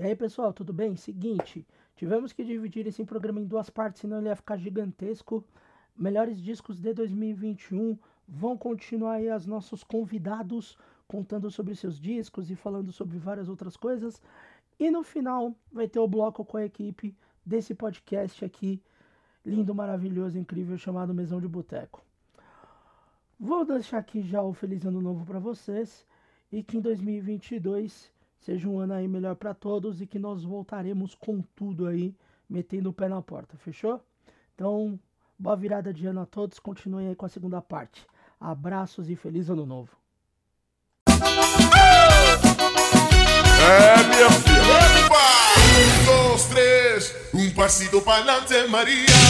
E aí, pessoal, tudo bem? Seguinte, tivemos que dividir esse programa em duas partes, senão ele ia ficar gigantesco. Melhores discos de 2021 vão continuar aí os nossos convidados contando sobre seus discos e falando sobre várias outras coisas. E no final vai ter o bloco com a equipe desse podcast aqui, lindo, maravilhoso, incrível, chamado Mesão de Boteco. Vou deixar aqui já o feliz ano novo para vocês e que em 2022 seja um ano aí melhor para todos e que nós voltaremos com tudo aí, metendo o pé na porta, fechou? Então, boa virada de ano a todos, continuem aí com a segunda parte. Abraços e feliz ano novo. É, minha filha. Um, dois, três. Um passito para Maria.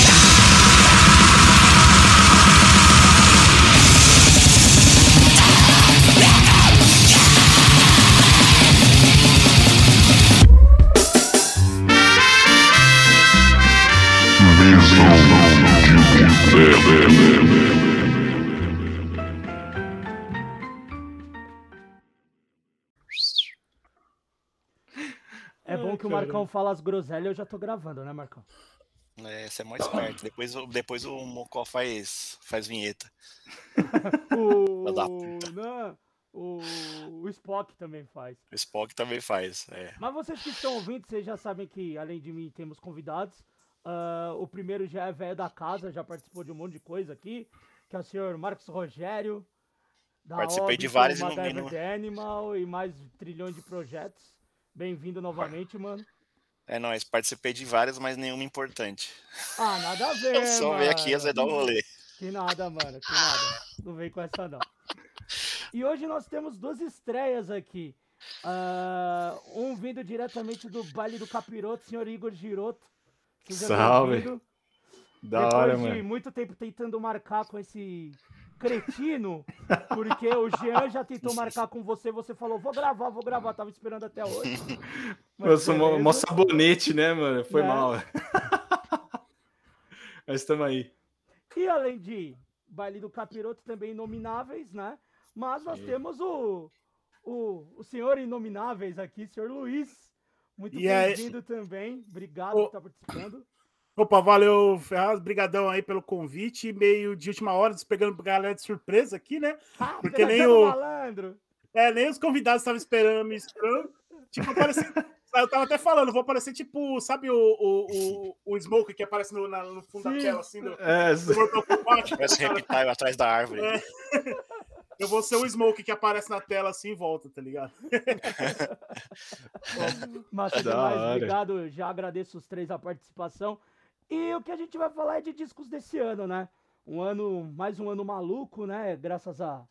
É bom que o Marcão fala as groselhas, eu já tô gravando, né, Marcão? É, você é mais esperto. Depois, o- depois o Mocó faz, faz vinheta. O, não, o, o Spock também faz. O Spock também faz. É. Mas vocês que estão ouvindo, vocês já sabem que, além de mim, temos convidados. Ah, o primeiro já é velho da casa, já participou de um monte de coisa aqui, que é o senhor Marcos Rogério. Participei de Orbison, vários e e não- The Animal e mais trilhões de projetos. Bem-vindo novamente, mano. É nóis, participei de várias, mas nenhuma importante. Ah, nada a ver, Eu só veio aqui azedar o rolê. Que nada, mano, que nada. Não vem com essa, não. E hoje nós temos duas estreias aqui. Ah, um vindo diretamente do baile do Capiroto, senhor Igor Giroto. Seja Salve. Da Depois hora, de mano. muito tempo tentando marcar com esse cretino, porque o Jean já tentou marcar com você, você falou, vou gravar, vou gravar, tava esperando até hoje. Mas Eu sou mó, mó sabonete, né, mano? Foi Né? mal. Mas estamos aí. E além de Baile do Capiroto, também Inomináveis, né? Mas nós Sim. temos o, o, o senhor Inomináveis aqui, senhor Luiz. Muito aí- bem-vindo também. Obrigado Ô. por estar participando. Opa, valeu, Ferraz. Brigadão aí pelo convite. Meio de última hora, pegando galera de surpresa aqui, né? Ah, Porque nem pegando o- malandro. É, nem os convidados estavam esperando, me esperando. Tipo, aparecendo. Eu tava até falando, vou aparecer tipo, sabe o, o, o, o Smoke que aparece no, na- no fundo Sim. da tela, assim, do, É, do Mortal Kombat? Parece reptile atrás da árvore. É. Eu vou ser o Smoke que aparece na tela assim e volta, tá ligado? Mas Da demais, obrigado. Já agradeço os três a participação. E o que a gente vai falar é de discos desse ano, né? Um ano, mais um ano maluco, né? Graças à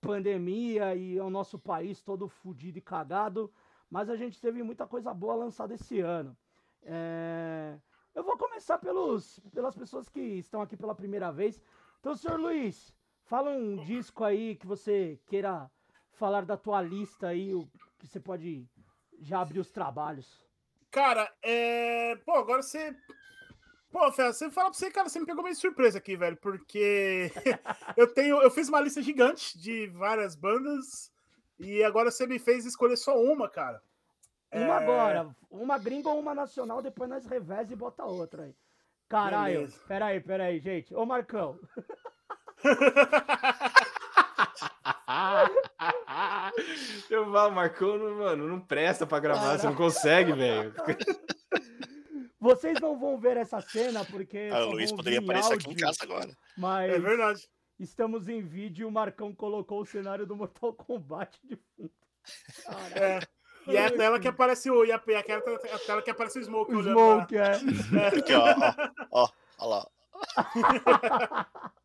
pandemia e ao nosso país todo fudido e cagado. Mas a gente teve muita coisa boa lançada esse ano. É, Eu vou começar pelos, pelas pessoas que estão aqui pela primeira vez. Então, senhor Luiz, fala um disco aí que você queira falar da tua lista aí, o que você pode já abrir os trabalhos. Cara, é. Pô, agora você. Pô, Fé, você fala pra você, cara, você me pegou meio de surpresa aqui, velho, porque eu tenho. Eu fiz uma lista gigante de várias bandas e agora você me fez escolher só uma, cara. Uma É, agora, uma gringa ou uma nacional, depois nós reveza e bota outra aí. Caralho, Beleza. peraí, peraí, gente. Ô Marcão, Eu falo, Marcão, mano, não presta pra gravar, você não consegue, velho. vocês não vão ver essa cena porque. Ah, só o Luiz poderia aparecer aqui em áudio, casa agora. Mas É verdade. estamos em vídeo e o Marcão colocou o cenário do Mortal Kombat de fundo. É. E é a tela que aparece o. E a, e aquela te- a tela que aparece o Smoke O. Smoke, é. Aqui, ó, ó, ó, ó lá.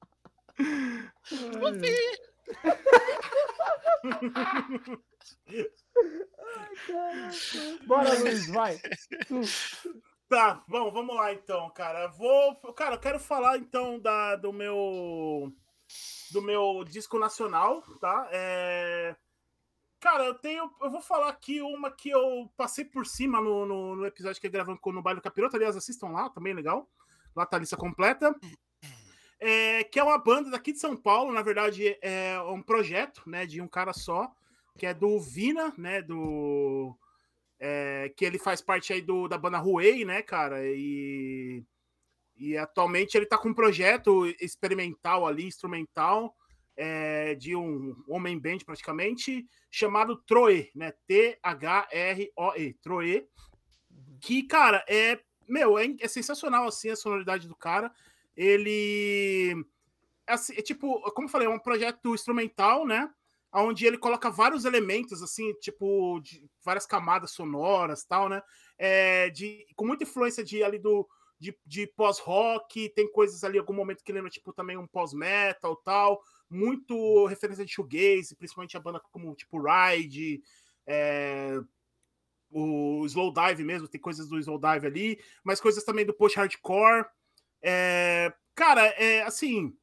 Bora, Luiz, vai. Tá, bom, vamos lá então, cara. Vou, cara, eu quero falar então da, do meu do meu disco nacional, tá? É, Cara, eu tenho, eu vou falar aqui uma que eu passei por cima no, no, no episódio que eu gravando no baile do Capiroto. Aliás, assistam lá, também legal. Lá tá a lista completa. É, que é uma banda daqui de São Paulo, na verdade é um projeto, né, de um cara só, que é do Vina, né, do é, que ele faz parte aí do, da banda Huey, né, cara? E, e atualmente ele tá com um projeto experimental ali, instrumental, é, de um homem band praticamente, chamado Troe, né? T-H-R-O-E, Troe. Que, cara, é. Meu, é, é sensacional assim a sonoridade do cara. Ele. Assim, é tipo, como eu falei, é um projeto instrumental, né? onde ele coloca vários elementos, assim, tipo, várias camadas sonoras tal, né? É, de, com muita influência de ali do de, de pós-rock, tem coisas ali, algum momento que lembra, tipo, também um pós-metal tal, muito referência de shoegaze, principalmente a banda como, tipo, Ride, é, o Slowdive mesmo, tem coisas do Slowdive ali, mas coisas também do post-hardcore. É, cara, é assim,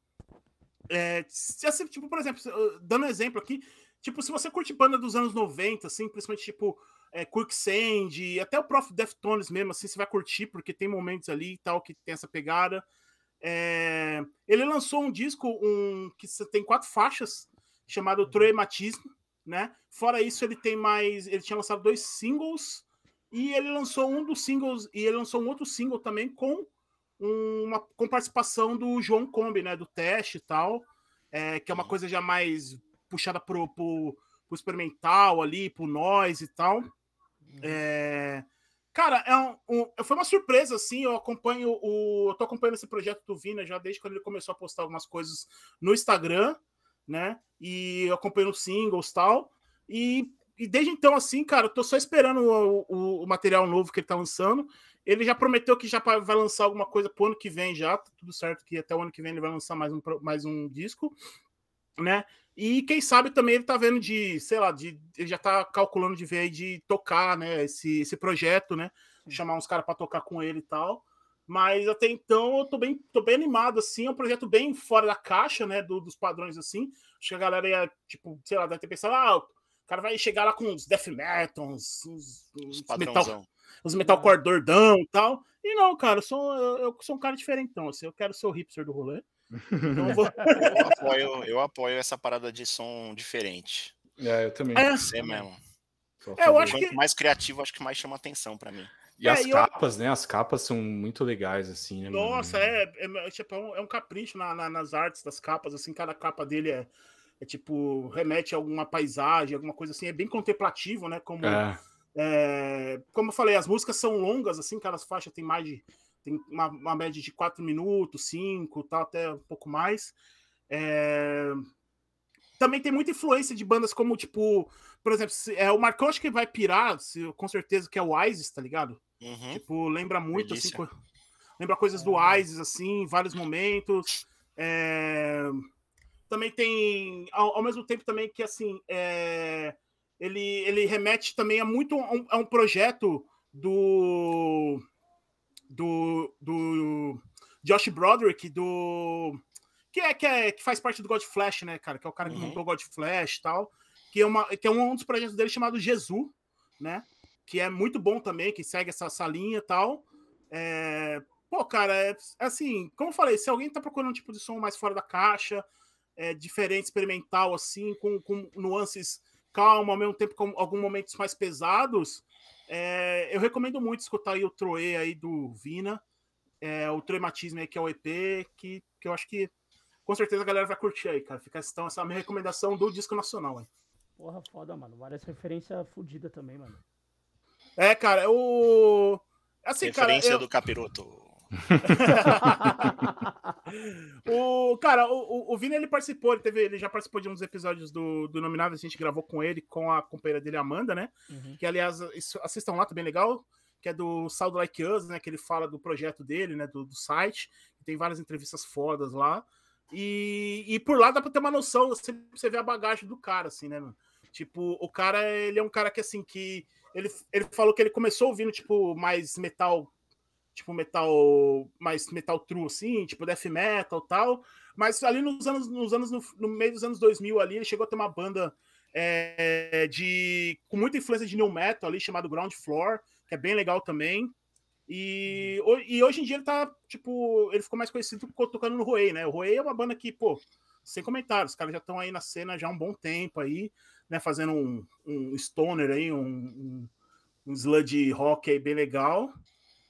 é, assim, tipo, por exemplo, dando um exemplo aqui, tipo, se você curte banda dos anos 90, assim, principalmente tipo é, Quicksand, até o Prof Deftones mesmo, assim, você vai curtir, porque tem momentos ali e tal que tem essa pegada. É, ele lançou um disco um, que tem quatro faixas, chamado uhum. Troematismo, né? Fora isso, ele tem mais. Ele tinha lançado dois singles e ele lançou um dos singles, e ele lançou um outro single também com uma com participação do João Combi, né? Do teste e tal, é, que é uma uhum. coisa já mais puxada pro, pro, pro experimental ali, pro nós e tal. Uhum. É, cara, é um, um, foi uma surpresa, assim. Eu acompanho o. Eu tô acompanhando esse projeto do Vina já desde quando ele começou a postar algumas coisas no Instagram, né? E eu acompanho os singles e tal. E, e desde então, assim, cara, eu tô só esperando o, o, o material novo que ele tá lançando. Ele já prometeu que já vai lançar alguma coisa pro ano que vem já, tá tudo certo que até o ano que vem ele vai lançar mais um, mais um disco, né? E quem sabe também ele tá vendo de, sei lá, de, ele já tá calculando de ver aí de tocar, né, esse, esse projeto, né? Chamar uns caras para tocar com ele e tal. Mas até então eu tô bem, tô bem animado, assim, é um projeto bem fora da caixa, né, do, dos padrões, assim. Acho que a galera ia, tipo, sei lá, deve ter pensado, ah, o cara vai chegar lá com uns death metal, uns, uns, uns metal, os metalcore dordão e tal. E não, cara, eu sou, eu, eu sou um cara diferentão, assim, eu quero ser o hipster do rolê. Então eu, vou... eu, apoio, eu apoio essa parada de som diferente. É, eu também. É, Você mesmo. É, eu acho Quanto que... mais criativo, acho que mais chama atenção para mim. E é, as capas, eu... né? As capas são muito legais, assim, né? Nossa, é, é, é, tipo, é, um, é um capricho na, na, nas artes das capas, assim, cada capa dele é, é tipo, remete a alguma paisagem, alguma coisa assim, é bem contemplativo, né? Como é. É, como eu falei, as músicas são longas, assim, cada faixa tem mais de. Tem uma, uma média de 4 minutos, 5, tal, até um pouco mais. É, também tem muita influência de bandas como, tipo, por exemplo, é, o Marcão acho que vai pirar, se, com certeza, que é o Isis, tá ligado? Uhum. Tipo, lembra muito, assim, co lembra coisas do. Isis, assim, em vários momentos. É, também tem, ao, ao, mesmo tempo também que, assim, é, ele, ele remete também a muito a um, a um projeto do, do, do Josh Broderick, do que é, que é que faz parte do God Flash, né, cara? Que é o cara que uhum. montou God Flash e tal. Que é, uma, que é um dos projetos dele chamado Jesus, né? Que é muito bom também, que segue essa, essa linha e tal. É, pô, cara, é, é, assim, como eu falei, se alguém tá procurando um tipo de som mais fora da caixa, é, diferente, experimental, assim, com, com nuances calma, ao mesmo tempo com alguns momentos mais pesados, é, eu recomendo muito escutar aí o Troe aí do Vina, é, o Trematismo aí, que é o EP, que, que eu acho que com certeza a galera vai curtir aí, cara. Fica então essa é a minha recomendação do disco nacional aí. Porra, foda, mano. Várias referências fodidas também, mano. É, cara, o. Assim, Referência cara, eu... do capiroto. o, cara, o, o Vini ele participou, ele, teve, ele já participou de uns episódios do, do Nominado, a gente gravou com ele, com a companheira dele, Amanda, né? Uhum. Que, aliás, assistam lá, tá bem legal, que é do Sound Like Us, né? Que ele fala do projeto dele, né? Do, do site, tem várias entrevistas fodas lá. E, e por lá dá pra ter uma noção, você, você vê a bagagem do cara, assim, né, mano? Tipo, o cara, ele é um cara que, assim, que... Ele, ele falou que ele começou ouvindo, tipo, mais metal tipo metal mais metal true assim, tipo death metal tal, mas ali nos anos nos anos no, no meio dos anos 2000 ali, ele chegou a ter uma banda é, de com muita influência de new metal ali chamado Ground Floor, que é bem legal também. E, uhum. e hoje em dia ele tá, tipo, ele ficou mais conhecido tocando no Roei, né? O Roei é uma banda que, pô, sem comentários, os caras já estão aí na cena já há um bom tempo aí, né? Fazendo um, um stoner aí, um, um um sludge rock aí bem legal.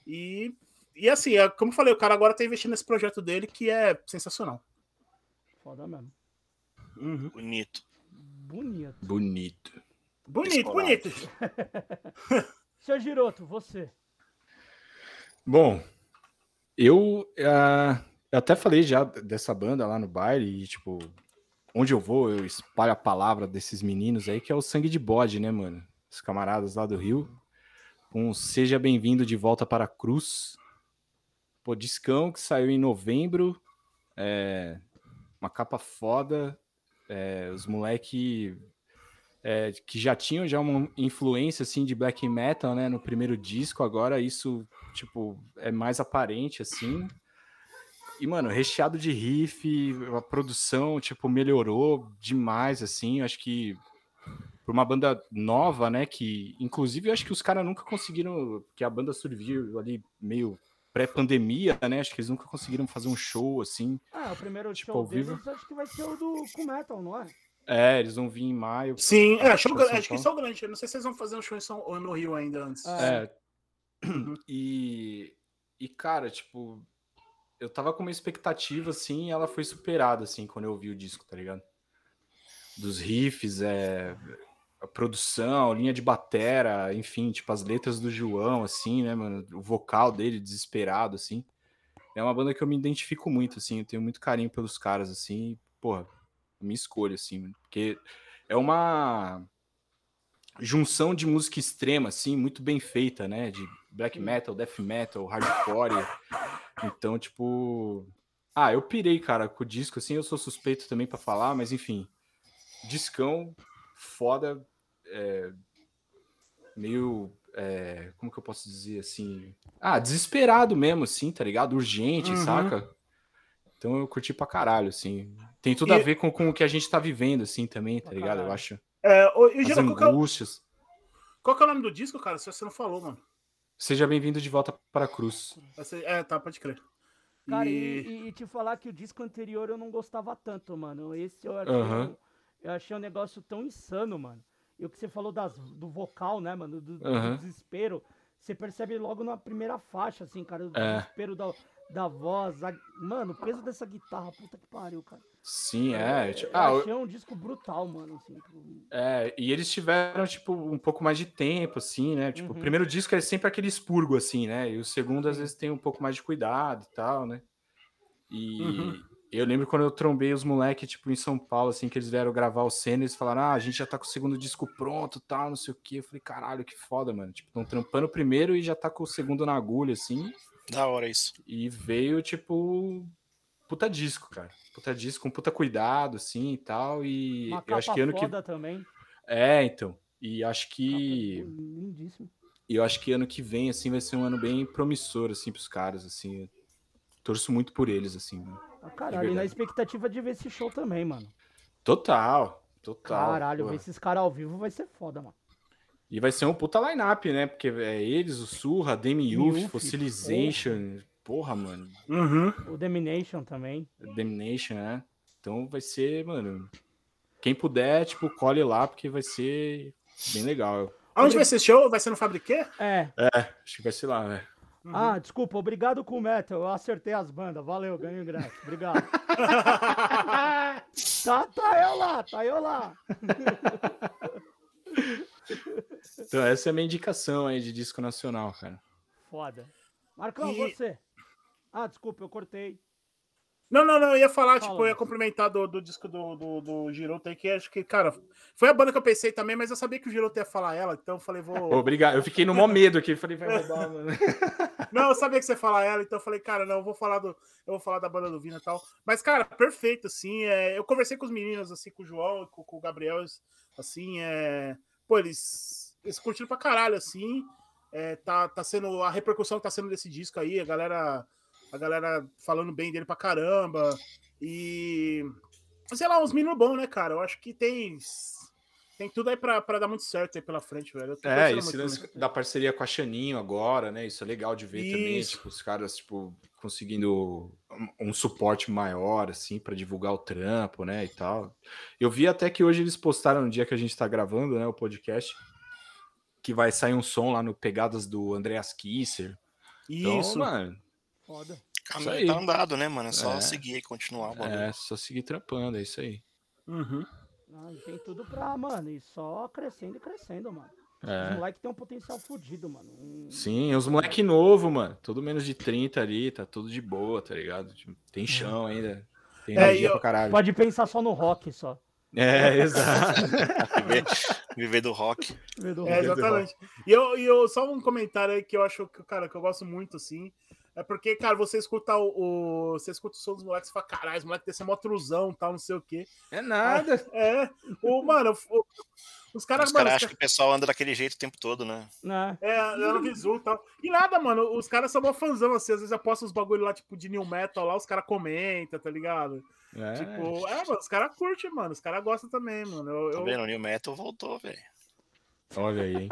E, e assim, é, como eu falei, o cara agora tá investindo nesse projeto dele que é sensacional. Foda mesmo. Uhum. Bonito. Bonito. Bonito. Bonito, bonito. Seu Giroto, você. Bom, eu, ah, eu até falei já dessa banda lá no baile e, tipo, onde eu vou, eu espalho a palavra desses meninos aí, que é o Sangue de Bode, né, mano? Os camaradas lá do Rio. Um Seja Bem-vindo de Volta para a Cruz. Pô, discão que saiu em novembro. É, uma capa foda. É, os moleque é, que já tinham já uma influência assim de black metal, né, no primeiro disco, agora isso tipo é mais aparente assim. E mano, recheado de riff, a produção tipo melhorou demais assim, acho que por uma banda nova, né, que inclusive eu acho que os caras nunca conseguiram, que a banda surgiu ali meio pré-pandemia, né? Acho que eles nunca conseguiram fazer um show assim. Ah, o primeiro Tipo, show ao vivo? deles acho que vai ser o do com metal, não é? É, eles vão vir em maio. Sim, é, show, acho que Paulo. são grande. Eu não sei se vocês vão fazer um show em São, ou no Rio ainda antes. É. É. E, e, cara, tipo, eu tava com uma expectativa, assim, e ela foi superada, assim, quando eu ouvi o disco, tá ligado? Dos riffs, é, a produção, linha de batera, enfim, tipo, as letras do João, assim, né, mano? O vocal dele, desesperado, assim. É uma banda que eu me identifico muito, assim, eu tenho muito carinho pelos caras, assim, e, porra, minha escolha, assim, mano, porque é uma junção de música extrema, assim, muito bem feita, né? De black metal, death metal, hardcore. Então, tipo. Ah, eu pirei, cara, com o disco, assim, eu sou suspeito também pra falar, mas enfim. Discão, foda, é, meio. é, como que eu posso dizer assim? Ah, desesperado mesmo, assim, tá ligado? Urgente, Uhum. saca? Então eu curti pra caralho, assim. Tem tudo a E- ver com, com o que a gente tá vivendo, assim, também, tá Pra ligado? Eu caralho. acho. É, As é, o- angústias. qual que é o nome do disco, cara? Se você não falou, mano. Seja bem-vindo de volta para a cruz. É, tá, pode crer. Cara, E- e, e- e te falar que o disco anterior eu não gostava tanto, mano. Esse eu achei, Aham. Eu achei um negócio tão insano, mano. E o que você falou das, do vocal, né, mano? Do, do Aham. desespero. Você percebe logo na primeira faixa, assim, cara. O É. desespero da, da voz. a- mano, o peso dessa guitarra, puta que pariu, cara. Sim, é. Eu tipo, ah, achei um disco brutal, mano. Assim, tipo, é, e eles tiveram, tipo, um pouco mais de tempo, assim, né? Tipo, Uhum. o primeiro disco é sempre aquele expurgo, assim, né? E o segundo, às vezes, tem um pouco mais de cuidado e tal, né? E Uhum. Eu lembro quando eu trombei os moleques, tipo, em São Paulo, assim, que eles vieram gravar o cena, eles falaram, ah, a gente já tá com o segundo disco pronto, tal, não sei o quê. Eu falei, caralho, que foda, mano. Tipo, estão trampando o primeiro e já tá com o segundo na agulha, assim. Da hora isso. E veio, tipo, puta disco, cara. Puta disco, com puta cuidado, assim, e tal. E uma eu acho capa que ano que... foda também. É, então. E acho Capa, que... pô, lindíssimo. E eu acho que ano que vem, assim, vai ser um ano bem promissor, assim, pros caras, assim. Eu torço muito por eles, assim. mano. Ah, caralho, e na expectativa de ver esse show também, mano. Total, total. Caralho, porra. ver esses caras ao vivo vai ser foda, mano. E vai ser um puta line-up, né? Porque é eles, o Surra, Demi Yuff, Youth, Fossilization. Porra, mano. Uhum. O Domination também. Domination, né? Então vai ser, mano. Quem puder, tipo, colhe lá, porque vai ser bem legal. Onde vai ser esse show? Vai ser no Fabriquê? É. É, acho que vai ser lá, velho. Uhum. Ah, desculpa, obrigado com o Metal. Eu acertei as bandas. Valeu, ganho ingresso. Obrigado. tá, tá eu lá, tá eu lá. Então, essa é a minha indicação aí de disco nacional, cara. Foda. Marcão, E- você. Ah, desculpa, eu cortei. Não, não, não, eu ia falar, Fala, tipo, eu ia complementar do, do disco do, do, do Giroto aí, que acho que, cara, foi a banda que eu pensei também, mas eu sabia que o Giroto ia falar ela, então eu falei, vou. Obrigado. Eu fiquei no maior medo aqui. Falei, vai roubar, mano. Não, eu sabia que você ia falar ela, então eu falei, cara, não, eu vou falar do. Eu vou falar da banda do Vina e tal. Mas, cara, perfeito, assim. É, eu conversei com os meninos, assim, com o João e com, com o Gabriel, assim, é. Pô, eles. Eles curtiram pra caralho, assim. É, tá, tá sendo. A repercussão que tá sendo desse disco aí, a galera. A galera falando bem dele pra caramba. E. Sei lá, uns meninos bons, né, cara? Eu acho que tem. Tem tudo aí pra, pra dar muito certo aí pela frente, velho. É, esse lance também. da parceria com a Xaninho agora, né? Isso é legal de ver também, Isso. tipo, os caras, tipo, conseguindo um, um suporte maior, assim, pra divulgar o trampo, né, e tal. Eu vi até que hoje eles postaram no dia que a gente tá gravando, né, o podcast, que vai sair um som lá no Pegadas do Andreas Kisser. Então, Isso. mano, Foda. Caminho aí. tá andado, né, mano? É só É. seguir e continuar o bagulho. é só seguir trampando, é isso aí. Uhum. Tem tudo pra, mano, e só crescendo e crescendo, mano. Os É. moleques têm um potencial fudido, mano. Um- Sim, os moleque novo, mano. Tudo menos de 30 ali, tá tudo de boa, tá ligado? Tipo, Tem chão ainda. Tem É, energia eu- pra caralho. Pode pensar só no rock, só. É, exato. Viver, viver do rock. Ver do É, rock. exatamente. E eu, e eu, só um comentário aí que eu acho que, cara, que eu gosto muito, assim. É porque, cara, você escuta o. o- você escuta o som dos moleques e fala, caralho, os moleques desse mó truzão tal, não sei o quê. É nada. É. O, mano, o- os caras, Os caras acham que o pessoal anda daquele jeito o tempo todo, né? Né? É, é no visu e tal. E nada, mano, os caras são mó fãzão, assim, às vezes apostam os bagulho lá, tipo, de new metal lá, os caras comentam, tá ligado? É. Tipo, é, mano, os caras curtem, mano, os caras gostam também, mano. Eu, Tá eu- vendo? O New Metal voltou, velho. Olha aí, hein?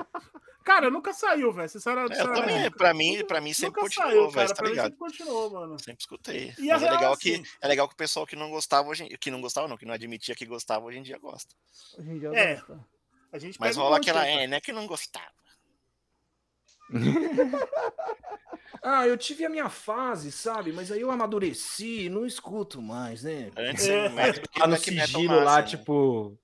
Cara, nunca saiu, velho, sinceramente. É, eu também, pra mim, pra mim sempre Nunca continuou, velho, tá ligado? sempre continuou, mano. Sempre escutei. E Mas é legal, que, assim- é legal que o pessoal que não gostava, hoje, que não gostava, não, que não admitia que gostava, hoje em dia gosta. Hoje em dia É. gosto. A gente Mas um rola monte, aquela, é, né, que não gostava. Ah, eu tive a minha fase, sabe? Mas aí eu amadureci, não escuto mais, né? Antes É. é. New Metal que Lá no Black Metal sigilo nazi, lá, né? tipo.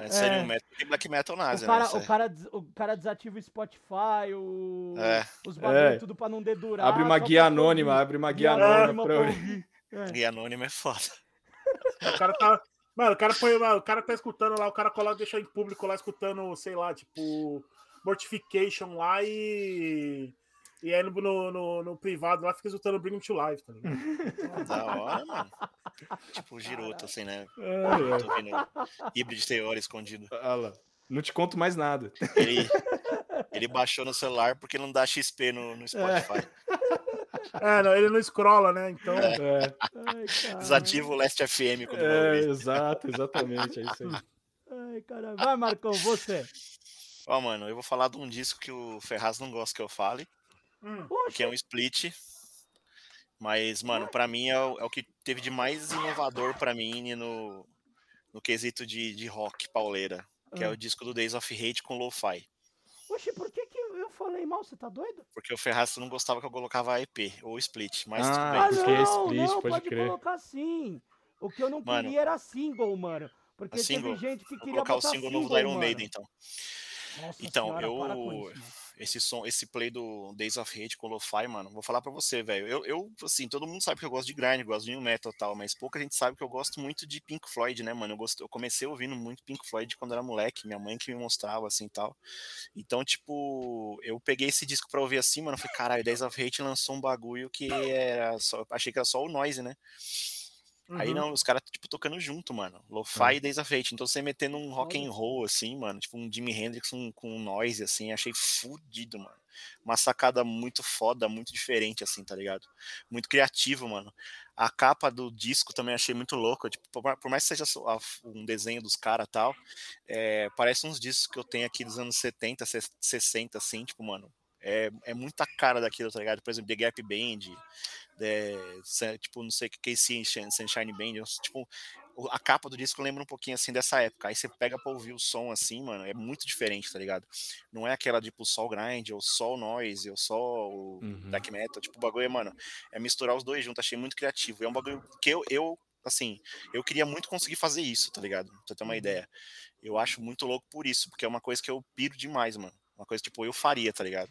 É É. Metal Black Metal nazi, O cara, né? O, é- cara, o cara desativa o Spotify, o, É. os bagulho É. tudo pra não dedurar. Abre uma guia anônima, ouvir. abre uma guia Guia anônima anônima pra ouvir. É. E anônimo é foda. O cara tá. Mano, o cara põe. mano, O cara tá escutando lá, o cara coloca, deixa em público lá escutando, sei lá, tipo, Mortification lá e. E aí no, no, no- no privado lá fica escutando Bring Me to Life, tá ligado? Da hora, mano. Tipo o Giroto, assim, né? Ai, ai. Tô vendo Hybrid Theory escondido. Olha lá. Não te conto mais nada. Ele, ele baixou no celular porque não dá XP no, no Spotify. É, não, ele não scrolla, né? Então. É, Ai, cara. Desativa o Last FM quando é, exato, exatamente. É isso aí. Ai, caralho. Vai, Marcão, você. Ó, mano, eu vou falar de um disco que o Ferraz não gosta que eu fale, Hum, que é um split. Mas, mano, pra mim é o, é o que teve de mais inovador pra mim no, no quesito de, de rock pauleira, que é Ah. o disco do Days of Hate com Lo-Fi. Oxe, por que, que eu falei mal? Você tá doido? Porque o Ferraz não gostava que eu colocava EP ou split, mas Ah, tudo bem. Ah, porque é não, split, não, pode pode crer. colocar sim. O que eu não Mano, queria era single, mano. Porque teve single? gente que Vou queria colocar o botar single novo do Iron. Maiden, então. Nossa Então, senhora, eu- para com isso. Esse som, esse play do Days of Hate com Lo-Fi, mano, vou falar pra você, velho. Eu, eu, assim, todo mundo sabe que eu gosto de grind, gosto de metal e tal, mas pouca gente sabe que eu gosto muito de Pink Floyd, né, mano? Eu, gosto, eu comecei ouvindo muito Pink Floyd quando era moleque, minha mãe que me mostrava, assim, tal. Então, tipo, eu peguei esse disco pra ouvir assim, mano, eu falei, caralho, Days of Hate lançou um bagulho que era só, achei que era só o noise, né? Aí uhum. não, os caras, tipo, tocando junto, mano. Lo-fi e Days of Hate. Então você metendo um rock and roll, assim, mano. Tipo um Jimi Hendrix com, com um noise, assim. Achei fudido, mano. Uma sacada muito foda, muito diferente, assim, tá ligado? Muito criativo, mano. A capa do disco também achei muito louco. Tipo, por ma- por mais que seja um desenho dos caras e tal, é, parece uns discos que eu tenho aqui dos anos 70, ses- 60, assim, tipo, mano. É, é muita cara daquilo, tá ligado? Por exemplo, The Gap Band, é, se- tipo, não sei o que, Casey Sun- Sunshine Band, tipo, a capa do disco lembra um pouquinho assim dessa época. Aí você pega pra ouvir o som assim, mano, é muito diferente, tá ligado? Não é aquela tipo só o grind, ou só o noise, ou só o Uhum. black metal. Tipo, o bagulho é, mano, é misturar os dois juntos. Achei muito criativo. É um bagulho que eu, eu, assim, eu queria muito conseguir fazer isso, tá ligado? Pra ter uma ideia. Eu acho muito louco por isso, porque é uma coisa que eu piro demais, mano. Uma coisa tipo, eu faria, tá ligado?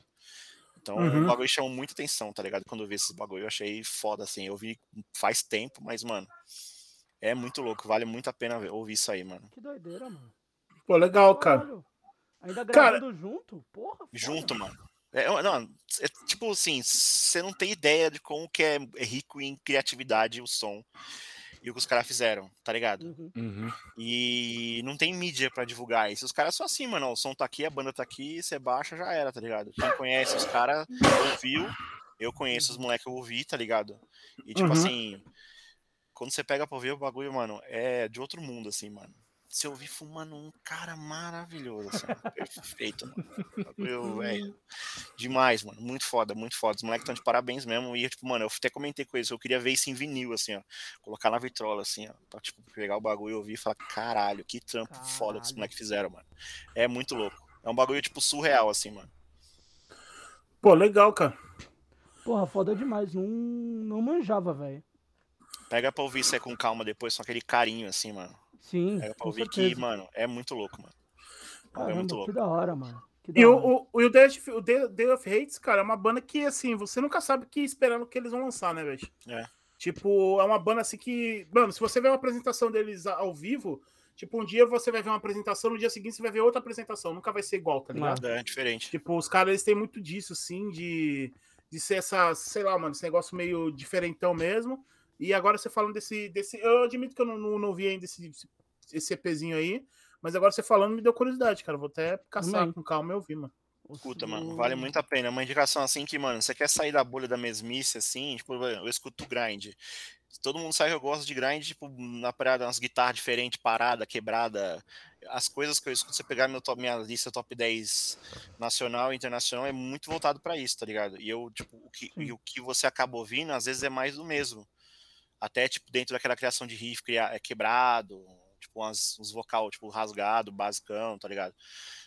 Então, Uhum. o bagulho chamou muita atenção, tá ligado? Quando eu vi esses bagulho, eu achei foda, assim. Eu vi faz tempo, mas, mano, é muito louco. Vale muito a pena ver- ouvir isso aí, mano. Que doideira, mano. Pô, legal, cara. Caralho. Ainda Cara- gravando junto? Porra. foda. Junto, mano. É, eu- não, é, tipo assim, você não tem ideia de como que é é rico em criatividade o som e o que os caras fizeram, tá ligado? Uhum. Uhum. E não tem mídia pra divulgar isso. Os caras são assim, mano. O som tá aqui, a banda tá aqui, você baixa, já era, tá ligado? Quem conhece os caras ouviu. Eu conheço os moleques que eu ouvi, tá ligado? E tipo Uhum. assim, quando você pega pra ouvir o bagulho, mano, é de outro mundo, assim, mano. Você ouvir fumando um cara maravilhoso, assim, perfeito, mano. Bagulho, velho. Demais, mano. Muito foda, muito foda. Os moleques estão de parabéns mesmo. E, tipo, mano, eu até comentei com eles. Eu queria ver isso em vinil, assim, ó. Colocar na vitrola, assim, ó. Pra, tipo, pegar o bagulho e ouvir e falar, caralho, que trampo foda que os Caralho. moleques fizeram, mano. É muito louco. É um bagulho, tipo, surreal, assim, mano. Pô, legal, cara. Porra, foda demais. Não, não manjava, velho. Pega pra ouvir isso aí com calma depois, com aquele carinho, assim, mano. Sim. Com ouvir certeza. que, mano, é muito louco, mano. é Caramba, muito que louco. da hora, mano. Que da E o, hora. o, o Day of, o Day- of Hates, cara, é uma banda que, assim, você nunca sabe o que esperando que eles vão lançar, né, velho? É. Tipo, é uma banda assim que. Mano, se você ver uma apresentação deles ao vivo, tipo, um dia você vai ver uma apresentação, no dia seguinte você vai ver outra apresentação. Nunca vai ser igual, tá ligado? É diferente. Tipo, os caras, eles têm muito disso, assim, de, de ser essa, sei lá, mano, esse negócio meio diferentão mesmo. E agora você falando desse. desse eu admito que eu não, não, não vi ainda esse, esse EPzinho aí, mas agora você falando me deu curiosidade, cara. Vou até caçar com calma e ouvir, mano. Escuta, mano, vale muito a pena. É uma indicação assim que, mano, você quer sair da bolha da mesmice, assim, tipo, eu escuto grind. Todo mundo sabe que eu gosto de grind, tipo, na parada, umas guitarras diferentes, parada, quebrada. As coisas que eu escuto, você pegar meu top, minha lista top 10 nacional e internacional, é muito voltado pra isso, tá ligado? E eu, tipo, o que, e o que você acaba ouvindo, às vezes é mais do mesmo. Até, tipo, dentro daquela criação de riff é quebrado, tipo, umas, uns vocal, tipo, rasgado, basicão, tá ligado?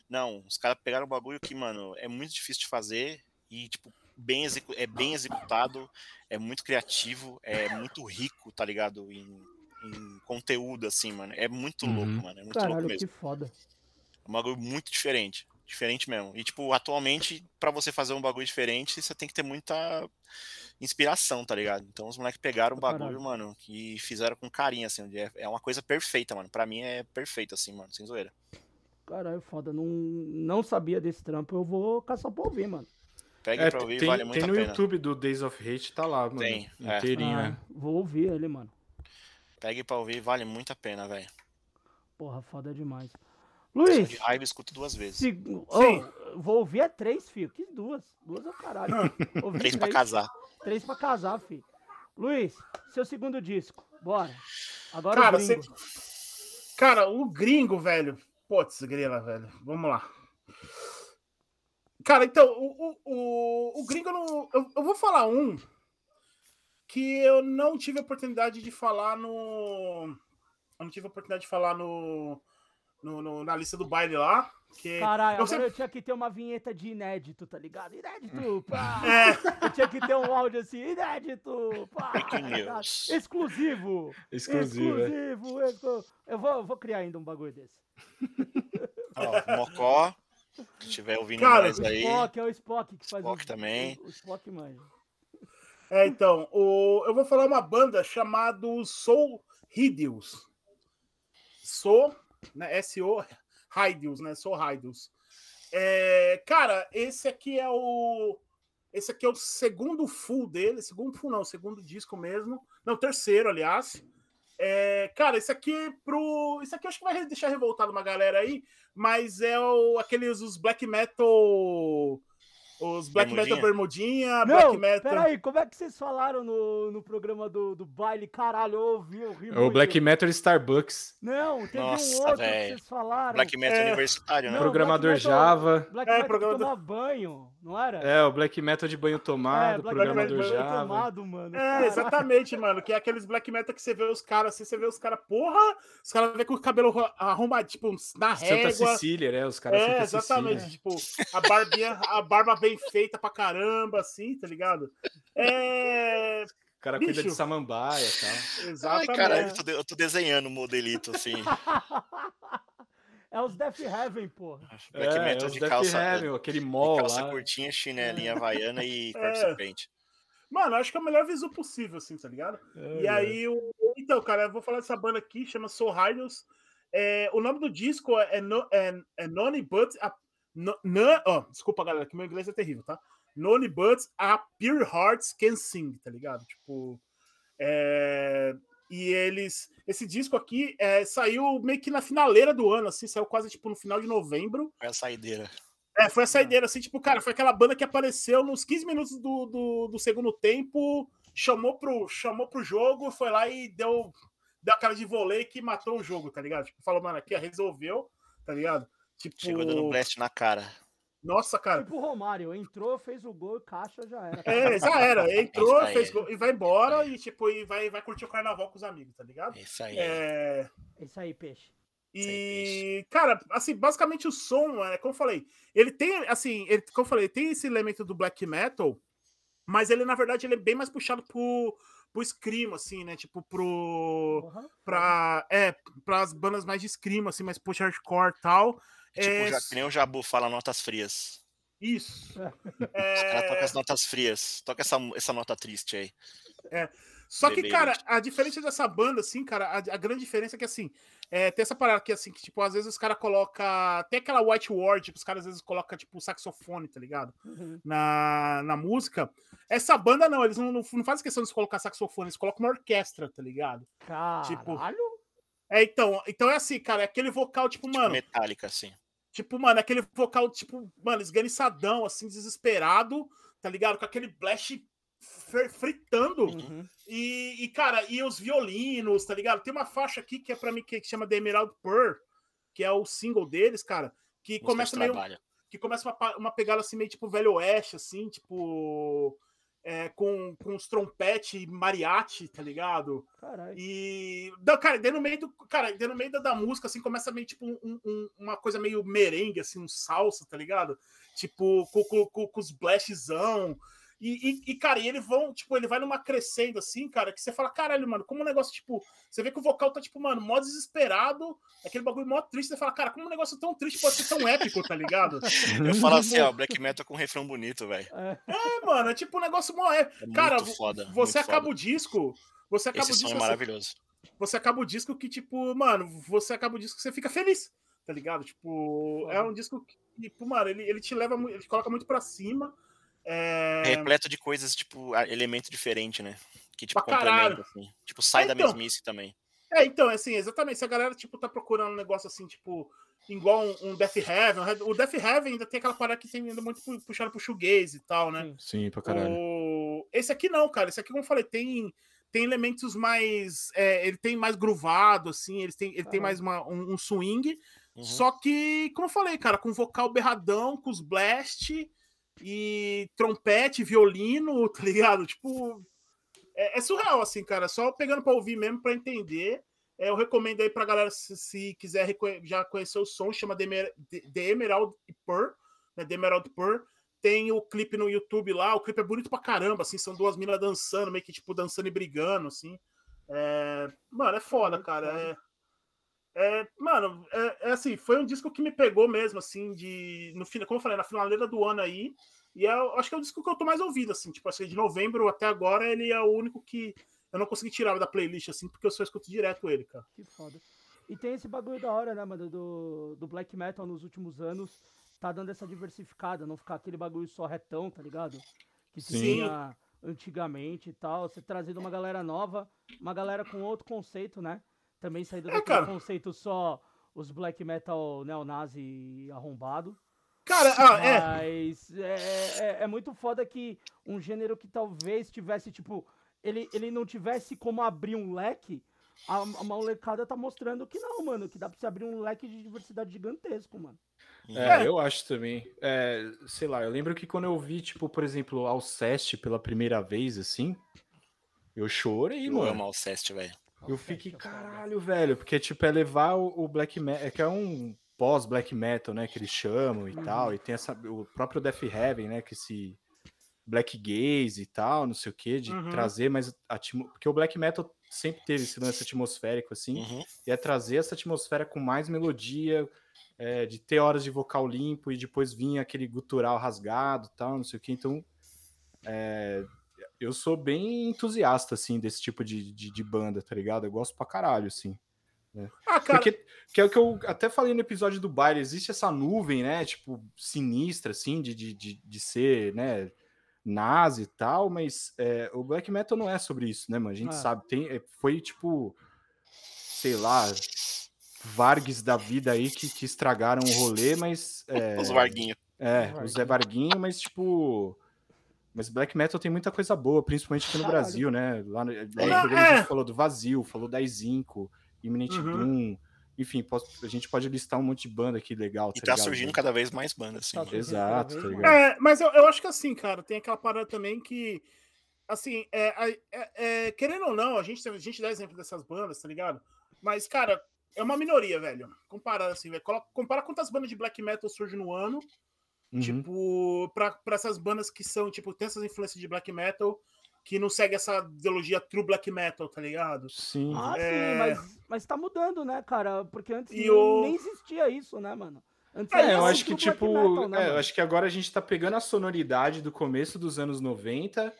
Não, os caras pegaram um bagulho que, mano, é muito difícil de fazer e, tipo, bem é bem executado, é muito criativo, é muito rico, tá ligado? Em, em conteúdo, assim, mano. É muito Uhum. louco, mano. É muito louco Caralho, mesmo. que foda. É um bagulho muito diferente. Diferente mesmo. E, tipo, atualmente, pra você fazer um bagulho diferente, você tem que ter muita inspiração, tá ligado? Então os moleques pegaram o bagulho, mano, e fizeram com carinho, assim. É, é uma coisa perfeita, mano. Pra mim é perfeito, assim, mano, sem zoeira. Caralho, foda. Não, não sabia desse trampo. Eu vou caçar pra ouvir, mano. Pegue É, pra ouvir, tem, vale muito tem a no pena. YouTube do Days of Hate, tá lá, mano. Tem, é. Inteirinho, Ah, né? Vou ouvir ele, mano. Pegue pra ouvir, vale muito a pena, velho. Porra, foda demais. Luiz, de raiva, escuto duas vezes. se... Ô, vou ouvir é três, filho. Que duas? Duas é o caralho. Ouvi Três pra casar. Três pra casar, filho. Luiz, seu segundo disco. Bora. Agora Cara, o gringo. você- Cara, o gringo, velho. Putz, grila, velho. Vamos lá. Cara, então, o, o, o, o gringo eu não. Eu, eu vou falar um que eu não tive a oportunidade de falar no. Eu não tive a oportunidade de falar no. No- no- na lista do baile lá. Que Caralho, eu agora sempre- eu tinha que ter uma vinheta de inédito, tá ligado? Inédito, pá! É, Eu tinha que ter um áudio assim, inédito, pá! News. Exclusivo! Exclusivo, é. Exclusivo! exclu- Eu, vou, eu vou criar ainda um bagulho desse. Ó, Mocó, se estiver ouvindo Cara, O aí. Spock, é o Spock que faz Spock o, também. O, o Spock manja. é, então, o, eu vou falar uma banda chamada Soul Hideous. Soul, né? S-O, Hideous, né? Soul Hideous. É, cara, esse aqui é o. Esse aqui é o segundo full dele. Segundo full, não, segundo disco mesmo. Não, terceiro, aliás. É, cara, esse aqui pro. Isso aqui acho que vai deixar revoltado uma galera aí, mas é o, aqueles os black metal. Os black metal bermudinha, black Não, metal. peraí, como é que vocês falaram no, no programa do, do baile? Caralho, eu ouvi, eu ri É o muito. Black Metal Starbucks. Não, teve Nossa, um outro velho. que vocês falaram. Black Metal É. Universitário, né? Não, Programador Black Metal- Java. Black É, Metal programador- toma banho, não era? É, o Black Metal de banho tomado, Black programador Metal de banho Java. tomado, mano. É, Caralho. exatamente, mano. Que é aqueles black metal que você vê os caras assim, você vê os caras, porra, os caras vê com o cabelo arrumado, tipo, na Santa régua. Cecília, né? Os caras É, Santa exatamente. Cecília. Tipo, a barbinha, a barba bem feita pra caramba, assim, tá ligado? É. O cara cuida de Bicho. samambaia e tal. Ai, Exatamente. caralho, eu tô, de- eu tô desenhando um modelito assim. É os Death Heaven, porra. Black é, Metal os de Death calça, Heaven, aquele de mall calça lá. curtinha, chinelinha havaiana e corpo É. serpente. Mano, acho que é o melhor visu possível, assim, tá ligado? E aí, o... então, cara, eu vou falar dessa banda aqui, chama Soul Riders. É, o nome do disco é, no, é, é None But. A, no, ó, desculpa, galera, que meu inglês é terrível, tá? None But a Pure Hearts Can Sing, tá ligado? Tipo. é, e eles. Esse disco aqui é, saiu meio que na finaleira do ano, assim, saiu quase tipo no final de novembro. Foi a saideira. É, foi a saideira, assim, tipo, cara, foi aquela banda que apareceu nos 15 minutos do, do, do segundo tempo, chamou pro, chamou pro jogo, foi lá e deu, deu a cara de vôlei que matou o jogo, tá ligado? Tipo, falou, mano, aqui ó, resolveu, tá ligado? Tipo, Chegou dando um blast na cara. Nossa, cara. Tipo o Romário, entrou, fez o gol e caixa já era. É, já era. Entrou, Isso aí. fez gol e vai embora e, tipo, e vai, vai curtir o carnaval com os amigos, tá ligado? É Isso aí. É, É isso aí, peixe. E, cara, assim, basicamente o som, é, como eu falei, ele tem, assim, ele, como eu falei, tem esse elemento do black metal, mas ele, na verdade, ele é bem mais puxado pro, pro scream, assim, né? Tipo, pro. Porra. Pra. É, pras bandas mais de scream, assim, mais push hardcore e tal. Tipo, É, já, que nem o Jabu fala notas frias. Isso. Os É, caras tocam as notas frias. Toca essa, essa nota triste aí. Só que, Beleza. cara, a diferença dessa banda, assim, cara, a, a grande diferença é que, assim, é, tem essa parada que, assim, que, tipo, às vezes os caras colocam. Tem aquela white word, que os caras às vezes colocam, tipo, saxofone, tá ligado? Uhum. Na, na música. Essa banda, não, eles não, não, não fazem questão de colocar saxofone, eles colocam uma orquestra, tá ligado? Tipo, Caralho. É, então, então é assim, cara, é aquele vocal, tipo, Tipo, mano, metálica, assim. Tipo, mano, aquele vocal, tipo, mano, esganiçadão, assim, desesperado, tá ligado? Com aquele blast fr- fritando. Uhum. E, e, cara, e os violinos, tá ligado? Tem uma faixa aqui que é pra mim que que chama The Emerald Pearl, que é o single deles, cara, que Música começa meio. Que começa uma, uma pegada assim, meio tipo Velho Oeste, assim, tipo. É, com, com os trompete mariachi, tá ligado? Caralho. E. Não, cara, daí no meio do. Cara, no meio da, da música, assim, começa meio tipo um- um- uma coisa meio merengue, assim, um salsa, tá ligado? Tipo, com, com, com, com os blashzão. E, e, e, cara, e eles vão, tipo, ele vai numa crescendo assim, cara, que você fala, caralho, mano, como o negócio, tipo, você vê que o vocal tá, tipo, mano, mó desesperado, aquele bagulho mó triste, você fala, cara, como um negócio tão triste pode ser tão épico, tá ligado? Eu falo assim, ó, black metal com refrão bonito, velho. É, É, mano, é tipo um negócio mó épico. É Cara, foda. você muito acaba foda. o disco, você acaba Esse o som disco, é assim, maravilhoso. você acaba o disco que, tipo, mano, você acaba o disco que você fica feliz, tá ligado? Tipo, é um disco que, tipo, mano, ele, ele te leva, ele te coloca muito pra cima. É... É repleto de coisas, tipo, elemento diferente, né? Que, tipo, Pra caralho. complementa, assim. Tipo, sai da então. mesmice também. É, então, assim, exatamente. Se a galera, tipo, tá procurando um negócio assim, tipo, igual um, um Death Heaven, o Death Heaven ainda tem aquela parada que tem ainda muito pu- puxado pro shoegaze e tal, né? Sim. Pra caralho. O... Esse aqui não, cara. Esse aqui, como eu falei, tem, tem elementos mais. é, ele tem mais groovado, assim, ele tem, ele tem Aham. mais uma, um, um swing. Uhum. Só que, como eu falei, cara, com vocal berradão, com os blast e trompete, violino, tá ligado? Tipo, é, é surreal, assim, cara. Só pegando pra ouvir mesmo, pra entender. É, eu recomendo aí pra galera, se, se quiser já conhecer o som, chama The, Emer- The- Emerald Pearl, né? The Emerald Pearl. Tem o clipe no YouTube lá, o clipe é bonito pra caramba, assim, são duas minas dançando, meio que, tipo, dançando e brigando, assim. É, Mano, é foda, cara. É, é, mano, é, é assim, foi um disco que me pegou mesmo, assim, de. No, como eu falei, na finaleira do ano aí. E é, eu acho que é o disco que eu tô mais ouvindo, assim, tipo assim, de novembro até agora, ele é o único que eu não consegui tirar da playlist, assim, porque eu só escuto direto ele, cara. Que foda. E tem esse bagulho da hora, né, mano, do, do black metal nos últimos anos. Tá dando essa diversificada, não ficar aquele bagulho só retão, tá ligado? Que se Sim. tinha antigamente e tal. Você trazendo uma galera nova, uma galera com outro conceito, né? Também saindo É, daquele cara. conceito só os black metal neonazi arrombado. Cara, ah, é. Mas é, é, é muito foda que um gênero que talvez tivesse, tipo, ele, ele não tivesse como abrir um leque, a, a molecada tá mostrando que não, mano, que dá pra você abrir um leque de diversidade gigantesco, mano. É, É. eu acho também. É, sei lá, eu lembro que quando eu vi, tipo, por exemplo, Alceste pela primeira vez, assim, eu chorei, Eu mano. amo Alceste, velho. Eu fiquei, caralho, velho, porque, tipo, é levar o, o black metal, é que é um pós-black metal, né, que eles chamam e Uhum. tal, e tem essa, o próprio Death Heaven, né, que esse black gaze e tal, não sei o que, de Uhum. trazer mais, atmo... porque o black metal sempre teve esse lance atmosférico, assim, Uhum. e é trazer essa atmosfera com mais melodia, é, de ter horas de vocal limpo e depois vir aquele gutural rasgado e tal, não sei o que. Então, é, eu sou bem entusiasta, assim, desse tipo de, de, de banda, tá ligado? Eu gosto pra caralho, assim. Ah, cara, Porque que é o que eu até falei no episódio do baile, existe essa nuvem, né, tipo, sinistra, assim, de, de, de, de ser, né, nazi e tal, mas é, o black metal não é sobre isso, né, mano? A gente Ah. sabe, tem, é, foi tipo, sei lá, Vargs da vida aí que, que estragaram o rolê, mas. É, Os Varguinhos. é, Os o Zé Varguinho, mas tipo. Mas black metal tem muita coisa boa, principalmente aqui no Caralho. Brasil, né? Lá no, lá no É, é. gente falou do Vazio, falou da Zinco, Imminent Uhum. Doom. Enfim, posso- a gente pode listar um monte de banda aqui legal. E tá ligado? surgindo cada vez mais bandas, assim. Tá Exato, tá ligado? É, mas eu, eu acho que assim, cara, tem aquela parada também que, assim, é, é- é- querendo ou não, a gente, a gente dá exemplo dessas bandas, tá ligado? Mas, cara, é uma minoria, velho. Comparar assim, velho. Compara quantas bandas de black metal surgem no ano. Uhum. Tipo, pra, pra essas bandas que são, tipo, tem essas influências de black metal que não segue essa ideologia true black metal, tá ligado? Sim. Ah, É. sim, mas, mas tá mudando, né, cara? Porque antes E nem, o- nem existia isso, né, mano? Antes É, era eu acho que, tipo, metal, né, é, eu acho que agora a gente tá pegando a sonoridade do começo dos anos 90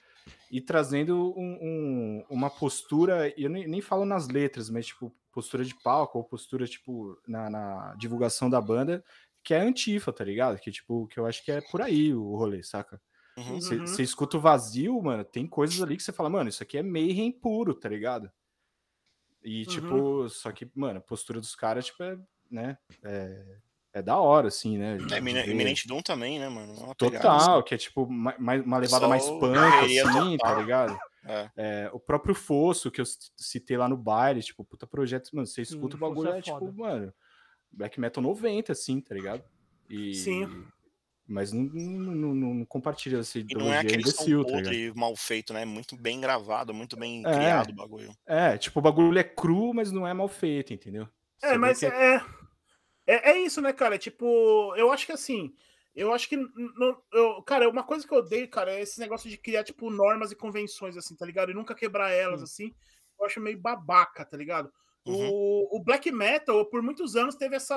e trazendo um- um- uma postura, e eu nem, nem falo nas letras, mas, tipo, postura de palco ou postura, tipo, na, na divulgação da banda, que é antifa, tá ligado? Que, tipo, que eu acho que é por aí o rolê, saca? Uhum. Você Uhum. escuta o vazio, mano, tem coisas ali que você fala, mano, isso aqui é mayhem puro, tá ligado? E, tipo, só que, mano, a postura dos caras, tipo, é, né, é, é da hora, assim, né? de É. Eminente Doom também, né, mano? É uma pegada, Total, que é, tipo, ma- mais, uma levada mais punk, assim, tá total. ligado? É. É, o próprio Fosso, que eu citei lá no baile, tipo, puta projeto, mano, você escuta o Fosso bagulho, é é, tipo, mano, Black Metal 90, assim, tá ligado? E, Sim. Mas não, não, não- não compartilha essa E não é aquele som imbecil, tá ligado? podre mal feito, né? Muito bem gravado, muito bem É. criado o bagulho. É, tipo, o bagulho é cru, mas não é mal feito, entendeu? Você É, mas que é, é. É isso, né, cara? Tipo, eu acho que assim. Eu acho que. n- n- eu, cara, uma coisa que eu odeio, cara, é esse negócio de criar, tipo, normas e convenções, assim, tá ligado? E nunca quebrar elas, assim. Eu acho meio babaca, tá ligado? Uhum. O, o black metal, por muitos anos, teve essa,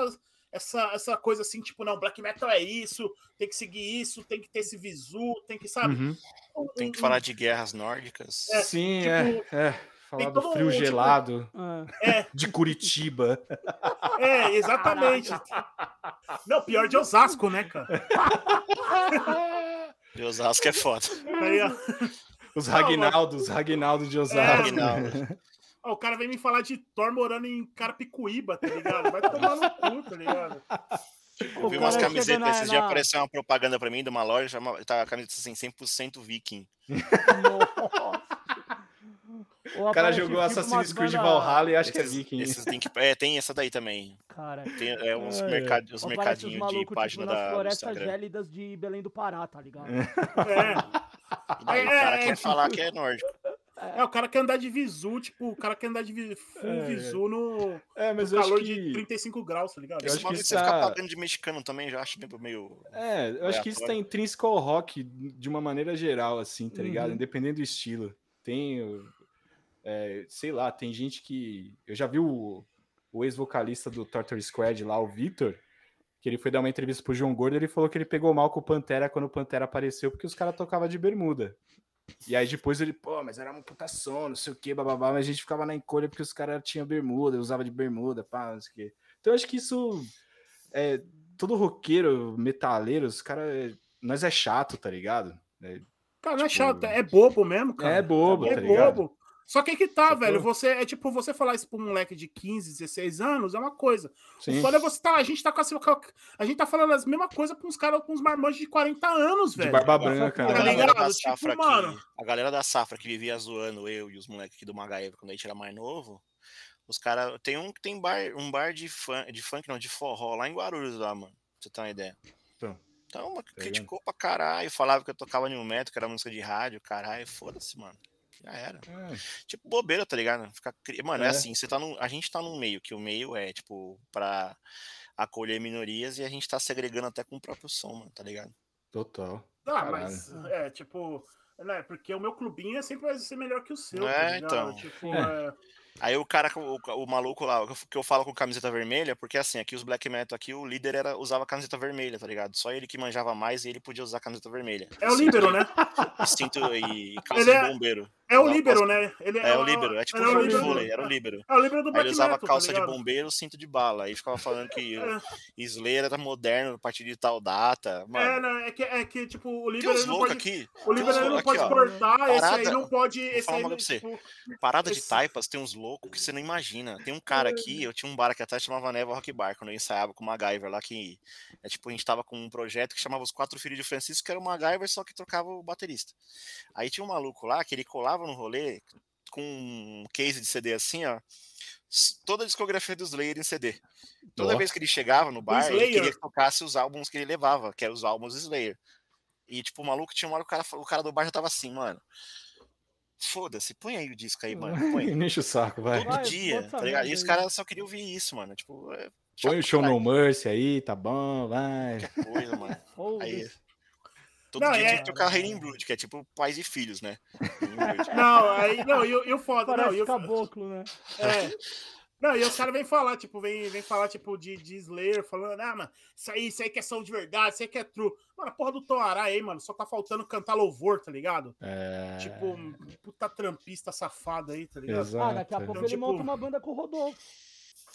essa, essa coisa assim, tipo, não, black metal é isso, tem que seguir isso, tem que ter esse visu, tem que, sabe? Uhum. Um- Tem que um- falar de guerras nórdicas. É, Sim, tipo, é, é. Falar do frio um, tipo- gelado É. de Curitiba. É, exatamente. Não, pior de Osasco, né, cara? De Osasco é foda. Aí, ó. Os Não, Ragnaldos, Ragnaldo de Osasco. Ragnaldo. Ó, o cara vem me falar de Thor morando em Carapicuíba, tá ligado? Vai tomar no cu, tá ligado? Eu vi O umas cara camisetas, na- esses dias na- apareceu uma propaganda pra mim de uma loja, chama- tá a camiseta assim, 100% viking. O cara aparece, jogou tipo, Assassin's Creed banda- Valhalla e acho que é Esses- Viking. esses link- é, tem essa daí também. Cara, Tem é, uns, Ai, mercad, os mercadinhos de malucos, página tipo, nas da, do florestas gélidas de Belém do Pará, tá ligado? É. E daí o É, cara é, quer é. falar que é nórdico. É, o cara quer andar de visu, tipo, o cara quer andar de full É, é. visu no É, mas acho calor que. de 35 graus, tá ligado? Eu Esse acho que bagulho de isso você ficar tá- pagando de mexicano também, já acho meio- meio. É, eu acho que isso tá intrínseco ao rock de uma maneira geral, assim, tá ligado? Uhum. Independente do estilo. Tem, é, sei lá, tem gente que. Eu já vi o, o ex-vocalista do Torture Squad lá, o Victor, que ele foi dar uma entrevista pro João Gordo, ele falou que ele pegou mal com o Pantera quando o Pantera apareceu, porque os caras tocavam de bermuda. E aí depois ele, pô, mas era uma puta som, não sei o que, bababá, mas a gente ficava na encolha porque os caras tinham bermuda, usava de bermuda, pá, não sei o quê. Então eu acho que isso. É, todo roqueiro, metaleiro, os caras. Nós é chato, tá ligado? É, Cara, não é tipo, chato, é bobo mesmo, cara. é bobo, É tá ligado? bobo. Só que aí que tá, Sacou? velho. Você é tipo, você falar isso pra um moleque de 15, 16 anos é uma coisa. Sim. O foda é você tá. A gente tá com a, a gente tá falando as mesmas coisas pra uns caras com uns marmanjos de 40 anos, De velho. barba branca, A Tá galera ligado? da Tipo, safra mano. que, a galera da safra que vivia zoando eu e os moleques aqui do Magaeva quando a gente era mais novo, os caras. Tem um que tem bar, um bar de, fun, de funk, não, de forró lá em Guarulhos lá, mano. Pra você ter uma ideia. Então, Então, mano, vendo? criticou pra caralho, falava que eu tocava New Metal, que era música de rádio, caralho, foda-se, mano. Já era. É, Tipo, bobeira, tá ligado? Ficar Mano, é. É. assim, você tá num... a gente tá num meio, que o meio é, tipo, pra acolher minorias e a gente tá segregando até com o próprio som, mano, tá ligado? total. Ah, Caralho. mas é tipo. Né, porque o meu clubinho é sempre vai ser melhor que o seu. É, tá então. Tipo, É. é, Aí o cara, o, o maluco lá, que eu falo com camiseta vermelha, porque assim, aqui os black metal aqui, o líder era, usava camiseta vermelha, tá ligado? Só ele que manjava mais e ele podia usar camiseta vermelha. é o líbero, né? E cinto e, e calça Ele de é- bombeiro. É o Usava líbero, calça- né? Ele É o líbero, é tipo um o jogo de vôlei, era o líbero. É o líbero do black ele usava metal, calça tá de bombeiro, cinto de bala. Aí ficava falando que É. Slayer era moderno a partir de tal data. É, Mano, não, é que, é que tipo, o líbero ele não pode. aqui. O líbero ele não pode aqui, ó. cortar, esse aí Parada- não pode. Esse aí, coisa pra tipo, Parada de Esse- taipas tem uns loucos que você não imagina. Tem um cara aqui, eu tinha um bar aqui atrás chamava Neva Rock Bar, quando eu ensaiava com o MacGyver lá, que é tipo, a gente tava com um projeto que chamava Os Quatro Filhos de Francisco, que era o MacGyver, só que trocava o baterista. Aí tinha um maluco lá que ele colava no rolê com um case de CD assim, ó. Toda a discografia do Slayer em CD. Toda vez que ele chegava no bar, ele queria que tocasse os álbuns que ele levava, que eram os álbuns Slayer. E, tipo, o maluco tinha uma hora que o cara, o cara do bar já tava assim, mano. Foda-se, põe aí o disco aí, mano. Põe. Enche o saco, vai. Todo Vai, dia, tá ligado? E os caras só queriam ouvir isso, mano. Tipo, é chato Põe o show No Mercy aí, tá bom, vai. qualquer coisa, mano. Aí, todo Não, dia é- tinha que tocar Blood, que é tipo pais e filhos, né? Não, aí, não, e, o- e o foda, não, Parece e o, caboclo, né? é. Não, e os caras vêm falar, tipo, vem, vem falar, tipo, de, de Slayer, falando, ah, mano, isso aí, isso aí que é som de verdade, isso aí que é true. Mano, a porra do Toará aí, mano, só tá faltando cantar louvor, tá ligado? É... Tipo, um puta trampista safado aí, tá ligado? Exato. Ah, daqui a pouco Então, ele tipo- monta uma banda com o Rodolfo.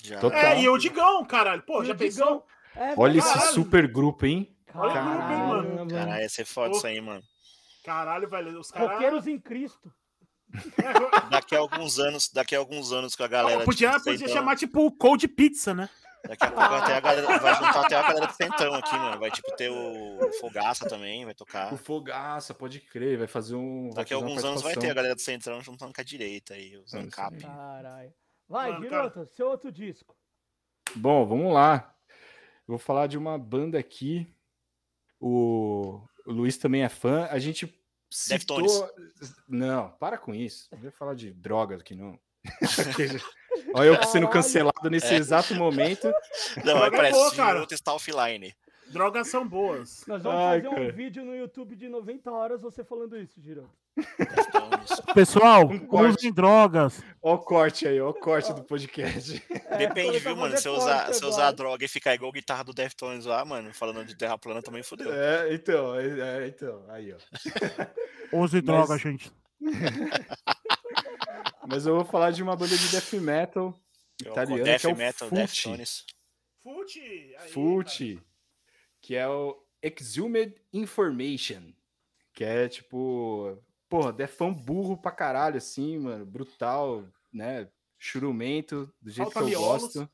Já. Total. É, e o Digão, caralho. Pô, E já o pensou? Digão- É, Olha esse Caralho. super grupo, hein? Olha o grupo, hein, mano? Caralho, Caralho, ia ser foda isso aí, mano. Caralho, velho, os caras... Roqueiros em Cristo. Daqui a alguns anos, daqui a alguns anos com a galera. podia, tipo, podia chamar, tipo, o Cold Pizza, né? Daqui a pouco até a galera. Vai juntar até a galera do Centrão aqui, mano. Vai tipo ter o Fogaça também, vai tocar. O Fogaça, pode crer, vai fazer um. Daqui a alguns anos vai ter a galera do Centrão juntando com a direita aí, os É ANCAP. aí. Caralho. Vai, Mano, Girota, seu outro disco. Bom, vamos lá. Eu vou falar de uma banda aqui. O, o Luiz também é fã. A gente citou... Deftones. Não, para com isso. Não vai falar de drogas aqui, não. Olha eu sendo cancelado nesse É. exato momento. Não, é parece que cara. outro está offline. Drogas são boas. Nós vamos Ai, fazer um cara. vídeo no YouTube de 90 horas você falando isso. Deftones. Pessoal, Um corte. usem drogas. Ó o corte aí, ó o corte do podcast. É, Depende, viu, mano? Se eu usar, se usar agora. droga e ficar igual a guitarra do Deftones lá, mano, falando de terra plana também fodeu. É, então, é, é, então, aí, ó. Use drogas, gente. Mas eu vou falar de uma banda de death metal Eu- italiana Death que é o Metal, Fute. Deftones. Fute. aí, cara. Que é o Exhumed Information, que é tipo, porra, defão burro pra caralho, assim, mano, brutal, né, churumento, do jeito Falta que eu miolos. gosto.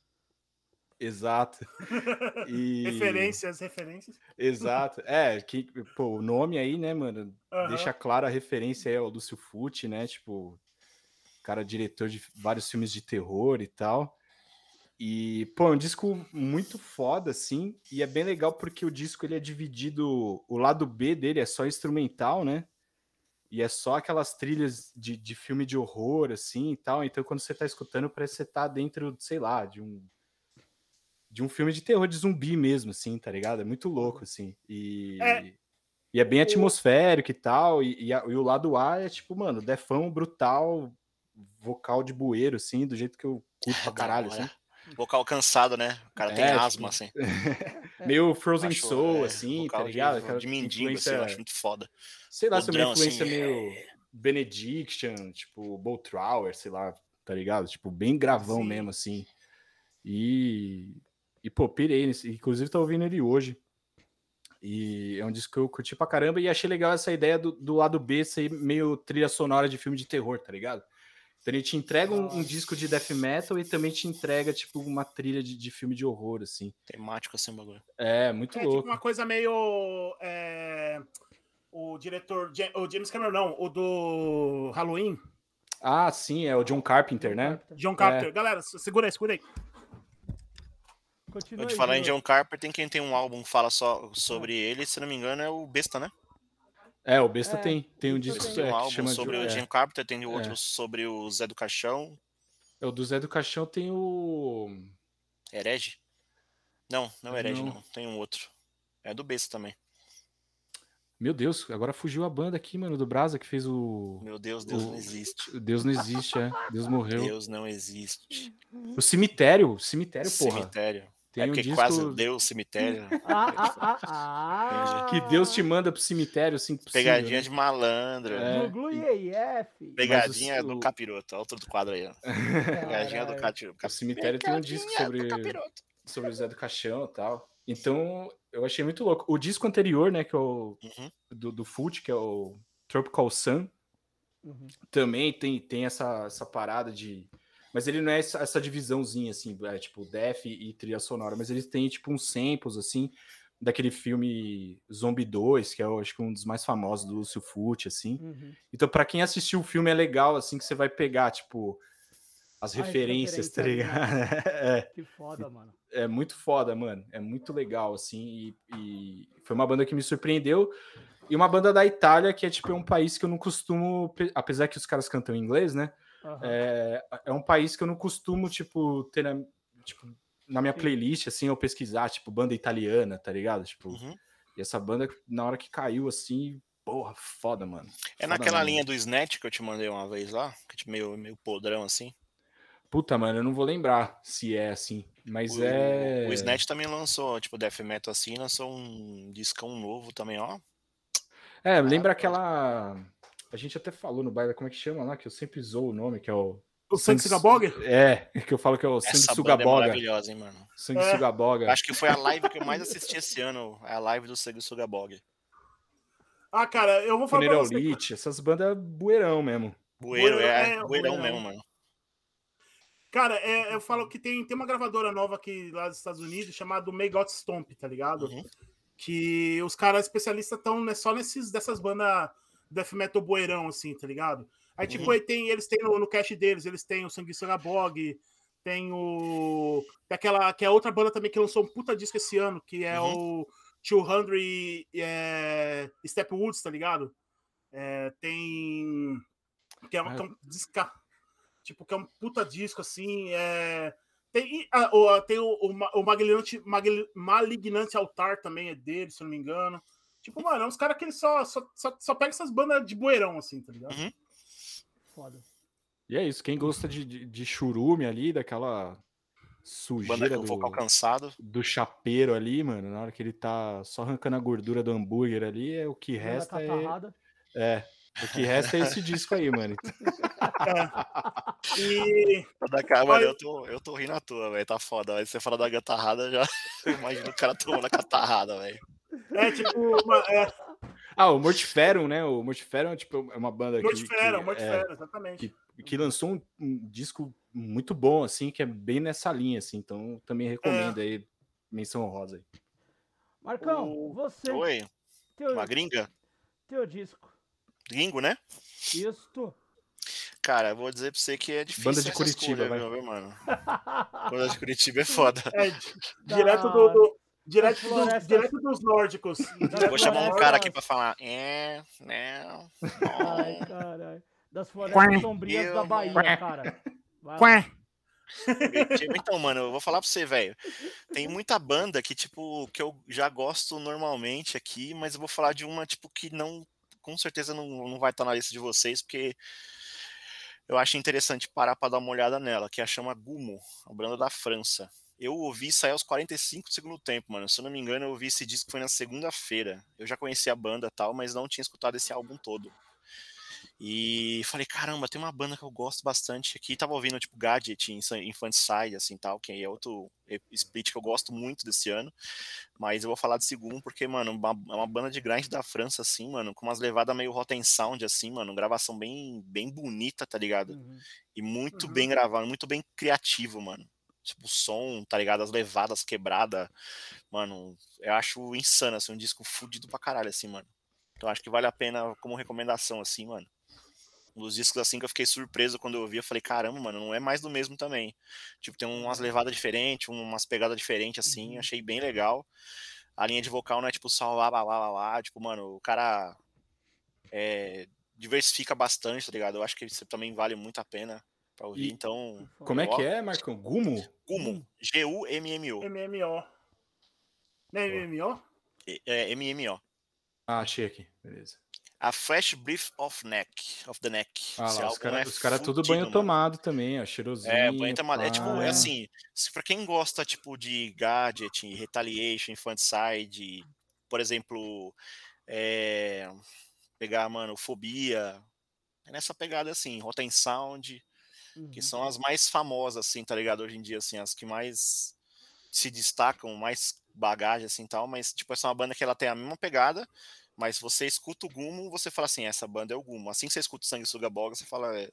Exato. E... Referências, referências. Exato. É, que, pô, o nome aí, né, mano, Aham. deixa clara a referência aí ao Lúcio Fucci, né? Tipo, cara diretor de vários filmes de terror e tal. E, pô, é um disco muito foda, assim, e é bem legal porque o disco ele é dividido, o lado B dele é só instrumental, né? E é só aquelas trilhas de, de filme de horror, assim, e tal. Então, quando você tá escutando, parece que você tá dentro, sei lá, de um de um filme de terror de zumbi mesmo, assim, tá ligado? É muito louco, assim. E É. e é bem atmosférico e tal. E, e a- e o lado A é tipo, mano, defão brutal, vocal de bueiro, assim, do jeito que eu curto pra caralho, assim. Vocal cansado, né? O cara tem É, tipo, asma, assim. Meio Frozen Acho, Soul, é, assim, tá ligado? De, de mendigo, assim, eu acho muito foda. Sei lá, se é assim, influência meio Benediction, tipo, Boltrower, sei lá, tá ligado? Tipo, bem gravão Sim. mesmo, assim. E, e pô, pirei nesse. Inclusive, tô ouvindo ele hoje. E é um disco que eu curti pra caramba e achei legal essa ideia do, do lado B ser meio trilha sonora de filme de terror, tá ligado? Então ele te entrega um, um disco de death metal e também te entrega, tipo, uma trilha de, de filme de horror, assim. Temático assim, o bagulho. É, muito É louco. tipo uma coisa meio. é, O diretor. O James Cameron, não, o do Halloween, Ah, sim, é o John Carpenter, né? John Carpenter. Galera, se- segura aí, segura aí. Continua Eu te falar em. John Carpenter, tem quem tem um álbum que fala só sobre ele, se não me engano, é o Besta, né? É, o Besta É, tem, tem um disco tem. Tem é, um que álbum chama sobre de, o é, Jim Carpenter, tem outro sobre o Zé do Caixão, é, o do Zé do Caixão tem o Herege? Não, não é Herege, Não. não. Tem um outro. É do Besta também. Meu Deus, agora fugiu a banda aqui, mano, do Brasa que fez o Meu Deus, Deus O- não existe. o Deus não existe, é. Deus morreu. Deus não existe. O cemitério, o cemitério, porra. Cemitério. Tem é um porque disco quase deu o cemitério. Ah, ah, ah, ah. que Deus te manda pro cemitério, assim, possível, Pegadinha né? de malandro. É. E EF. Pegadinha Mas o- do capiroto. Olha outro do quadro aí, ó. Pegadinha do capiroto. O cemitério tem um disco sobre, sobre o Zé do Caixão e tal. Então, eu achei muito louco. O disco anterior, né, que é o Uhum. do, do Foot, que é o Tropical Sun, Uhum. também tem, tem essa, essa parada de. Mas ele não é essa, divisãozinha, assim, é tipo def e trilha sonora, mas eles têm, tipo, uns samples, assim, daquele filme Zombie 2, que é, eu acho que um dos mais famosos do Lúcio Fucci, assim. Uhum. Então, pra quem assistiu o filme, é legal, assim, que você vai pegar, tipo, as As referências, tá ligado? é, Que foda, mano. é muito foda, mano. É muito legal, assim. E, e foi uma banda que me surpreendeu. E uma banda da Itália, que é tipo um país que eu não costumo, pe- apesar que os caras cantam em inglês, né? Aham. É, é um país que eu não costumo, tipo, ter na, tipo, na minha playlist, assim, eu pesquisar, tipo, banda italiana, tá ligado? Tipo, Uhum. e essa banda, na hora que caiu, assim, porra, foda, mano. É Foda naquela mesmo. linha do Snatch que eu te mandei uma vez lá, que é tipo meio, meio podrão assim. Puta, mano, eu não vou lembrar se é assim, mas o, é... o Snatch também lançou, tipo, Death Metal assim, lançou um discão novo também, ó. É, lembra aquela... A gente até falou no baile, como é que chama lá, que eu sempre zoo o nome, que é o... O Sangue- Sanksugabog? É, que eu falo que é o Essa Sanguessuga banda é maravilhosa, hein, mano. Sanguessuga Boga. Acho que foi a live que eu mais assisti esse ano, é a live do Sanguessuga Bog. Ah, cara, eu vou falar pra você. Essas bandas bueirão mesmo. Bueiro, é, é, bueirão mesmo, mano. Cara, é, eu falo que tem, tem uma gravadora nova aqui lá dos Estados Unidos chamada May God Stomp, tá ligado? Uhum. Que os caras especialistas estão né, só nesses, dessas bandas death metal boeirão, assim, tá ligado? Aí, tipo, Uhum. aí tem, eles têm no, no cast deles, eles têm o Sanguessuga Bog, tem o. Tem aquela que é outra banda também que lançou um puta disco esse ano, que é Uhum. o 200 é, Stepwoods, tá ligado? É, tem. Que é, uma, Ah. que é um disca, Tipo, que é um puta disco, assim. É... Tem, e, ah, o, tem o, o, o Malignante, Malignante Altar também é dele, se eu não me engano. Tipo, mano, é uns caras que eles só, só, só, só pegam essas bandas de boeirão, assim, tá ligado? Uhum. Foda. E é isso, quem gosta de, de, de churume ali, daquela Banda sujeira do, cansado. do chapeiro ali, mano, na hora que ele tá só arrancando a gordura do hambúrguer ali, é o que Banda resta é, é, o que resta é esse disco aí, mano. E. Da cara, mano, eu tô, eu tô rindo à toa, velho. Tá foda. Aí você fala da gatarrada, já eu imagino o cara tomando a catarrada, velho. É tipo. Uma, é, Ah, o Mortiferum, né? O Mortiferum é tipo é uma banda que, Mortifera, que, Mortifera, exatamente. é, que lançou um, um disco muito bom, assim, que é bem nessa linha, assim, então também recomendo aí, menção rosa aí. Marcão, O- você, Oi, teu, uma gringa? teu disco. Gringo, né? Isto. Cara, eu vou dizer pra você que é difícil Banda de Curitiba, escolha, vai. viu, mano? Banda de Curitiba é foda. É, di- direto do. do- direto, do- direto dos nórdicos. Das Vou chamar um cara aqui pra falar. É, não, Ai, caralho. Das florestas Quém. sombrias da Bahia, Quém. cara. Vai lá. Quém. Curitiba. Então, mano, eu vou falar pra você, velho. Tem muita banda que, tipo, que eu já gosto normalmente aqui, mas eu vou falar de uma, tipo, que não. Com certeza não, não vai estar na lista de vocês, porque eu acho interessante parar pra dar uma olhada nela, que é a chama Gumo, a banda da França. Eu ouvi sair aos 45 do segundo tempo, mano. Se eu não me engano, eu ouvi esse disco foi na segunda-feira. Eu já conhecia a banda e tal, mas não tinha escutado esse álbum todo. E falei, caramba, tem uma banda que eu gosto bastante aqui. Tava ouvindo, tipo, Gadget, Infanticide, assim, tal, que é outro split que eu gosto muito desse ano. Mas eu vou falar de segundo porque, mano, é uma banda de grind da França, assim, mano, com umas levadas meio Rotten Sound, assim, mano, gravação bem, bem bonita, tá ligado? Uhum. E muito Uhum. bem gravado, muito bem criativo, mano. Tipo, o som, tá ligado? As levadas quebradas. Mano, eu acho insano, assim, um disco fudido pra caralho, assim, mano. Então acho que vale a pena como recomendação, assim, mano. Um dos discos, assim, que eu fiquei surpreso quando eu ouvi. Eu falei, caramba, mano, não é mais do mesmo também. Tipo, tem umas levadas diferentes, umas pegadas diferentes, assim. Uhum. Achei bem legal. A linha de vocal não é tipo só lá, lá, lá, lá, lá. Tipo, mano, o cara é, diversifica bastante, tá ligado? Eu acho que isso também vale muito a pena pra ouvir. E- Então, Como é que é, Marcão? Gumo? Gumo, G-U-M-M-O. MMO. Não é MMO? É, M-M-O. Ah, achei aqui, beleza. A Fresh Brief of Neck, of the Neck. Ah lá, os caras é os cara tudo fudido, banho mano. tomado também, ó, cheirosinho. É, banho tomado. É tipo, é assim, pra quem gosta, tipo, de Gadget, Retaliation, Infanticide, por exemplo, é, pegar, mano, Fobia, é nessa pegada assim, Rotten Sound, que Uhum. são as mais famosas, assim, tá ligado? Hoje em dia, assim, as que mais se destacam, mais bagagem, assim, tal, mas, tipo, essa é uma banda que ela tem a mesma pegada, mas você escuta o Gumo, você fala assim, essa banda é o Gumo. Assim que você escuta o Sanguessuga Boga, você fala, é,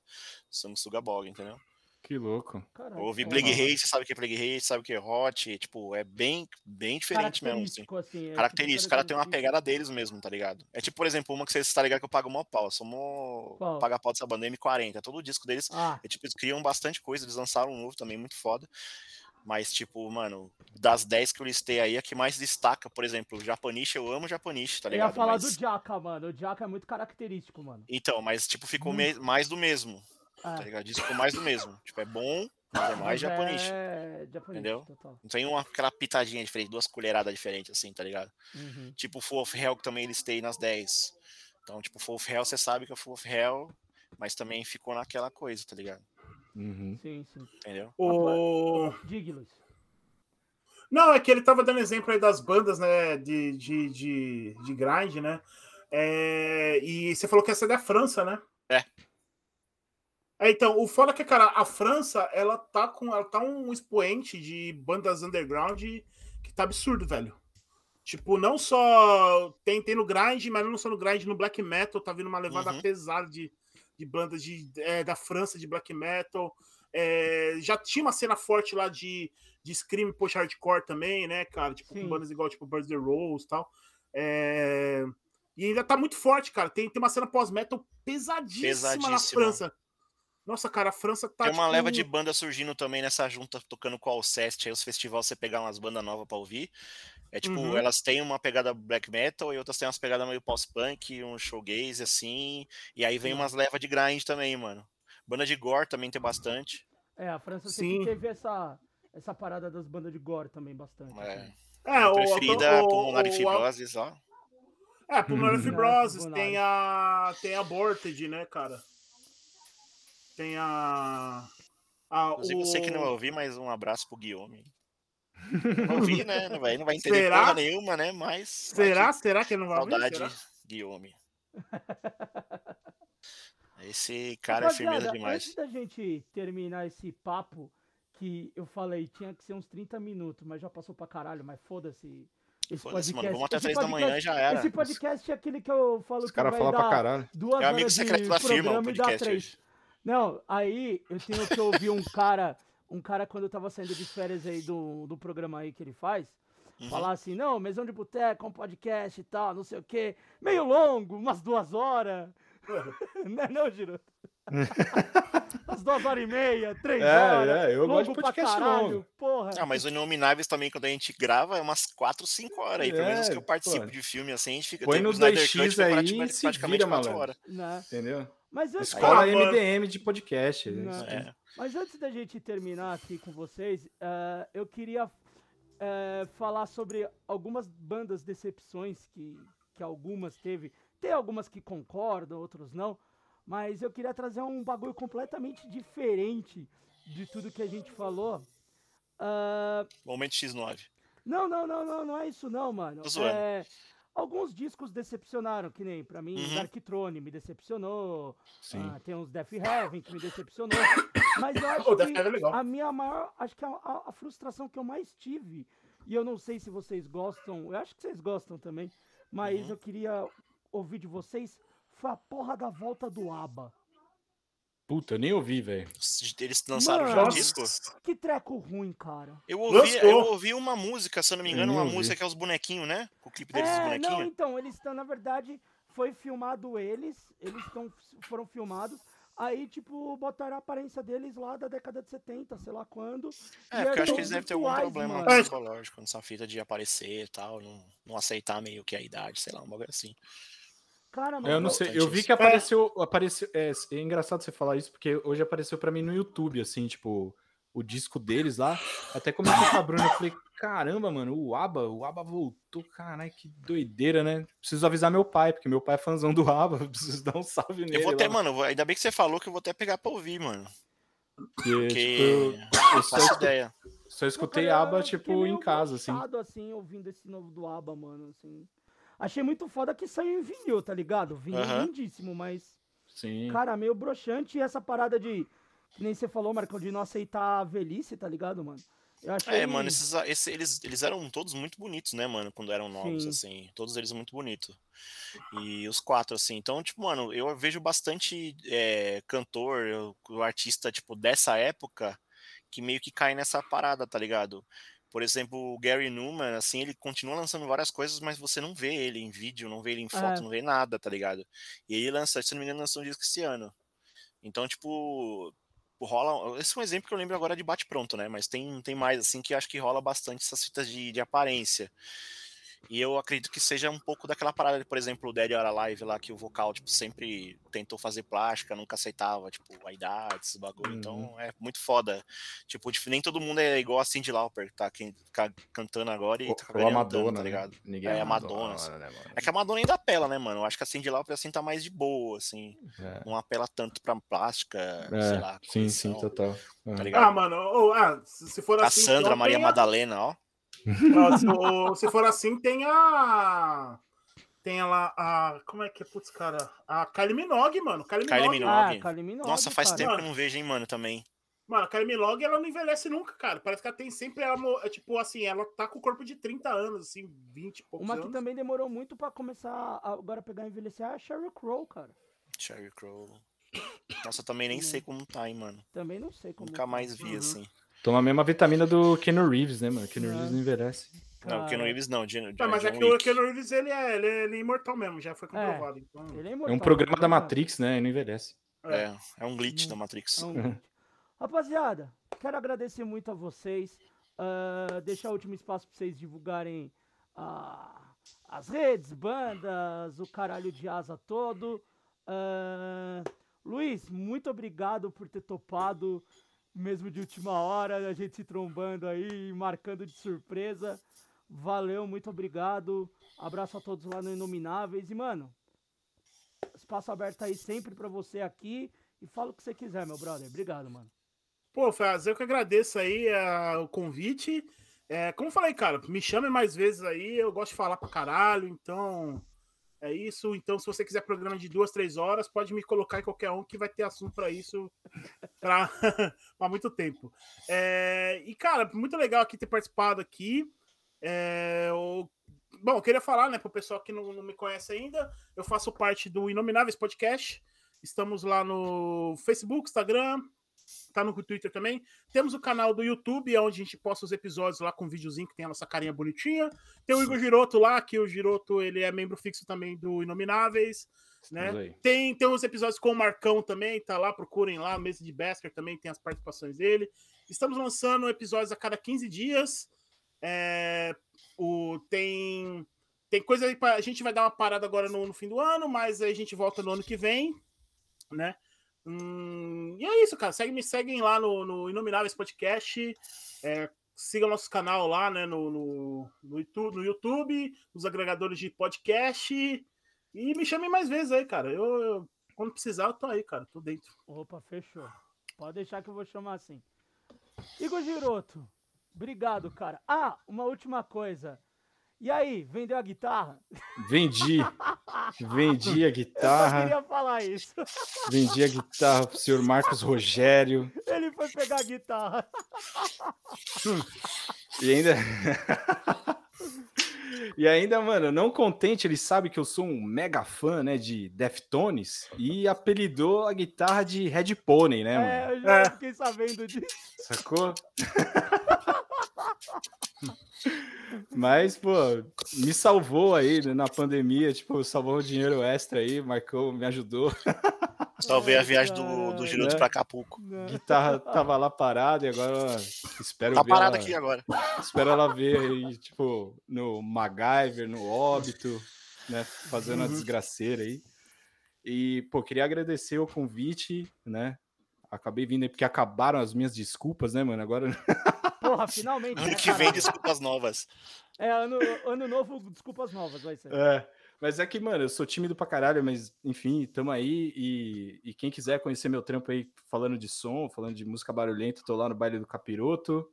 Sanguessuga Boga, entendeu? Que louco. Caralho, Ouvi foda. Plague você sabe o que é Plague Hate, sabe o que é Hot, tipo, é bem, bem diferente mesmo, assim. Característico, assim. é, Característico, os caras têm uma característico. pegada deles mesmo, tá ligado? É tipo, por exemplo, uma que você está ligado que eu pago mó pau, eu sou mó Qual? paga pau dessa banda, M40, todo o disco deles Ah, é, tipo, eles criam bastante coisa, eles lançaram um novo também, muito foda. Mas, tipo, mano, das 10 que eu listei aí, a que mais destaca, por exemplo, o Japaniche, eu amo o Japaniche, tá Eu ia ligado? falar Mas- do Jaka, mano. O Jaka é muito característico, mano. Então, mas, tipo, ficou Hum. me- mais do mesmo, É, tá ligado? Isso ficou mais do mesmo. Tipo, é bom, mas é mais mas Japaniche. É, Japaniche, Entendeu? total. Não tem uma, aquela pitadinha diferente, duas colheradas diferentes, assim, tá ligado? Uhum. Tipo o Full of Hell, que também listei nas 10. Então, tipo, Full of Hell, você sabe que é Full of Hell, mas também ficou naquela coisa, tá ligado? Uhum. Sim, sim. Entendeu? O... Diga, Luiz. Não, é que ele tava dando exemplo aí das bandas, né, de, de, de, de grind, né? É, e você falou que essa é da França, né? É. É, então, o foda é que, cara, a França, ela tá com. Ela tá um expoente de bandas underground que tá absurdo, velho. Tipo, não só tem, tem no grind, mas não só no grind, no black metal, tá vindo uma levada Uhum. pesada de, de bandas de, é, da França de black metal. É, já tinha uma cena forte lá de, de Scream post hardcore também, né, cara? Tipo, Sim. com bandas igual, tipo, Birds the Rose e tal. É, E ainda tá muito forte, cara. Tem, tem uma cena pós-metal pesadíssima, na Pesadíssima. França. Nossa, cara, a França tá. Tem uma tipo, leva de banda surgindo também nessa junta, tocando com o Alcest, aí os festivais você pegar umas bandas novas pra ouvir. É tipo, Uhum. elas têm uma pegada black metal e outras têm umas pegadas meio post-punk, um showgaze assim. E aí vem Sim. umas levas de grind também, mano. Banda de gore também tem bastante. É, a França Sim. sempre teve essa, essa parada das bandas de gore também, bastante. É. assim. É, o, preferida, o, pulmonar e ó. É, Pulmonary Uhum. Fibrosis, Pulmonary. tem a. Tem a Aborted, né, cara? Tem a. a Inclusive, eu sei que não o- ouvi, mas um abraço pro Guillaume. Não ouvi, né? Não vai, não vai entender Será? porra nenhuma, né? Mas. Será? Será que ele não vai ouvir? Saudade, Será? Guillaume. Esse cara é Rapaziada, firmeza demais. Antes da gente terminar esse papo, que eu falei, tinha que ser uns 30 minutos, mas já passou pra caralho, mas foda-se. Esse Foda-se, mano. podcast- Vamos até esse 3 da manhã e já era. Esse podcast é aquele que eu falo Os que caras vai falam pra dar caralho. duas É o amigo horas secreto de da firma, o programa e dá podcast hoje. Não, aí eu tenho que ouvir um cara, um cara quando eu tava saindo de férias aí do, do programa aí que ele faz, Uhum. falar assim, não, mesão de boteco, um podcast e tal, não sei o quê, meio longo, umas duas horas. não é não, Giro? Umas duas horas e meia, três É, horas. é, eu gosto de pra podcast caralho, longo. porra. Ah, mas o Inomináveis também, quando a gente grava, é umas 4, 5 horas aí. Pelo menos os que eu É, participo pô. de filme, assim, a gente fica Põe tempo no Snyder 2x Cut, foi aí praticamente- se praticamente vira, quatro malandro. horas. Né? Entendeu? Mas antes, Escola Ah. MDM de podcast. é aí. É. Mas antes da gente terminar aqui com vocês, eh, eu queria eh, falar sobre algumas bandas decepções que, que algumas teve. Tem algumas que concordam, outros não. Mas eu queria trazer um bagulho completamente diferente de tudo que a gente falou. Ah, Momento X9. não, não, não, não, não é isso não, mano. É, alguns discos decepcionaram, que nem pra mim, Uhum. Dark Throne me decepcionou. Sim. Ah, tem uns Death Heaven que me decepcionou. Mas eu acho O Death que é a minha maior, acho que a, a- a frustração que eu mais tive, e eu não sei se vocês gostam, eu acho que vocês gostam também, mas Uhum. eu queria ouvir de vocês, foi a porra da volta do ABBA. Puta, eu nem ouvi, velho. Eles lançaram já o disco. Que treco ruim, cara. Eu ouvi, eu ouvi uma música, se eu não me engano, uma ouvi. música que é os bonequinhos, né? O clipe deles, os É, não, bonequinhos. então, eles estão, na verdade, foi filmado eles, eles tão, foram filmados, aí, tipo, botaram a aparência deles lá da década de 70, sei lá quando. É, porque eu acho que eles devem ter algum problema mano. psicológico nessa fita de aparecer e tal, não, não aceitar meio que a idade, sei lá, um bagulho assim. Cara, Eu não mano, sei, eu vi que apareceu, apareceu é, é engraçado você falar isso, porque hoje apareceu pra mim no YouTube, assim, tipo, o disco deles lá, até comentei com a Bruna, eu falei, caramba, mano, o ABBA, o ABBA voltou, caralho, que doideira, né? Preciso avisar meu pai, porque meu pai é fãzão do ABBA, eu preciso dar um salve nele Eu vou até, lá, mano, ainda bem que você falou que eu vou até pegar pra ouvir, mano. porque, Porque tipo, eu, eu só, faço escu- ideia. só escutei ABBA, tipo, em casa, assim. assim, ouvindo esse novo do ABBA, mano, assim. Achei muito foda que saiu em vinil, tá ligado? Vinil Aham. lindíssimo, mas, Sim. cara, meio broxante e essa parada de, que nem você falou, Marcão, de não aceitar a velhice, tá ligado, mano? Eu achei... É, mano, esses, esse- eles, eles eram todos muito bonitos, né, mano, quando eram novos, Sim. assim. Todos eles muito bonitos. E os quatro, assim. Então, tipo, mano, eu vejo bastante é, cantor, eu- o artista, tipo, dessa época, que meio que cai nessa parada, tá ligado? Por exemplo, o Gary Newman, assim, ele continua lançando várias coisas, mas você não vê ele em vídeo, não vê ele em foto, É. não vê nada, tá ligado? E ele lança, se não me engano, lançou um disco esse ano. Então, tipo, rola. Esse é um exemplo que eu lembro agora de bate-pronto, né? Mas tem, tem mais, assim, que acho que rola bastante essas fitas de, de aparência. E eu acredito que seja um pouco daquela parada, por exemplo, o Dead or Alive lá, que o vocal, tipo, sempre tentou fazer plástica, nunca aceitava, tipo, a idade, esses bagulho. Uhum. Então é muito foda. Tipo, nem todo mundo é igual a Cindy Lauper, que tá aqui, tá cantando agora e Ou, tá ou a Madonna, dano, tá né? ligado? Ninguém É, a Madonna, Madonna, assim. né? É que a Madonna ainda apela, né, mano? Eu acho que a Cindy Lauper, assim, tá mais de boa, assim. É. Não apela tanto pra plástica, sei É, lá. sim, sim, composição, total. Tá É. ligado? Ah, mano, ô, ah, se for assim. Cassandra, então Maria tem a- Madalena, ó. ó, se, ô, se for assim, tem a. Tem ela, a. Como é que é? Putz, cara. A Kylie Minogue, mano. Kylie Kylie Minogue. Minogue. Ah, Kylie Minogue, Nossa, faz cara. tempo que eu não vejo, hein, mano, também. Mano, a Kylie Minogue, ela não envelhece nunca, cara. Parece que ela tem sempre. Ela, é tipo assim, ela tá com o corpo de 30 anos, assim, 20 e poucos Uma que anos. também demorou muito pra começar a agora pegar e envelhecer é a Sheryl Crow, cara. Sherry Crow. Nossa, eu também nem sei como tá, hein, mano. Também não sei como. Nunca tá. mais vi, Uhum. assim. Toma a mesma vitamina do Keanu Reeves, né, mano? Keanu Não. Reeves não envelhece. Não, o Keanu Reeves não, John, Tá, mas é que o. Keanu Reeves, ele é, ele, é, ele é imortal mesmo, já foi comprovado. Então, Ele é, É imortal, um programa né, da? Matrix, né? E não envelhece. É, é um glitch Não. da Matrix. É um glitch. Rapaziada, quero agradecer muito a vocês. ah, deixar o último espaço pra vocês divulgarem ah, as redes, bandas, o caralho de asa todo. Ah, Luiz, muito obrigado por ter topado, mesmo de última hora, a gente se trombando aí, marcando de surpresa. Valeu, muito obrigado. Abraço a todos lá no Inomináveis. E, mano, espaço aberto aí sempre pra você aqui. E fala o que você quiser, meu brother. Obrigado, mano. Pô, Faz, eu que agradeço aí ah, o convite. É, como falei, cara, me chame mais vezes aí. Eu gosto de falar pra caralho, então é isso. Então, se você quiser programa de duas, três horas, pode me colocar em qualquer um que vai ter assunto pra isso pra pra muito tempo. É, e, cara, muito legal aqui ter participado aqui. É, o- Bom, eu queria falar, né, pro pessoal que não, não me conhece ainda, eu faço parte do Inomináveis Podcast. Estamos lá no Facebook, Instagram, tá no Twitter também. Temos o canal do YouTube, onde a gente posta os episódios lá com um videozinho que tem a nossa carinha bonitinha. Tem o Igor Giroto lá, que o Giroto ele é membro fixo também do Inomináveis, né? Tem, tem uns episódios com o Marcão também, tá lá, procurem lá, mesa de Basker também tem as participações dele. Estamos lançando episódios a cada 15 dias. É, o, tem, tem coisa aí pra. A gente vai dar uma parada agora no, no fim do ano, mas aí a gente volta no ano que vem, né? Hum, e é isso, cara. Segue, me seguem lá no, no Inomináveis Podcast. É, siga nosso canal lá, né? No, no, no, YouTube, no YouTube, nos agregadores de podcast. E me chamem mais vezes aí, cara. Eu, eu- quando precisar, eu tô aí, cara. Tô dentro. Opa, fechou. Pode deixar que eu vou chamar assim. Igor Giroto, obrigado, cara. Ah, uma última coisa. E aí, vendeu a guitarra? Vendi. Vendi a Eu só guitarra. queria falar isso. Vendi a guitarra pro senhor Marcos Rogério. Ele foi pegar a guitarra. E ainda. e ainda, mano, não contente, ele sabe que eu sou um mega fã, né, de Deftones e apelidou a guitarra de Red Pony, né, mano? É, eu já É. fiquei sabendo disso. Sacou? Mas, pô, me salvou aí né, na pandemia, tipo, salvou o dinheiro extra aí, Marcou, me ajudou. Talvez a viagem do, do Giroto Né? pra Acapulco. Não. guitarra tava lá parada e agora espero Tá ver parado ela, aqui agora. espero ela ver aí, tipo, no MacGyver, no Óbito, né, fazendo a Uhum. desgraceira aí. E, pô, queria agradecer o convite, né, acabei vindo aí porque acabaram as minhas desculpas, né, mano, agora... Porra, finalmente. Ano né, que vem, desculpas novas. É, ano, ano novo, desculpas novas, vai ser. É, mas é que, mano, eu sou tímido pra caralho, mas enfim, tamo aí. E, e quem quiser conhecer meu trampo aí, falando de som, falando de música barulhenta, tô lá no baile do Capiroto.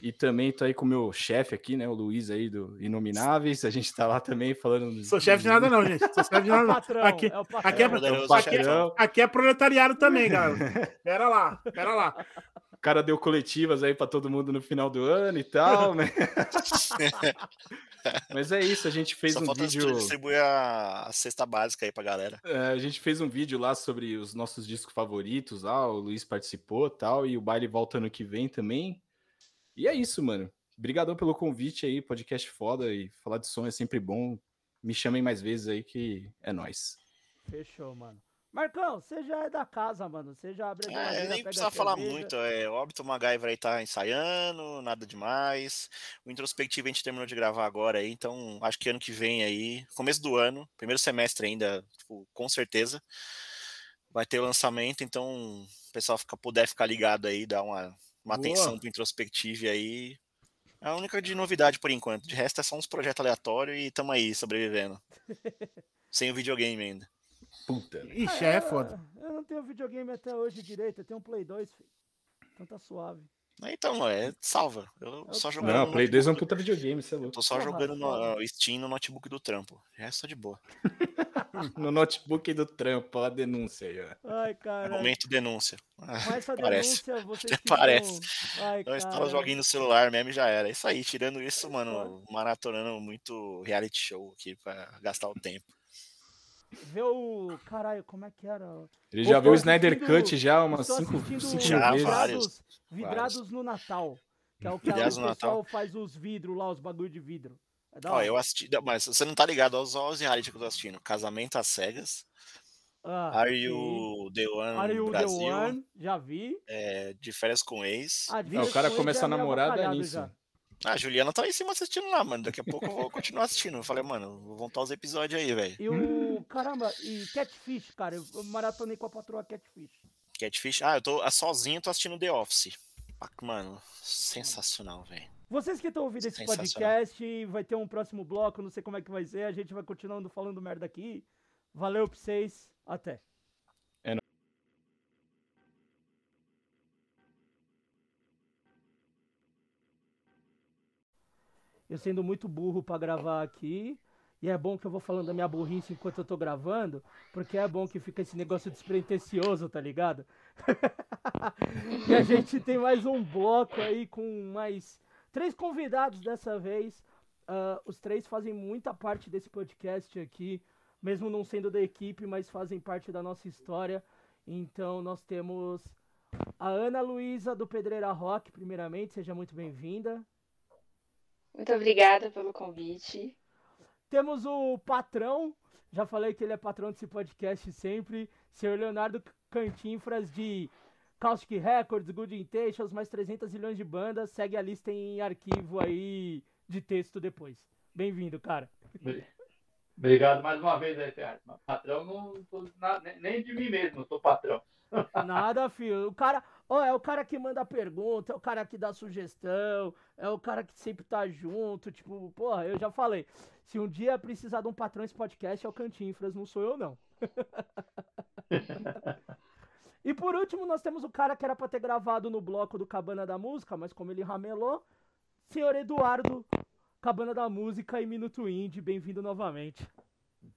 E também tô aí com o meu chefe aqui, né, o Luiz aí do Inomináveis. A gente tá lá também falando. Sou chefe de nada, não, gente. Sou chefe de É nada, não. patrão, Aqui, é o patrão. aqui é, É o poderoso aqui, é, aqui é proletariado também, galera. Pera lá, pera lá. O cara deu coletivas aí pra todo mundo no final do ano e tal, né? Mas é isso, a gente fez Só um falta vídeo. distribuir a, a cesta básica aí pra galera. É, a gente fez um vídeo lá sobre os nossos discos favoritos lá, o Luiz participou e tal, e o baile volta ano que vem também. E é isso, mano. Obrigadão pelo convite aí, podcast foda e falar de som é sempre bom. Me chamem mais vezes aí que é nóis. Fechou, mano. Marcão, você já é da casa, mano. Você já abre a É, nem precisa falar cerveja. muito. É, óbito, o MacGyver aí tá ensaiando, nada demais. O introspectivo a gente terminou de gravar agora aí, então acho que ano que vem aí, começo do ano, primeiro semestre ainda, tipo, com certeza, vai ter o lançamento, então o pessoal fica, puder ficar ligado aí, dar uma, uma Boa. atenção pro introspectivo aí. É a única de novidade por enquanto. De resto é só uns projetos aleatórios e tamo aí, sobrevivendo. Sem o videogame ainda. Puta. Ixi, Ah, é eu- foda. Eu não tenho videogame até hoje direito. Eu tenho um Play 2, filho. Então tá suave. Então, é, salva. Eu só jogando Não, Play 2 é um puta videogame, você é Eu louco. tô só Porra, jogando no Steam no notebook do trampo. O resto tá de boa. No notebook do trampo, ó, a denúncia aí, ó. Ai, cara. Momento denúncia. Ah, essa Parece. denúncia, vocês parece. Ai, Então instala joguinho no celular mesmo e já era. Isso aí, tirando isso, mano, maratonando muito reality show aqui pra gastar o tempo. Vê o. Caralho, como é que era? Ele já viu o Snyder Cut já umas Estou 5 assistindo cinco Já, vezes. vários. vidrados, vidrados no Natal. Que é o que Vidrados o no pessoal Natal. faz os vidros lá, os bagulho de vidro. É da Ó, eu assisti, mas você não tá ligado aos, aos reality que eu tô assistindo. Casamento às cegas, Ah, Are. You The One Are You the Brasil, One? Já vi. é, De Férias com Ex. Ah, o cara começa a é meio namorar, é nisso. já. Ah, a Juliana tá aí em cima assistindo lá, mano. Daqui a pouco eu vou continuar assistindo. Eu falei, mano, vou voltar os episódios aí, velho. E o. Caramba, e Catfish, cara. Eu maratonei com a patroa Catfish. Catfish. Ah, eu tô ah, sozinho, tô assistindo The Office. Ah, Mano, sensacional, velho. Vocês que estão ouvindo esse podcast, vai ter um próximo bloco, não sei como é que vai ser. A gente vai continuando falando merda aqui. Valeu pra vocês. Até. Eu sendo muito burro pra gravar aqui. E é bom que eu vou falando da minha burrice enquanto eu tô gravando, porque é bom que fica esse negócio despretensioso, tá ligado? e a gente tem mais um bloco aí com mais três convidados dessa vez. Ah, os três fazem muita parte desse podcast aqui, mesmo não sendo da equipe, mas fazem parte da nossa história. Então nós temos a Ana Luísa do Pedreira Rock, primeiramente, seja muito bem-vinda. Muito obrigada pelo convite. Temos o patrão, já falei que ele é patrão desse podcast sempre, senhor Leonardo Cantinfras de Caustic Records, Good Intentions, mais 300 milhões de bandas, segue a lista em arquivo aí de texto depois. Bem-vindo, cara. Obrigado mais uma vez aí, Teatro. Patrão, não nem- nem de mim mesmo, eu sou patrão. Nada, filho. O cara, ó, é o cara que manda pergunta, é o cara que dá sugestão, é o cara que sempre tá junto. Tipo, porra, eu já falei. Se um dia precisar de um patrão esse podcast, é o Cantinfras, não sou eu, não. e por último, nós temos o cara que era pra ter gravado no bloco do Cabana da Música, mas como ele ramelou, senhor Eduardo, Cabana da Música e Minuto Indie, bem-vindo novamente.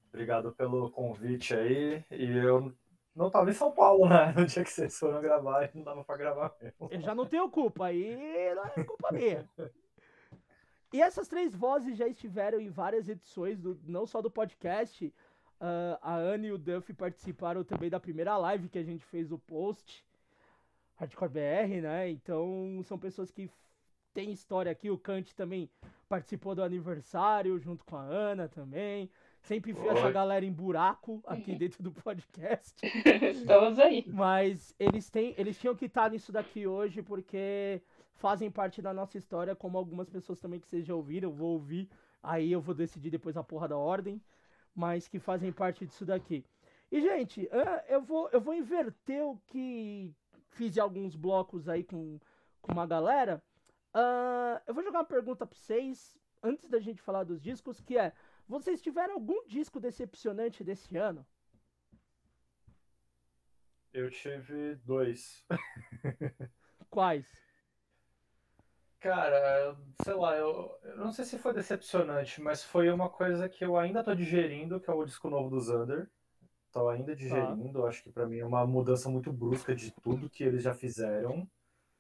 Obrigado pelo convite aí. E eu não tava em São Paulo, né? No dia que vocês foram gravar e não dava pra gravar mesmo. Eu já não tenho culpa, aí não é culpa minha. E essas três vozes já estiveram em várias edições, do, não só do podcast. ah, a Anne e o Duff participaram também da primeira live que a gente fez do post. Hardcore BR, né? Então são pessoas que têm história aqui. O Kant também participou do aniversário junto com a Ana também. Sempre enfia essa galera em buraco aqui dentro do podcast. Estamos aí. Mas eles têm, eles tinham que estar nisso daqui hoje porque fazem parte da nossa história, como algumas pessoas também que vocês já ouviram, eu vou ouvir, aí eu vou decidir depois a porra da ordem, mas que fazem parte disso daqui. E gente, eu vou eu vou inverter o que fiz em alguns blocos aí com, com uma galera. Ah, eu vou jogar uma pergunta pra vocês antes da gente falar dos discos, que é: vocês tiveram algum disco decepcionante desse ano? Eu tive dois. Quais? Cara, sei lá, eu, eu não sei se foi decepcionante, mas foi uma coisa que eu ainda tô digerindo, que é o disco novo do Xander. Tô ainda digerindo, acho que pra mim é uma mudança muito brusca de tudo que eles já fizeram.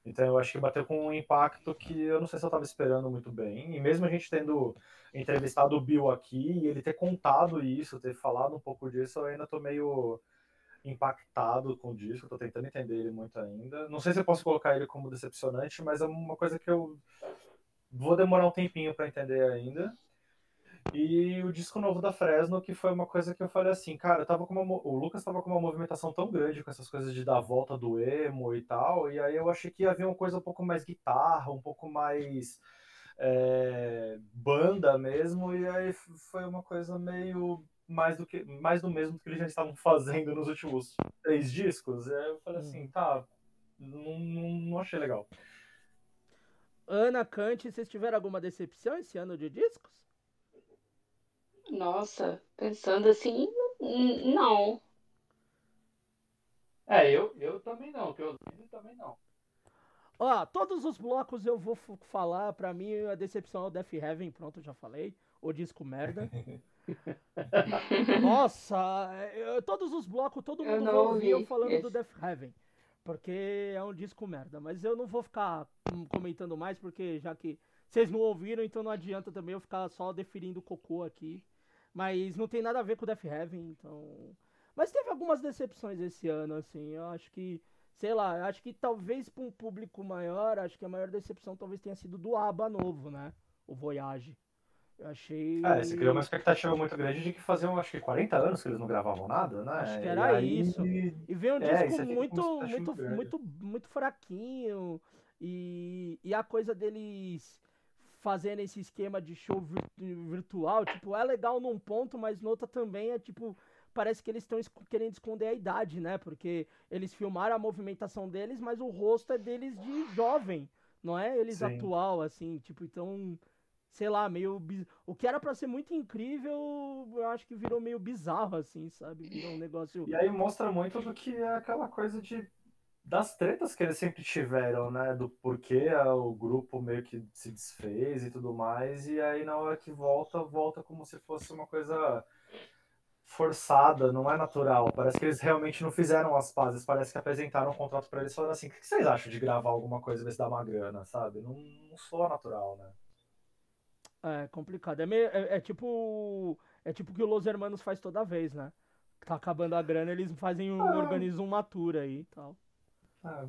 Então eu acho que bateu com um impacto que eu não sei se eu tava esperando muito bem. E mesmo a gente tendo entrevistado o Bill aqui e ele ter contado isso, ter falado um pouco disso, eu ainda tô meio impactado com o disco, tô tentando entender ele muito ainda. Não sei se eu posso colocar ele como decepcionante, mas é uma coisa que eu vou demorar um tempinho para entender ainda. E o disco novo da Fresno, que foi uma coisa que eu falei assim, cara, eu tava com uma, o Lucas tava com uma movimentação tão grande com essas coisas de dar a volta do emo e tal, e aí eu achei que ia vir uma coisa um pouco mais guitarra, um pouco mais é, banda mesmo, e aí foi uma coisa meio mais do que mais do mesmo que eles já estavam fazendo nos últimos três discos. E aí eu falei assim, tá, não, não, não achei legal. Ana, Kant, vocês tiveram alguma decepção esse ano de discos? Nossa, pensando assim, não. É, eu, eu também não, que eu vi também não. Ó, todos os blocos eu vou falar. Pra mim, a decepção é o Death Heaven. Pronto, já falei. O disco merda. Nossa, eu- todos os blocos, todo Eu mundo não vai ouvir eu ouvi falando do esse. Death Heaven. Porque é um disco merda. Mas eu não vou ficar hum, comentando mais, porque já que vocês não ouviram, então não adianta também eu ficar só deferindo cocô aqui. Mas não tem nada a ver com o Death Heaven, então. Mas teve algumas decepções esse ano, assim. Eu acho que, sei lá, eu acho que talvez para um público maior, acho que a maior decepção talvez tenha sido do ABBA novo, né? O Voyage. Eu achei. É, você criou uma expectativa muito grande de que faziam, acho que 40 anos que eles não gravavam nada, né? Acho que era aí- isso. E veio um É, disco isso aqui muito, muito, muito, muito fraquinho. E, e a coisa deles fazendo esse esquema de show vir- virtual, tipo, é legal num ponto, mas no outro também é tipo. Parece que eles estão querendo esconder a idade, né? Porque eles filmaram a movimentação deles, mas o rosto é deles de jovem, não é eles Sim. atual, assim, tipo, então sei lá, meio. biz- O que era pra ser muito incrível, eu acho que virou meio bizarro, assim, sabe? Virou um negócio. E aí mostra muito do que é aquela coisa de das tretas que eles sempre tiveram, né? Do porquê o grupo meio que se desfez e tudo mais, e aí na hora que volta, volta como se fosse uma coisa forçada, não é natural. Parece que eles realmente não fizeram as pazes, parece que apresentaram um contrato pra eles falaram assim: o que vocês acham de gravar alguma coisa e ver se dá uma grana, sabe? Não, não soa natural, né? É complicado. É, meio, é, é tipo. É tipo o que o Los Hermanos faz toda vez, né? Tá acabando a grana, eles fazem um, Ah. organizam uma tour aí e tal. Ah,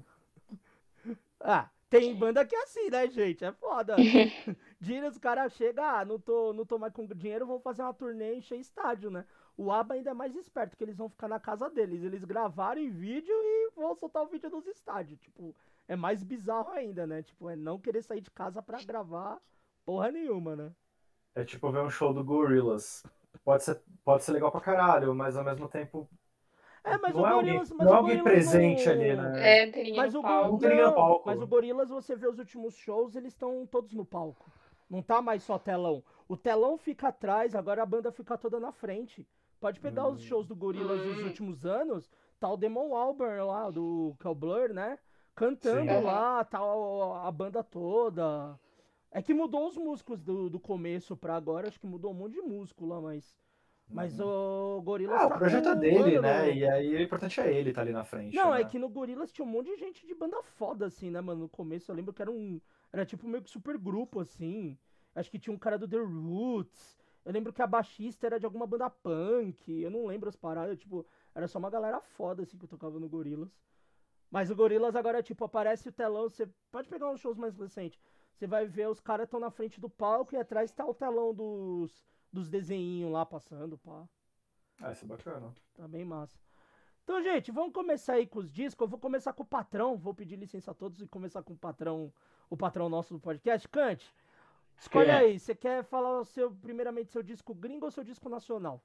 Ah, tem banda que é assim, né, gente? É foda. Dinheiro, os caras chegam, ah, não tô, não tô mais com dinheiro, vão fazer uma turnê e encher estádio, né? O ABBA ainda é mais esperto, que eles vão ficar na casa deles. Eles gravaram em vídeo e vão soltar o vídeo nos estádios. Tipo, é mais bizarro ainda, né? Tipo, é não querer sair de casa pra gravar porra nenhuma, né? É tipo ver um show do Gorillaz. Pode ser, pode ser legal pra caralho, mas ao mesmo tempo. É, mas não o é alguém, Gorillaz, mas não é o alguém Gorillaz presente não- ali, né? É, tem Mas o, palco. Não palco. mas o Gorilas, você vê os últimos shows, eles estão todos no palco. Não tá mais só telão. O telão fica atrás, agora a banda fica toda na frente. Pode pegar Hum. os shows do Gorilas dos últimos anos, tá o Demon Albarn lá, do que é o Blur, né? Cantando Sim. lá, tá a banda toda. É que mudou os músicos do, do começo pra agora, acho que mudou um monte de músico lá, mas. Mas o Gorilas Ah, tá o projeto é dele, banda né? E aí o importante é ele estar ali na frente. não, né? é que no Gorilas tinha um monte de gente de banda foda, assim, né, mano? No começo eu lembro que era um. Era tipo meio que super grupo, assim. Acho que tinha um cara do The Roots. Eu lembro que a baixista era de alguma banda punk. Eu não lembro as paradas, tipo, era só uma galera foda, assim, que tocava no Gorilas. Mas o Gorilas agora, tipo, aparece o telão. Você pode pegar uns shows mais recentes. Você vai ver os caras estão na frente do palco e atrás tá o telão dos, dos desenhinhos lá passando, pá. Ah, isso é bacana. Tá bem massa. Então, gente, vamos começar aí com os discos. Eu vou começar com o patrão. Vou pedir licença a todos e começar com o patrão, o patrão nosso do podcast. Cante, escolhe é? aí. Você quer falar o seu, primeiramente seu disco gringo ou seu disco nacional?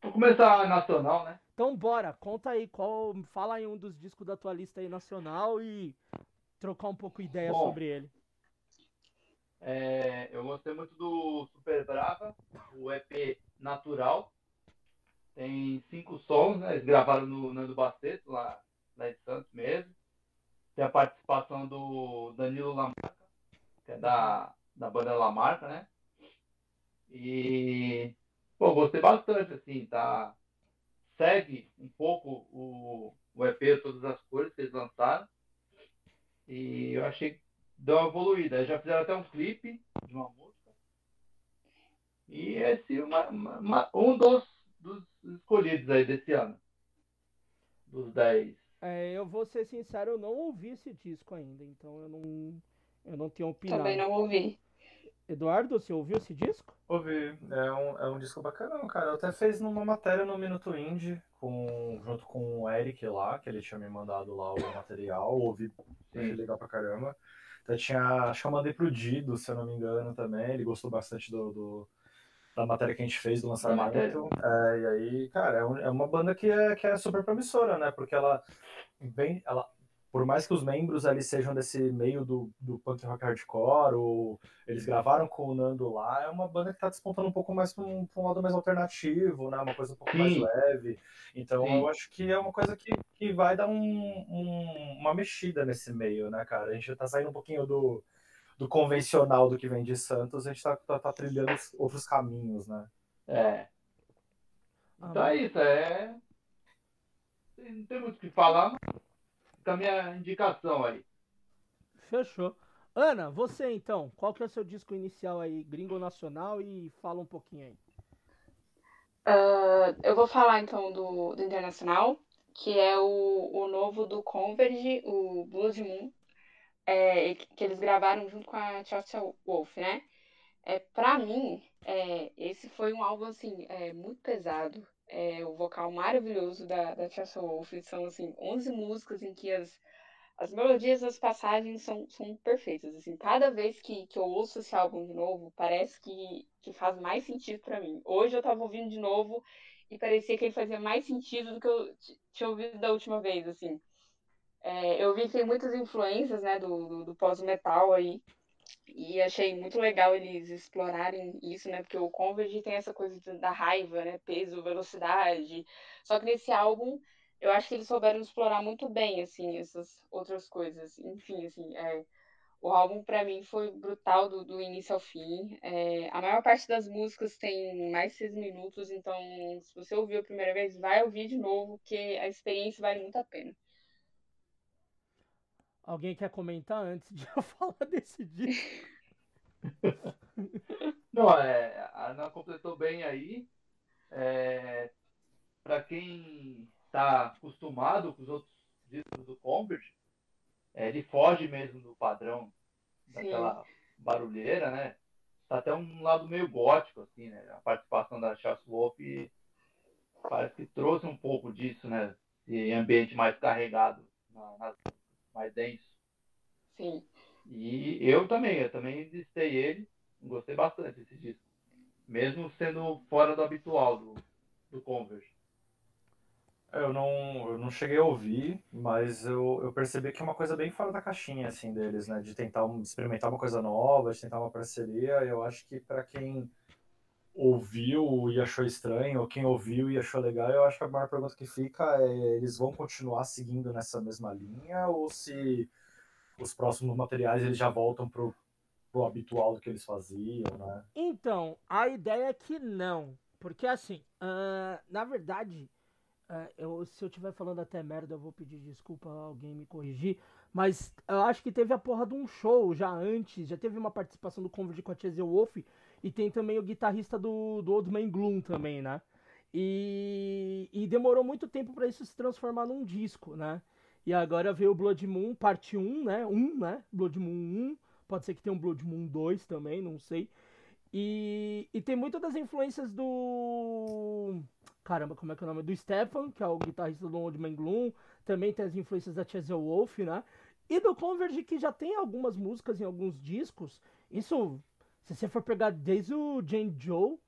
Vou começar nacional, né? Então, bora. Conta aí qual. Fala aí um dos discos da tua lista aí nacional e trocar um pouco ideia Bom. sobre ele. É, eu gostei muito do Super Brava, o EP Natural. Tem cinco sons, né? Eles gravaram no Nando Baceto, lá, lá de Santos mesmo. Tem a participação do Danilo Lamarca, que é da, da banda Lamarca, né? E, pô, gostei bastante, assim, tá? Segue um pouco o, o EP, todas as cores que eles lançaram. E eu achei deu uma evoluída. Eles já fizeram até um clipe de uma música. E esse é uma, uma- uma- um dos, dos escolhidos aí desse ano. Dos 10. É, eu vou ser sincero, eu não ouvi esse disco ainda, então eu não, eu não tenho opinião. Também não ouvi. Eduardo, você ouviu esse disco? Ouvi, é um, é um disco bacana, cara. Eu até fez numa matéria no Minuto Indie, com, junto com o Eric lá, que ele tinha me mandado lá o material, ouvi, achei legal pra caramba. Então tinha, acho que eu mandei pro Dido, se eu não me engano, também, ele gostou bastante do, do da matéria que a gente fez do lançamento. É, e aí, cara, é, um, é, uma banda que é, que é super promissora, né? Porque ela vem, ela por mais que os membros ali sejam desse meio do, do punk rock hardcore, ou eles gravaram com o Nando lá, é uma banda que está despontando um pouco mais para um, um, lado mais alternativo, né? Uma coisa um pouco Sim. mais leve. Então Sim. eu acho que é uma coisa que, que vai dar um, um, uma mexida nesse meio, né, cara? A gente está saindo um pouquinho do, do convencional do que vem de Santos, a gente está tá, tá trilhando outros caminhos, né? É. Então é isso, é. Não tem muito o que falar com a minha indicação aí. Fechou. Ana, você então, qual que é o seu disco inicial aí, gringo nacional, e fala um pouquinho aí. Uh, eu vou falar então do, do internacional, que é o, o novo do Converge, o Blood Moon, é, que eles gravaram junto com a Chelsea Wolf, né? É, pra mim, é, esse foi um álbum assim, é, muito pesado é, o vocal maravilhoso da, da Chelsea Wolf. São, assim, 11 músicas em que as, as melodias as passagens são, são perfeitas. Assim, cada vez que, que eu ouço esse álbum de novo, parece que, que faz mais sentido para mim. Hoje eu tava ouvindo de novo e parecia que ele fazia mais sentido do que eu tinha ouvido da última vez, assim. É, eu vi que tem muitas influências, né, do, do, do pós-metal aí. E achei muito legal eles explorarem isso, né? Porque o Converge tem essa coisa da raiva, né? Peso, velocidade. Só que nesse álbum, eu acho que eles souberam explorar muito bem, assim, essas outras coisas. Enfim, assim, é, o álbum para mim foi brutal do, do início ao fim. É, a maior parte das músicas tem mais seis minutos, então se você ouviu a primeira vez, vai ouvir de novo, que a experiência vale muito a pena. Alguém quer comentar antes de eu falar desse disco? Não, é, a Ana completou bem aí. É, para quem está acostumado com os outros discos do Convert, é, ele foge mesmo do padrão daquela Sim. barulheira, né? Tá até um lado meio gótico, assim, né? A participação da Charles Wolf parece que trouxe um pouco disso, né? De ambiente mais carregado na, nas mais denso. Sim. E eu também, eu também listei ele, gostei bastante desse disco. Mesmo sendo fora do habitual do, do Converse. Eu não, eu não cheguei a ouvir, mas eu, eu percebi que é uma coisa bem fora da caixinha, assim, deles, né? De tentar um, experimentar uma coisa nova, de tentar uma parceria. Eu acho que para quem ouviu e achou estranho, ou quem ouviu e achou legal, eu acho que a maior pergunta que fica é: eles vão continuar seguindo nessa mesma linha ou se os próximos materiais eles já voltam pro, pro habitual do que eles faziam, né? Então, a ideia é que não. Porque assim, uh, na verdade, uh, eu, se eu estiver falando até merda, eu vou pedir desculpa a alguém me corrigir. Mas eu acho que teve a porra de um show já antes, já teve uma participação do Converge com a Chase Wolf e tem também o guitarrista do, do Old Man Gloom também, né? E, e demorou muito tempo para isso se transformar num disco, né? E agora veio o Blood Moon, parte 1, né? 1, né? Blood Moon 1. Pode ser que tenha um Blood Moon 2 também, não sei. E, e tem muitas das influências do. Caramba, como é que é o nome? Do Stefan, que é o guitarrista do Old Man Gloom. Também tem as influências da Chazelle Wolf, né? E do Converge, que já tem algumas músicas em alguns discos. Isso se você for pegar desde o Jane Joe,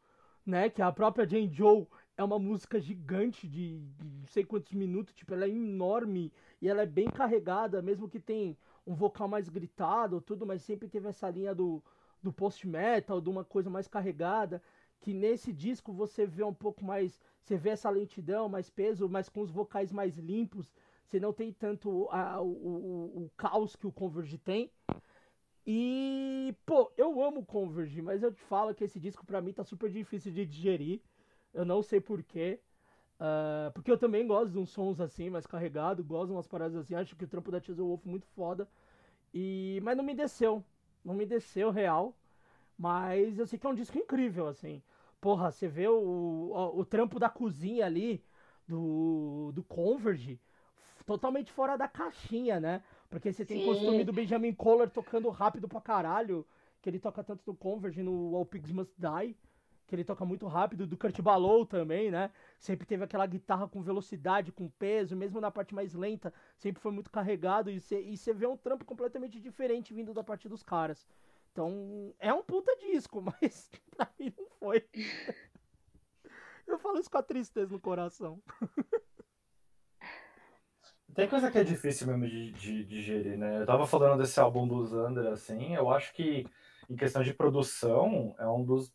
né? Que a própria Jane Joe é uma música gigante de, de não sei quantos minutos, tipo, ela é enorme e ela é bem carregada, mesmo que tem um vocal mais gritado, tudo, mas sempre teve essa linha do, do post-metal, de uma coisa mais carregada, que nesse disco você vê um pouco mais, você vê essa lentidão, mais peso, mas com os vocais mais limpos, você não tem tanto a, o, o, o caos que o Converge tem. E, pô, eu amo Converge, mas eu te falo que esse disco pra mim tá super difícil de digerir. Eu não sei porquê. Uh, porque eu também gosto de uns sons assim, mais carregado, gosto de umas paradas assim. Acho que o trampo da Teaser Wolf é muito foda. E, mas não me desceu. Não me desceu real. Mas eu sei que é um disco incrível, assim. Porra, você vê o, o, o trampo da cozinha ali, do, do Converge, totalmente fora da caixinha, né? Porque você tem Sim. o costume do Benjamin Kohler tocando rápido pra caralho, que ele toca tanto no Converge, no All Pigs Must Die, que ele toca muito rápido, do Kurt Balow também, né? Sempre teve aquela guitarra com velocidade, com peso, mesmo na parte mais lenta, sempre foi muito carregado e você vê um trampo completamente diferente vindo da parte dos caras. Então, é um puta disco, mas pra mim não foi. Eu falo isso com a tristeza no coração. Tem coisa que é difícil mesmo de, de, digerir, né? Eu tava falando desse álbum do Zander, assim, eu acho que em questão de produção é um dos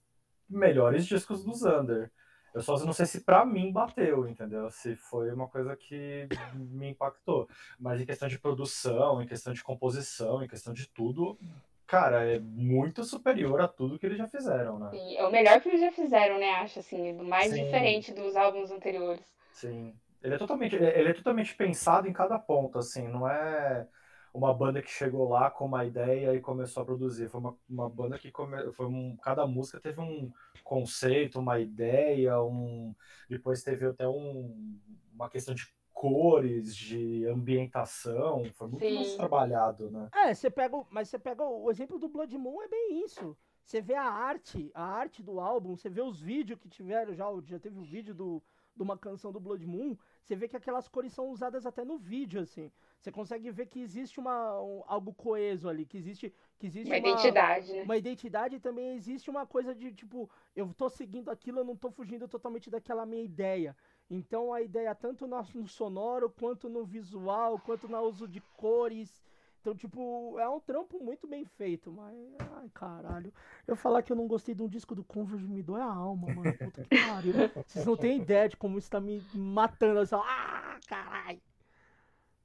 melhores discos do Zander. Eu só não sei se para mim bateu, entendeu? Se foi uma coisa que me impactou. Mas em questão de produção, em questão de composição, em questão de tudo, cara, é muito superior a tudo que eles já fizeram, né? Sim, é o melhor que eles já fizeram, né? Acho assim, do mais Sim. diferente dos álbuns anteriores. Sim. Ele é totalmente, ele é totalmente pensado em cada ponto, assim, não é uma banda que chegou lá com uma ideia e começou a produzir. Foi uma, uma banda que come, foi um, cada música teve um conceito, uma ideia, um depois teve até um, uma questão de cores, de ambientação, foi muito Sim. mais trabalhado, né? É, você pega, o- mas você pega o exemplo do Blood Moon é bem isso. Você vê a arte, a arte do álbum, você vê os vídeos que tiveram já, já teve o vídeo do, de uma canção do Blood Moon, você vê que aquelas cores são usadas até no vídeo, assim. Você consegue ver que existe uma, um- algo coeso ali, que existe, que existe Uma identidade, né? uma identidade e também existe uma coisa de tipo, eu tô seguindo aquilo, eu não tô fugindo totalmente daquela minha ideia. Então a ideia tanto no, no sonoro, quanto no visual, quanto no uso de cores. Então, tipo, é um trampo muito bem feito, mas. Ai, caralho. Eu falar que eu não gostei de um disco do Converge me dói a alma, mano. Puta que pariu. Vocês não têm ideia de como isso tá me matando. Assim, ó. ah, caralho.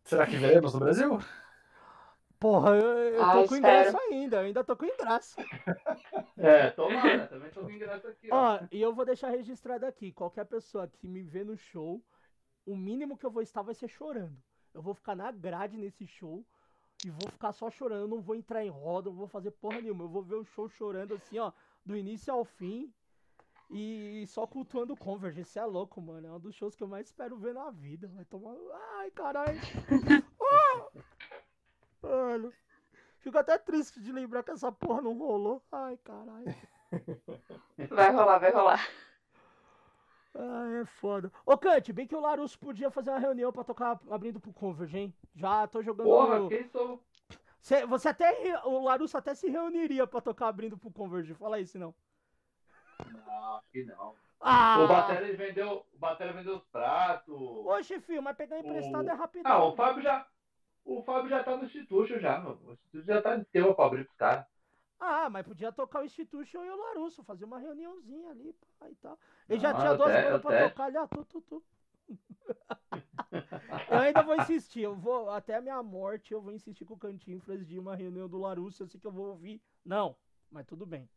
Será que veremos no Brasil? Porra, eu, eu Ah, tô com espero. ingresso ainda, eu ainda tô com ingresso. É, tomara, também tô com ingresso aqui, ó. Ó, e eu vou deixar registrado aqui, qualquer pessoa que me vê no show, o mínimo que eu vou estar vai ser chorando. Eu vou ficar na grade nesse show e vou ficar só chorando, eu não vou entrar em roda, não vou fazer porra nenhuma. Eu vou ver o show chorando assim, ó, do início ao fim e só cultuando o Converge. Isso é louco, mano. É um dos shows que eu mais espero ver na vida. Vai tomar. Ai, caralho. Ah! Mano. Fico até triste de lembrar que essa porra não rolou. Ai, caralho. Vai rolar, vai rolar. Ah, é foda. Ô, Kant, bem que o Larusso podia fazer uma reunião pra tocar abrindo pro Converge, hein? Já tô jogando. Porra, no- quem sou? Cê- você até. O Larusso até se reuniria pra tocar abrindo pro Converge. Fala isso, não. Não, acho que não. Ah! O Batera vendeu, o Batera vendeu os pratos. Oxe, filho, mas pegar emprestado O- é rapidão. Ah, o Fábio já. O Fábio já tá no Instituto já, meu. O Instituto já tá de tema pra abrir pros caras. Ah, mas podia tocar o Institution e o Larusso, fazer uma reuniãozinha ali pá, e tal. Ele já tinha duas bandas pra tocar ali, ó, tu, tu, tu. eu ainda vou insistir, eu vou, até a minha morte, eu vou insistir com o Cantinflas de uma reunião do Larusso, eu sei que eu vou ouvir. Não, mas tudo bem.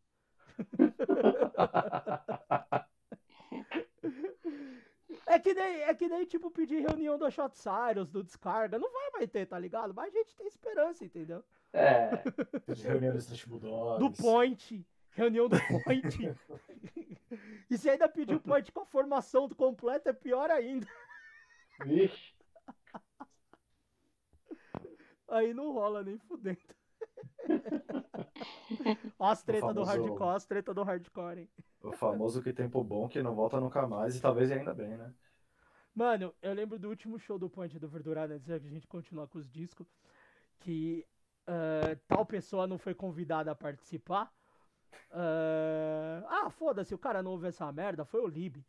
É que nem, é que nem tipo pedir reunião do Shot Cyrus, do Descarga. Não vai mais ter, tá ligado? Mas a gente tem esperança, entendeu? É. Reunião dos Bulldogs. Do Point. Reunião do Point. e se ainda pedir o Point com a formação completa, é pior ainda. Vixe. Aí não rola nem fudendo. Ó as treta do famoso- hardcore, as treta do hardcore, hein? O famoso que tempo bom que não volta nunca mais e talvez ainda bem, né? Mano, eu lembro do último show do Point do Verdurado, antes da gente continuar com os discos, que ah, tal pessoa não foi convidada a participar. Ah, ah, foda-se, o cara não ouve essa merda, foi o Lib.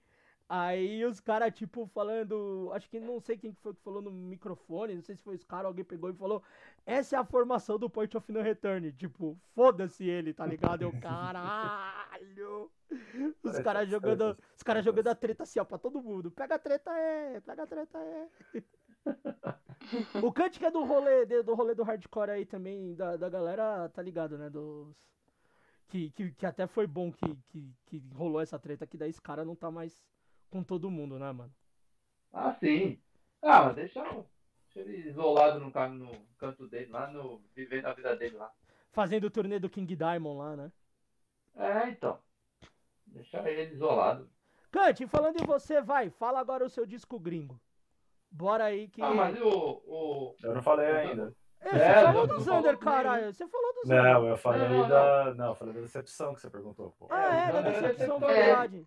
Aí os caras, tipo, falando. Acho que não sei quem que foi que falou no microfone, não sei se foi os caras, alguém pegou e falou: Essa é a formação do Point of No Return. Tipo, foda-se ele, tá ligado? Eu, caralho! Os caras jogando, tretas, os caras jogando a treta assim, ó, pra todo mundo. Pega a treta é, pega a treta é. o Kant que é do rolê, do rolê do hardcore aí também, da, da galera, tá ligado, né? Dos. Que, que, que até foi bom que, que, que rolou essa treta, que daí esse cara não tá mais com todo mundo, né, mano? Ah, sim. Ah, mas deixa, deixa ele isolado no, no canto dele, lá no. vivendo a vida dele lá. Fazendo o turnê do King Diamond lá, né? É, então. Deixa ele isolado. Kant, falando em você, vai, fala agora o seu disco gringo. Bora aí que. Ah, mas o. o Eu não falei ainda. É, você É, falou do Zander, falou caralho. Você falou do Zander. Não, eu falei Não, não, da. Não, eu falei da decepção que você perguntou, pô. Ah, é, da é decepção, verdade.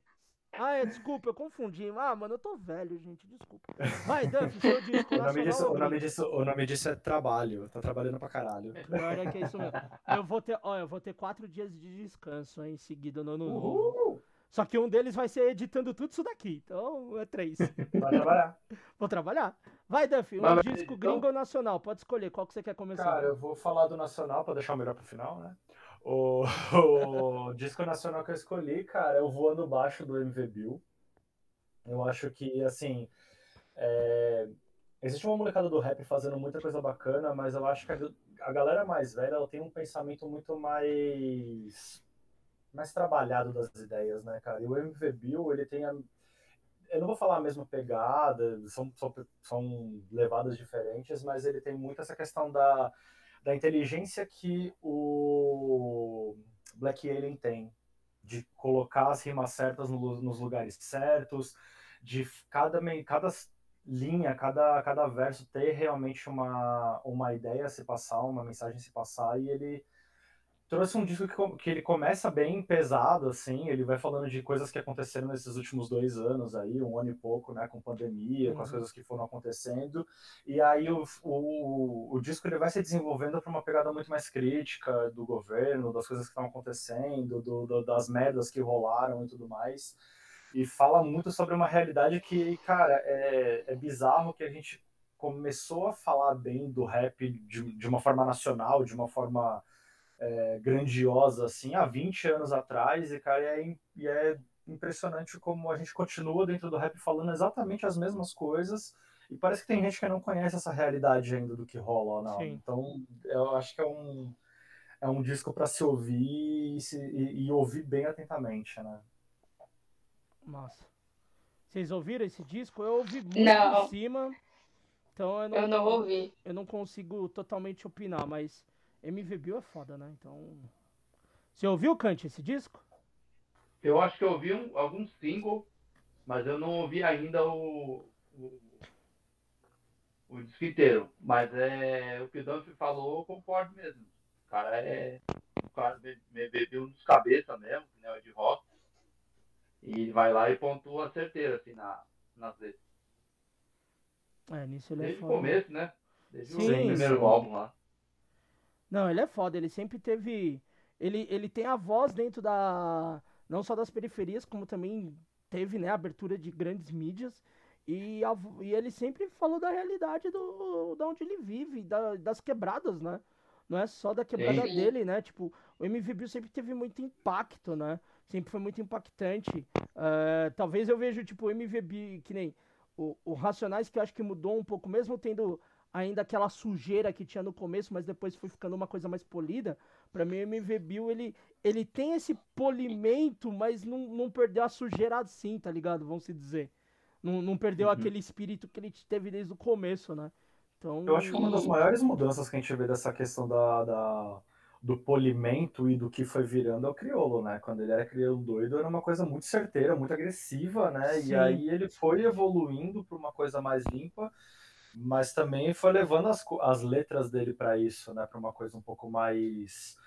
Ah, é, desculpa, eu confundi. Ah, mano, eu tô velho, gente, desculpa. Vai, Duff, seu disco O nome, disso, o, nome disso, o nome disso é trabalho. Tá trabalhando pra caralho. Pior é que é isso mesmo. Eu vou ter, ó, eu vou ter quatro dias de descanso aí, em seguida no ano novo. Só que um deles vai ser editando tudo isso daqui, então é três. Vai trabalhar. Vou trabalhar. Vai, Duff, um Mas disco edição? gringo ou nacional, pode escolher qual que você quer começar. Cara, eu vou falar do nacional pra deixar o melhor pro final, né? O, o disco nacional que eu escolhi, cara, é o Voando Baixo do MV Bill. Eu acho que, assim, é, existe uma molecada do rap fazendo muita coisa bacana, mas eu acho que a, a galera mais velha ela tem um pensamento muito mais mais trabalhado das ideias, né, cara? E o MV Bill, ele tem a, eu não vou falar a mesma pegada, são, são, são levadas diferentes, mas ele tem muito essa questão da, da inteligência que o Black Alien tem, de colocar as rimas certas no- nos lugares certos, de cada, cada linha, cada, cada verso ter realmente uma, uma ideia se passar, uma mensagem se passar, e ele trouxe um disco que, que ele começa bem pesado, assim, ele vai falando de coisas que aconteceram nesses últimos dois anos aí, um ano e pouco, né, com pandemia, com as Uhum. coisas que foram acontecendo, e aí o, o, o disco ele vai se desenvolvendo para uma pegada muito mais crítica do governo, das coisas que estão acontecendo, do, do- das merdas que rolaram e tudo mais, e fala muito sobre uma realidade que, cara, é, é bizarro que a gente começou a falar bem do rap de, de uma forma nacional, de uma forma é, grandiosa assim há 20 anos atrás e cara é, e é impressionante como a gente continua dentro do rap falando exatamente as mesmas coisas e parece que tem gente que não conhece essa realidade ainda do que rola não Sim. então eu acho que é um é um disco para se ouvir e, se- e- e ouvir bem atentamente né Massa. Vocês ouviram esse disco? Eu ouvi muito Não. por cima. Então eu não, Eu não ouvi. eu não consigo totalmente opinar, mas MV Bill é foda, né? Então. Você ouviu, Kant, esse disco? Eu acho que eu ouvi um, algum single, mas eu não ouvi ainda o, o, o disco inteiro. Mas é, o que o Duff falou, eu concordo mesmo. O cara é. O cara me, me bebeu nos cabeça mesmo, né? De rock. E ele vai lá e pontua certeiro, assim, na, nas letras. É, nisso ele é Desde o foda. começo, né? Desde Sim, o primeiro sim. álbum lá. Não, ele é foda, ele sempre teve. Ele, ele tem a voz dentro da. Não só das periferias, como também teve, né, a abertura de grandes mídias. E, a e ele sempre falou da realidade do, da onde ele vive, da- das quebradas, né? Não é só da quebrada Sim. dele, né? Tipo, o MV Bill sempre teve muito impacto, né? Sempre foi muito impactante. Eh, talvez eu vejo, tipo, o MV Bill, que nem o, o Racionais, que eu acho que mudou um pouco, mesmo tendo ainda aquela sujeira que tinha no começo, mas depois foi ficando uma coisa mais polida. Pra mim, o MV Bill, ele, ele tem esse polimento, mas não, não perdeu a sujeira assim, tá ligado? Vamos se dizer. Não, não perdeu Uhum. aquele espírito que ele teve desde o começo, né? Então, Eu acho que uma das maiores mudanças que a gente vê dessa questão da, da- do polimento e do que foi virando é o crioulo, né? Quando ele era crioulo doido, era uma coisa muito certeira, muito agressiva, né? Sim. E aí ele foi evoluindo para uma coisa mais limpa, mas também foi levando as, as letras dele para isso, né? Para uma coisa um pouco mais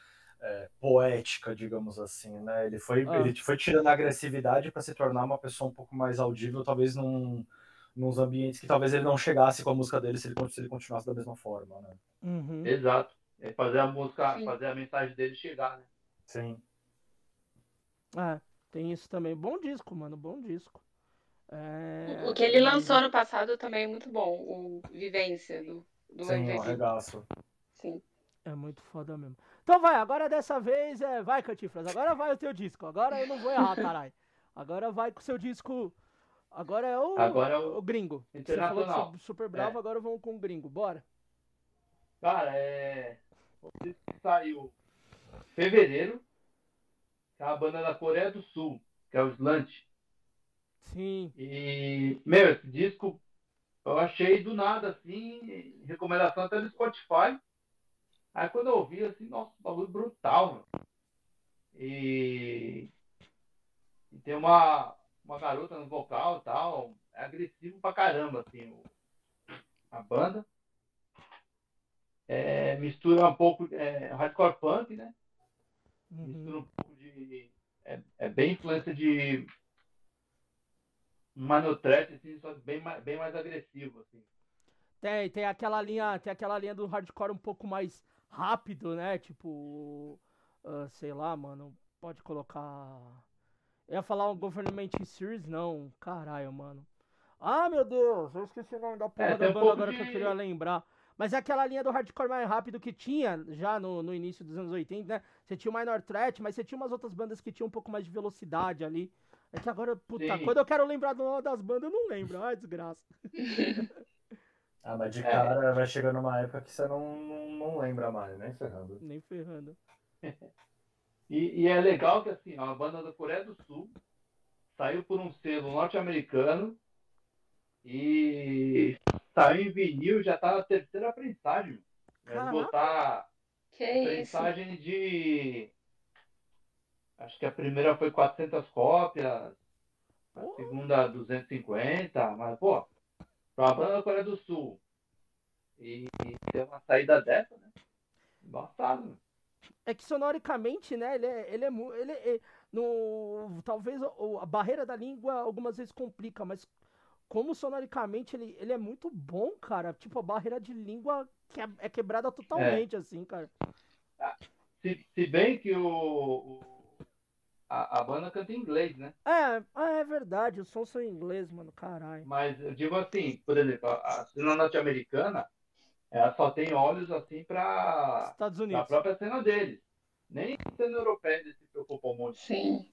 é, poética, digamos assim, né? Ele foi, Ah. ele foi tirando a agressividade para se tornar uma pessoa um pouco mais audível, talvez num nos ambientes que talvez ele não chegasse com a música dele se ele, se ele continuasse da mesma forma, né? Uhum. Exato. É fazer a música, Sim. fazer a mensagem dele chegar, né? Sim. É, tem isso também. Bom disco, mano, bom disco. É, O que ele lançou ano passado também é muito bom, o Vivência do, do Sim, é um MV. arregaço. Sim. É muito foda mesmo. Então vai, agora dessa vez é. Vai, Cantifras, agora vai o teu disco. Agora eu não vou errar, caralho. Agora vai com o seu disco. Agora é o, Agora é o o gringo. Você falou internacional. Su- super bravo, É. agora vamos com o gringo. Bora. Cara, é. O disco saiu em fevereiro. Que é a banda da Coreia do Sul, que é o Slant. Sim. E, meu, esse disco eu achei do nada, assim, recomendação até do Spotify. Aí quando eu ouvi, assim, nossa, bagulho brutal, mano. E, e tem uma, uma garota no vocal e tal, é agressivo pra caramba, assim, o- a banda. é, mistura um pouco é, hardcore punk, né? Uhum. Mistura um pouco de. É, é bem influência de Manotret, assim, só bem, mais- bem mais agressivo, assim. Tem, tem aquela linha, tem aquela linha do hardcore um pouco mais rápido, né? Tipo, ah, sei lá, mano, pode colocar. Eu ia falar um Government Series, não, caralho, mano. Ah, meu Deus, eu esqueci o nome da porra É, da um banda pouco agora que eu de- queria lembrar. Mas é aquela linha do hardcore mais rápido que tinha já no, no início dos anos 80, né? Você tinha o Minor Threat, mas você tinha umas outras bandas que tinham um pouco mais de velocidade ali. É que agora, puta, Sim. quando eu quero lembrar do nome das bandas, eu não lembro. Ai, desgraça. Ah, mas de É. cara vai chegando uma época que você não, não, não lembra mais, nem ferrando. Nem ferrando. E, e é legal que assim, ó, a banda da Coreia do Sul saiu por um selo norte-americano e saiu em vinil, já tá na terceira prensagem. Caraca. botar Que isso? prensagem de. Acho que a primeira foi 400 cópias, a segunda 250, mas pô, pra uma banda da Coreia do Sul e ter uma saída dessa, né? Embaçado. É que sonoricamente, né, ele é, ele é, ele é- no, talvez a barreira da língua algumas vezes complica, mas como sonoricamente ele, ele é muito bom, cara. Tipo, a barreira de língua que é, é quebrada totalmente, assim, cara. Se, se bem que o, o- a, a banda canta em inglês, né? É, ah, é verdade, os sons são em inglês, mano, caralho. Mas eu digo assim, por exemplo, a, a cena norte-americana, ela só tem olhos assim para Estados a Unidos. própria cena deles. Nem a cena europeia eles se preocupam muito. Sim.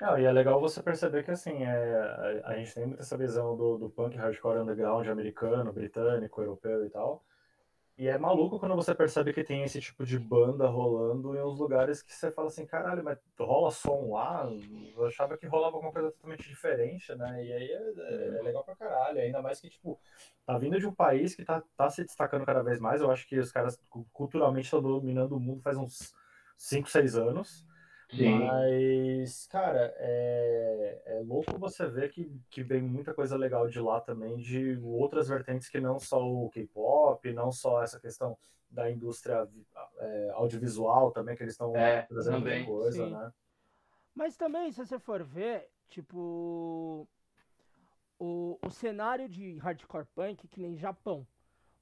Não, e é legal você perceber que assim, é, a, a gente tem muito essa visão do, do punk hardcore underground americano, britânico, europeu e tal. E é maluco quando você percebe que tem esse tipo de banda rolando em uns lugares que você fala assim, caralho, mas rola som lá? Eu achava que rolava alguma coisa totalmente diferente, né? E aí é, é- é legal pra caralho. Ainda mais que, tipo, tá vindo de um país que tá, tá se destacando cada vez mais. Eu acho que os caras cu- culturalmente estão dominando o mundo faz uns 5, 6 anos. Sim. Mas, cara, é, é louco você ver que, que vem muita coisa legal de lá também, de outras vertentes que não só o K-pop, não só essa questão da indústria é, audiovisual também, que eles estão É, trazendo muita também, coisa, sim. né? Mas também, se você for ver, tipo. O, o cenário de hardcore punk, que nem Japão.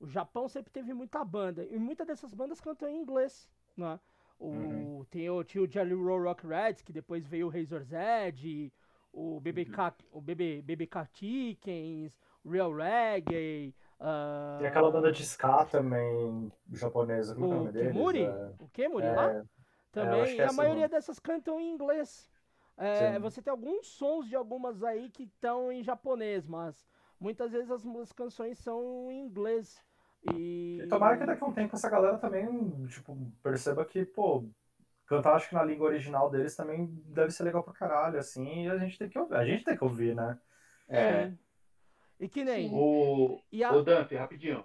O Japão sempre teve muita banda. E muitas dessas bandas cantam em inglês. Né? O, Uhum. Tem o, tinha o Jelly Roll Rock Reds, que depois veio o Razor Zed, o BBK, o BB, BBK Chickens, Real Reggae. ah, Tem aquela banda de ska também, japonesa, como é o o nome deles? Kimuri? É, O Kimuri é, lá? eu Também, e é a maioria mesmo. dessas cantam em inglês. É, você tem alguns sons de algumas aí que estão em japonês, mas muitas vezes as, as canções são em inglês. E... E tomara que daqui a um tempo essa galera também, tipo, perceba que, pô, cantar acho que na língua original deles também deve ser legal pra caralho, assim, e a gente tem que ouvir, a gente tem que ouvir, né? É, Sim. E que nem. Sim. o, E a... o Dumpy, rapidinho.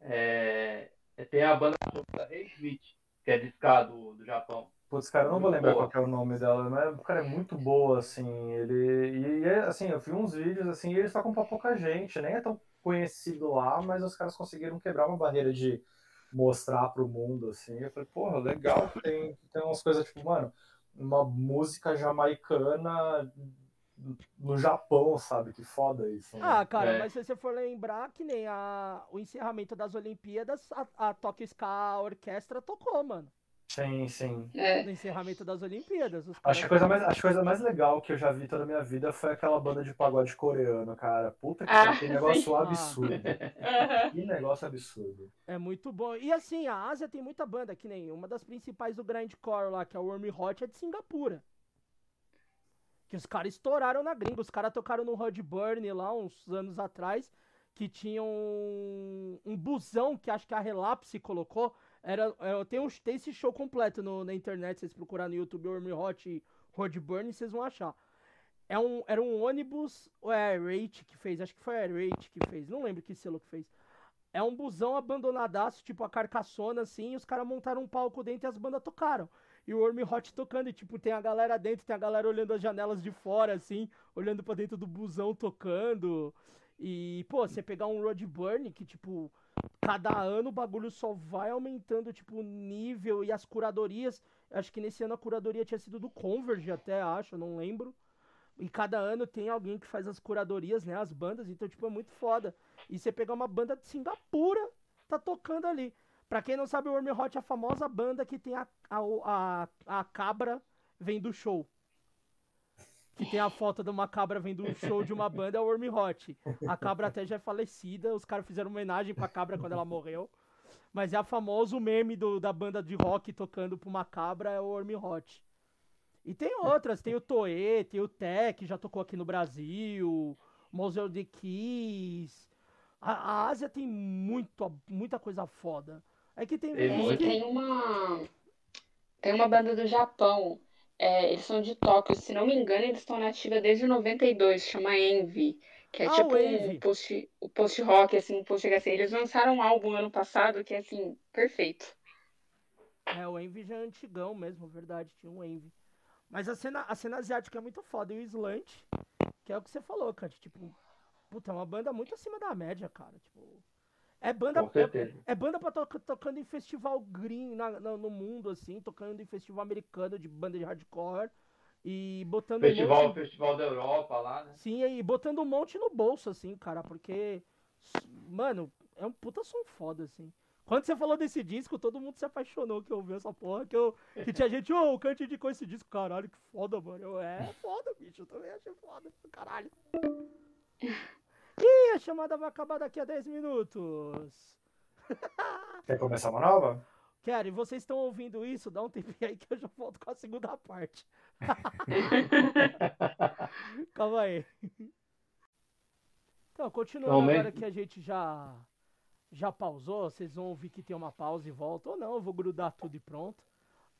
É, tem a banda da Smith, que é de ska do, do Japão. Putz, cara, eu não vou lembrar boa. qual que é o nome dela, mas o cara é muito boa, assim, ele, e é, assim, eu vi uns vídeos, assim, e eles tocam pra pouca gente, nem é tão conhecido lá, mas os caras conseguiram quebrar uma barreira de mostrar pro mundo, assim, eu falei, porra, legal tem, tem umas coisas, tipo, mano, uma música jamaicana no Japão, sabe, que foda isso, né? Ah, cara, É. mas se você for lembrar que nem a... o encerramento das Olimpíadas, a, a Tokyo Ska Orquestra tocou, mano. Sim, sim. É. No encerramento das Olimpíadas. Os Acho que, a caras- coisa mais, acho coisa mais legal que eu já vi toda a minha vida foi aquela banda de pagode coreano, cara. Puta que Ah, que negócio sim. absurdo. Que negócio absurdo. É muito bom. E assim, a Ásia tem muita banda, que nem uma das principais do grindcore lá, que é o Worm Hot, é de Singapura. Que os caras estouraram na gringa. Os caras tocaram no Rod Burn lá uns anos atrás, que tinha um, um busão que acho que a Relapse colocou. Era, era- tem, um, tem esse show completo no- na internet, vocês procurarem no YouTube Worm Hot e Rod Burn, vocês vão achar. É um, era um ônibus, ou é a Rate que fez, acho que foi a Rate que fez, não lembro que selo que fez. É um busão abandonadaço, tipo a carcaçona assim, e os caras montaram um palco dentro e as bandas tocaram. E o Worm Hot tocando, e tipo, tem a galera dentro, tem a galera olhando as janelas de fora, assim, olhando pra dentro do busão tocando. E, pô, você pegar um Road Burn que, tipo, cada ano o bagulho só vai aumentando, tipo, o nível e as curadorias. Acho que nesse ano a curadoria tinha sido do Converge até, acho, não lembro. E cada ano tem alguém que faz as curadorias, né? As bandas, então, tipo, é muito foda. E você pegar uma banda de Singapura, tá tocando ali. Pra quem não sabe, o Worm Hot é a famosa banda que tem a, a, a, a cabra vem do show. Que tem a foto de uma cabra vendo um show de uma banda, é o Worm Hot. A cabra até já é falecida, os caras fizeram homenagem pra cabra quando ela morreu. Mas é a famoso meme do, da banda de rock tocando pra uma cabra, é o Worm Hot. E tem outras, tem o Toei, tem o Tech, que já tocou aqui no Brasil, Museu de Kiss. A, a Ásia tem muito, muita coisa foda. É que tem. Muito. que- Tem uma. Tem uma banda do Japão. É, eles são de Tóquio. Se não me engano, eles estão na ativa desde 92, chama Envy. Que é Ah, tipo o um post, o post-rock, assim, um post-HC. Eles lançaram um álbum ano passado que é, assim, perfeito. É, o Envy já é antigão mesmo, verdade, tinha um Envy. Mas a cena, a cena asiática é muito foda. E o Slant, que é o que você falou, Kant, tipo, puta, é uma banda muito acima da média, cara. Tipo, é banda, é, é banda pra tocar tocando em festival green na- na- no mundo, assim, tocando em festival americano de banda de hardcore. E botando um Festival, monte- Festival da Europa lá, né? Sim, e botando um monte no bolso, assim, cara, porque. Mano, é um puta som foda, assim. Quando você falou desse disco, todo mundo se apaixonou que ouviu essa porra, que, eu, que tinha gente, ô, o Kant indicou esse disco, caralho, que foda, mano. Eu, é foda, bicho, eu também achei foda, caralho. Ih, a chamada vai acabar daqui a 10 minutos. Quer começar uma nova? Quero, e vocês estão ouvindo isso? Dá um tempinho aí que eu já volto com a segunda parte. Calma aí. Então, continuando Realmente- agora que a gente já já pausou, vocês vão ouvir que tem uma pausa e volta. Ou não, eu vou grudar tudo e pronto.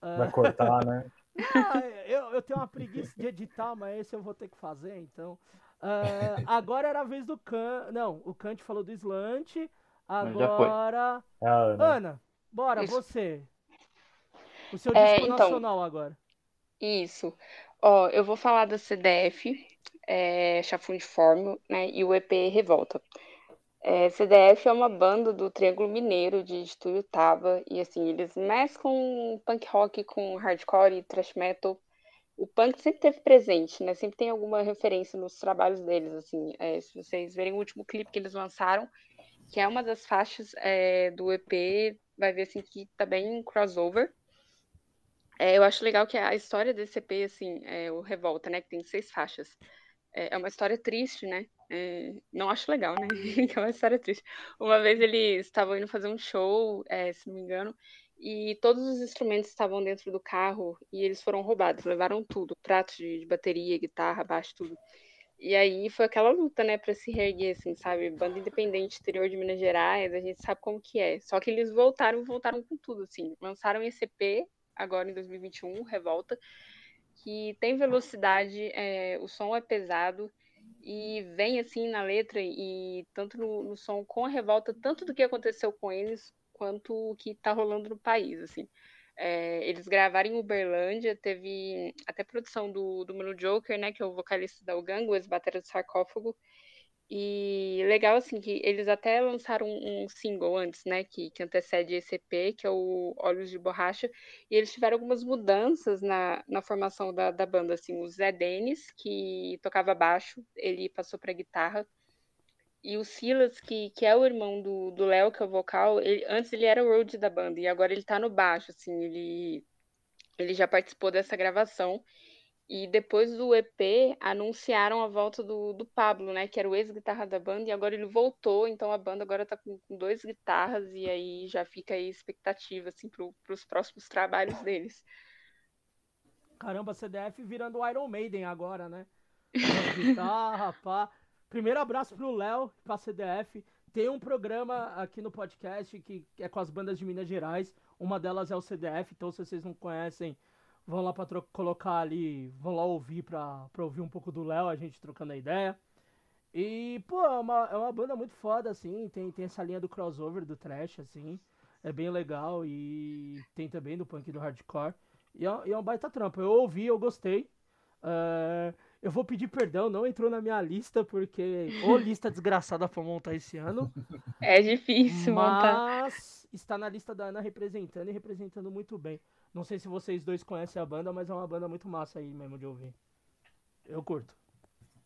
Ah, Vai cortar, né? ah, eu, eu tenho uma preguiça de editar, mas esse eu vou ter que fazer, então. Ah, agora era a vez do Kant. Não, o Kant falou do Slant. Foi. Agora. É Ana. Ana, bora, Isso. você. O seu É, disco então. nacional agora. Isso. Ó, eu vou falar da CDF, é, Chafundiforme, né, e o EP Revolta. É, CDF é uma banda do Triângulo Mineiro de Tuiutaba, e assim, eles mesclam punk rock com hardcore e thrash metal. O punk sempre teve presente, né? Sempre tem alguma referência nos trabalhos deles, assim. É, se vocês verem o último clipe que eles lançaram, que é uma das faixas é, do EP, vai ver assim que tá bem crossover. É, eu acho legal que a história desse EP, assim, é o Revolta, né? Que tem seis faixas. É, é uma história triste, né? É, não acho legal, né? é uma história triste. Uma vez eles estavam indo fazer um show, se não me engano, e todos os instrumentos estavam dentro do carro e eles foram roubados, levaram tudo, pratos de, bateria, guitarra, baixo, tudo. E aí foi aquela luta, né, pra se reerguer, assim, sabe? Banda independente, interior de Minas Gerais, a gente sabe como que é. Só que eles voltaram, voltaram com tudo, assim. Lançaram esse EP agora em 2021, Revolta, que tem velocidade, é, o som é pesado e vem assim na letra e tanto no, no som com a revolta, tanto do que aconteceu com eles quanto o que tá rolando no país, assim. É, eles gravaram em Uberlândia, teve até produção do, do Mano Joker, né, que é o vocalista da Ugango, ex-batera do Sarcófago, e legal, assim, que eles até lançaram um, um single antes, né, que, que antecede esse EP, que é o Olhos de Borracha, e eles tiveram algumas mudanças na, na formação da, da banda, assim, o Zé Denis, que tocava baixo, ele passou para guitarra, e o Silas, que, que é o irmão do Léo, que é o vocal, ele, antes ele era o road da banda, e agora ele tá no baixo, assim, ele, ele já participou dessa gravação, e depois do EP, anunciaram a volta do, do Pablo, né? Que era o ex-guitarra da banda, e agora ele voltou, então a banda agora tá com, com dois guitarras, e aí já fica aí expectativa, assim, pro, pros próximos trabalhos deles. Caramba, CDF virando Iron Maiden agora, né? Guitarra, pá. Primeiro abraço pro Léo, pra CDF. Tem um programa aqui no podcast que é com as bandas de Minas Gerais. Uma delas é o CDF, então se vocês não conhecem, vão lá pra colocar ali, vão lá ouvir pra, pra ouvir um pouco do Léo, a gente trocando a ideia. E, pô, é uma, é uma banda muito foda, assim, tem, tem essa linha do crossover, do trash, assim, é bem legal, e tem também do punk e do hardcore, e é, e é um baita trampo, eu ouvi, eu gostei, é, Eu vou pedir perdão, não entrou na minha lista, porque. Ô lista desgraçada pra montar esse ano. É difícil montar. Mas está na lista da Ana representando e representando muito bem. Não sei se vocês dois conhecem a banda, mas é uma banda muito massa aí mesmo de ouvir. Eu curto.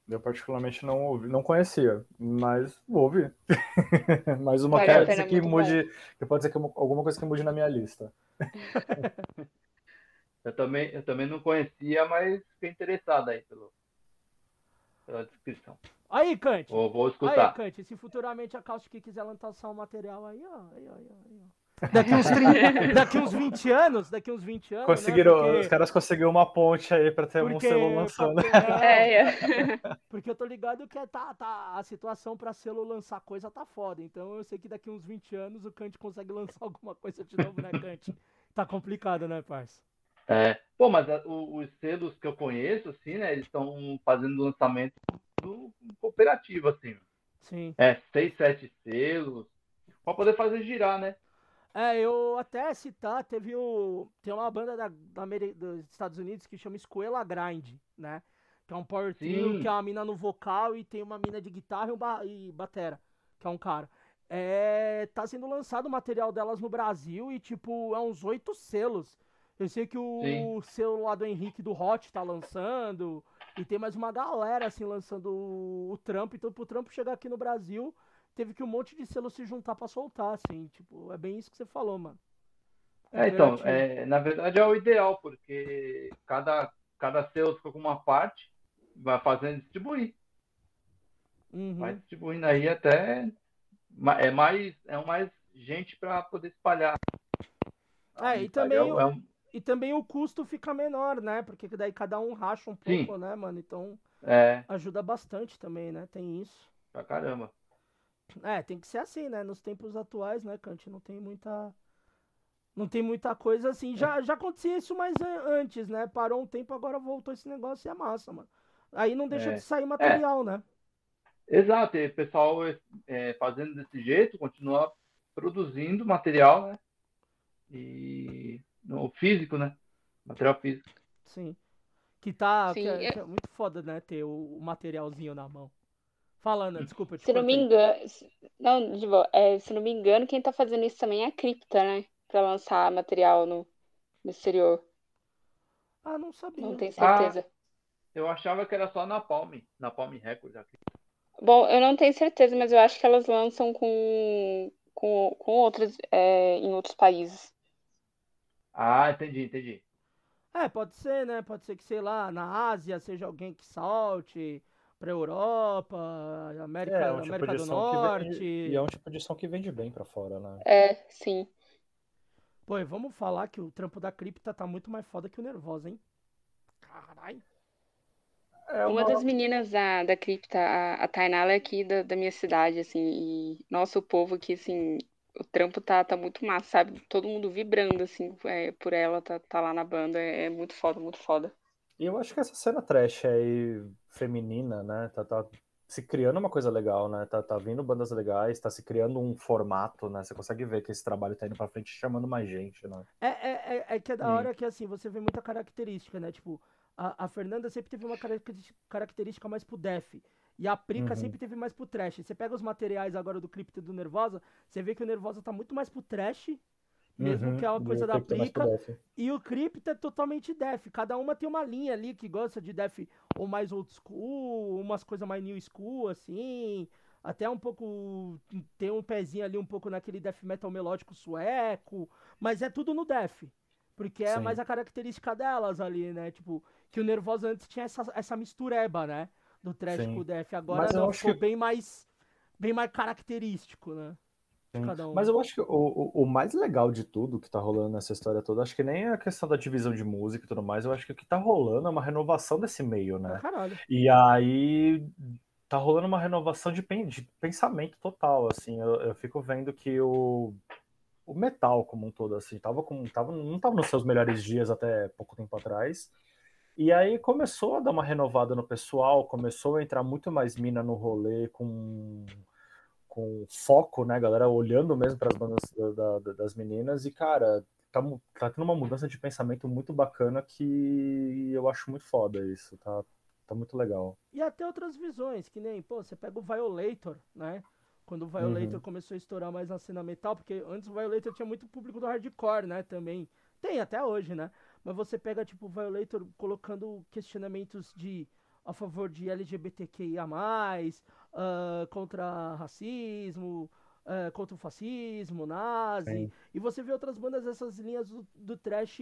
Eu particularmente não ouvi, não conhecia, mas vou ouvir. mais uma Vale a quer pena, dizer que bom. mude, que pode ser que alguma coisa que mude na minha lista. Eu também, eu também não conhecia, mas fiquei interessado aí pelo, pela descrição. Aí, Kant. Vou, vou Aí, escutar. Kant, se futuramente a Caustic quiser lançar um material aí, ó. Aí, ó, aí, ó, aí, ó. Daqui uns, 30, daqui uns 20 anos, daqui uns 20 anos. Conseguiram, né? Porque- os caras conseguiram uma ponte aí pra ter um porque- selo lançando. É, é. Porque eu tô ligado que tá, tá, a situação pra selo lançar coisa tá foda. Então eu sei que daqui uns 20 anos o Kant consegue lançar alguma coisa de novo, né, Kant? Tá complicado, né, parça? É. Pô, mas a- o- os selos que eu conheço, assim, né? Eles estão fazendo lançamento do cooperativo, assim. Sim. É, seis, sete selos. Pra poder fazer girar, né? É, eu até citar, teve o. Tem uma banda da, da dos Estados Unidos que chama Escoela Grind, né? Que é um power trio, que é uma mina no vocal e tem uma mina de guitarra e, um ba e batera, que é um cara. É, tá sendo lançado o material delas no Brasil e, tipo, é uns oito selos. Eu sei que o Sim. selo lá do Henrique do Hot tá lançando. E tem mais uma galera, assim, lançando o, o trampo. Então, pro trampo chegar aqui no Brasil, teve que um monte de selo se juntar pra soltar, assim. Tipo, é bem isso que você falou, mano. É, então, é, na verdade é o ideal, porque cada, cada selo fica com uma parte, vai fazendo distribuir. Uhum. Vai distribuindo aí até. É mais, é mais gente para poder espalhar. É, e também, é é um- e também o custo fica menor, né? Porque daí cada um racha um Sim. pouco, né, mano? Então é, ajuda bastante também, né? Tem isso. pra caramba. É, tem que ser assim, né? Nos tempos atuais, né, Kant? Não tem muita. Não tem muita coisa assim. Já, já acontecia isso mais an- antes, né? Parou um tempo, agora voltou esse negócio e é massa, mano. Aí não deixa É. de sair material, né? Exato, e o pessoal é, fazendo desse jeito, continua produzindo material, né? E no físico, né? Material físico. Sim. Que tá. Sim, que é, é- que é muito foda, né? Ter o, o materialzinho na mão. Fala, Ana, desculpa, te Se não me engano, não, de boa, é, se não me engano, quem tá fazendo isso também é a Cripta, né? Pra lançar material no, no exterior. Ah, não sabia. Não tenho Ah. certeza. Eu achava que era só na Palm, na Palm Records aqui. Bom, eu não tenho certeza, mas eu acho que elas lançam com, com, com outras, é, em outros países. Ah, entendi, entendi. É, pode ser, né? Pode ser que, sei lá, na Ásia seja alguém que salte pra Europa, América, É, é um tipo América do Norte. vende, e é um tipo de som que vende bem pra fora, né? É, sim. Pô, e vamos falar que o trampo da Cripta tá muito mais foda que o Nervosa, hein? Caralho. É Uma uma- das meninas da, da Cripta, a, a Tainá, ela é aqui da, da minha cidade, assim, e nossa, o povo aqui, assim, o trampo tá, tá muito massa, sabe? Todo mundo vibrando, assim, é, por ela, tá, tá lá na banda, é, é muito foda, muito foda. E eu acho que essa cena trash aí, feminina, né? Tá, tá se criando uma coisa legal, né? Tá, tá vindo bandas legais, tá se criando um formato, né? Você consegue ver que esse trabalho tá indo pra frente chamando mais gente, né? É, é, é, é que é da Sim. hora que, assim, você vê muita característica, né? Tipo, a, a Fernanda sempre teve uma característica- característica mais pro def. E a Prica Uhum. sempre teve mais pro trash. Você pega os materiais agora do Cripta e do Nervosa, você vê que o Nervosa tá muito mais pro trash, mesmo Uhum. que é uma coisa da Prica. E o Crypto é totalmente def. Cada uma tem uma linha ali que gosta de def ou mais old school, umas coisas mais new school, assim. Até um pouco. Tem um pezinho ali um pouco naquele death metal melódico sueco. Mas é tudo no def. Porque é Sim. mais a característica delas ali, né? Tipo, que o Nervosa antes tinha essa, essa mistureba, né? Do trash Sim. com o def. Agora Mas eu não, acho ficou que- bem mais. Bem mais característico, né? Um. Mas eu acho que o, o, o mais legal de tudo que tá rolando nessa história toda, acho que nem a questão da divisão de música e tudo mais, eu acho que o que tá rolando é uma renovação desse meio, né? caralho. E aí tá rolando uma renovação de, pen- de pensamento total, assim. Eu, eu fico vendo que o, o metal como um todo, assim, tava com, tava, não tava nos seus melhores dias até pouco tempo atrás. E aí começou a dar uma renovada no pessoal, começou a entrar muito mais mina no rolê com, com foco, né, galera, olhando mesmo para as bandas da- da- das meninas. E, cara, tá, tá tendo uma mudança de pensamento muito bacana que eu acho muito foda isso, tá? Tá muito legal. E até outras visões, que nem, pô, você pega o Violator, né? Quando o Violator Uhum. começou a estourar mais na cena metal, porque antes o Violator tinha muito público do hardcore, né? Também. Tem até hoje, né? Mas você pega, tipo, o Violator colocando questionamentos de a favor de LGBTQIA, ah, contra racismo, ah, contra o fascismo, nazi. Sim. E você vê outras bandas dessas linhas do, do trash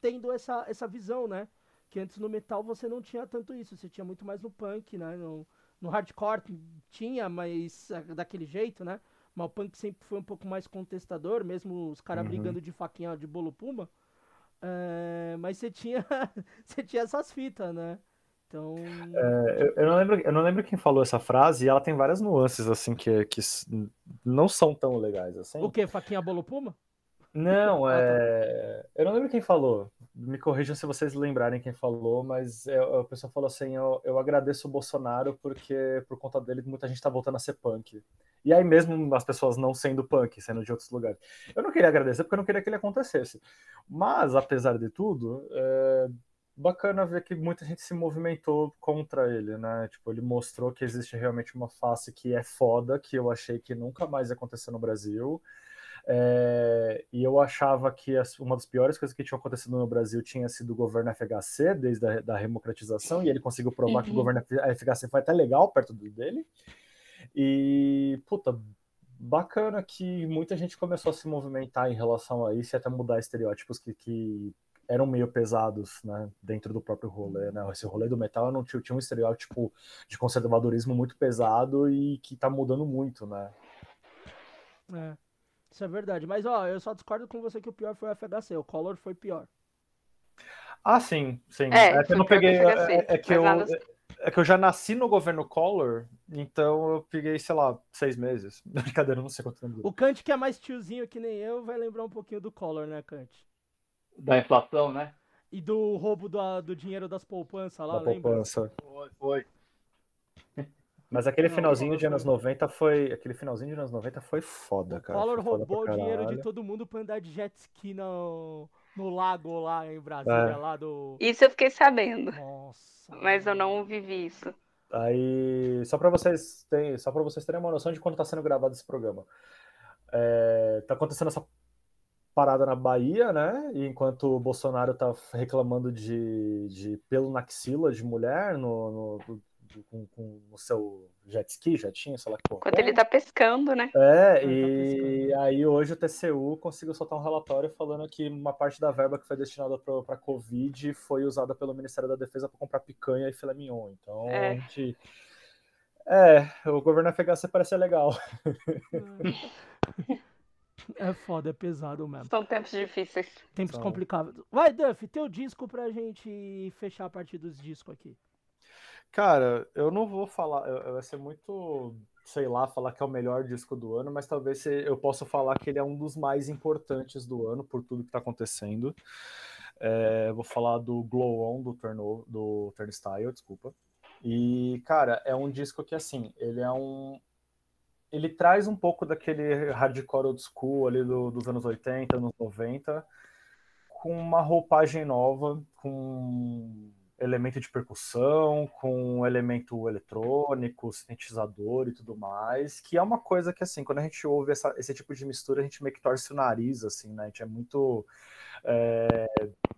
tendo essa, essa visão, né? Que antes no metal você não tinha tanto isso, você tinha muito mais no punk, né? No, no hardcore tinha, mas é, daquele jeito, né? Mas o punk sempre foi um pouco mais contestador, mesmo os caras Uhum. brigando de faquinha de bolo puma. É, mas você tinha, você tinha essas fitas, né? Então. É, eu, eu não lembro, eu não lembro quem falou essa frase, e ela tem várias nuances, assim, que, que não são tão legais, assim. O que? Faquinha bolo puma? Não, Ah, tá. é. Eu não lembro quem falou. Me corrijam se vocês lembrarem quem falou, mas é, a pessoa falou assim: eu, eu agradeço o Bolsonaro porque por conta dele muita gente tá voltando a ser punk. E aí mesmo as pessoas não sendo punk, sendo de outros lugares. Eu não queria agradecer porque eu não queria que ele acontecesse. Mas, apesar de tudo, é bacana ver que muita gente se movimentou contra ele, né? Tipo, ele mostrou que existe realmente uma face que é foda, que eu achei que nunca mais ia acontecer no Brasil. É, e eu achava que as- uma das piores coisas que tinham acontecido no Brasil tinha sido o governo FHC, desde a da democratização, e ele conseguiu provar que o Uhum. governo FHC foi até legal perto do dele. E, puta, bacana que muita gente começou a se movimentar em relação a isso e até mudar estereótipos que, que eram meio pesados, né, dentro do próprio rolê, né? Esse rolê do metal não tinha, tinha um estereótipo de conservadorismo muito pesado e que tá mudando muito, né? É. Isso é verdade. Mas, ó, eu só discordo com você que o pior foi o FHC. O Collor foi pior. Ah, sim, sim. É, É, que eu não peguei. É, FHC, é- é que eu, nada- é que eu já nasci no governo Collor, então eu peguei, sei lá, seis meses. Brincadeira, eu não sei quanto tempo. O Kant, que é mais tiozinho que nem eu, vai lembrar um pouquinho do Collor, né, Kant? Da inflação, né? E do roubo da- do dinheiro das poupanças lá, Da lembra? poupança. Foi, foi. Mas aquele Não, finalzinho Collor de anos foi- 90 foi. Aquele finalzinho de anos 90 foi foda, O cara. Collor Foi foda roubou o dinheiro de todo mundo pra andar de jet ski no, no lago lá em Brasília, É. lá do. Isso eu fiquei sabendo, Nossa. mas eu não vivi isso. Aí, só para vocês terem, só para vocês terem uma noção de quando está sendo gravado esse programa. É, tá acontecendo essa parada na Bahia, né? E enquanto o Bolsonaro tá reclamando de, de pelo na axila de mulher no, no, com, com o seu jet ski, jetinho, sei lá que porra. Enquanto que é. ele tá pescando, né? É, Ele tá e aí hoje o TCU conseguiu soltar um relatório falando que uma parte da verba que foi destinada para Covid foi usada pelo Ministério da Defesa para comprar picanha e filé mignon. Então, É. a gente... É, o governo FHC parece ser legal. É foda, é pesado mesmo. São tempos difíceis. Tempos São. complicados. Vai, Duff, teu disco pra gente fechar a parte dos discos aqui. Cara, eu não vou falar, vai ser muito, sei lá, falar que é o melhor disco do ano, mas talvez eu possa falar que ele é um dos mais importantes do ano por tudo que tá acontecendo. É, vou falar do Glow On do, Turno, do Turnstile, desculpa. E, cara, é um disco que, assim, ele é um. Ele traz um pouco daquele hardcore old school ali do- dos anos 80, anos 90, com uma roupagem nova, com elemento de percussão, com elemento eletrônico, sintetizador e tudo mais, que é uma coisa que, assim, quando a gente ouve essa- esse tipo de mistura, a gente meio que torce o nariz, assim, né? A gente é muito, é,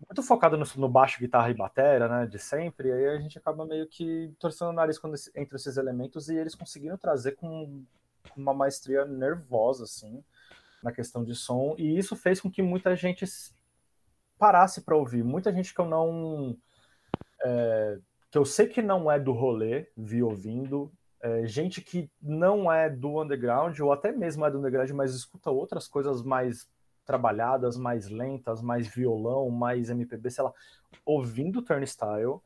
muito focado no, no baixo, guitarra e batera, né, de sempre, e aí a gente acaba meio que torcendo o nariz quando, entre esses elementos, e eles conseguiram trazer com uma maestria nervosa, assim, na questão de som, e isso fez com que muita gente parasse para ouvir. Muita gente que eu não é, que eu sei que não é do rolê, vi ouvindo, é, gente que não é do underground, ou até mesmo é do underground, mas escuta outras coisas mais trabalhadas, mais lentas, mais violão, mais MPB, sei lá, ouvindo Turnstile.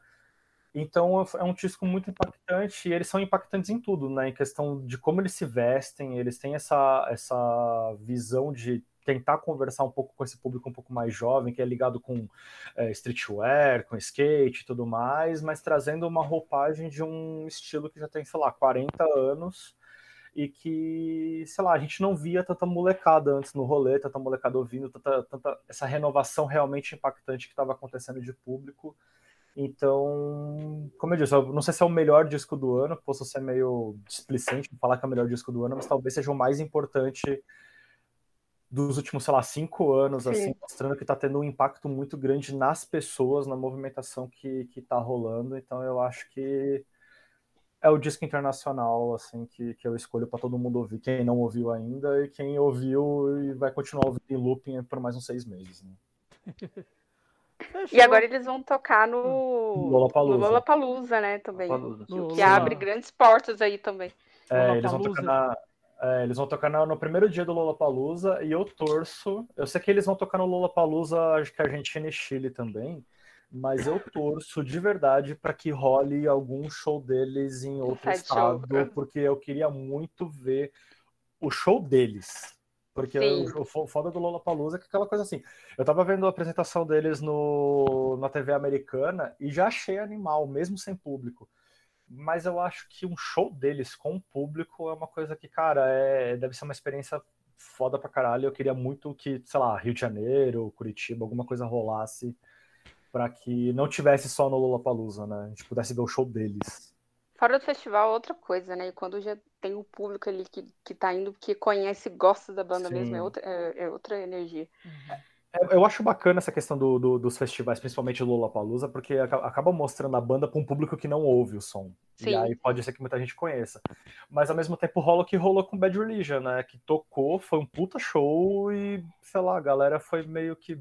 Então é um disco muito impactante e eles são impactantes em tudo, né? Em questão de como eles se vestem, eles têm essa, essa visão de tentar conversar um pouco com esse público um pouco mais jovem, que é ligado com é, streetwear, com skate e tudo mais, mas trazendo uma roupagem de um estilo que já tem, sei lá, 40 anos e que, sei lá, a gente não via tanta molecada antes no rolê, tanta molecada ouvindo, tanta, tanta essa renovação realmente impactante que estava acontecendo de público. Então, como eu disse, eu não sei se é o melhor disco do ano, posso ser meio displicente falar que é o melhor disco do ano, mas talvez seja o mais importante dos últimos, sei lá, cinco anos, Sim. assim, mostrando que está tendo um impacto muito grande nas pessoas, na movimentação que, que tá rolando. Então, eu acho que é o disco internacional, assim, que, que eu escolho para todo mundo ouvir. Quem não ouviu ainda e quem ouviu e vai continuar ouvindo em looping por mais uns seis meses, né? E agora eles vão tocar no Lollapalooza. no Lollapalooza, né, também. Lollapalooza. Que abre grandes portas aí também. É, eles vão tocar, na, é, eles vão tocar na- no primeiro dia do Lollapalooza e eu torço. Eu sei que eles vão tocar no Lollapalooza, acho que Argentina e Chile também, mas eu torço de verdade para que role algum show deles em outro side show. estado, porque eu queria muito ver o show deles. Porque o, o fo- foda do Lollapalooza é que aquela coisa assim. Eu tava vendo a apresentação deles no, na TV americana e já achei animal, mesmo sem público. Mas eu acho que um show deles com público é uma coisa que, cara, é, deve ser uma experiência foda pra caralho. Eu queria muito que, sei lá, Rio de Janeiro, Curitiba, alguma coisa rolasse pra que não tivesse só no Lollapalooza, né? A gente pudesse ver o show deles. Fora do festival, outra coisa, né? E quando já tem o público ali que, que tá indo, que conhece e gosta da banda Sim. mesmo, é outra, é, é outra energia. É, Eu acho bacana essa questão do, do- dos festivais, principalmente o Lollapalooza, porque aca- acaba mostrando a banda para um público que não ouve o som. E Sim. aí pode ser que muita gente conheça. Mas ao mesmo tempo rola o que rolou com Bad Religion, né? Que tocou, foi um puta show e, sei lá, a galera foi meio que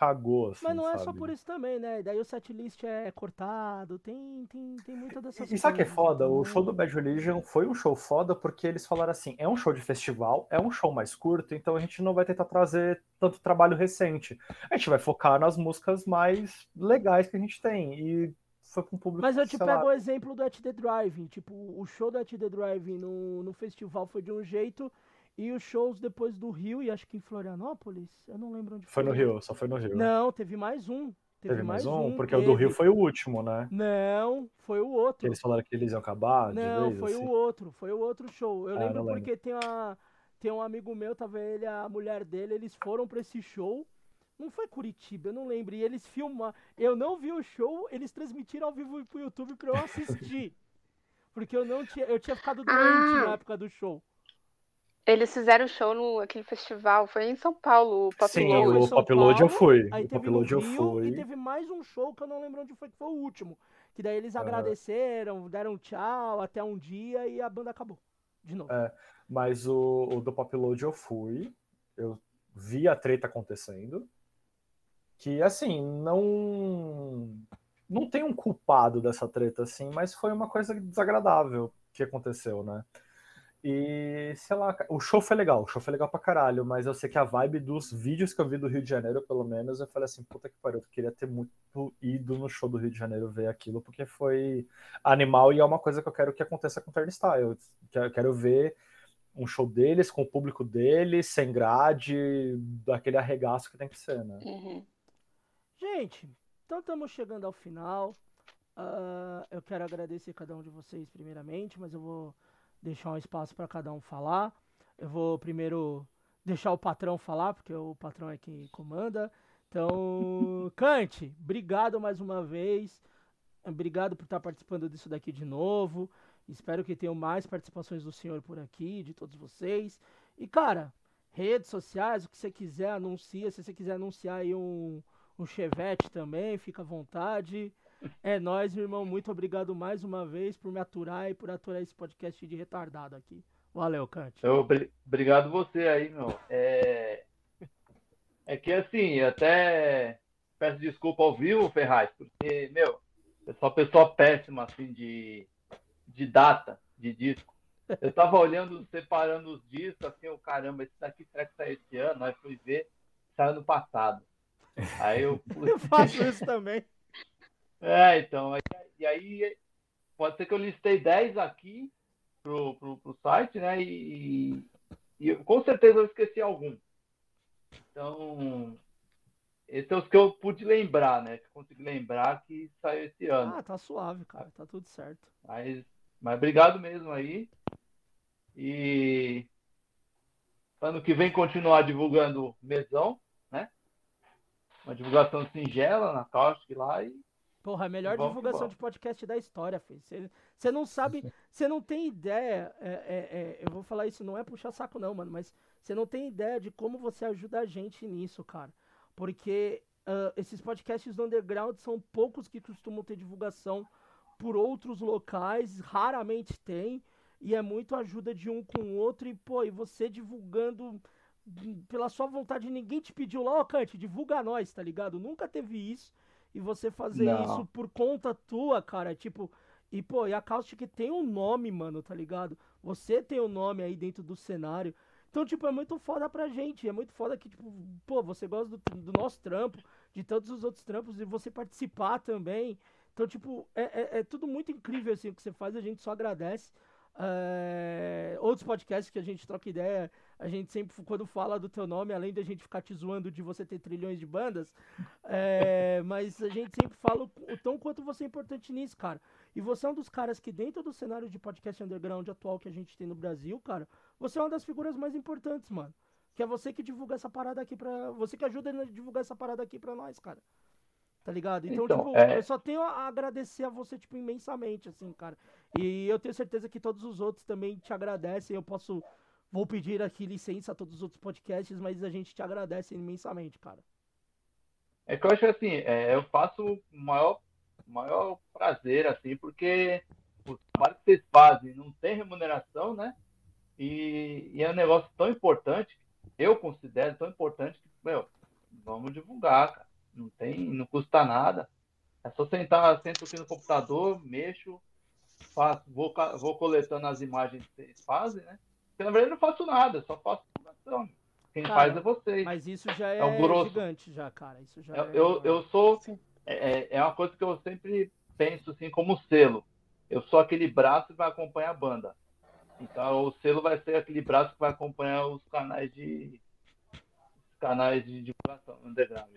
cagou, assim, Mas não é só por isso também, né? Daí o setlist é cortado, tem, tem, tem muita dessas E sabe o que é coisas, foda? O então- show do Bad Religion foi um show foda porque eles falaram assim: é um show de festival, é um show mais curto, então a gente não vai tentar trazer tanto trabalho recente. A gente vai focar nas músicas mais legais que a gente tem. E foi com um público. Mas eu te pego lá, o exemplo do At The Driving. Tipo, o show do At The Driving no, no festival foi de um jeito e os shows depois do Rio, e acho que em Florianópolis, eu não lembro onde Foi no Rio, só foi no Rio. Não, teve mais um. Teve, Teve mais um, porque o do teve. Rio foi o último, né? Não, foi o Que outro. eles falaram que eles iam acabar de Não, vez, foi assim. o outro, foi o outro show. Eu Ah, lembro não lembro. porque tem, uma, tem um amigo meu, tava ele, a mulher dele, eles foram pra esse show. Não foi Curitiba, eu não lembro. E eles filmaram. Eu não vi o show, eles transmitiram ao vivo pro YouTube pra eu assistir. porque eu não tinha. Eu tinha ficado doente Ah. na época do show. Eles fizeram show no aquele festival, foi em São Paulo, o Pop Sim, Load em o Pop Load eu fui. Aí O teve Pop Load eu fui. e teve mais um show que eu não lembro onde foi, que foi o último. Que daí eles agradeceram, deram tchau até um dia e a banda acabou. De novo. É. Mas o, o do Pop Load eu fui. Eu vi a treta acontecendo. Que, assim, não. Não tem um culpado dessa treta, assim, mas foi uma coisa desagradável que aconteceu, né? E, sei lá, o show foi legal, o show foi legal pra caralho, mas eu sei que a vibe dos vídeos que eu vi do Rio de Janeiro, pelo menos, eu falei assim, puta que pariu, eu queria ter muito ido no show do Rio de Janeiro ver aquilo, porque foi animal e é uma coisa que eu quero que aconteça com o Turnstile. Eu quero- ver um show deles, com o público deles, sem grade, daquele arregaço que tem que ser, né? Uhum. Gente, então estamos chegando ao final. Ah, eu quero agradecer cada um de vocês primeiramente, mas eu vou deixar um espaço para cada um falar. Eu vou primeiro deixar o patrão falar, porque o patrão é quem comanda. Então, Cante, obrigado mais uma vez. Obrigado por estar participando disso daqui de novo. Espero que tenham mais participações do senhor por aqui, de todos vocês. E, cara, redes sociais, o que você quiser, anuncia. Se você quiser anunciar aí um, um Chevette também, fica à vontade. É nóis, meu irmão. Muito obrigado mais uma vez por me aturar e por aturar esse podcast de retardado aqui. Valeu, Cante. Obrigado você aí, meu. É, é que assim, até peço desculpa ao vivo, Ferraz, porque, meu, eu sou uma pessoa péssima, assim, de, de data de disco. Eu tava olhando, separando os discos, assim, o caramba, esse daqui será que saiu esse ano? Aí fui ver, saiu no passado. Aí eu, Eu faço isso também. É, então, e aí pode ser que eu listei 10 aqui pro, pro, pro site, né? E, e com certeza eu esqueci algum. Então, esses são os que eu pude lembrar, né? Que eu consegui lembrar que saiu esse ano. Ah, tá suave, cara. Tá tudo certo. Mas, mas obrigado mesmo aí. E ano que vem continuar divulgando mesão, né? Uma divulgação singela na Caustic lá e Porra, a melhor Vamos divulgação embora. de podcast da história, filho. Você não sabe, você não tem ideia. é, é, é, eu vou falar isso, não é puxar saco, não, mano, mas você não tem ideia de como você ajuda a gente nisso, cara. Porque ah, esses podcasts do underground são poucos que costumam ter divulgação por outros locais, raramente tem, e é muito ajuda de um com o outro, e pô, e você divulgando pela sua vontade, ninguém te pediu lá, ó, Kant, divulga nós, tá ligado? Nunca teve isso, e você fazer Não. isso por conta tua, cara, tipo, e pô, e a Caustic tem um nome, mano, tá ligado? Você tem um nome aí dentro do cenário. Então, tipo, é muito foda pra gente. É muito foda que, tipo, pô, você gosta do, do nosso trampo, de todos os outros trampos, e você participar também. Então, tipo, é, é, é tudo muito incrível, assim, o que você faz, a gente só agradece. É, outros podcasts que a gente troca ideia, a gente sempre, quando fala do teu nome, além de a gente ficar te zoando de você ter trilhões de bandas, é, mas a gente sempre fala o, o tão quanto você é importante nisso, cara. E você é um dos caras que, dentro do cenário de podcast underground atual que a gente tem no Brasil, cara, você é uma das figuras mais importantes, mano. Que é você que divulga essa parada aqui pra. Você que ajuda a divulgar essa parada aqui pra nós, cara. Tá ligado? Então, Então, tipo, é- eu só tenho a agradecer a você, tipo, imensamente, assim, cara. E eu tenho certeza que todos os outros também te agradecem. Eu posso. Vou pedir aqui licença a todos os outros podcasts, mas a gente te agradece imensamente, cara. É que eu acho assim, é, eu faço o maior, maior prazer, assim, porque o trabalho que vocês fazem não tem remuneração, né? E, e é um negócio tão importante, eu considero tão importante que, meu, vamos divulgar, cara. Não tem, não custa nada. É só sentar, sento aqui no computador, mexo, faço, vou, vou coletando as imagens que vocês fazem, né? Porque na verdade eu não faço nada, só faço divulgação. Quem Cara, faz é vocês. Mas isso já é, É grosso. gigante, já, cara. Isso já Eu, é. eu, eu sou. É, é- é uma coisa que eu sempre penso assim como selo. Eu sou aquele braço que vai acompanhar a banda. Então o selo vai ser aquele braço que vai acompanhar os canais de os canais de divulgação underground.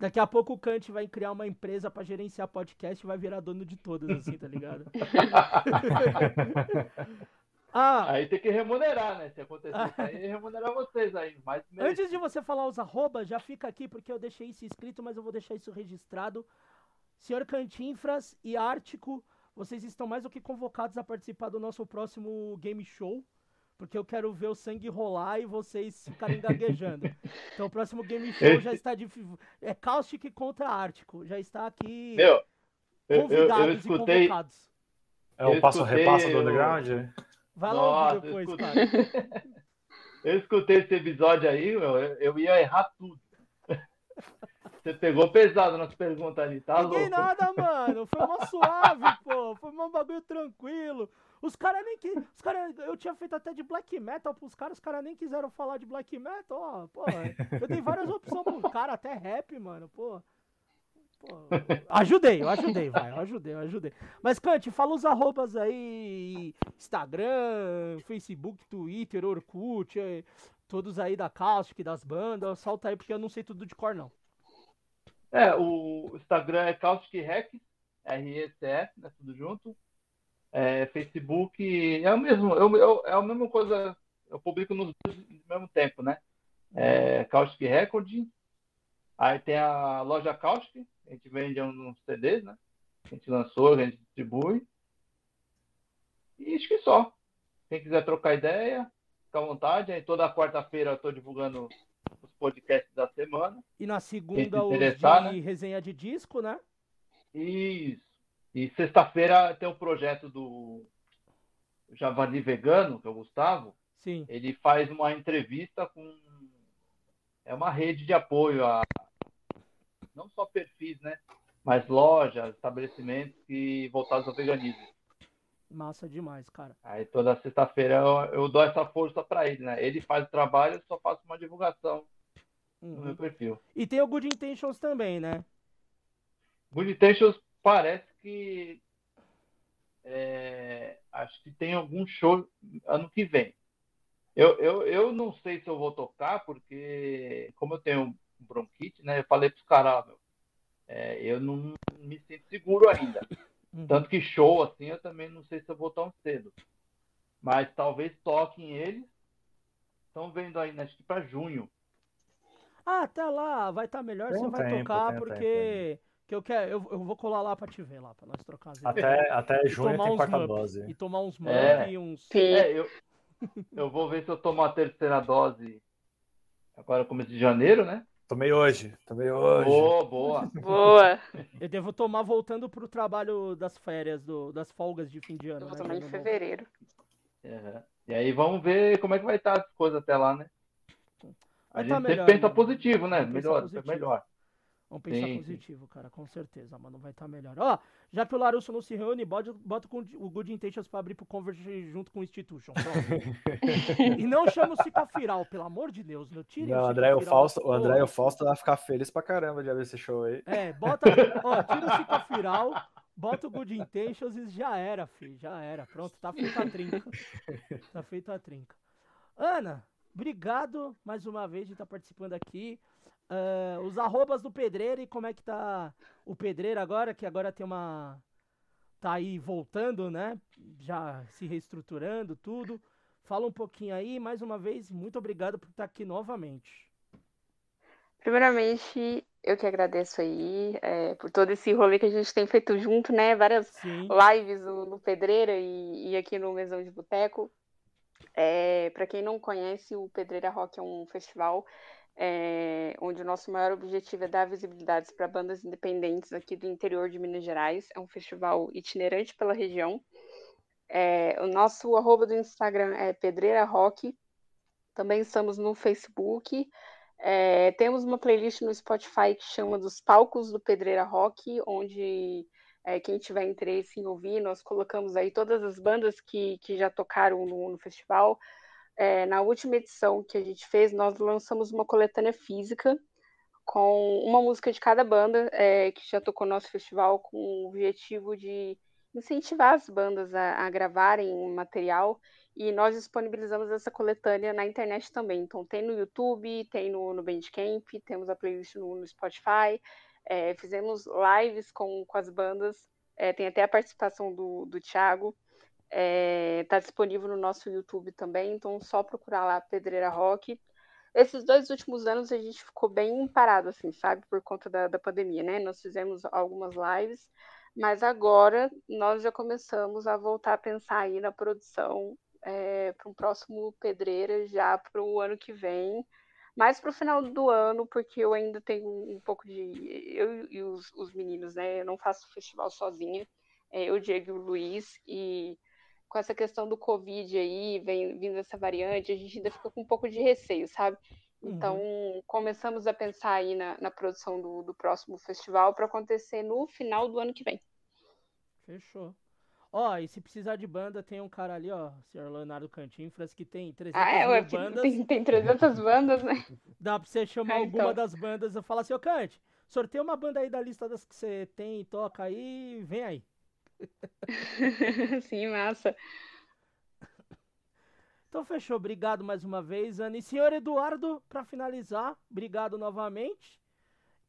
Daqui a pouco o Kant vai criar uma empresa pra gerenciar podcast e vai virar dono de todas, assim, tá ligado? ah, Aí tem que remunerar, né? Se acontecer isso aí, remunerar vocês aí. Mais antes de você falar os arroba, já fica aqui porque eu deixei isso escrito, mas eu vou deixar isso registrado. Senhor Cantinfras e Ártico, vocês estão mais do que convocados a participar do nosso próximo game show. Porque eu quero ver o sangue rolar e vocês ficarem gaguejando. Então o próximo game show já está de. É Caustic contra Ártico. Já está aqui Meu, eu, eu, eu convidados e escutei. convocados. É o Eu passo escutei repassa do underground? Vai lá ouvir Nossa, eu depois, escutei. cara. Eu escutei esse episódio aí, meu, eu, ia errar tudo. Você pegou pesado nas perguntas ali, tá Ninguém louco? nada, mano. Foi uma suave, pô. Foi um bagulho tranquilo. Os caras nem que. Os cara, eu tinha feito até de black metal pros caras, os caras nem quiseram falar de black metal, ó. Pô, eu dei várias opções pros caras, até rap, mano, pô. Pô, ajudei, eu ajudei, vai, eu ajudei, eu ajudei. Mas, Kant, fala os arrobas aí, Instagram, Facebook, Twitter, Orkut, eh, todos aí da Caustic, das bandas, solta aí, porque eu não sei tudo de cor, não. É, o Instagram é Caustic Rec, R-E-C-F, né, tudo junto. É, Facebook é o mesmo, eu, eu- é a mesma coisa, eu publico nos dois ao mesmo tempo, né? É, Caustic Record, aí tem a loja Caustic, a gente vende uns CDs, né? A gente lançou, a gente distribui. E acho que só. Quem quiser trocar ideia, fica à vontade. Aí toda quarta-feira eu estou divulgando os podcasts da semana. E na segunda, interessar, de né? resenha de disco, né? Isso. E sexta-feira tem o projeto do Javali Vegano, que é o Gustavo. Sim. Ele faz uma entrevista com. É uma rede de apoio a não só perfis, né? Mas lojas, estabelecimentos que voltados ao veganismo. Massa demais, cara. Aí toda sexta-feira eu, eu dou essa força para ele, né? Ele faz o trabalho, eu só faço uma divulgação no Uhum. meu perfil. E tem o Good Intentions também, né? Good Intentions parece que é, acho que tem algum show ano que vem. Eu, eu, eu não sei se eu vou tocar, porque como eu tenho bronquite, né? Eu falei pros caras, ó, meu, é, eu não me sinto seguro ainda. Uhum. Tanto que show assim, eu também não sei se eu vou tão cedo. Mas talvez toquem eles. Estão vendo aí, né, acho que para junho. Ah, até lá vai estar melhor, Tem você vai tempo, tocar, porque Que eu quero, eu, eu vou colar lá pra te ver lá, pra nós trocar as ideias. Até, até junho tem quarta mup. dose. E tomar uns mup É. e uns. É, eu, eu vou ver se eu tomo a terceira dose agora começo de janeiro, né? Tomei hoje. Tomei hoje. Boa, boa. Boa. Eu devo tomar voltando pro trabalho das férias, do, das folgas de fim de ano. Eu vou né, tomar em fevereiro. É. E aí vamos ver como é que vai estar as coisas até lá, né? A Vai gente tá sempre melhor, pensa né? positivo, né? Melhor, positivo. melhor. Vamos pensar Sim, sim. positivo, cara, com certeza, mano, vai estar melhor. Ó, já que o Larusso não se reúne, bota, bota com o Good Intentions pra abrir pro Converge junto com o Institution. pronto. e não chama o Cicafiral, pelo amor de Deus, não tire Não, o André e o Fausto, o André e o. Fausto vai ficar feliz pra caramba de abrir esse show aí. É, bota, ó, tira o Cicafiral, bota o Good Intentions e já era, filho, já era. Pronto, tá feita a trinca. Tá feita a trinca. Ana, obrigado mais uma vez de estar participando aqui. Ah, os arrobas do Pedreiro e como é que tá o Pedreiro agora, que agora tem uma. Tá aí voltando, né? Já se reestruturando, tudo. Fala um pouquinho aí, mais uma vez, muito obrigado por estar aqui novamente. Primeiramente, eu que agradeço aí é, por todo esse rolê que a gente tem feito junto, né? Várias Sim. lives no, no Pedreira e, e aqui no Mesão de Boteco. É, para quem não conhece, o Pedreira Rock é um festival é, onde o nosso maior objetivo é dar visibilidade para bandas independentes aqui do interior de Minas Gerais. É um festival itinerante pela região. É, o nosso arroba do Instagram é Pedreira Rock. Também estamos no Facebook. É, temos uma playlist no Spotify que chama dos Palcos do Pedreira Rock, onde é, quem tiver interesse em ouvir, nós colocamos aí todas as bandas que, que já tocaram no, no festival. É, na última edição que a gente fez, nós lançamos uma coletânea física com uma música de cada banda é, que já tocou no nosso festival, com o objetivo de incentivar as bandas a, a gravarem material. E nós disponibilizamos essa coletânea na internet também. Então tem no YouTube, tem no, no Bandcamp, temos a playlist no, no Spotify, é, fizemos lives com, com as bandas, é, tem até a participação do, do Thiago, está disponível no nosso YouTube também, então só procurar lá Pedreira Rock. Esses dois últimos anos a gente ficou bem parado, assim, sabe, por conta da, da pandemia, né? Nós fizemos algumas lives, mas agora nós já começamos a voltar a pensar aí na produção é, para um próximo Pedreira já para o ano que vem, mais para o final do ano, porque eu ainda tenho um pouco de. Eu e os, os meninos, né? Eu não faço festival sozinha, é, eu, Diego e o Luiz, e com essa questão do Covid aí, vem, vindo essa variante, a gente ainda fica com um pouco de receio, sabe? Então, começamos a pensar aí na, na produção do, do próximo festival para acontecer no final do ano que vem. Fechou. Ó, e se precisar de banda, tem um cara ali, ó, o senhor Leonardo Cantinfras, que tem 300 Ah, é, ué, bandas. tem, tem 300 bandas, né? Dá pra você chamar Ah, alguma então. das bandas e falar assim, ô Cante, sorteia uma banda aí da lista das que você tem e toca aí, vem aí. Sim, massa. Então fechou, obrigado mais uma vez, Ana. E senhor Eduardo, pra finalizar, obrigado novamente.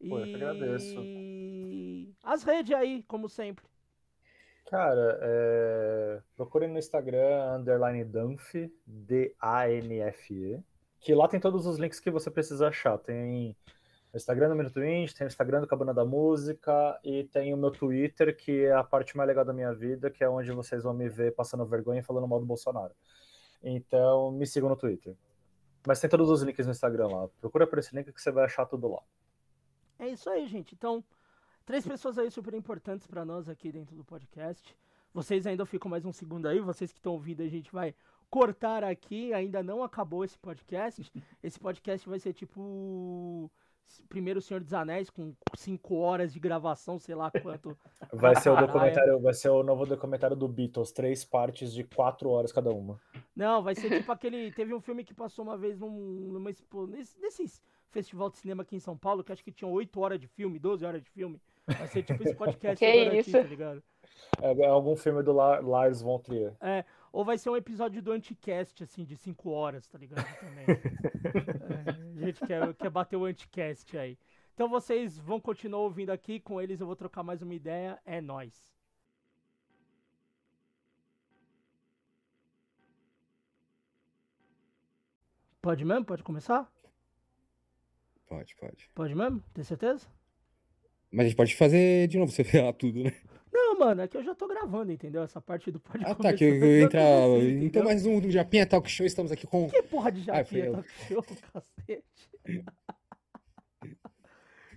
Pô, eu que agradeço. E as redes aí, como sempre. Cara, é... procurem no Instagram, underline Danf, D-A-N-F-E, que lá tem todos os links que você precisa achar. Tem o Instagram do Minuto Indie, tem o Instagram do Cabana da Música e tem o meu Twitter, que é a parte mais legal da minha vida, que é onde vocês vão me ver passando vergonha e falando mal do Bolsonaro. Então, me sigam no Twitter. Mas tem todos os links no Instagram lá. Procura por esse link que você vai achar tudo lá. É isso aí, gente. Então, três pessoas aí super importantes pra nós aqui dentro do podcast. Vocês ainda ficam mais um segundo aí, vocês que estão ouvindo, a gente vai cortar aqui, ainda não acabou esse podcast. Esse podcast vai ser tipo primeiro o Senhor dos Anéis com cinco horas de gravação, sei lá quanto. Vai ser o documentário, vai ser o novo documentário do Beatles, três partes de quatro horas cada uma. Não, vai ser tipo aquele. Teve um filme que passou uma vez num, numa expo, nesse, nesses festival de cinema aqui em São Paulo, que acho que tinha 8 horas de filme, 12 horas de filme. Vai ser tipo esse podcast Que agora isso? aqui, tá ligado? É, é algum filme do La- Lars von Trier. É, ou vai ser um episódio do Anticast, assim, de 5 horas, tá ligado? Também. É, a gente quer, quer bater o Anticast aí. Então vocês vão continuar ouvindo aqui, com eles eu vou trocar mais uma ideia. É nóis. Pode mesmo? Pode começar? Pode, pode. Pode mesmo? Tem certeza? Mas a gente pode fazer de novo, você ferrar tudo, né? Não, mano, é que eu já tô gravando, entendeu? Essa parte do pode Ah, tá, que eu, começar eu entra. você, Então, mais um do Japinha Talk Show, estamos aqui com. Que porra de japinha talk show, cacete.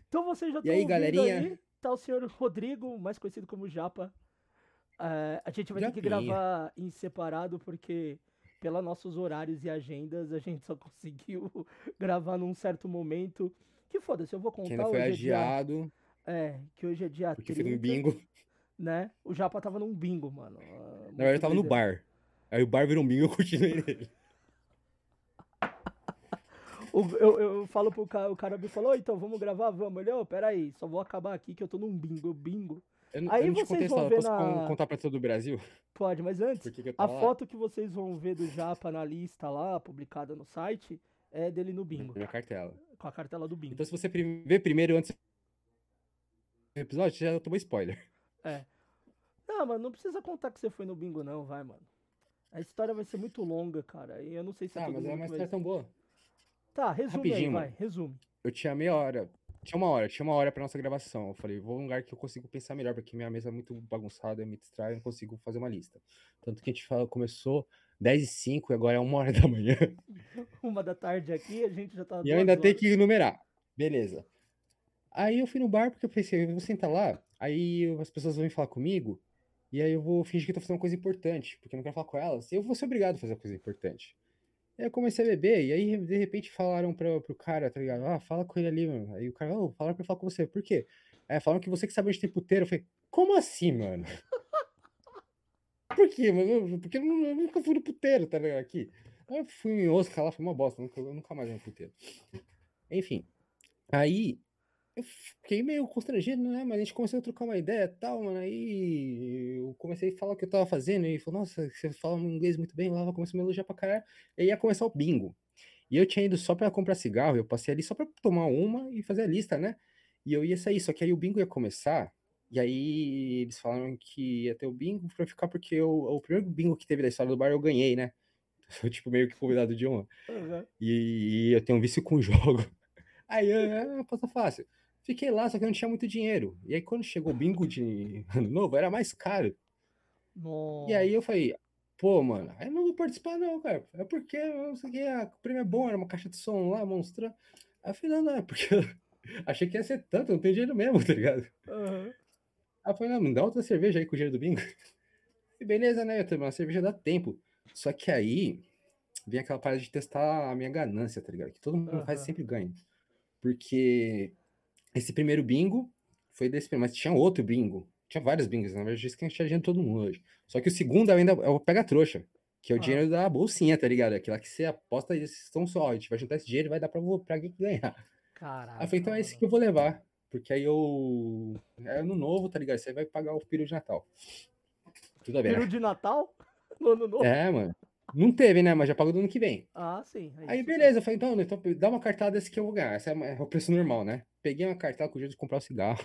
então vocês já E estão aí, ouvindo galerinha? aí, tá o senhor Rodrigo, mais conhecido como Japa. É, a gente vai ter que Japinha. gravar em separado, porque pelos nossos horários e agendas, a gente só conseguiu gravar num certo momento. Que foda-se, eu vou contar Que ainda foi hoje é dia- adiado, É, que hoje é dia porque 30, foi no bingo. Né? O Japa tava num bingo, mano. Ah, Na verdade, eu tava no bar. Aí o bar virou um bingo e eu continuei nele. O- eu, eu falo pro cara, o cara me falou, "Ô, então vamos gravar, vamos. Ele, ô, peraí, só vou acabar aqui que eu tô num bingo, bingo. Eu, Aí eu vocês contei a vão ver Posso na- con- contar pra todo o Brasil? Pode, mas antes, eu a lá? foto que vocês vão ver do Japa na lista lá, publicada no site, é dele no bingo, Minha cartela. com a cartela do bingo. Então, se você ver primeiro antes do episódio, já tomou spoiler. É. Não, mano, não precisa contar que você foi no bingo não, vai, mano. A história vai ser muito longa, cara, e eu não sei se é Tá, todo mas é uma que história vai... tão boa. Tá, resume aí, Rapidinho, vai, mano. resume. Eu tinha meia hora. Tinha uma hora, tinha uma hora pra nossa gravação. Eu falei, vou num lugar que eu consigo pensar melhor, porque minha mesa é muito bagunçada, eu me distrai, eu não consigo fazer uma lista. Tanto que a gente fala, começou 10 e 5 e agora é uma hora da manhã. Uma da tarde aqui, a gente já tá E eu duas ainda tenho horas. que numerar. Beleza. Aí eu fui no bar porque eu pensei, eu vou sentar lá, aí eu- as pessoas vão falar comigo, e aí eu vou fingir que eu tô fazendo uma coisa importante, porque eu não quero falar com elas, eu vou ser obrigado a fazer uma coisa importante. Aí eu comecei a beber, e aí de repente falaram pra, pro cara, tá ligado? Ah, fala com ele ali, mano. Aí o cara, ô, falaram pra eu falar com você, por quê? Aí falaram que você que sabe onde tem puteiro. Eu falei, como assim, mano? Por quê, mano? Porque eu, nu- eu nunca fui no puteiro, tá ligado? Aqui. Aí eu fui em Oscar lá, foi uma bosta, nunca, eu nunca mais vou no puteiro. Enfim. Aí eu fiquei meio constrangido, né? Mas a gente começou a trocar uma ideia e tal, mano. Aí eu comecei a falar o que eu tava fazendo. E ele falou, nossa, você fala inglês muito bem. Lá começou a me elogiar pra caralho. E aí ia começar o bingo. E eu tinha ido só pra comprar cigarro. Eu passei ali só pra tomar uma e fazer a lista, né? E eu ia sair. Só que aí o bingo ia começar. E aí eles falaram que ia ter o bingo pra ficar porque eu, o primeiro bingo que teve da história do bar eu ganhei, né? Sou tipo meio que convidado de honra. Aham. E, eu tenho um vício com jogo. Aí eu, ah, aposta fácil. Fiquei lá, só que eu não tinha muito dinheiro. E aí quando chegou o bingo de ano novo, era mais caro. E aí eu falei, pô, mano, aí eu não vou participar não, cara. É porque, eu não sei o que, o prêmio é bom, era uma caixa de som lá, monstro. Aí eu falei, não, não, é porque eu achei que ia ser tanto, eu não tenho dinheiro mesmo, tá ligado? Aham. Aí eu falei, não, me dá outra cerveja aí com o dinheiro do bingo. E beleza, né? Eu uma cerveja dá tempo. Só que aí vem aquela parada de testar a minha ganância, tá ligado? Que todo mundo faz e Aham. sempre ganha. Porque esse primeiro bingo foi desse primeiro, mas tinha outro bingo. Tinha vários bingos, na verdade, isso que a gente tinha dinheiro todo mundo hoje. Só que o segundo ainda é o pega-trouxa, que é o Ah. dinheiro da bolsinha, tá ligado? Aquela que você aposta e vocês estão só, a gente vai juntar esse dinheiro e vai dar pra, pra alguém ganhar. Caralho. Aí eu falei, então é esse que eu vou levar. Porque aí eu. É ano novo, tá ligado? Você vai pagar o peru de Natal. Tudo bem. Peru né? de Natal? No ano novo? É, mano. Não teve, né? Mas já pagou do ano que vem. Ah, sim. Aí, isso. beleza. Eu falei, então, então dá uma cartada desse que eu vou ganhar. Esse é é o preço normal, né? Peguei uma cartada com o jeito de comprar o cigarro.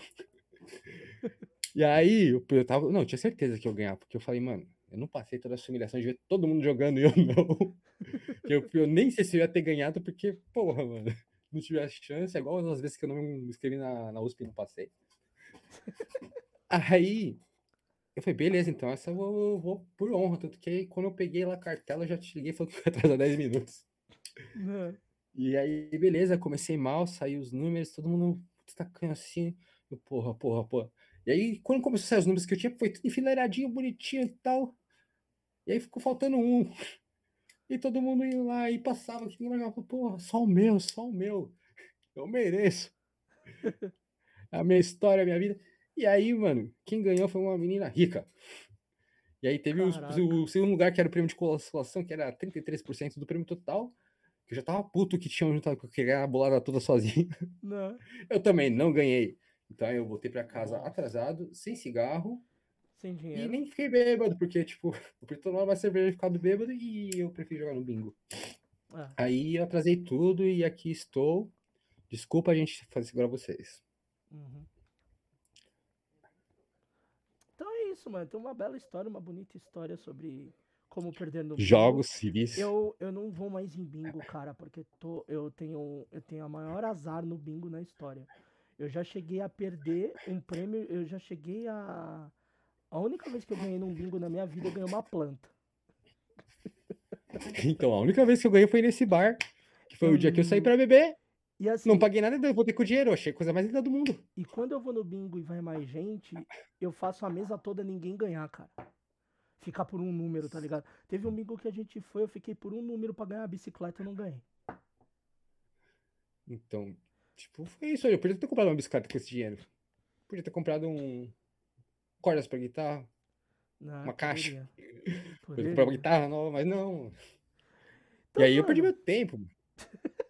E aí, eu, eu tava. Não, eu tinha certeza que eu ia ganhar. Porque eu falei, mano, eu não passei toda essa humilhação de ver todo mundo jogando e eu não. eu, eu nem sei se eu ia ter ganhado, porque, porra, mano. Não tive a chance, é igual as vezes que eu não me inscrevi na, na USP e não passei. Aí, eu falei, beleza, então essa eu vou, vou por honra. Tanto que aí, quando eu peguei lá a cartela, eu já te liguei e falei que ia atrasar 10 minutos. Né? E aí, beleza, comecei mal, saiu os números, todo mundo destacando assim. Eu, porra, porra, porra. E aí, quando começou a sair os números que eu tinha, foi tudo enfileiradinho, bonitinho e tal. E aí ficou faltando um. E todo mundo ia lá e passava aqui, porra, só o meu, só o meu. Eu mereço. A minha história, a minha vida. E aí, mano, quem ganhou foi uma menina rica. E aí teve os- o, segundo lugar, que era o prêmio de consolação, que era 33% do prêmio total. Que eu já tava puto que tinham juntado, que queria ganhar a bolada toda sozinho. Né? Eu também não ganhei. Então eu voltei pra casa Nossa. atrasado, sem cigarro, Sem e dinheiro. nem fiquei bêbado, porque, tipo, eu prefiro tomar uma cerveja e ficar do bêbado e eu prefiro jogar no bingo. Ah, Aí eu atrasei tudo e aqui estou. Desculpa a gente fazer segurar vocês. uhum. Então é isso, mano. Tem uma bela história, uma bonita história sobre como perder no bingo. Jogos civis. Eu, eu não vou mais em bingo, cara, porque tô, eu, tenho, eu tenho a maior azar no bingo na história. Eu já cheguei a perder um prêmio, eu já cheguei a. A única vez que eu ganhei num bingo na minha vida, eu ganhei uma planta. Então, a única vez que eu ganhei foi nesse bar, que foi o dia que eu saí pra beber. E assim, Não paguei nada, eu voltei com o dinheiro. eu Achei a coisa mais linda do mundo. e quando eu vou no bingo e vai mais gente, eu faço a mesa toda ninguém ganhar, cara. Ficar por um número, tá ligado? Teve um bingo que a gente foi, eu fiquei por um número pra ganhar a bicicleta e não ganhei. Então, tipo, foi isso aí. Eu podia ter comprado uma bicicleta com esse dinheiro. Podia ter comprado um. Cordas pra guitarra. Não, Uma caixa. poderia. Podia comprar uma guitarra nova, mas não. Então, e aí eu perdi mano, meu tempo.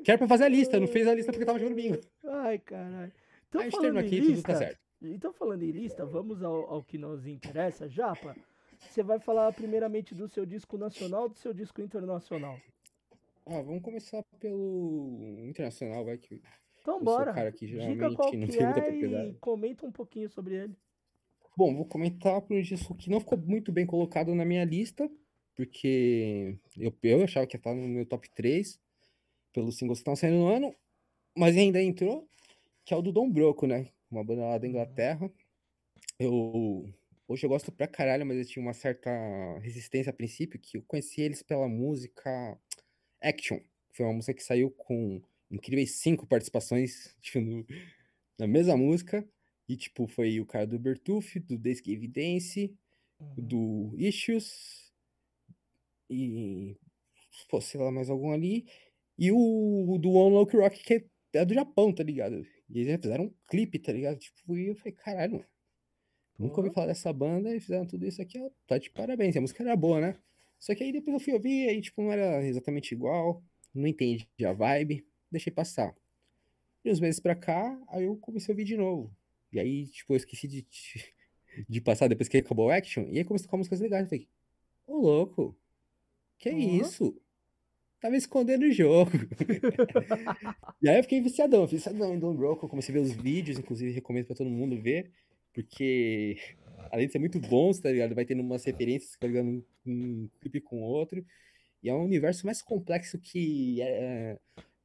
Que era pra fazer a lista, não fez a lista porque tava jogando bingo. Ai, caralho. Então, Aí falando terminou em aqui e tudo tá lista, certo. então falando em lista, vamos ao, ao que nos interessa. Japa, você vai falar primeiramente do seu disco nacional ou do seu disco internacional? Ah, vamos começar pelo internacional, vai que. Então bora. cara que Diga qual não que é e comenta um pouquinho sobre ele. Bom, vou comentar por um disco que não ficou muito bem colocado na minha lista, porque eu, eu achava que ia estar no meu top 3, pelos singles que estão saindo no ano, mas ainda entrou, que é o do Dom Broco, né? Uma banda lá da Inglaterra. Eu, hoje eu gosto pra caralho, mas eu tinha uma certa resistência a princípio, que eu conheci eles pela música Action. Foi uma música que saiu com incríveis cinco participações tipo, no- na mesma música. E, tipo, foi o cara do Bertuf, do Days Give Dance, do Issues, e, pô, sei lá, mais algum ali. E o do One Lock Rock, que é do Japão, tá ligado? E eles fizeram um clipe, tá ligado? Tipo, e eu falei, caralho, mano, nunca ouvi falar dessa banda e fizeram tudo isso aqui, ó, tá de parabéns. A música era boa, né? Só que aí depois eu fui ouvir, aí, tipo, não era exatamente igual, não entendi a vibe, deixei passar. E uns meses pra cá, aí eu comecei a ouvir de novo. E aí, tipo, eu esqueci de, de passar depois que acabou o action. E aí comecei a tocar músicas legais. Eu falei, ô louco, que Ó. isso? Tava escondendo o jogo. e aí eu fiquei viciadão, viciadão em Don't Broke. Eu comecei a ver os vídeos, inclusive recomendo pra todo mundo ver. Porque, além de ser muito bons, tá ligado? Vai tendo umas referências, tá ligado? Um, um clipe com o outro. E é um universo mais complexo que é,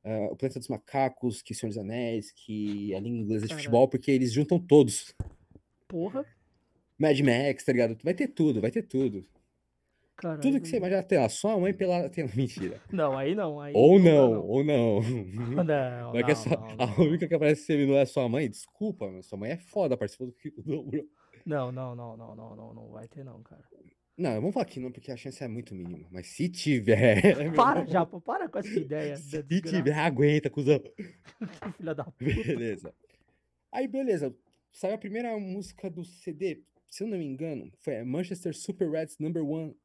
é, o Planeta dos Macacos, que o Senhor dos Anéis, que a língua inglesa de Caralho. futebol, porque eles juntam todos. Porra, Mad Max, tá ligado? Vai ter tudo, vai ter tudo. Caralho. Tudo que você imaginar tem lá. Sua mãe pela. Tem... Mentira. Não, aí não. Aí Ou dá, não, ou não. Não, Vai que é não, só- não, A não. única que aparece se não é sua mãe, desculpa, mas sua mãe é foda, participou do do Bro. Não, não, não, não, não, não, não vai ter não, cara. Não, vamos falar que não, porque a chance é muito mínima. Mas se tiver. meu Para, irmão, Japa, para com essa ideia. Se tiver, aguenta, cuzão. Filha da puta. Beleza. Aí, beleza. Saiu a primeira música do CD, se eu não me engano, foi a Manchester Super Reds Number One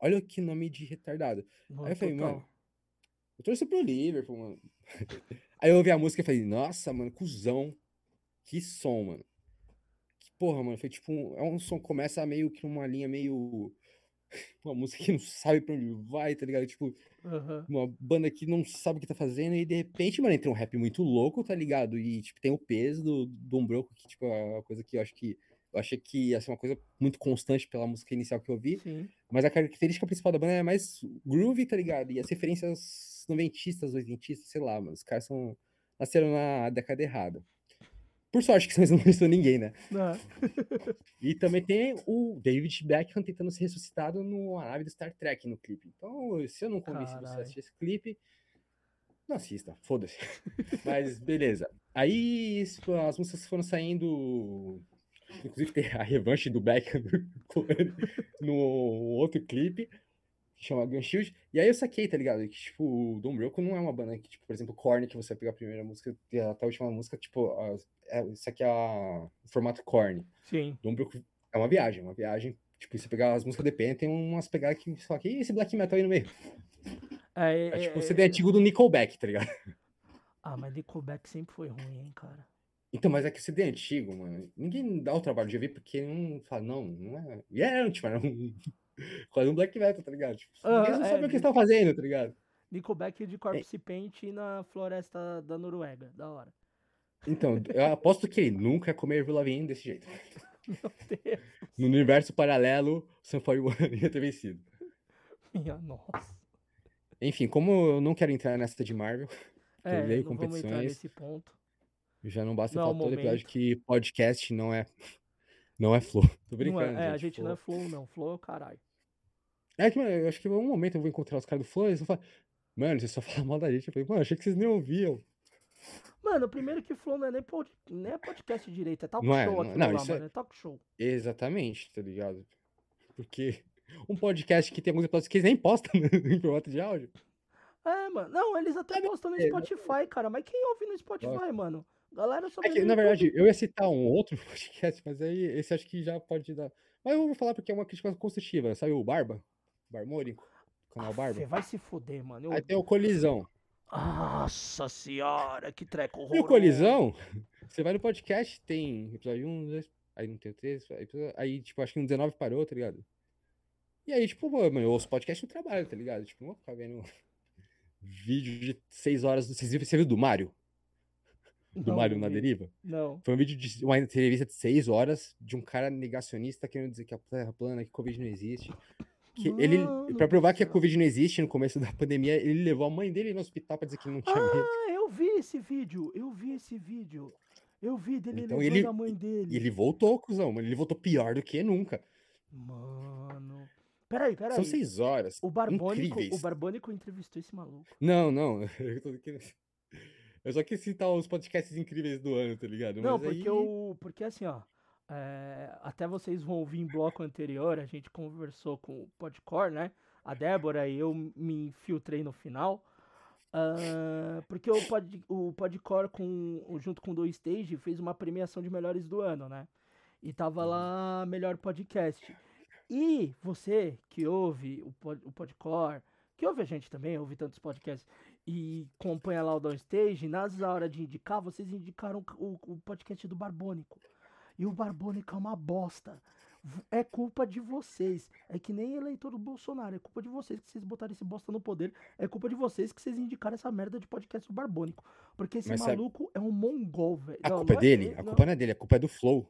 Olha que nome de retardado. Aí eu falei, Total. mano, eu torço pro Liverpool, mano. Aí eu ouvi a música e falei, nossa, mano, cuzão. Que som, mano. Que porra, mano. Foi tipo, um, é um som que começa meio que uma linha meio. Uma música que não sabe pra onde vai, tá ligado? Tipo, Aham. uma banda que não sabe o que tá fazendo e de repente, mano, entra um rap muito louco, tá ligado? E, tipo, tem o peso do, do Umbroco, que, tipo, é uma coisa que eu acho que. Eu achei que ia ser uma coisa muito constante pela música inicial que eu ouvi. Sim. Mas a característica principal da banda é mais groovy, tá ligado? E as referências noventistas, oitentistas, sei lá, mano. Os caras são, nasceram na década errada. Por sorte que eles não conhecem ninguém, né? E também tem o David Beckham tentando ser ressuscitado no nave do Star Trek no clipe. Então, se eu não convenci você a assistir esse clipe, não assista, foda-se. Mas beleza. Aí as músicas foram saindo. Inclusive tem a revanche do Beckham no outro clipe, que chama Gun Shield. E aí eu saquei, tá ligado? Que, tipo, o Dom Broco não é uma banda que, tipo, por exemplo, Korn, que você vai pegar a primeira música e até a última música, tipo, é, isso aqui é a- o formato Korn. Sim. Dom Broco é uma viagem, uma viagem. Tipo, você pegar as músicas do EP, tem umas pegadas que fala, que esse black metal aí no meio? É, É tipo é, o CD antigo do Nickelback, tá ligado? Ah, mas Nickelback sempre foi ruim, hein, cara. Então, mas é que o CD antigo, mano, ninguém dá o trabalho de ouvir porque não fala, não, não é. E é, tipo, era um. Quase um black metal, tá ligado? Tipo, Ah, ninguém não é, sabe o que estão fazendo, tá ligado? Nickelback de Corpse Paint na floresta da Noruega. Da hora. Então, eu aposto que ele nunca ia comer Avril Lavigne desse jeito. Meu Deus. No universo paralelo, Sun 41 ia ter vencido. Minha nossa. Enfim, como eu não quero entrar nessa de Marvel, torneio e não vamos entrar competições. nesse ponto. Já não basta Não é falar todo episódio que podcast não é não é flow. Tô Não brincando, é, é, a gente. gente não é flow. flow, não. Flow é o caralho. É que, mano, eu acho que em algum momento eu vou encontrar os caras do flow e eles vão falar, mano, você só fala mal da gente. Eu falei, mano, achei que vocês nem ouviam. Mano, primeiro que flow não é nem, pod... nem é podcast direito, é talk Não é, show não- aquilo não, lá, isso é- mano. É talk show. Exatamente, tá ligado? Porque um podcast que tem alguns episódios que eles nem postam em formato de áudio. É, mano. Não, eles até postam no é, Spotify, cara. Mas quem ouve no Spotify, mano? Galera É vê que, no na verdade, eu ia citar um outro podcast, mas aí esse acho que já pode dar. Mas eu vou falar porque é uma crítica construtiva. Sabe o Barba? Barbônico? Canal Barba? Você vai se fuder, mano. Eu- Aí tem o Colisão. Nossa senhora, que treco E o horroroso. Colisão, você vai no podcast, tem episódio 1, 2, aí não tem o 3, aí, tipo, acho que no 19 parou, tá ligado? E aí, tipo, mano, eu ouço podcast no trabalho, tá ligado? Tipo, não vou ficar vendo vídeo de 6 horas. você viu do Mário? Do Não, Mário não na deriva? Não. Foi um vídeo de uma entrevista de 6 horas de um cara negacionista querendo dizer que a Terra é plana, que Covid não existe. Que ele, Mano pra provar do que a. Covid não existe no começo da pandemia, ele levou a mãe dele no hospital pra dizer que não tinha medo. Ah, eu vi esse vídeo. Eu vi esse vídeo. Eu vi dele Então levando ele, a mãe dele. ele voltou, cuzão. Ele voltou pior do que nunca. Mano. Peraí, peraí. São seis horas. O Barbônico, incríveis. o Barbônico entrevistou esse maluco. Não, não. Eu, tô eu só quis citar os podcasts incríveis do ano, tá ligado? Não, Mas porque aí... o. Porque assim, ó. é, até vocês vão ouvir em bloco anterior, a gente conversou com o Podcore, né? A Débora e eu me infiltrei no final. ah, porque o, Pod, o Podcore, com, junto com o Do Stage, fez uma premiação de melhores do ano, né? E tava lá melhor podcast. E você que ouve o, pod, o Podcore, que ouve a gente também, ouve tantos podcasts, e acompanha lá o Downstage, nas horas de indicar, vocês indicaram o, o podcast do Barbônico. E o Barbônico é uma bosta. É culpa de vocês. É que nem eleitor do Bolsonaro. É culpa de vocês que vocês botaram esse bosta no poder. É culpa de vocês que vocês indicaram essa merda de podcast do Barbônico. Porque esse Mas sabe- maluco é um mongol, velho. A Não, culpa é não dele? ele, A não. culpa não é dele, a culpa é do Flow.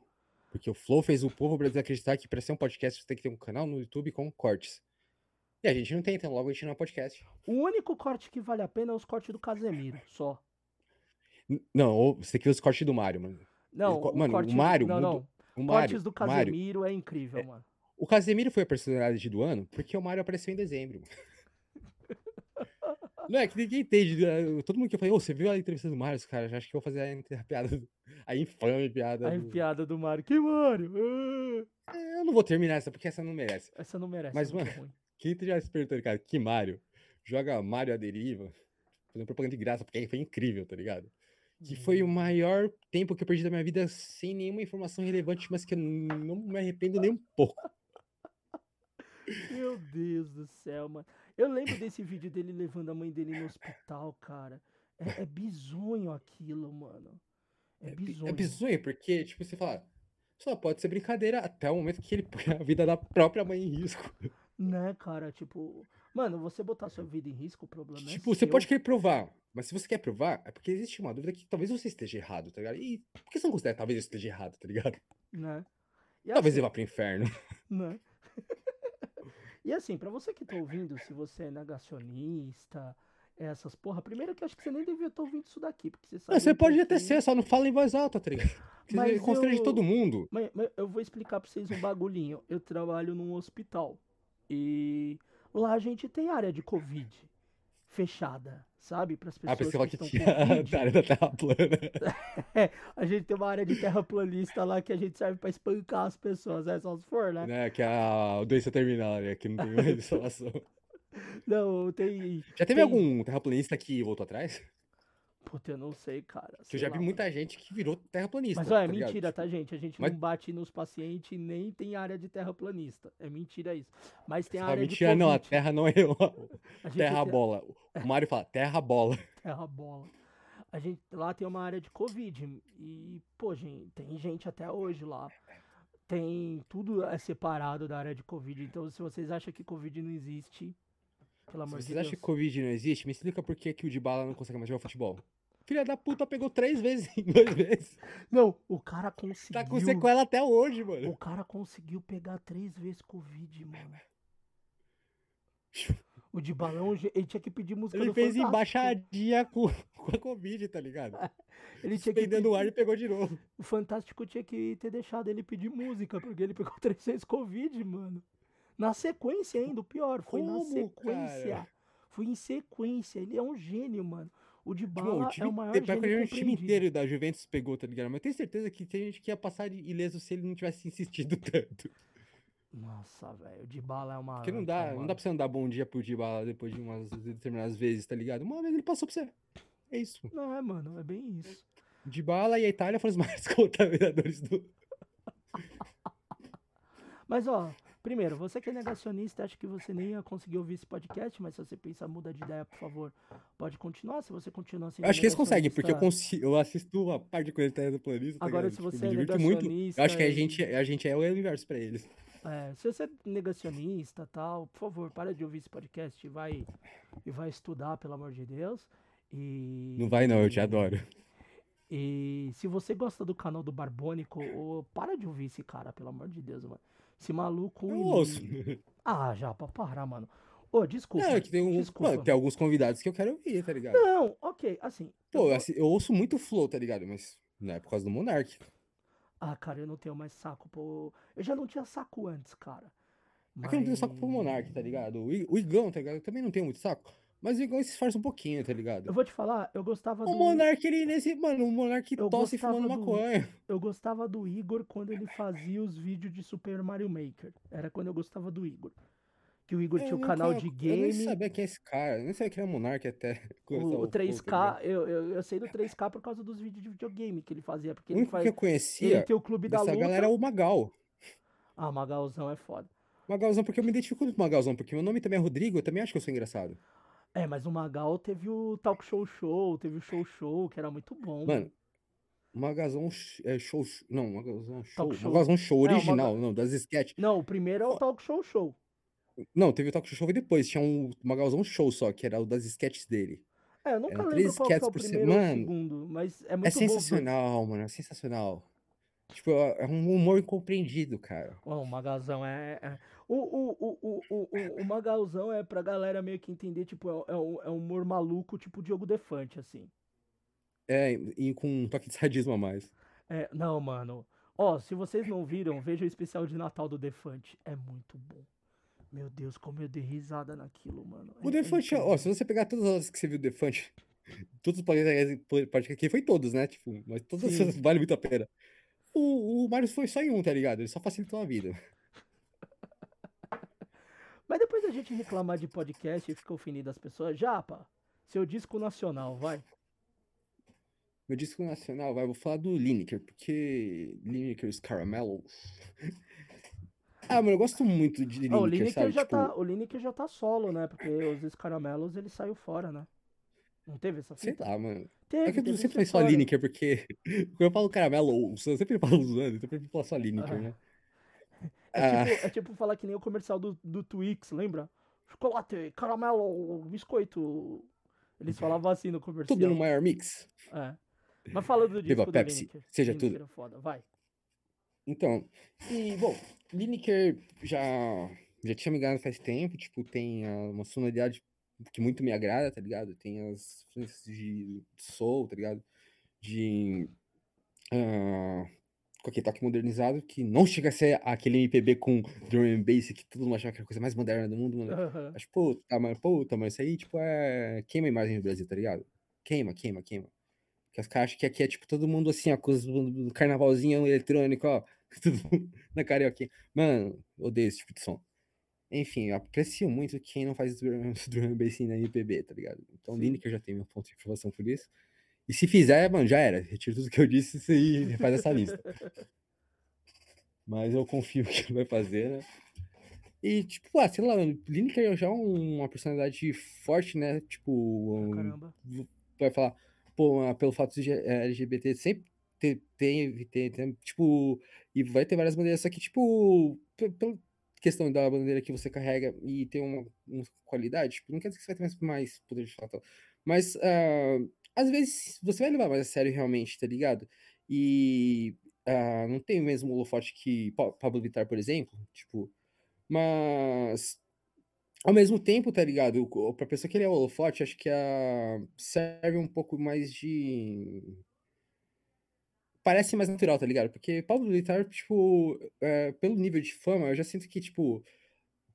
Porque o Flow fez o povo brasileiro acreditar que pra ser um podcast você tem que ter um canal no YouTube com cortes. E a gente não tem, então logo a gente não é podcast. O único corte que vale a pena é os cortes do Casemiro, só. Não, você tem que ver os cortes do Mário, mano. Não, Ele o mano, corte, o Mário. não, não. O Mário, Cortes do o Mário- Casemiro é incrível, mano. O Casemiro foi a personalidade do ano porque o Mário apareceu em dezembro. Não é que ninguém entende. né? Todo mundo que eu falei, ô, você viu a entrevista do Mário, cara? Já acho que eu vou fazer a, piada, do- a infame piada. A do- piada do Mário. Que Mário? Ah, Eu não vou terminar essa porque essa não merece. Essa não merece. Mas, é mano, ruim. Quem já se perguntando, cara, que Mário? Joga Mário à deriva, fazendo propaganda de graça, porque aí foi incrível, tá ligado? Que foi Uhum. o maior tempo que eu perdi da minha vida sem nenhuma informação relevante, mas que eu não me arrependo nem um pouco. Meu Deus do céu, mano. Eu lembro desse vídeo dele levando a mãe dele no hospital, cara. É, é bizonho aquilo, mano. É bi- bizonho. É bizonho, porque, tipo, você fala, só pode ser brincadeira até o momento que ele põe a vida da própria mãe em risco. Né, cara? Tipo, mano, você botar sua vida em risco, o problema é Tipo, você seu. pode querer provar, mas se você quer provar, é porque existe uma dúvida que talvez você esteja errado, tá ligado? E por que você não considera talvez eu esteja errado, tá ligado? Né? E Talvez assim, ele vá pro inferno. né? e assim, pra você que tá ouvindo, se você é negacionista, essas porra, primeiro que eu acho que você nem devia estar ouvindo isso daqui, porque você sabe. Não, você pode até ser, só não fala em voz alta, tá ligado? Você constrange eu- todo mundo. Mas, mas eu vou explicar pra vocês um bagulhinho. Eu trabalho num hospital e lá a gente tem área de Covid fechada, sabe? Para as Ah, pessoas pensei que tinha a área da Terra plana. É, a gente tem uma área de terraplanista lá que a gente serve pra espancar as pessoas, é só se for, né? né? Que é a doença terminal, né? Que não tem mais instalação. Não, tem. Já teve tem- algum terraplanista que voltou atrás? Puta, eu não sei, cara. Que eu já lá, vi mano. muita gente que virou terraplanista. Mas olha, é tá ligado? mentira, tá, gente? A gente Mas- não bate nos pacientes nem tem área de terraplanista. É mentira isso. Mas tem fala, área mentira, de não, a. Terra não é A terra tem- bola. O Mário fala, terra bola. Terra bola. A gente lá tem uma área de Covid. E, pô, gente, tem gente até hoje lá. Tem. Tudo é separado da área de Covid. Então, se vocês acham que Covid não existe, pelo amor Se de vocês Deus. acham que Covid não existe, me explica por que, que o Dybala não consegue mais jogar futebol. Filha da puta pegou três vezes em dois meses. Não, o cara conseguiu. Tá com sequela até hoje, mano. O cara conseguiu pegar três vezes Covid, mano. O de balão, ele tinha que pedir música Ele fez Fantástico. embaixadinha com, com a Covid, tá ligado? Ele tinha que Suspendendo o ar pedir- e pegou de novo. O Fantástico tinha que ter deixado ele pedir música, porque ele pegou três vezes Covid, mano. Na sequência ainda, o pior, foi na Como, sequência. cara? Foi em sequência. Ele é um gênio, mano. O de Tipo, bala é o maior pior que gênio o time inteiro da Juventus pegou, tá ligado? Mas eu tenho certeza que tem gente que ia passar ileso se ele não tivesse insistido tanto. Nossa, velho, o de bala é uma. Porque não dá, não dá pra você não dar bom dia pro Dybala depois de umas determinadas vezes, tá ligado? Uma vez ele passou pra você. É isso. Não, é, mano, é bem isso. Dybala e a Itália foram os maiores contaminadores do... Mas, ó, primeiro, você que é negacionista, acha que você nem ia conseguir ouvir esse podcast, mas se você pensa, muda de ideia, por favor, pode continuar. Se você continua sendo Acho que eles conseguem, porque eu, consigo, eu assisto a parte de coisa do planista, tá Agora, ligado? se Tipo, você me é muito. negacionista Eu acho que a gente, a gente é o universo pra eles. É, se você é negacionista tal, por favor, para de ouvir esse podcast e vai, e vai estudar, pelo amor de Deus. E, Não vai não, eu te adoro. E se você gosta do canal do Barbônico, para de ouvir esse cara, pelo amor de Deus, mano. Esse maluco. Eu ouço. Ah, já, pra parar, mano. Ô, desculpa. Não, é que tem, um, desculpa. mano, tem alguns convidados que eu quero ouvir, tá ligado? Não, ok, assim. eu Pô, vou- assim, eu ouço muito Flow, tá ligado? Mas não é por causa do Monark. Ah, cara, eu não tenho mais saco, pô. Eu já não tinha saco antes, cara. É que eu não tenho saco pro Monark, tá ligado? O Igão, tá ligado? Eu também não tenho muito saco. Mas o Igão se esforça um pouquinho, tá ligado? Eu vou te falar, eu gostava O do. Monark, ele nesse. Mano, o Monark Eu tosse fumando do- maconha. Eu gostava do Igor quando ele fazia os vídeos de Super Mario Maker. Era quando eu gostava do Igor. Que o Igor Eu tinha o canal de Eu nem game. sabia quem é esse cara. Eu nem sabia que era Monark até. O, o tá 3K, ligado? eu, eu, eu sei do 3K por causa dos vídeos de videogame que ele fazia. Porque O ele único faz. que eu Ele conhecia tem o clube da luta. galera é o Magal. Ah, Magalzão é foda. Magalzão, porque eu me identifico com o Magalzão, porque meu nome também é Rodrigo, eu também acho que eu sou engraçado. É, mas o Magal teve o Talk Show Show, teve o Show Show, que era muito bom. Mano, Magalzão sh- é show. Não, Magalzão show. Talk show. Magalzão show É, original, Maga- não, das sketches. Não, o primeiro é o Talk Show Show. Não, teve o Talk Show e depois. Tinha um Magalzão show só, que era o das sketches dele. É, eu nunca Eram lembro três qual é sketches o por se- primeiro ou o Mano, segundo, mas é É muito bom. dois. sensacional, mano. É sensacional. Tipo, é é um humor incompreendido, cara. Ó, o Magalzão é. é- O, o, o, o, o, o, Magalzão é pra galera meio que entender, tipo, é, é, um, é um humor maluco, tipo Diogo Defante, assim. É, e com um toque de sadismo a mais. É, não, mano. Ó, se vocês não viram, veja o especial de Natal do Defante. É muito bom. Meu Deus, como eu dei risada naquilo, mano. O É- é Defante, ó, incrível. se você pegar todas as horas que você viu o Defante, todos os podcasts podcast aqui, foi todos, né? Tipo, mas todos Sim. vale muito a pena. O, o Marius foi só em um, tá ligado? Ele só facilitou a vida. Mas depois da gente reclamar de podcast e ficar ofendido das pessoas, Japa, seu disco nacional, vai. Meu disco nacional, vai, vou falar do Lineker, porque Lineker's Caramelos. Ah, mano, eu gosto muito de Ah, o Lineker, Lineker sabe? já Tipo, tá, o Lineker já tá solo, né? Porque os escaramelos ele saiu fora, né? Não teve essa sei fita? lá, mano. Teve, É que eu teve sempre falei só. Lineker, porque quando eu falo Caramelos, eu sempre falo zoando, então eu prefiro falar só Lineker, Ah. né? É, Ah. tipo, é tipo falar que nem o comercial do, do Twix, lembra? Chocolate, caramelo, biscoito. Eles falavam assim no comercial. Tudo no maior mix. É. Mas falando do Beba disco do Pepsi, Lineker. seja Lineker tudo. é foda, vai. Então, e, bom, Lineker já, já tinha me enganado faz tempo, tipo, tem ah, uma sonoridade que muito me agrada, tá ligado? Tem as influências de soul, tá ligado? De ah, com aquele toque modernizado, que não chega a ser aquele MPB com drum and bass que todo mundo achava que era a coisa mais moderna do mundo, mano. Acho, puta, mano, puta, mano, isso aí, tipo, é... Queima a imagem do Brasil, tá ligado? Queima, queima, queima. Porque os caras acham que aqui é, tipo, todo mundo assim, com os- do carnavalzinho eletrônico, ó. Mundo na carioquinha. Mano, odeio esse tipo de som. Enfim, eu aprecio muito quem não faz drum and bass na MPB, tá ligado? Então. Lineker já tem meu ponto de informação por isso. E se fizer, mano, já era. Retiro tudo que eu disse e faz essa lista. Mas eu confio que vai fazer, né? E, tipo, ah, sei lá, Lineker já é um- uma personalidade forte, né? Tipo, um- Caramba. vai falar, pô, ah, pelo fato de eh, LGBT sempre ter, teve, ter, ter, tipo, e vai ter várias bandeiras, só que, tipo, pe- pela questão da bandeira que você carrega e ter uma, uma qualidade, tipo, não quer dizer que você vai ter mais, mais poder de fato, mas, ah, às vezes, você vai levar mais a sério realmente, tá ligado? E ah, não tem o mesmo holofote que Pa- Pablo Vittar, por exemplo, tipo, mas ao mesmo tempo, tá ligado? Pra pessoa que ele é holofote, acho que serve um pouco mais de. Parece mais natural, tá ligado? Porque Pablo Vittar, tipo, é, pelo nível de fama, eu já sinto que, tipo,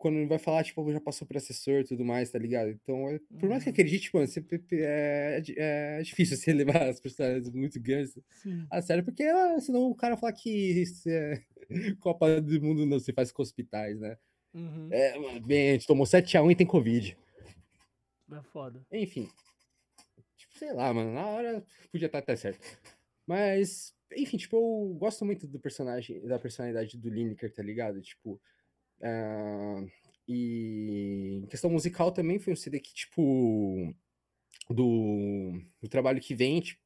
quando ele vai falar, tipo, já passou por assessor e tudo mais, tá ligado? Então, é- por mais que Uhum. acredite, mano, sempre é, é é difícil você levar as personagens muito grandes Sim. a sério, porque ah, senão o cara fala que é Copa do Mundo não se faz com hospitais, né? Uhum. É, bem, a gente tomou 7x1 e tem Covid. É foda. Enfim. Tipo, sei lá, mano, na hora podia estar até certo. Mas, enfim, tipo, eu gosto muito do personagem, da personalidade do Lineker, tá ligado? Tipo, ah, e em questão musical também foi um CD que, tipo, do, do trabalho que vem, tipo,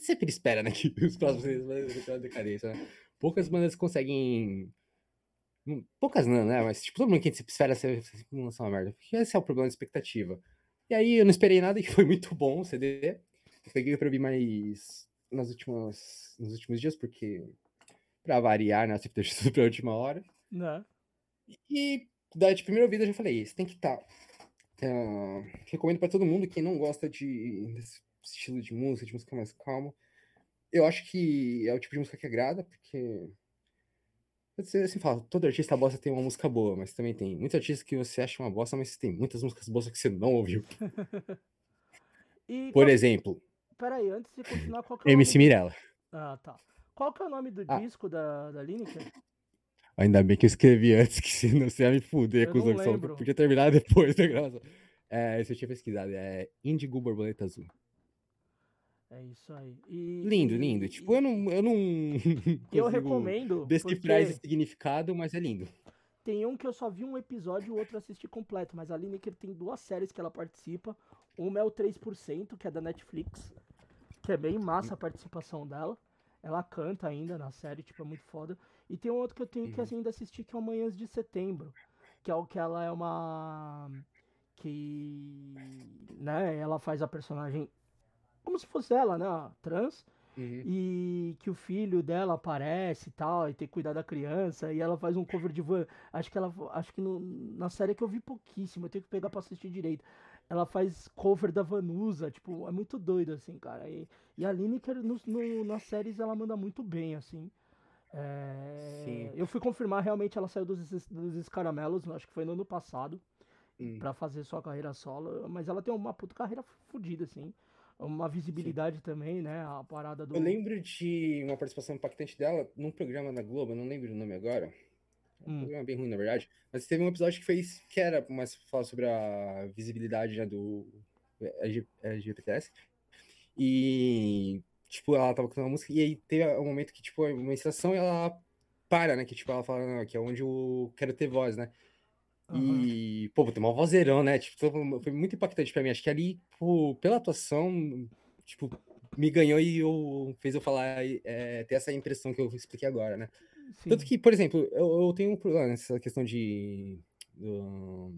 sempre espera, né, que os próximos CDs vão decadência, né? Poucas bandas conseguem... não- Poucas não, né? Mas, tipo, todo mundo que a gente espera sempre lançar uma merda. Porque esse é o problema da expectativa. E aí eu não esperei nada e foi muito bom o CD. Eu peguei pra ouvir mais nas últimas, nos últimos dias, porque pra variar, né? Eu sempre deixo tudo pra última hora. Né? E da de primeira ouvida eu já falei, isso tem que estar. recomendo pra todo mundo, quem não gosta de, desse estilo de música, de música mais calma. Eu acho que é o tipo de música que agrada, porque. Você assim fala, todo artista bosta tem uma música boa, mas também tem muitos artistas que você acha uma bosta, mas tem muitas músicas boas que você não ouviu. E Por qual- exemplo, Peraí, antes de continuar, qual que é o MC nome Mirella. Ah, tá. Qual que é o nome do Ah. disco da, da Lineker? Ainda bem que eu escrevi antes, que senão você ia me fuder Eu com os nomes, só podia terminar depois da gravação. É, esse eu tinha pesquisado, é Indigo Borboleta Azul. É isso aí. E, Lindo, e- lindo. Tipo, eu não, eu não Eu recomendo, decifrar esse significado, mas é lindo. Tem um que eu só vi um episódio e o outro eu assisti completo, mas a Lineker tem duas séries que ela participa. Uma é o 3%, que é da Netflix, que é bem massa a participação dela. Ela canta ainda na série, tipo, é muito foda. E tem um outro que eu tenho que ainda assistir, que é o Manhãs de Setembro, que é o que ela é uma... que... né, ela faz a personagem como se fosse ela, né, trans, e que o filho dela aparece e tal, e tem que cuidar da criança, e ela faz um cover de van. Acho que ela. Acho que no- na série que eu vi pouquíssimo, eu tenho que pegar pra assistir direito. Ela faz cover da Vanusa, tipo, é muito doido, assim, cara. E, e a Lineker no, no- nas séries ela manda muito bem, assim. É, Sim. Eu fui confirmar, realmente ela saiu dos, dos Escaramelos, acho que foi no ano passado, Hum. pra fazer sua carreira solo, mas ela tem uma puta carreira fodida, assim. Uma visibilidade também, né? A parada do. Eu lembro de uma participação impactante dela num programa na Globo, não lembro o nome agora. Um Hum. programa bem ruim, na verdade. Mas teve um episódio que fez que era mais falar sobre a visibilidade né, do LG LGBTS. E, tipo, ela tava cantando uma música, e aí teve um momento que, tipo, uma estação ela para, né? Que, tipo, ela fala, não, que é onde eu quero ter voz, né? E, pô, tem uma vozeirão, né? Tipo, foi- muito impactante pra mim. Acho que ali, pô, pela atuação, tipo, me ganhou e eu, fez eu falar, é, ter essa impressão que eu expliquei agora, né? Tanto que, por exemplo, eu, eu tenho um problema nessa questão de. do-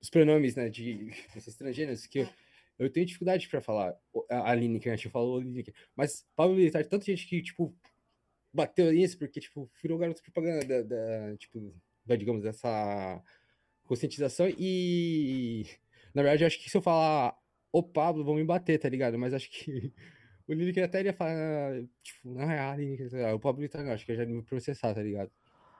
dos pronomes, né? De pessoas estrangeiras, que eu, eu tenho dificuldade pra falar. A Lineker, a gente falou Lineker. Mas Pablo Vittar, tanta gente que, tipo, bateu nisso, porque, tipo, virou garoto propaganda da, da, tipo, da, digamos, dessa conscientização. E, na verdade, eu acho que se eu falar o Pablo, vão me bater, tá ligado? Mas acho que o Lineker até iria falar, tipo, não é a Lineker, tá o Pablo Vittar não, acho que já ia me processar, tá ligado?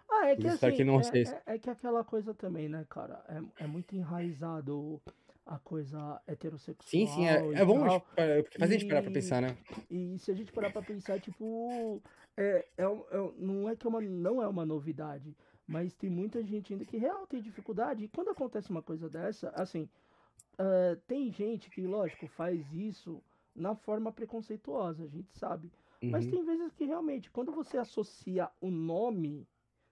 Ah, é que espero assim, que é, é- é que aquela coisa também, né, cara? É, é muito enraizado a coisa heterossexual. Sim, sim, é, é bom, tal. porque faz a gente parar pra pensar, né? E se a gente parar pra pensar, tipo, é, é, é não é que é uma, não é uma novidade, mas tem muita gente ainda que real tem dificuldade. E quando acontece uma coisa dessa, assim, ah, tem gente que, lógico, faz isso na forma preconceituosa, a gente sabe. Mas Uhum. tem vezes que realmente, quando você associa o nome,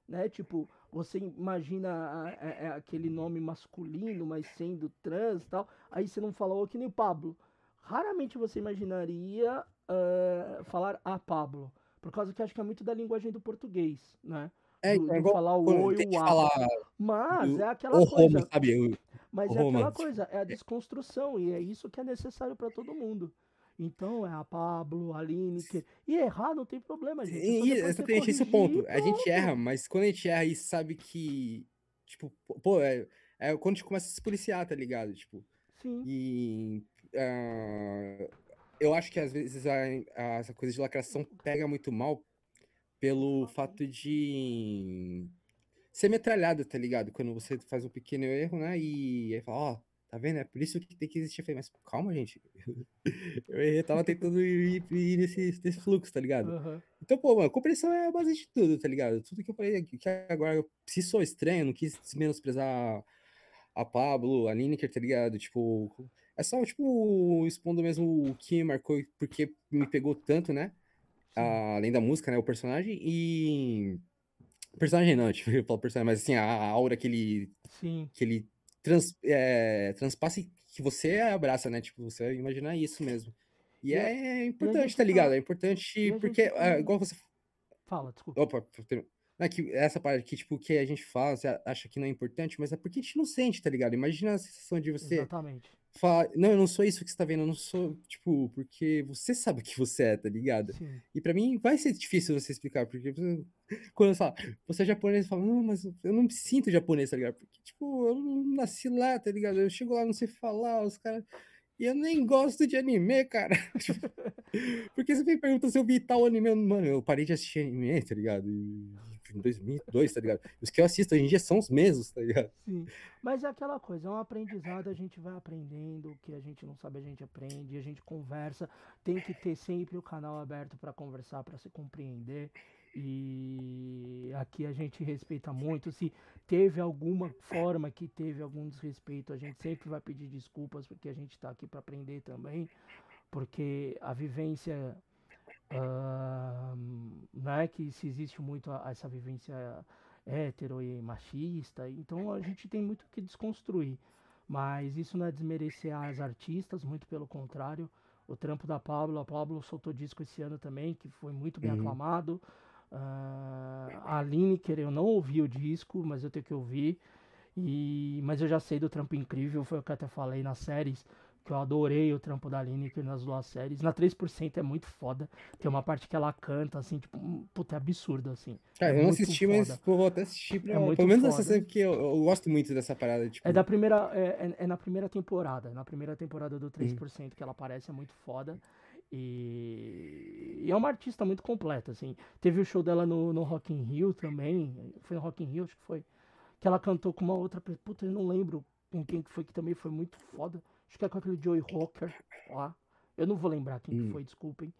né? Tipo, você imagina a- a- a- aquele nome masculino, mas sendo trans e tal, aí você não falou que nem o Pablo. Raramente você imaginaria ah, falar a Pablo. Por causa que acho que é muito da linguagem do português, né? É, do, do igual falar o quando o e o a. Mas é aquela o coisa. Sabe? O- Mas o é aquela coisa, é a desconstrução, e é isso que é necessário pra todo mundo. Então é a Pablo, a Lineker. E errar não tem problema, gente. E, exatamente esse é o ponto. A gente erra, mas quando a gente erra e sabe que, tipo, pô, é, é quando a gente começa a se policiar, tá ligado? Tipo, Sim. e ah, eu acho que às vezes a, a- essa coisa de lacração pega muito mal pelo fato de ser metralhado, tá ligado? Quando você faz um pequeno erro, né? E aí fala, ó, tá vendo? É por isso que tem que existir. Eu falei, mas calma, gente. Eu tava tentando ir, ir nesse, nesse fluxo, tá ligado? Aham. Então, pô, mano, compreensão é a base de tudo, tá ligado? Tudo que eu falei aqui, que agora, se sou estranho, não quis menosprezar a Pablo, a Lineker, tá ligado? Tipo, é só, tipo, expondo mesmo o que marcou, porque me pegou tanto, né? Além da música, né? O personagem e. Personagem não, tipo, eu falo personagem, mas assim, a, a aura que ele. Sim. Que ele trans, é, transpassa que você abraça, né? Tipo, você vai imaginar isso mesmo. E, E a- é importante, gente tá tá- ligado? É importante porque, gente é, tá- igual você Fala, desculpa. Opa, é que essa parte que, tipo, que a gente fala, você acha que não é importante, mas é porque a gente não sente, tá ligado? Imagina a sensação de você Exatamente. Falar, não, eu não sou isso que você tá vendo, eu não sou, tipo, porque você sabe o que você é, tá ligado? Sim. E pra mim vai ser difícil você explicar, porque quando eu falo, você é japonês, eu falo, não, mas eu não me sinto japonês, tá ligado? Porque, tipo, eu não nasci lá, tá ligado? Eu chego lá, não sei falar, os caras. E eu nem gosto de anime, cara. Tipo, Porque você me pergunta se eu vi tal anime, mano, eu parei de assistir anime, tá ligado? E- Em 2002, tá ligado? Os que eu assisto hoje em dia são os mesmos, tá ligado? Sim, mas é aquela coisa, é um aprendizado, a gente vai aprendendo, o que a gente não sabe a gente aprende, a gente conversa, tem que ter sempre o canal aberto para conversar, para se compreender. E aqui a gente respeita muito. Se teve alguma forma que teve algum desrespeito, a gente sempre vai pedir desculpas, porque a gente está aqui para aprender também, porque a vivência ah, né, que se existe muito a- essa vivência hétero e machista, então a gente tem muito que desconstruir. Mas isso não é desmerecer as artistas, muito pelo contrário. O trampo da Pablo, a Pablo soltou disco esse ano também, que foi muito bem Uhum. aclamado. Ah, a Lineker, eu não ouvi o disco, mas eu tenho que ouvir. E, mas eu já sei do trampo incrível, foi o que eu até falei nas séries, que eu adorei o trampo da Lineker nas duas séries. Na 3% é muito foda. Tem uma parte que ela canta, assim, tipo, puta, é absurdo, assim. Cara, É eu não assisti, mas foda. pô, vou até assistir pra. É muito pelo menos essa foda. série, porque eu, eu gosto muito dessa parada, tipo. É da primeira, é, é- é na primeira temporada. Na primeira temporada do 3% que ela aparece, é muito foda. E, e é uma artista muito completa, assim. Teve o show dela no, no Rock in Rio também. Foi no Rock in Rio, acho que foi. Que ela cantou com uma outra pessoa. Puta, eu não lembro com quem que foi, que também foi muito foda. Acho que é com aquele Joey Rocker lá. Eu não vou lembrar quem que Hum. foi, desculpem.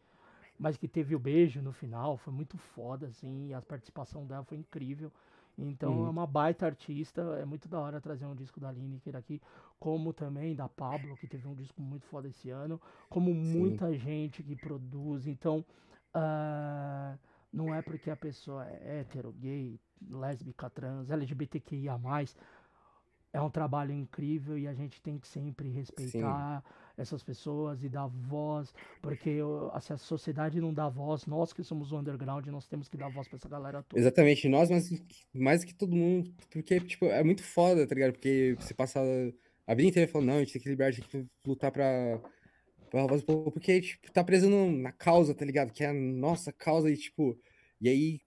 Mas que teve o beijo no final, foi muito foda, assim. E a participação dela foi incrível. Então Uhum. é uma baita artista, é muito da hora trazer um disco da Lineker aqui, como também da Pablo, que teve um disco muito foda esse ano, como muita gente que produz. Então, ah, não é porque a pessoa é hétero, gay, lésbica, trans, LGBTQIA+, é um trabalho incrível e a gente tem que sempre respeitar essas pessoas e dar voz, porque se a sociedade não dá voz, nós que somos o underground, nós temos que dar voz pra essa galera toda. Exatamente, nós, mas mais que todo mundo, porque, tipo, é muito foda, tá ligado? Porque você passa a vida inteira falando, não, a gente tem que liberar, a gente tem que lutar pra, pra voz do povo, porque, tipo, tá preso na causa, tá ligado? Que é a nossa causa e, tipo, e aí,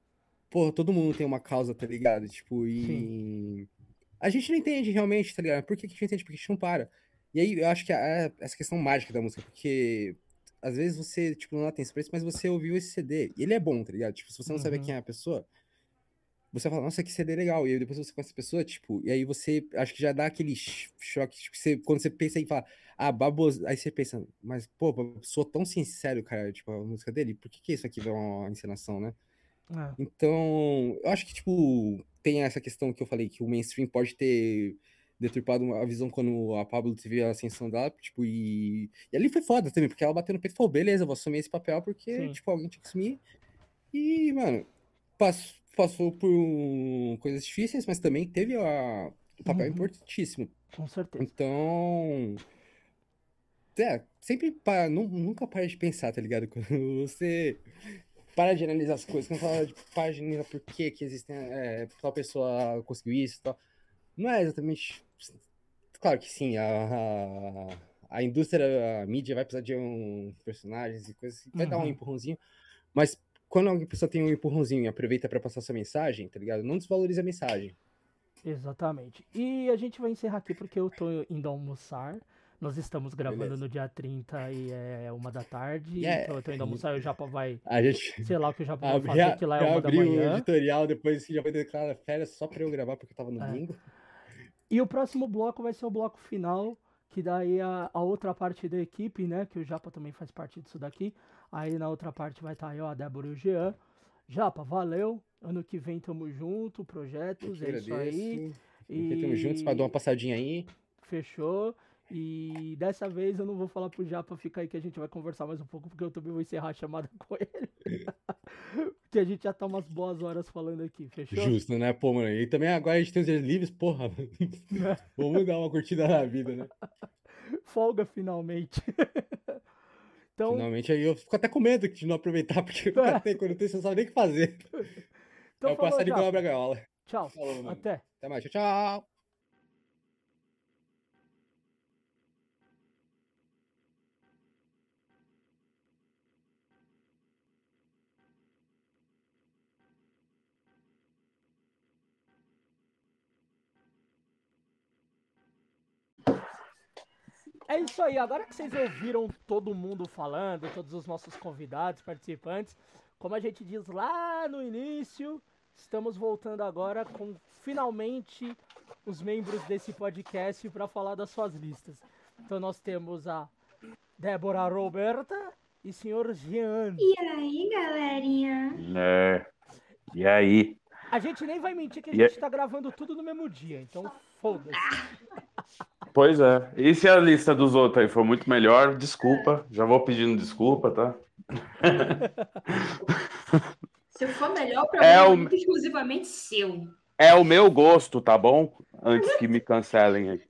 pô, todo mundo tem uma causa, tá ligado? Tipo, e a gente não entende realmente, tá ligado? Por que a gente entende? Porque a gente não para. E aí, eu acho que é essa questão mágica da música, porque às vezes você, tipo, não dá atenção pra isso, mas você ouviu esse CD, e ele é bom, tá ligado? Tipo, se você não sabe Uhum. quem é a pessoa, você fala, nossa, que CD legal. E aí depois você conhece a pessoa, tipo, e aí você acho que já dá aquele ch- choque, tipo, você, quando você pensa em falar, ah, babos, aí você pensa, mas, pô, sou tão sincero, cara, tipo, a música dele, por que que isso aqui é uma encenação, né? É. Então, eu acho que, tipo, tem essa questão que eu falei, que o mainstream pode ter deturpado a visão quando a Pablo teve a ascensão dela, tipo, e, e ali foi foda também, porque ela bateu no peito e falou, beleza, eu vou assumir esse papel porque, Sim. tipo, alguém tinha que assumir. E, mano, pass- passou por um- coisas difíceis, mas também teve a, um papel Uhum. importantíssimo. Com certeza. Então, é, sempre pa, nu- nunca pare de pensar, tá ligado? Quando você para de analisar as coisas, quando fala de para de analisar por que que existem, é, tal pessoa conseguiu isso e tal. Não é exatamente. Claro que sim, a, a, a indústria, a mídia vai precisar de um personagens e coisas, vai dar um Uhum. empurrãozinho, mas quando alguém pessoa tem um empurrãozinho e aproveita pra passar sua mensagem, tá ligado? Não desvalorize a mensagem. Exatamente. E a gente vai encerrar aqui porque eu tô indo almoçar. Nós estamos gravando Beleza. no dia 30 e é uma da tarde. Yeah. Então eu tô indo almoçar e o Japa vai. A gente Sei lá o que o Japa vai fazer, que lá é uma da abri o manhã. editorial depois que já vai declarar férias só pra eu gravar porque eu tava no É. domingo. E o próximo bloco vai ser o bloco final, que daí a, a outra parte da equipe, né? Que o Japa também faz parte disso daqui. Aí na outra parte vai estar eu, a Débora e o Jean. Japa, valeu. Ano que vem tamo junto, Eu projetos, é isso aí. E... Tamo juntos pra dar uma passadinha aí. Fechou. E dessa vez eu não vou falar pro Japa ficar aí que a gente vai conversar mais um pouco, porque eu também vou encerrar a chamada com ele. porque a gente já tá umas boas horas falando aqui, fechou? Justo, né? Pô, mano. E também agora a gente tem os dias livres, porra. Vamos dar uma curtida na vida, né? Folga finalmente. então, Finalmente aí eu fico até com medo de não aproveitar, porque tem, quando tem, você não sabe nem o que fazer. então é o falou, passarinho que Japa. abre a gaiola. Tchau. Falou. Até. Até mais. Tchau, tchau. É isso aí, agora que vocês ouviram todo mundo falando, todos os nossos convidados, participantes, como a gente diz lá no início, estamos voltando agora com finalmente os membros desse podcast para falar das suas listas. Então nós temos a Débora Roberta e senhor Jean. E aí, galerinha? É. E aí? A gente nem vai mentir que a E gente tá gravando tudo no mesmo dia, então foda-se. Pois é. E se a lista dos outros aí for muito melhor, desculpa. Já vou pedindo desculpa, tá? Se for melhor, o É problema é o- muito exclusivamente seu. É o meu gosto, tá bom? Antes que me cancelem aí.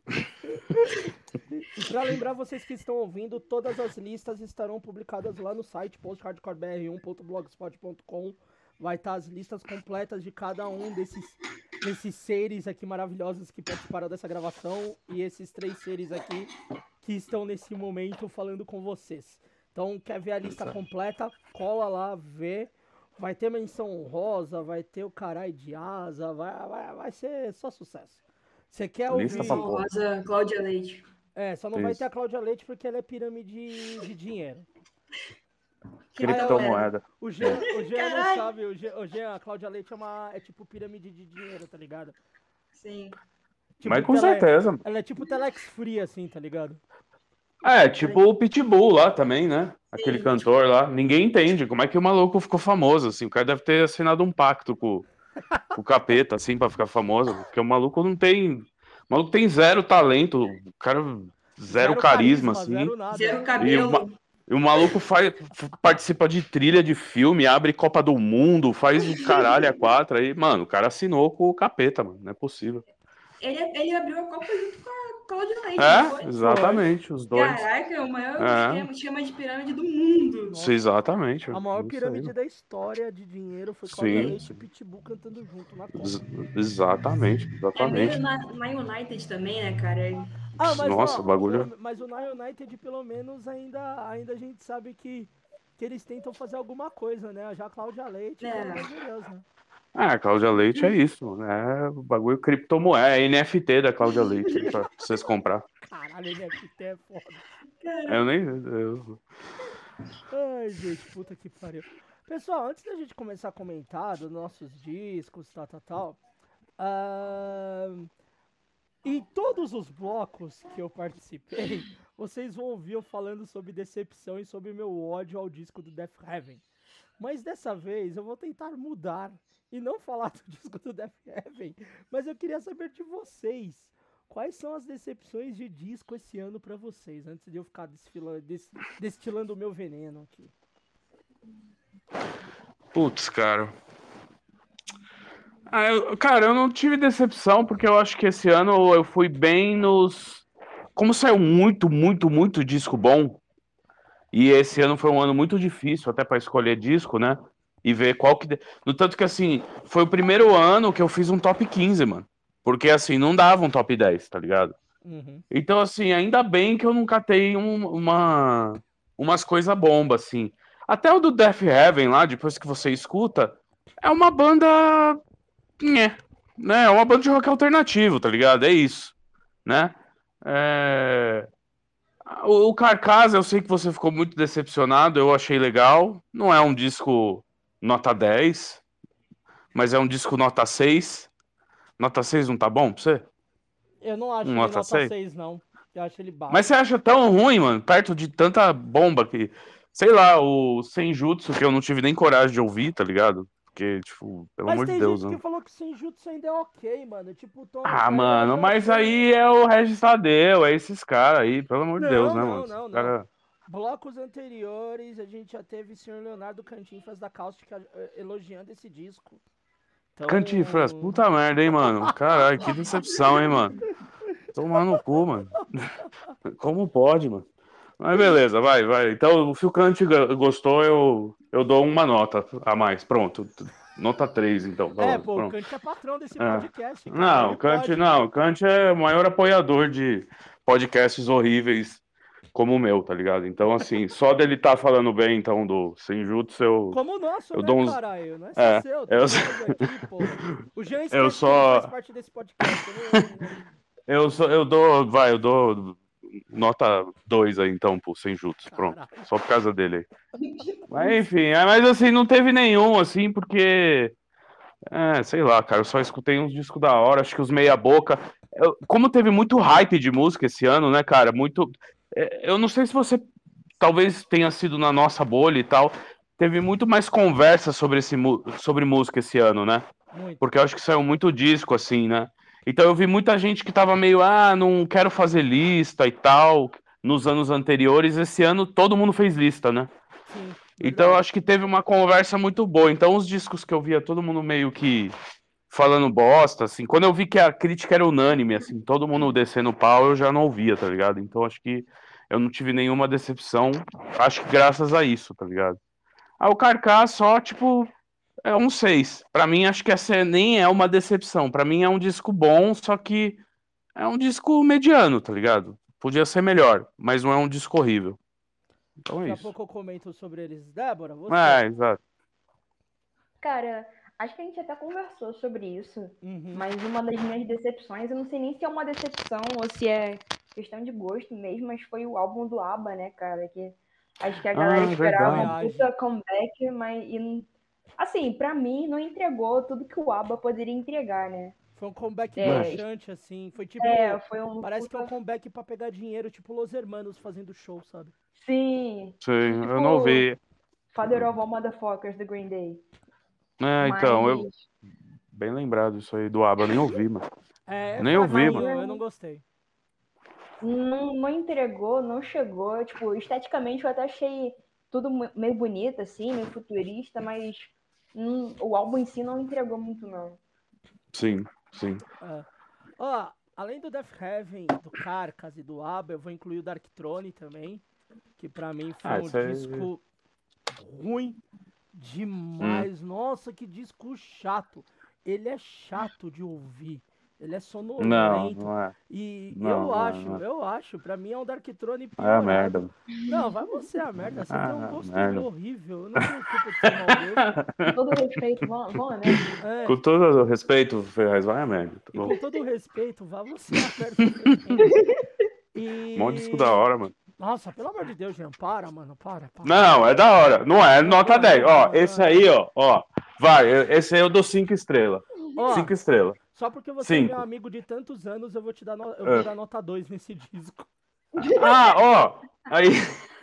E pra lembrar vocês que estão ouvindo, todas as listas estarão publicadas lá no site posthardcorebr1.blogspot.com. Vai estar as listas completas de cada um desses, desses seres aqui maravilhosos que participaram dessa gravação e esses três seres aqui que estão nesse momento falando com vocês. Então, quer ver a lista completa? Cola lá, vê. Vai ter menção honrosa, vai ter o carai de asa, vai, vai, vai ser só sucesso. Você quer ouvir... Lista pra porra. Rosa Cláudia Leite. É, só não vai Isso. ter a Cláudia Leite porque ela é pirâmide de dinheiro. Criptomoeda. O Jean, o Jean não sabe, o Jean, o Jean, a Cláudia Leite é uma. é tipo pirâmide de dinheiro, tá ligado? Sim. Tipo, Mas com tele- certeza. Ela é tipo Telex Free, assim, tá ligado? É, tipo o Pitbull lá também, né? Aquele Sim. cantor lá. Ninguém entende como é que o maluco ficou famoso, assim. O cara deve ter assinado um pacto com, com o capeta, assim, pra ficar famoso. Porque o maluco não tem. O maluco tem zero talento. O cara. Zero, carisma, assim. Zero nada. Zero E o, cabelo. ma- e o maluco faz, participa de trilha de filme, abre Copa do Mundo, faz o caralho a quatro. Aí, mano, o cara assinou com o capeta, mano. Não é possível. Ele, ele abriu a Copa junto com a Cláudia Leite. não foi? É, exatamente, os dois. Caraca, é o maior É. esquema, de pirâmide do mundo. Sim, exatamente. A maior pirâmide da história de dinheiro foi Cláudia Sim, Leite e Pitbull cantando junto na Copa. Ex- Exatamente, É exatamente. na, na United também, né, cara? Ah, mas, Nossa, ó, o bagulho- Mas o Na United, pelo menos, ainda, ainda a gente sabe que, que eles tentam fazer alguma coisa, né? Já a Cláudia Leite, É. pelo amor de Deus, né? Ah, a Cláudia Leite é isso, né? O bagulho criptomoeda, é NFT da Cláudia Leite pra vocês comprar. Caralho, NFT é foda. Eu nem. eu- Ai, gente, puta que pariu. Pessoal, antes da gente começar a comentar dos nossos discos, tal, tal, tal. ahn, em todos os blocos que eu participei, vocês vão ouvir eu falando sobre decepção e sobre meu ódio ao disco do Death Heaven. Mas dessa vez eu vou tentar mudar e não falar do disco do Death Heaven, mas eu queria saber de vocês. Quais são as decepções de disco esse ano pra vocês, antes de eu ficar des- destilando o meu veneno aqui? Putz, cara. Ah, eu- cara, eu não tive decepção, porque eu acho que esse ano eu fui bem nos. Como saiu muito, muito, muito disco bom, e esse ano foi um ano muito difícil até pra escolher disco, né? E ver qual que. No tanto que, assim, foi o primeiro ano que eu fiz um top 15, mano. Porque, assim, não dava um top 10, tá ligado? Uhum. Então, assim, ainda bem que eu não catei um- uma, umas coisas bomba, assim. Até o do Death Heaven lá, depois que você escuta, é uma banda. Nhé, né, é uma banda de rock alternativo, tá ligado? É isso, né? É... O, Carcass, eu sei que você ficou muito decepcionado, eu achei legal. Não é um disco nota 10, mas é um disco nota 6. Nota 6 não tá bom pra você? Eu não acho Um nota nota seis? 6, não. Eu acho ele baixo. Mas você acha tão ruim, mano, perto de tanta bomba que. Sei lá, o Senjutsu, que eu não tive nem coragem de ouvir, tá ligado? Porque, tipo, pelo Mas amor tem de Deus, gente né? que falou que Senjutsu ainda é ok, mano. Tipo, Ah, mano, já mas aí é o Regis Tadeu, é esses caras aí, pelo amor de Deus, né, não, mano? não, Esses não. cara- Blocos anteriores, a gente já teve o senhor Leonardo Cantinfras da Cáustica eh, elogiando esse disco. Então... Cantinfras, puta merda, hein, mano? Caralho, que decepção, hein, mano? Tomar no cu, mano. Como pode, mano? Mas beleza, vai, vai. Então, se o Kant go- gostou, eu, eu dou uma nota a mais. Pronto. Nota 3, então. É, Pronto. pô, o Kant é patrão desse É. podcast. cara, Não, ele o Kant, pode. não, o Kant é o maior apoiador de podcasts horríveis como o meu, tá ligado? Então, assim, só dele estar falando bem, então, do Senjutsu, eu. Como o nosso, eu né, dou uns... caralho? Não é É, só seu, eu, aqui, pô. O Jean que só- faz parte desse podcast. eu não- eu, só, eu dou, vai, eu dou nota 2 aí, então, pro Senjutsu, pronto. Só por causa dele aí. Mas, enfim, é, mas assim, não teve nenhum, assim, porque. É, sei lá, cara, eu só escutei uns discos da hora, acho que os meia boca. Eu- como teve muito hype de música esse ano, né, cara? Muito. é, Eu não sei se você talvez tenha sido na nossa bolha e tal. Teve muito mais conversa sobre, esse, sobre música esse ano, né? Muito. Porque eu acho que saiu muito disco, assim, né? Então eu vi muita gente que tava meio, ah, não quero fazer lista e tal, nos anos anteriores. Esse ano todo mundo fez lista, né? Sim. Então eu acho que teve uma conversa muito boa. Então os discos que eu via todo mundo meio que falando bosta, assim, quando eu vi que a crítica era unânime, assim, todo mundo descendo o pau, eu já não ouvia, tá ligado? Então acho que eu não tive nenhuma decepção, acho que graças a isso, tá ligado? Ah, o Carcass só, tipo, é um 6. Pra mim, acho que essa nem é uma decepção. Pra mim é um disco bom, só que é um disco mediano, tá ligado? Podia ser melhor, mas não é um disco horrível. Então é Daqui a isso. pouco eu comento sobre eles. Débora, você. É, exato. Cara, acho que a gente até conversou sobre isso, Uhum. mas uma das minhas decepções, eu não sei nem se é uma decepção ou se é questão de gosto mesmo, mas foi o álbum do ABBA, né, cara? Que acho que a galera Ah, esperava verdade. um puta comeback, mas e não- assim, pra mim não entregou tudo que o ABBA poderia entregar, né? Foi um comeback É. assim. Foi tipo. É, foi um Parece que é um puta- comeback pra pegar dinheiro, tipo Los Hermanos fazendo show, sabe? Sim, Sim, tipo eu não vi. Father of All Motherfuckers, do Green Day. É, então, eu. Mas- Bem lembrado isso aí do ABBA, nem ouvi, mano. É, Nem ouvi, mano. Eu não gostei. não, não entregou, não chegou. Tipo, esteticamente eu até achei tudo meio bonito, assim, meio futurista, mas hum, o álbum em si não entregou muito, não. Sim, sim. É. Ó, além do Death Heaven, do Carcass e do ABBA, eu vou incluir o Dark Throne também, que pra mim foi Ah, um disco ruim demais. Nossa, que disco chato. Ele é chato de ouvir. Ele é sonolento. Não, não é. E Não, eu não é, acho, não é. eu acho, pra mim é um Dark Throne É a piorado. merda. Não, vai você a merda. Você tem Ah, um gosto merda. horrível. Eu não tenho culpa de ser mau gosto. Com todo respeito, vão, vão né? É. Com todo o respeito, Ferraz, vai a merda. Tá E com todo o respeito, vá você a merda. E... Mó disco da hora, mano. Nossa, pelo amor de Deus, Jean, para, mano, para, para. Não, é da hora. Não é nota 10. Ó, esse aí, ó, ó. Vai, esse aí eu dou 5 estrelas. Ó, 5 estrelas. Só porque você é Cinco. meu amigo de tantos anos, eu vou te dar, no... eu É. vou dar nota 2 nesse disco. Ah, ó. Aí.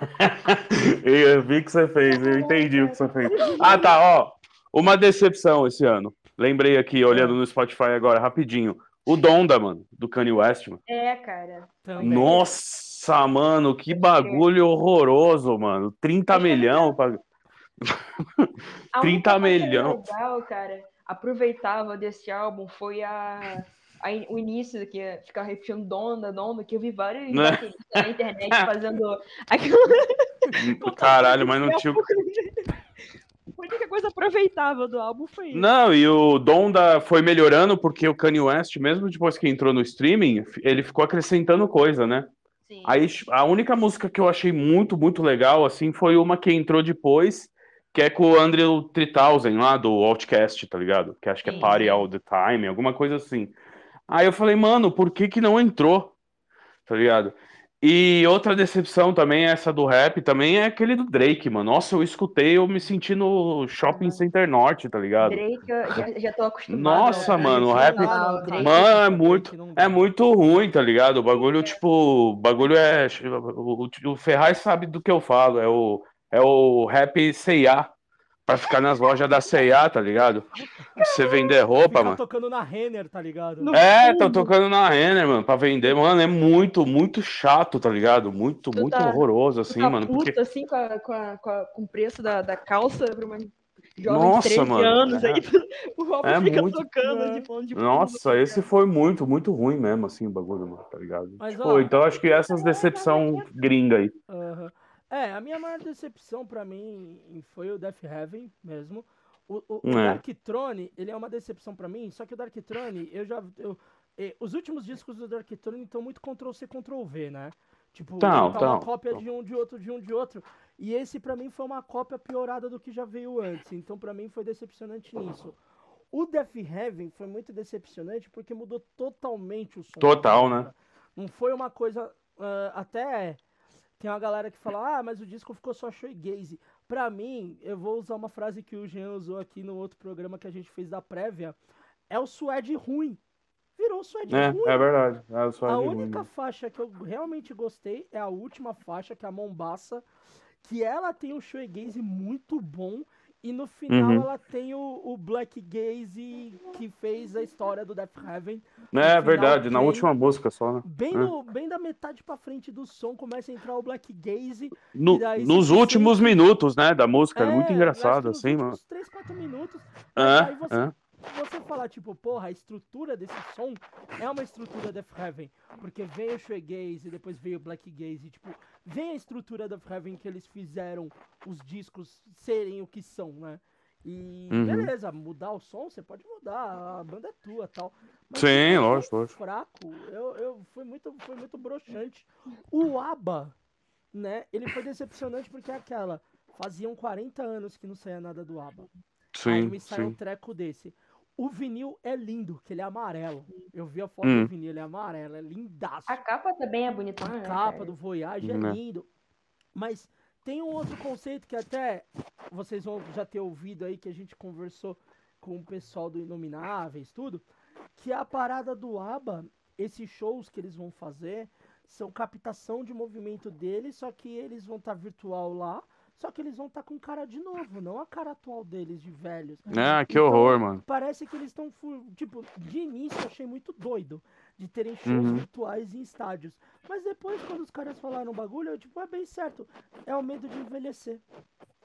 eu vi o que você fez, eu entendi o que você fez. Ah, tá, ó. Uma decepção esse ano. Lembrei aqui, olhando no Spotify agora, rapidinho. O Donda, mano, do Kanye West, mano. É, cara. Nossa, mano, que bagulho horroroso, mano. 30 milhão. Pra... A 30 única coisa milhão. legal, cara, aproveitava desse álbum foi a, a o início que ia ficar repetindo Donda, Donda, que eu vi vários Né? na internet fazendo aquilo. Caralho, mas não tinha. A única coisa aproveitável do álbum foi isso. Não, e o Donda foi melhorando porque o Kanye West, mesmo depois que entrou no streaming, ele ficou acrescentando coisa, né? Aí a única música que eu achei muito, muito legal, assim, foi uma que entrou depois, que é com o Andrew 3000 lá do Outcast, tá ligado? Que acho que é Sim, Party. All the Time, alguma coisa assim. Aí eu falei, mano, por que que não entrou? Tá ligado? E outra decepção também, essa do rap, também é aquele do Drake, mano. Nossa, eu escutei, eu me senti no Shopping Center Norte, tá ligado? Drake, eu já, já tô acostumado. Nossa, né? mano, o rap. lá, o Drake- Mano, é muito, é muito ruim, tá ligado? O bagulho, tipo, o bagulho é. O, o Ferraz sabe do que eu falo. É o, é o rap C&A. Pra ficar nas lojas da C&A, tá ligado? Pra você vender roupa, Ficar mano. tocando na Renner, tá ligado? É, tô tocando na Renner, mano, pra vender. Mano, é muito, muito chato, tá ligado? Muito, Tu muito tá- horroroso, assim, tá mano. puto, Porque, assim, com, a- com, a- com, a- com o preço da, da calça pra uma jovem Nossa, de 13 mano, anos é. aí. O Robin É fica muito- tocando de plano de fundo. nossa, esse foi muito, muito ruim mesmo, assim, o bagulho, mano, tá ligado? Mas, Tipo, ó, então acho que essas decepção gringa aí. Aham. É, a minha maior decepção pra mim foi o Death Heaven mesmo. O, o, o É. Dark Throne, ele é uma decepção pra mim, só que o Dark Throne, eu já. Eu, eh, os últimos discos do Dark Throne estão muito Ctrl-C, Ctrl-V, né? Tipo, ele tá uma tão, cópia de um, de outro, de um, de outro. E esse pra mim foi uma cópia piorada do que já veio antes. Então pra mim foi decepcionante nisso. O Death Heaven foi muito decepcionante porque mudou totalmente o som. Total, né? Não foi uma coisa. ah, até tem uma galera que fala, ah, mas o disco ficou só shoegaze. Pra mim, eu vou usar uma frase que o Jean usou aqui no outro programa que a gente fez da prévia. É o suede ruim. Virou o suede É, ruim. é verdade. É só A de ruim, única faixa que eu realmente gostei é a última faixa, que é a Mombasa, que ela tem um shoegaze muito bom e no final Uhum. ela tem o, o Black Gaze que fez a história do Death Heaven. É verdade, na tem- última música só, né? Bem, É. no, bem da metade pra frente do som começa a entrar o Black Gaze. No- nos últimos minutos, né, da música, é, muito É, engraçado, assim, mano. últimos 3, 4 minutos. É, aí você, é. Você falar, tipo, porra, a estrutura desse som é uma estrutura Death Heaven. Porque vem o Shoegaze e depois veio o Black Gaze. Tipo, vem a estrutura Death Heaven que eles fizeram os discos serem o que são, né? E Uhum. beleza, mudar o som, você pode mudar, a banda é tua tal. Mas Sim, lógico, lógico. fraco. Eu, eu, foi, muito, foi muito broxante. O ABBA, né? Ele foi decepcionante porque é aquela. Faziam 40 anos que não saía nada do ABBA. Aí Sim, me sai um sim. treco desse. O vinil é lindo, que ele é amarelo. Eu vi a foto Hum. do vinil, ele é amarelo, é lindaço. A capa também é bonitona. A né, capa cara? do Voyage é Né. lindo. Mas tem um outro conceito que até vocês vão já ter ouvido aí, que a gente conversou com o pessoal do Inomináveis, tudo, que a parada do ABBA, esses shows que eles vão fazer, são captação de movimento deles, só que eles vão estar virtual lá, só que eles vão estar com cara de novo, não a cara atual deles, de velhos. Ah, que Então, horror, mano. Parece que eles estão. Tipo, de início eu achei muito doido de terem shows Uhum. virtuais em estádios. Mas depois, quando os caras falaram o bagulho, eu, tipo, é bem certo. É o medo de envelhecer.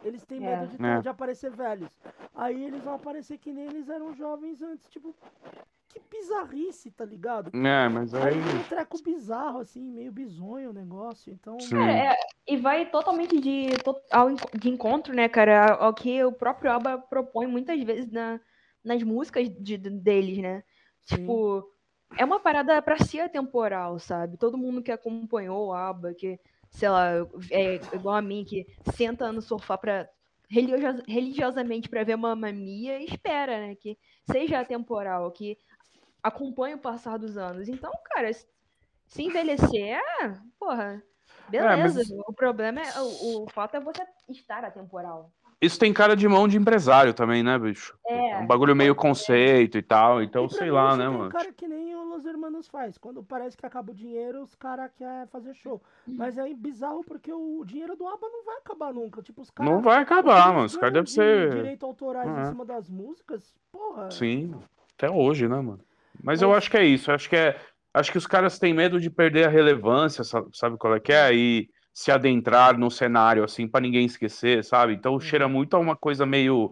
Eles têm É. medo de, É. de aparecer velhos. Aí eles vão aparecer que nem eles eram jovens antes. Tipo, que bizarrice, tá ligado? É, mas Aí aí. um treco bizarro, assim, meio bizonho o negócio. Então. Sim. Cara, é- e vai totalmente de, ao, de encontro, né, cara, ao que o próprio ABBA propõe muitas vezes na, nas músicas de, de- deles, né? Tipo, é uma parada pra ser atemporal, sabe? Todo mundo que acompanhou o ABBA, que, sei lá, é igual a mim, que senta no sofá pra religiosa- religiosamente pra ver Mamma Mia, espera, né, que seja atemporal, que acompanhe o passar dos anos. Então, cara, se envelhecer, é, porra, mas- beleza. O problema é, o, o fato é você estar atemporal. Isso tem cara de mão de empresário também, né, bicho? É. Um bagulho meio conceito e tal, então E sei mim, lá, né, tem mano? cara que nem o Los Hermanos faz. Quando parece que acaba o dinheiro, os caras querem fazer show. Mas é bizarro porque o dinheiro do ABBA não vai acabar nunca. Tipo, os caras. Não vai acabar, mano. Os caras devem de ser. Direito autorais em É. cima das músicas, porra. Sim, até hoje, né, mano? Mas eu acho que é isso. Acho que é. Acho que os caras têm medo de perder a relevância, sa- sabe qual é que é? E se adentrar no cenário, assim, pra ninguém esquecer, sabe? Então cheira muito a uma coisa meio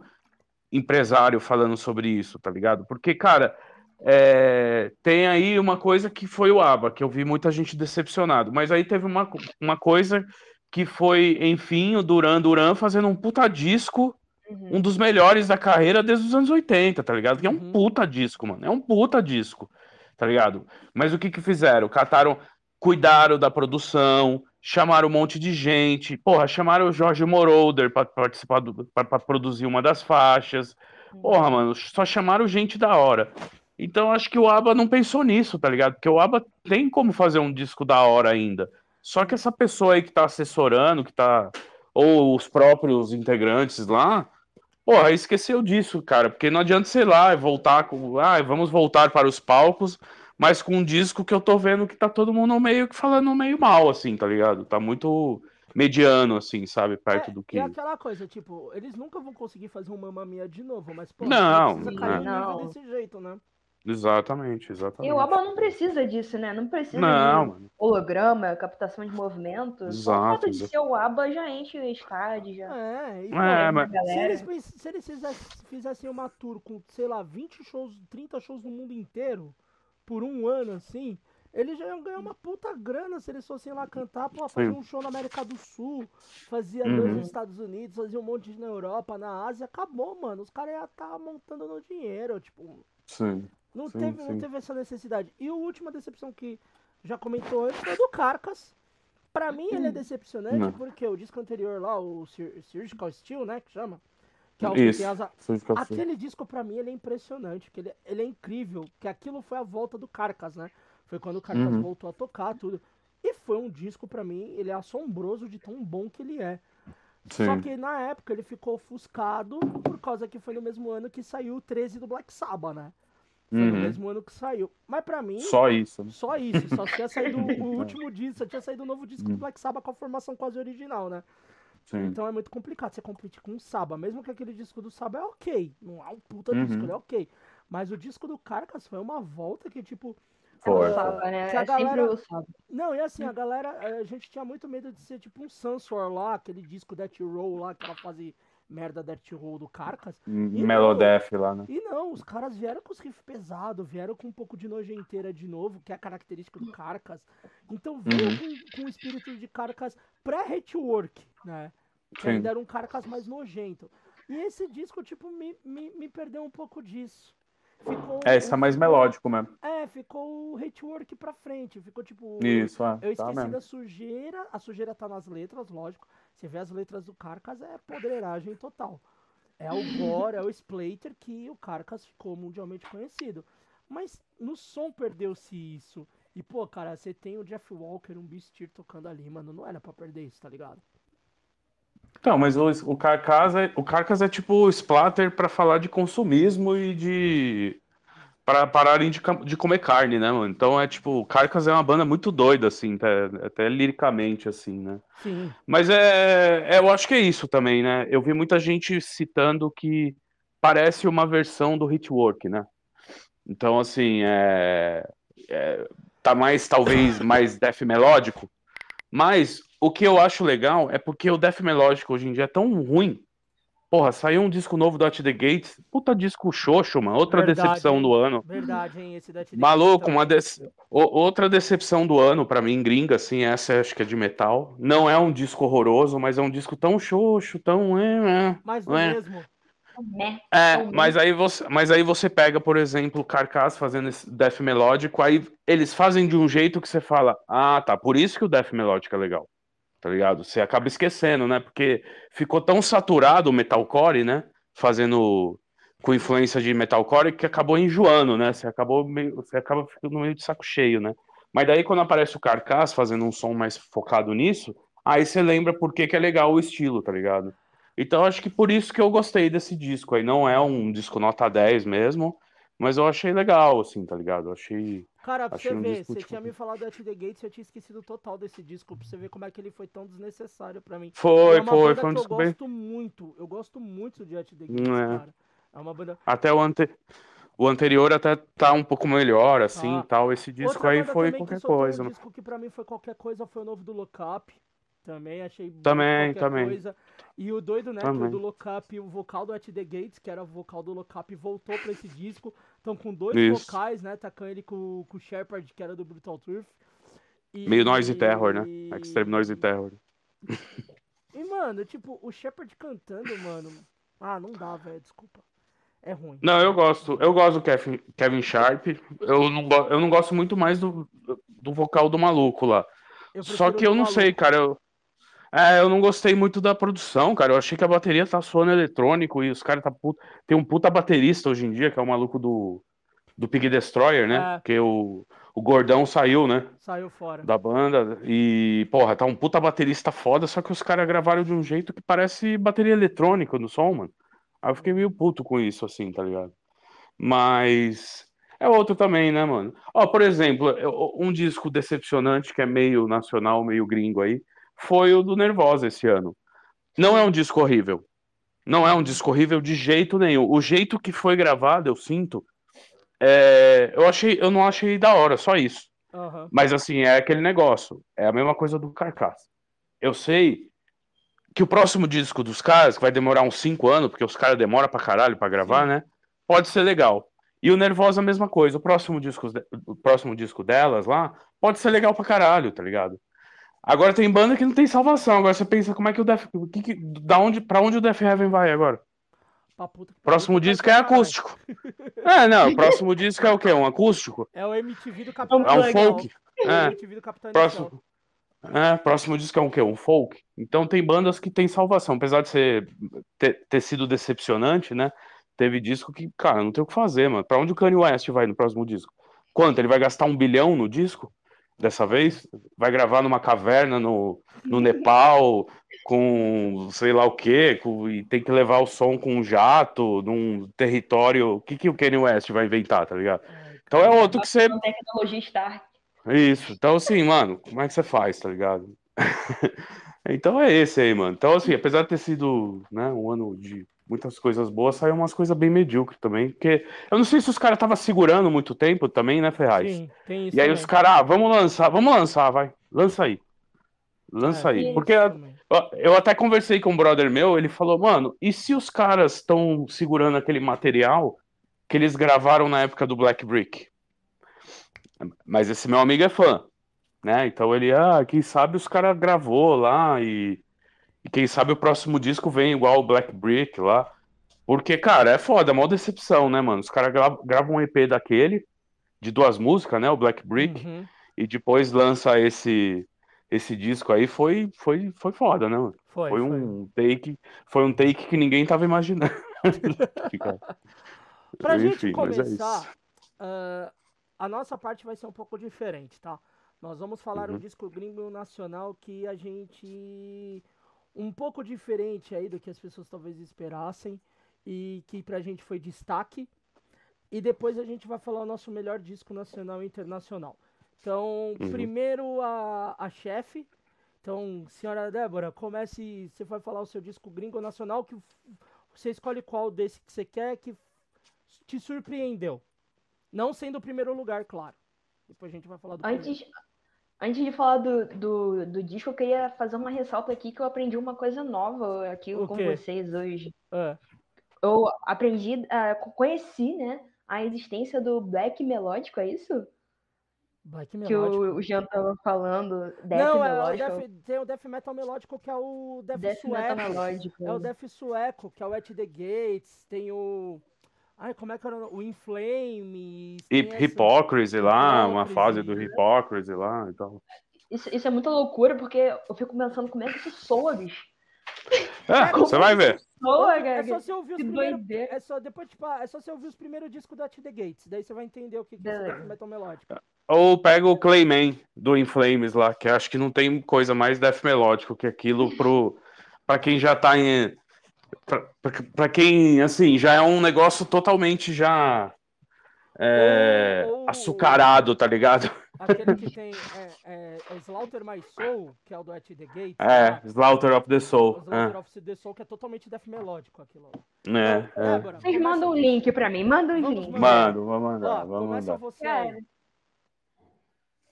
empresário falando sobre isso, tá ligado? Porque, cara, é, tem aí uma coisa que foi o ABBA, que eu vi muita gente decepcionado. Mas aí teve uma, uma coisa que foi, enfim, o Duran Duran fazendo um puta disco um dos melhores da carreira desde os anos 80, tá ligado? Que é um puta disco, mano. É um puta disco, tá ligado? Mas o que que fizeram? Cataram, cuidaram da produção, chamaram um monte de gente. Porra, chamaram o Jorge Moroder pra participar do, pra, pra produzir uma das faixas. Porra, mano, só chamaram gente da hora. Então acho que o ABBA não pensou nisso, tá ligado? Porque o ABBA tem como fazer um disco da hora ainda. Só que essa pessoa aí que tá assessorando, que tá. Ou os próprios integrantes lá, porra, esqueceu disso, cara. Porque não adianta, sei lá, voltar com. Ah, vamos voltar para os palcos, mas com um disco que eu tô vendo que tá todo mundo meio que falando meio mal, assim, tá ligado? Tá muito mediano, assim, sabe? Perto do que. E aquela coisa, tipo, eles nunca vão conseguir fazer um Mamma Mia de novo, mas, pô, Não, precisa cair não. nível desse jeito, né? Exatamente, E exatamente. o ABBA não precisa disso, né? Não precisa Não, de mano. holograma, captação de movimento. Só o Exato, fato de exato. ser o ABBA já enche o estádio, já. É, e, É, mas- se galera. eles, se eles fizessem, fizessem uma tour com, sei lá, 20 shows, 30 shows no mundo inteiro, por um ano, assim, eles já iam ganhar uma puta grana se eles fossem lá cantar, pô, fazer um show na América do Sul, fazia Uhum. dois nos Estados Unidos, fazia um monte na Europa, na Ásia, acabou, mano. Os caras iam estar montando no dinheiro, tipo, Sim. Não, Sim, teve, não sim. teve essa necessidade. E a última decepção que já comentou antes foi do Carcas. Pra mim ele é decepcionante Não. porque o disco anterior lá, o Sur- Surgical Steel, né, que chama, que é o que Isso, tem as... Aquele disco pra mim ele é impressionante, que ele, ele é incrível, que aquilo foi a volta do Carcas, né? Foi quando o Carcas Uhum. voltou a tocar tudo. E foi um disco pra mim, ele é assombroso de tão bom que ele é. Só Sim. que na época ele ficou ofuscado por causa que foi no mesmo ano que saiu o 13 do Black Sabbath, né? Foi no Uhum. mesmo ano que saiu. Mas pra mim. Só isso, né? Só isso. Só tinha saído o último disco, só tinha saído o novo disco do Hum. Black Sabbath com a formação quase original, né? Sim. Então é muito complicado você competir com o Saba. Mesmo que aquele disco do Saba é ok. Não é um puta Uhum. disco, ele é ok. Mas o disco do Carcas foi uma volta que, tipo. Foi, Saba, né? que a É galera... Não, e assim, a galera. eh, A gente tinha muito medo de ser tipo um Sansor lá, aquele disco Death Roll lá, aquela fase merda Death Roll do Carcas. Melodef lá, né? E não, os caras vieram com os riffs pesados, vieram com um pouco de nojenteira de novo, que é a característica do Carcas. Então veio Uhum. com, com o espírito de Carcas pré-Hatwork, né? Que Sim. ainda era um Carcas mais nojento. E esse disco, tipo, me, me, me perdeu um pouco disso. Ficou, É, esse é mais ficou- melódico mesmo. É, ficou o Hatework pra frente. Ficou tipo. Isso, é, Eu tá esqueci mesmo. da sujeira. A sujeira tá nas letras, lógico. Você vê as letras do Carcas, é podreiragem total. É o Gore, é o Splater que o Carcas ficou mundialmente conhecido. Mas no som perdeu-se isso. E, pô, cara, você tem o Jeff Walker, um Beastir tocando ali, mano. Não era pra perder isso, tá ligado? Então, mas o, o Carcas é, o Carcas é tipo o Splatter pra falar de consumismo e de. Pra pararem de, de comer carne, né, mano? Então é tipo, Carcas é uma banda muito doida, assim, até, até liricamente, assim, né? Sim. Mas é, é, eu acho que é isso também, né? Eu vi muita gente citando que parece uma versão do Hitwork, né? Então, assim, é, é, tá mais, talvez, mais death melódico. Mas o que eu acho legal é porque o death melódico hoje em dia é tão ruim. Porra, saiu um disco novo do At The Gates. Puta disco xoxo, mano. Outra Verdade, decepção hein? do ano. Verdade, hein? Esse Death Day Maluco, também. uma dece- o- outra decepção do ano pra mim, gringa, assim, essa acho que é de metal. Não é um disco horroroso, mas é um disco tão xoxo, tão. é, é, Mais do é. mesmo. Né? É, mas aí você, mas aí você pega, por exemplo, o Carcass fazendo esse death melódico, aí eles fazem de um jeito que você fala, ah, tá, por isso que o death melódico é legal, tá ligado? Você acaba esquecendo, né? Porque ficou tão saturado o metalcore, né? Fazendo com influência de metalcore que acabou enjoando, né? Você acabou meio, você acaba ficando meio de saco cheio, né? Mas daí quando aparece o Carcass fazendo um som mais focado nisso, aí você lembra por que que é legal o estilo, tá ligado? Então acho que por isso que eu gostei desse disco aí. Não é um disco nota 10 mesmo, mas eu achei legal, assim, tá ligado? Eu achei. Cara, pra achei você um ver, disco, você tipo, tinha me falado do At The Gates, eu tinha esquecido total desse disco, pra você ver como é que ele foi tão desnecessário pra mim. Foi, é foi, foi um que eu disco bem- gosto muito, eu gosto muito de At The Gates, é. cara. É uma banda... Até o, ante... o anterior até tá um pouco melhor, assim, e tal. Esse disco Outra aí foi qualquer coisa. Um né? disco que pra mim foi qualquer coisa foi o novo do Look Up. Também achei Também, também. coisa. E o doido, né, Também. do Look Up, o vocal do At The Gates, que era o vocal do Look Up, voltou pra esse disco. Então com dois Isso. vocais, né, tacando ele com, com o Shepard, que era do Brutal Truth. E... Meio noise terror, né? Extreme noise terror. E, mano, tipo, o Shepard cantando, mano... Ah, não dá, velho, desculpa. É ruim. Não, eu gosto. Eu gosto do Kevin, Kevin Sharp. Eu não, eu não gosto muito mais do, do vocal do maluco lá. Só que eu não maluco. sei, cara. Eu, é, eu não gostei muito da produção, cara. Eu achei que a bateria tá soando eletrônico e os caras tá puta... Tem um puta baterista hoje em dia, que é o maluco do, do Pig Destroyer, né? É. Que o, o Gordão saiu, né? Saiu fora. Da banda. E, porra, tá um puta baterista foda, só que os caras gravaram de um jeito que parece bateria eletrônica no som, mano. Aí eu fiquei meio puto com isso, assim, tá ligado? Mas. É outro também, né, mano? Ó, por exemplo, um disco decepcionante que é meio nacional, meio gringo aí, foi o do Nervosa esse ano. Não é um disco horrível. Não é um disco horrível de jeito nenhum. O jeito que foi gravado, eu sinto, é, eu achei, eu não achei da hora, só isso. Aham. Mas assim, é aquele negócio. É a mesma coisa do Carcaça. Eu sei que o próximo disco dos caras, que vai demorar uns 5 anos, porque os caras demoram pra caralho pra gravar, né? Pode ser legal. E o Nervosa a mesma coisa. O próximo disco, o próximo disco delas lá pode ser legal pra caralho, tá ligado? Agora tem banda que não tem salvação. Agora você pensa como é que o o que que- da onde, pra onde o Death Heaven vai agora? Pra puta que Próximo disco é acústico. É, não, o próximo disco é o quê? Um acústico? É o MTV do Capitão É um Inicial. folk. É o É. MTV do Capitão. Próximo, é, próximo disco é um quê? Um folk. Então tem bandas que tem salvação. Apesar de ser, ter, ter sido decepcionante, né? Teve disco que, cara, não tem o que fazer, mano. Pra onde o Kanye West vai no próximo disco? Quanto? Ele vai gastar um bilhão no disco? Dessa vez? Vai gravar numa caverna no, no Nepal com sei lá o quê, com- e tem que levar o som com um jato num território. O que, que o Kanye West vai inventar, tá ligado? Então é outro que você. Tecnologia Stark. Isso. Então, assim, mano, como é que você faz, tá ligado? então é esse aí, mano. Então, assim, apesar de ter sido né, um ano de muitas coisas boas, saiu umas coisas bem medíocres também. Porque eu não sei se os caras estavam segurando muito tempo também, né, Ferraz? Sim, tem isso E aí também. os caras, ah, vamos lançar, vamos lançar, vai. Lança aí. Lança É, aí. Porque eu até conversei com um brother meu, ele falou, mano, e se os caras estão segurando aquele material que eles gravaram na época do Black Brick? Mas esse meu amigo é fã, né? Então ele, ah, quem sabe os caras gravou lá e, e quem sabe o próximo disco vem igual o Black Brick lá. Porque, cara, é foda, é mó decepção, né, mano? Os caras gra- gravam um EP daquele, de duas músicas, né? O Black Brick, Uhum. e depois lança esse esse disco aí, foi, foi, foi foda, né, mano? Foi, Foi um take, foi um take que ninguém tava imaginando. Pra gente Enfim, mas é começar, isso. ah, a nossa parte vai ser um pouco diferente, tá? Nós vamos falar um Uhum. disco gringo nacional que a gente. Um pouco diferente aí do que as pessoas talvez esperassem e que pra gente foi destaque. E depois a gente vai falar o nosso melhor disco nacional e internacional. Então, Uhum. primeiro a, a chefe. Então, senhora Débora, comece. Você vai falar o seu disco gringo nacional, que você escolhe qual desse que você quer, que te surpreendeu. Não sendo o primeiro lugar, claro. Depois a gente vai falar do Antes, primeiro. Antes de falar do, do, do disco, eu queria fazer uma ressalta aqui que eu aprendi uma coisa nova aqui O com quê? vocês hoje. É. Eu aprendi, ah, conheci, né, a existência do black melódico, é isso? Black Que melódico. o, o Jean tava falando, death Não, é o melódico. death, tem o death metal melódico que é o death, Death sueco. metal melódico. É o death sueco, que é o At the Gates. Tem o. Ai, como é que era? o nome? O In Flames. tem Hip- essa- Hypocrisy lá, uma Hypocrisy. fase do Hypocrisy lá e tal. Isso, isso é muita loucura, porque eu fico pensando como é que isso soa, bicho. É, você vai ver. Soa, É só você ouvir os primeiros. É só, depois, tipo, é só você ouvir os primeiros discos do At the Gates. Daí você vai entender o que, que é metal melódico. Ou pega o Clayman do In Flames lá, que acho que não tem coisa mais death melódico que aquilo pro para quem já tá em pra quem assim já é um negócio totalmente já é, açucarado, tá ligado? Aquele que tem é, é, é Slaughter My Soul, que é o do At the Gates. É, lá. Slaughter of the Soul. Slaughter of the Soul, que é totalmente death melódico aquilo. É, é. Débora, Vocês mandam o link pra mim, manda o link. Mando, vou mandar, Ó, vou mandar. você Cara.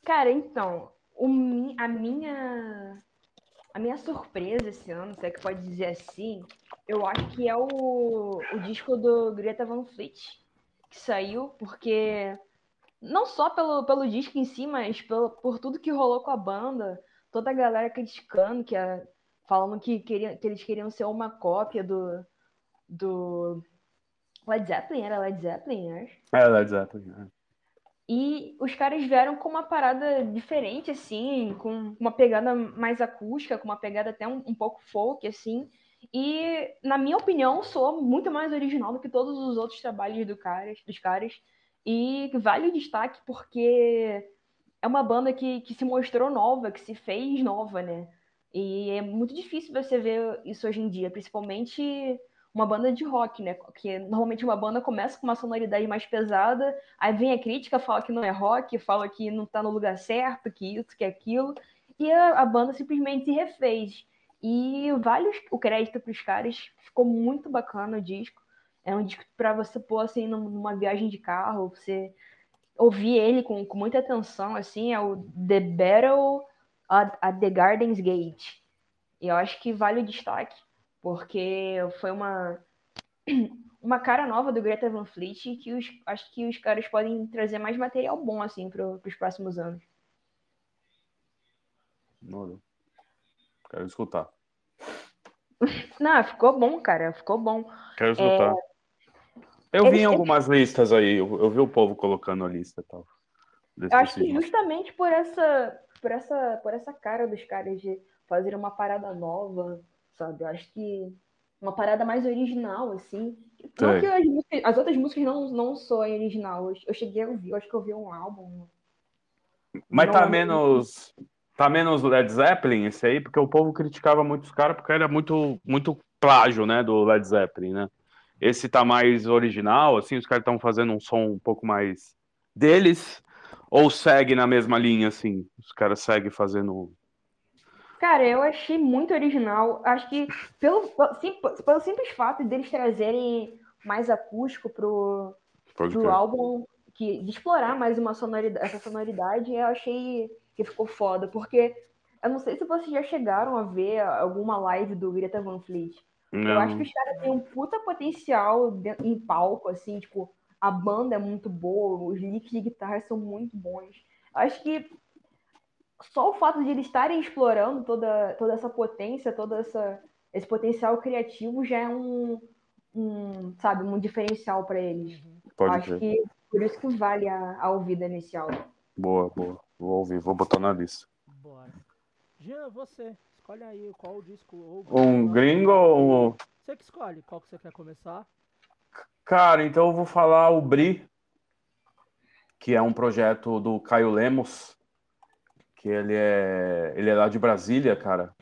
Cara, então, o a minha a minha surpresa esse ano, se é que pode dizer assim, eu acho que é o, o disco do Greta Van Fleet que saiu, porque não só pelo, pelo disco em si, mas pelo, por tudo que rolou com a banda, toda a galera criticando, que é, falando que, queria, que eles queriam ser uma cópia do, do Led Zeppelin, era Led Zeppelin, né? É, Led Zeppelin. é. E os caras vieram com uma parada diferente, assim, com uma pegada mais acústica, com uma pegada até um, um pouco folk, assim. E, na minha opinião, soa muito mais original do que todos os outros trabalhos do caras, dos caras. E vale o destaque porque é uma banda que, que se mostrou nova, que se fez nova, né? E é muito difícil você ver isso hoje em dia, principalmente uma banda de rock, né? Que normalmente uma banda começa com uma sonoridade mais pesada, aí vem a crítica, fala que não é rock, fala que não tá no lugar certo, que isso, que aquilo, e a, a banda simplesmente se refez. E vale os- o crédito pros caras, ficou muito bacana o disco. É um disco para você pôr assim num- numa viagem de carro, você ouvir ele com, com muita atenção, assim, é o The Battle at, at the Garden's Gate. E eu acho que vale o destaque, porque foi uma, uma cara nova do Greta Van Fleet que os, acho que os caras podem trazer mais material bom, assim, para os próximos anos. Olha, Quero escutar. Não, ficou bom, cara, ficou bom. Quero escutar. Eu vi eles algumas listas aí, eu, eu vi o povo colocando a lista e tal. Eu acho que justamente por essa, por essa, por essa cara dos caras de fazer uma parada nova, sabe? Eu acho que uma parada mais original, assim. Não que as, músicas- as outras músicas não, não soem original. Eu, cheguei a ouvir, eu acho que eu ouvi um álbum. Mas tá Não- menos. Tá menos Led Zeppelin esse aí, porque o povo criticava muito os caras porque era muito, muito plágio, né, do Led Zeppelin, né? Esse tá mais original, assim, os caras estão fazendo um som um pouco mais deles, ou segue na mesma linha, assim? Os caras seguem fazendo. Cara, eu achei muito original. Acho que pelo, sim- pelo simples fato deles trazerem mais acústico pro, Pode pro álbum, que, de explorar mais uma sonoridade, essa sonoridade, eu achei que ficou foda. Porque eu não sei se vocês já chegaram a ver alguma live do Greta Van Fleet. Eu Não. acho que os caras têm um puta potencial de- em palco, assim, tipo, a banda é muito boa, os licks de guitarra são muito bons. Eu acho que só o fato de eles estarem explorando toda, toda essa potência, todo essa, esse potencial criativo já é um, um sabe, um diferencial para eles. Pode Acho crer. que por isso que vale a, a ouvida nesse álbum. Boa, boa. Vou ouvir, vou botar na lista. Bora. Jean, você. Escolhe aí qual disco ou Um gringo ou. um- Você que escolhe qual que você quer começar. Cara, então eu vou falar o Bri, que é um projeto do Caio Lemos, que ele é, ele é lá de Brasília, cara.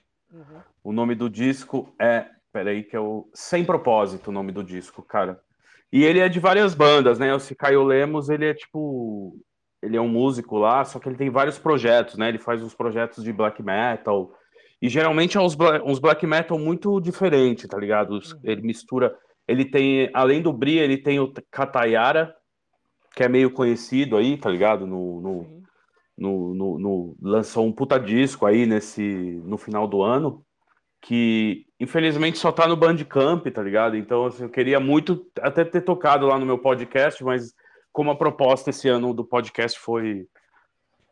O nome do disco é, peraí, que é o Sem Propósito, o nome do disco, cara. E ele é de várias bandas, né? Esse Caio Lemos, ele é tipo, ele é um músico lá, só que ele tem vários projetos, né? Ele faz uns projetos de black metal, e geralmente é uns, uns black metal muito diferente, tá ligado? Os- Ele mistura. Ele tem, além do Bri, ele tem o Katayara, que é meio conhecido aí, tá ligado? No, no, no, no- no- lançou um puta disco aí nesse, no final do ano, que infelizmente só tá no Bandcamp, tá ligado? Então, assim, eu queria muito até ter tocado lá no meu podcast, mas como a proposta esse ano do podcast foi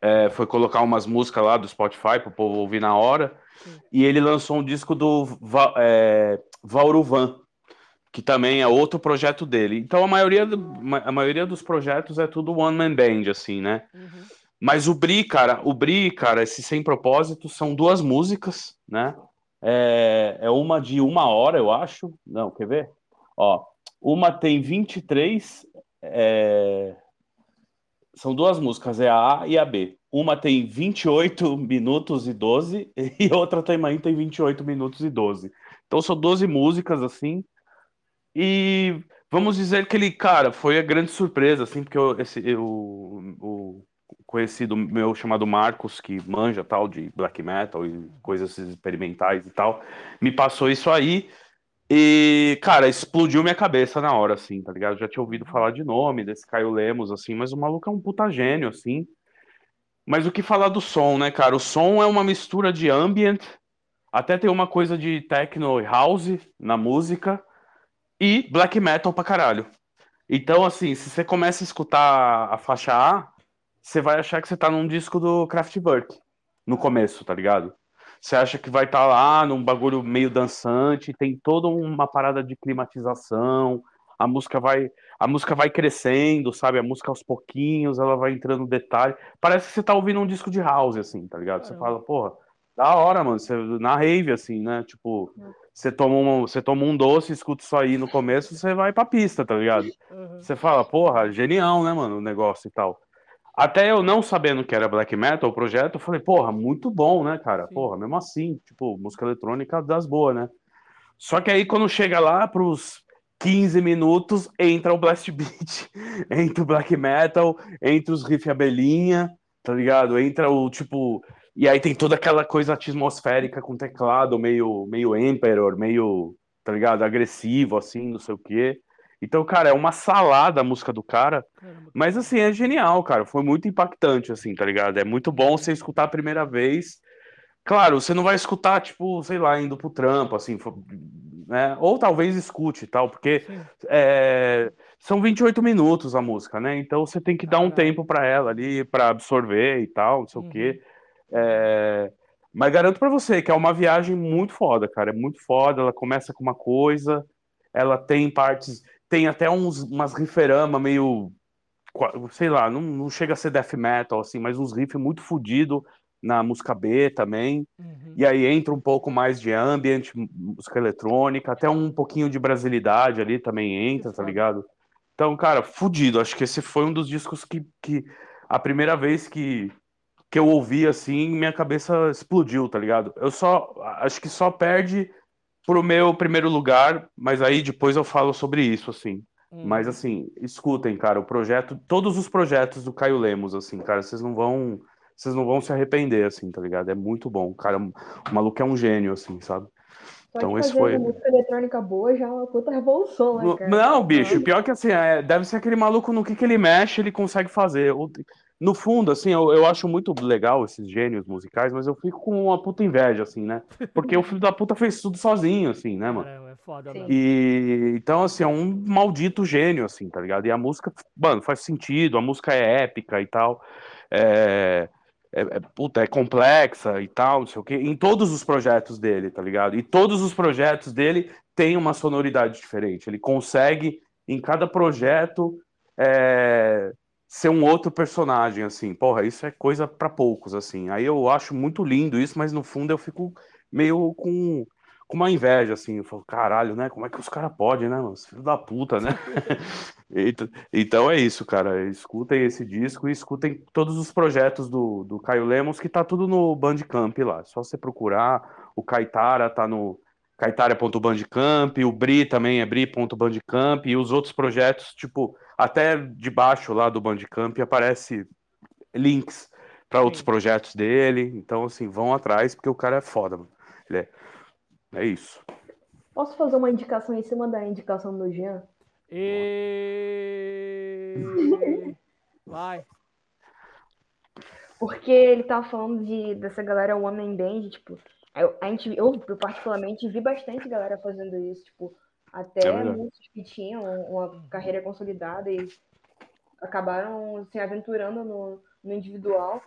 é, foi colocar umas músicas lá do Spotify para o povo ouvir na hora. E ele lançou um disco do Va, é, Vauruvan, que também é outro projeto dele. Então a maioria, a maioria dos projetos é tudo one man band, assim, né? Mas o Bri, cara, o Bri, cara, esse sem propósito são duas músicas, né? É, é uma de uma hora, eu acho. Não, quer ver? Ó, uma tem 23. É... São duas músicas, é a A e a B. Uma tem 28 minutos e 12, e outra também tem 28 minutos e 12. Então são 12 músicas, assim. E vamos dizer que ele, cara, foi a grande surpresa, assim, porque eu, esse, eu, o conhecido meu chamado Marcos, que manja tal de black metal e coisas experimentais e tal, me passou isso aí. E, cara, explodiu minha cabeça na hora, assim, tá ligado? Já tinha ouvido falar de nome desse Caio Lemos, assim, mas o maluco é um puta gênio, assim. Mas o que falar do som, né, cara? O som é uma mistura de ambient, até tem uma coisa de techno e house na música, e black metal pra caralho. Então, assim, se você começa a escutar a faixa A, você vai achar que você tá num disco do Kraftwerk no começo, tá ligado? Você acha que vai estar lá num bagulho meio dançante, tem toda uma parada de climatização, a música vai, a música vai crescendo, sabe? A música aos pouquinhos, ela vai entrando no detalhe. Parece que você tá ouvindo um disco de house, assim, tá ligado? Você fala, porra, da hora, mano. Você, na rave, assim, né? Tipo, você toma, um, você toma um doce, escuta isso aí no começo, você vai pra pista, tá ligado? Você fala, porra, genial, né, mano, o negócio e tal. Até eu não sabendo que era black metal o projeto, eu falei, porra, muito bom, né, cara? Porra, mesmo assim, tipo, música eletrônica das boas, né? Só que aí quando chega lá pros 15 minutos, entra o blast beat, entra o black metal, entra os riff abelhinha, tá ligado? Entra o tipo. E aí tem toda aquela coisa atmosférica com teclado meio, meio Emperor, meio, tá ligado? Agressivo, assim, não sei o quê. Então, cara, é uma salada a música do cara. Mas, assim, é genial, cara. Foi muito impactante, assim, tá ligado? É muito bom você escutar a primeira vez. Claro, você não vai escutar, tipo, sei lá, indo pro trampo, assim, né? Ou talvez escute e tal, porque é, são 28 minutos a música, né? Então você tem que dar um tempo pra ela ali, pra absorver e tal, não sei o quê. É, Mas garanto pra você que é uma viagem muito foda, cara. É muito foda. Ela começa com uma coisa, ela tem partes, tem até uns, umas riferama meio, sei lá, não, não chega a ser death metal, assim, mas uns riffs muito fodido na música B também. E aí entra um pouco mais de ambient, música eletrônica, até um pouquinho de brasilidade ali também entra, tá ligado? Então, cara, fudido. Acho que esse foi um dos discos que, que a primeira vez que, que eu ouvi assim, minha cabeça explodiu, tá ligado? Eu só acho que só perde pro meu primeiro lugar, mas aí depois eu falo sobre isso, assim. Mas assim, escutem, cara, o projeto, todos os projetos do Caio Lemos, assim, cara, vocês não vão, vocês não vão se arrepender, assim, tá ligado? É muito bom. Cara, o maluco é um gênio, assim, sabe? Só Então esse foi. música eletrônica boa já é uma puta revolução, né, cara? Não, bicho, pior que assim, é, deve ser aquele maluco no que, que ele mexe, ele consegue fazer. No fundo, assim, eu, eu acho muito legal esses gênios musicais, mas eu fico com uma puta inveja, assim, né? Porque o filho da puta fez tudo sozinho, assim, né, mano? Caramba, é foda, mano. E então, assim, é um maldito gênio, assim, tá ligado? E a música, mano, faz sentido, a música é épica e tal. É, é, é- puta, é complexa e tal, não sei o quê, em todos os projetos dele, tá ligado? E todos os projetos dele têm uma sonoridade diferente. Ele consegue, em cada projeto, é, ser um outro personagem, assim. Porra, isso é coisa pra poucos, assim. Aí eu acho muito lindo isso, mas no fundo eu fico meio com, com uma inveja, assim. Eu falo, caralho, né? Como é que os caras podem, né, mano? Filho da puta, né? Então é isso, cara. Escutem esse disco e escutem todos os projetos do, do Caio Lemos, que tá tudo no Bandcamp lá. É só você procurar. O Caetara tá no caetara.bandcamp, o Bri também é bri.bandcamp, e os outros projetos, tipo, até debaixo lá do Bandcamp aparece links para outros projetos dele. Então, assim, vão atrás, porque o cara é foda, mano. Ele é, é isso. Posso fazer uma indicação em cima da indicação do Jean? E... Vai. Porque ele tava falando de, dessa galera One Man Band, tipo, eu, a gente, eu particularmente vi bastante galera fazendo isso, tipo, até É muitos que tinham uma carreira consolidada e acabaram se aventurando no, no individual.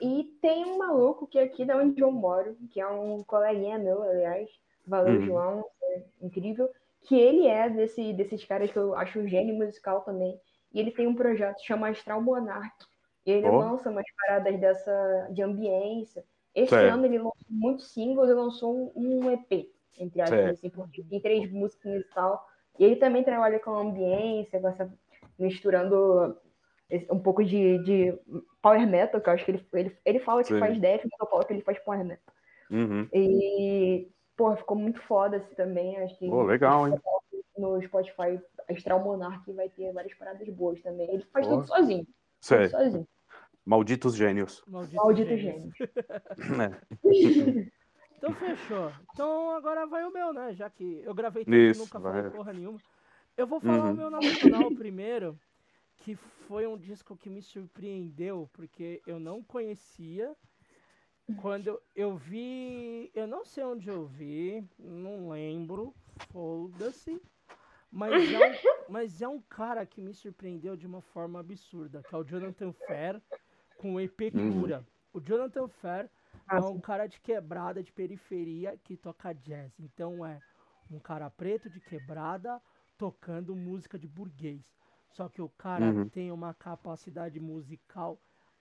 E tem um maluco que é aqui da onde eu moro, que é um coleguinha meu, aliás, valeu, Uhum. João, é incrível, que ele é desse, desses caras que eu acho um gênio musical também. E ele tem um projeto que chama Astral Monarch. E ele Ó. lança umas paradas dessa de ambiência. Esse Certo. ano ele lançou muitos singles e lançou um, um EP, entre aspas, assim, porque tem três músicas e tal. E ele também trabalha com ambiência, com essa, misturando um pouco de, de power metal, que eu acho que ele, ele, ele fala que Sim. faz death, mas eu falo que ele faz power metal. Uhum. E, porra, ficou muito foda esse também. Acho que Pô, legal, hein? no Spotify, Astral Monarch vai ter várias paradas boas também. Ele faz Pô. tudo sozinho. Sei. Tudo sozinho. Malditos gênios. Maldito gênio. É. Então fechou. Então agora vai o meu, né? Já que eu gravei tudo Isso, e nunca vai. falei porra nenhuma. Eu vou falar Uhum. o meu nacional primeiro, que foi um disco que me surpreendeu, porque eu não conhecia. Quando eu vi. Eu não sei onde eu vi, não lembro, foda-se. Mas é, um, mas é um cara que me surpreendeu de uma forma absurda, que é o Jonathan Fair com o EP Uhum. Cura. O Jonathan Fair é um cara de quebrada, de periferia, que toca jazz. Então é um cara preto de quebrada, tocando música de burguês. Só que o cara Uhum. tem uma capacidade musical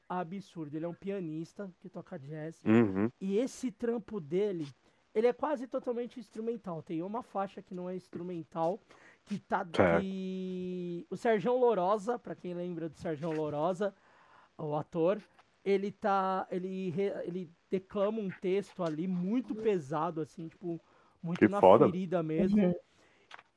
absurda. Ele é um pianista que toca jazz. Uhum. E esse trampo dele, ele é quase totalmente instrumental. Tem uma faixa que não é instrumental, que tá que o Sérgio Lorosa, pra quem lembra do Sérgio Lorosa, o ator, ele tá ele ele declama um texto ali muito pesado assim, tipo, muito Que na foda. ferida mesmo. Uhum.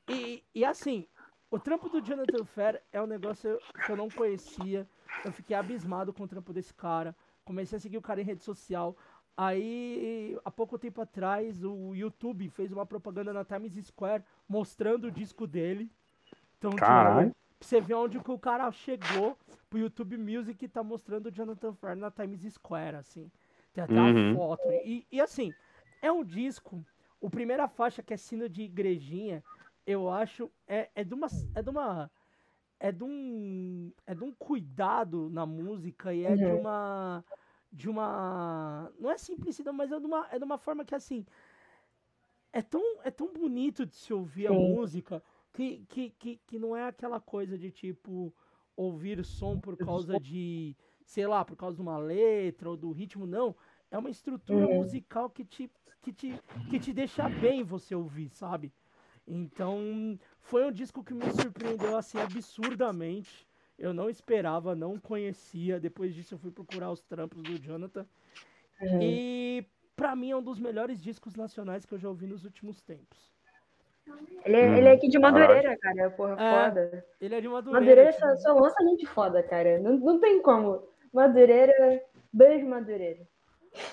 E, e assim, o trampo do Jonathan Fair é um negócio que eu não conhecia. Eu fiquei abismado com o trampo desse cara. Comecei a seguir o cara em rede social. Aí, há pouco tempo atrás, o YouTube fez uma propaganda na Times Square mostrando o disco dele. Então, tipo, Caralho. Pra você ver onde que o cara chegou pro YouTube Music e tá mostrando o Jonathan Fair na Times Square, assim. Tem até Uhum. a foto. E, e assim, é um disco. O primeira faixa, que é sino de igrejinha, eu acho, é, é de uma. É de uma. É de um. É de um cuidado na música e é de Uhum. uma. De uma. Não é simplicidade, mas é de uma, é de uma forma que assim. É tão, é tão bonito de se ouvir a Sim. música que, que, que, que não é aquela coisa de tipo ouvir som por causa de, sei lá, por causa de uma letra ou do ritmo, não. É uma estrutura Uhum. musical que te, que, te, que te deixa bem você ouvir, sabe? Então, foi um disco que me surpreendeu assim absurdamente. Eu não esperava, não conhecia. Depois disso eu fui procurar os trampos do Jonathan. Uhum. E pra mim é um dos melhores discos nacionais que eu já ouvi nos últimos tempos. Ele, é- Hum, ele é aqui de. Madureira, cara. Porra, É, foda. Ele é de Madureira. Madureira tipo, só, só lança gente foda, cara. Não, não tem como. Madureira, beijo, Madureira.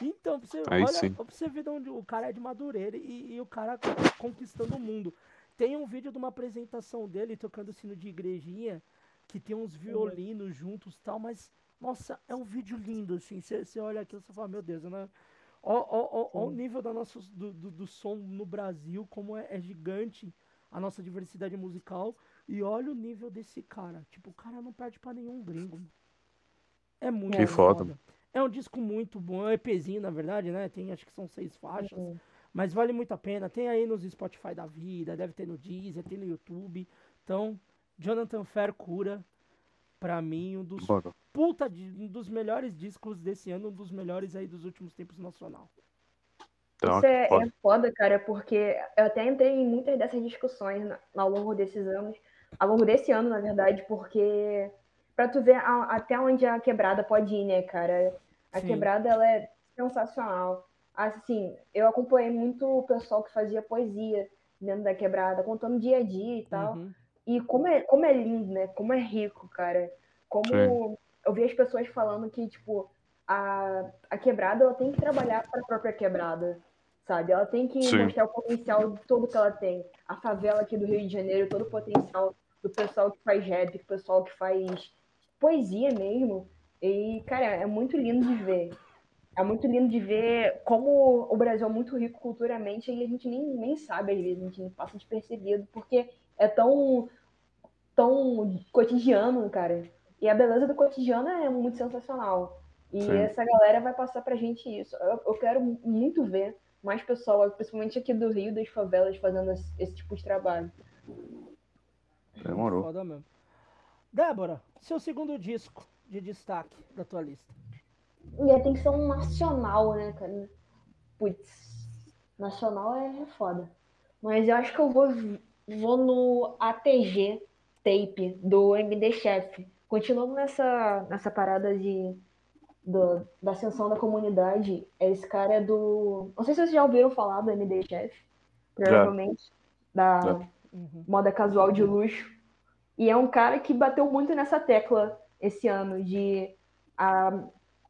Então, pra você, Aí olha, sim. pra você ver de onde o cara é de Madureira e, e o cara conquistando o mundo. Tem um vídeo de uma apresentação dele tocando sino de igrejinha, que tem uns violinos juntos e tal, mas, nossa, é um vídeo lindo, assim. Você olha aquilo e fala, meu Deus, né? Ó, ó o nível da nossa, do, do, do som no Brasil, como é, é gigante a nossa diversidade musical. E olha o nível desse cara. Tipo, o cara não perde pra nenhum gringo. É muito Que foda. É um disco muito bom, é um EPzinho, na verdade, né? Tem, acho que são seis faixas. Uhum. Mas vale muito a pena. Tem aí nos Spotify da vida, deve ter no Deezer, tem no YouTube. Então, Jonathan Fair cura, pra mim, um dos Bora. puta de, um dos melhores discos desse ano, um dos melhores aí dos últimos tempos nacional. Então, Isso é, foda. é foda, cara, porque eu até entrei em muitas dessas discussões na- ao longo desses anos, ao longo desse ano, na verdade, porque pra tu ver a- até onde a quebrada pode ir, né, cara? A Sim. quebrada, ela é sensacional. Assim, eu acompanhei muito o pessoal que fazia poesia dentro da quebrada, contando dia a dia e tal. Uhum. E como é, como é lindo, né? Como é rico, cara. Como Sim. eu vi as pessoas falando que, tipo, a, a quebrada ela tem que trabalhar para a própria quebrada, sabe? Ela tem que Sim. mostrar o potencial de tudo que ela tem. A favela aqui do Rio de Janeiro, todo o potencial do pessoal que faz rap, do pessoal que faz poesia mesmo. E, cara, é muito lindo de ver. É muito lindo de ver como o Brasil é muito rico culturalmente e a gente nem, nem sabe, às vezes, a gente passa despercebido, porque é tão, tão cotidiano, cara. E a beleza do cotidiano é muito sensacional. E Sim. essa galera vai passar pra gente isso. Eu, eu quero muito ver mais pessoal, principalmente aqui do Rio, das favelas, fazendo esse, esse tipo de trabalho. Demorou. Foda mesmo. Débora, seu segundo disco de destaque da tua lista. E aí tem que ser um nacional, né, cara? Putz, nacional é foda. Mas eu acho que eu vou, vou no ATG Tape do MD Chef. Continuando nessa, nessa parada de, do, da ascensão da comunidade, esse cara é do. Não sei se vocês já ouviram falar do MD Chef. Provavelmente. Da Já. Uhum. moda casual de luxo. E é um cara que bateu muito nessa tecla esse ano de, a,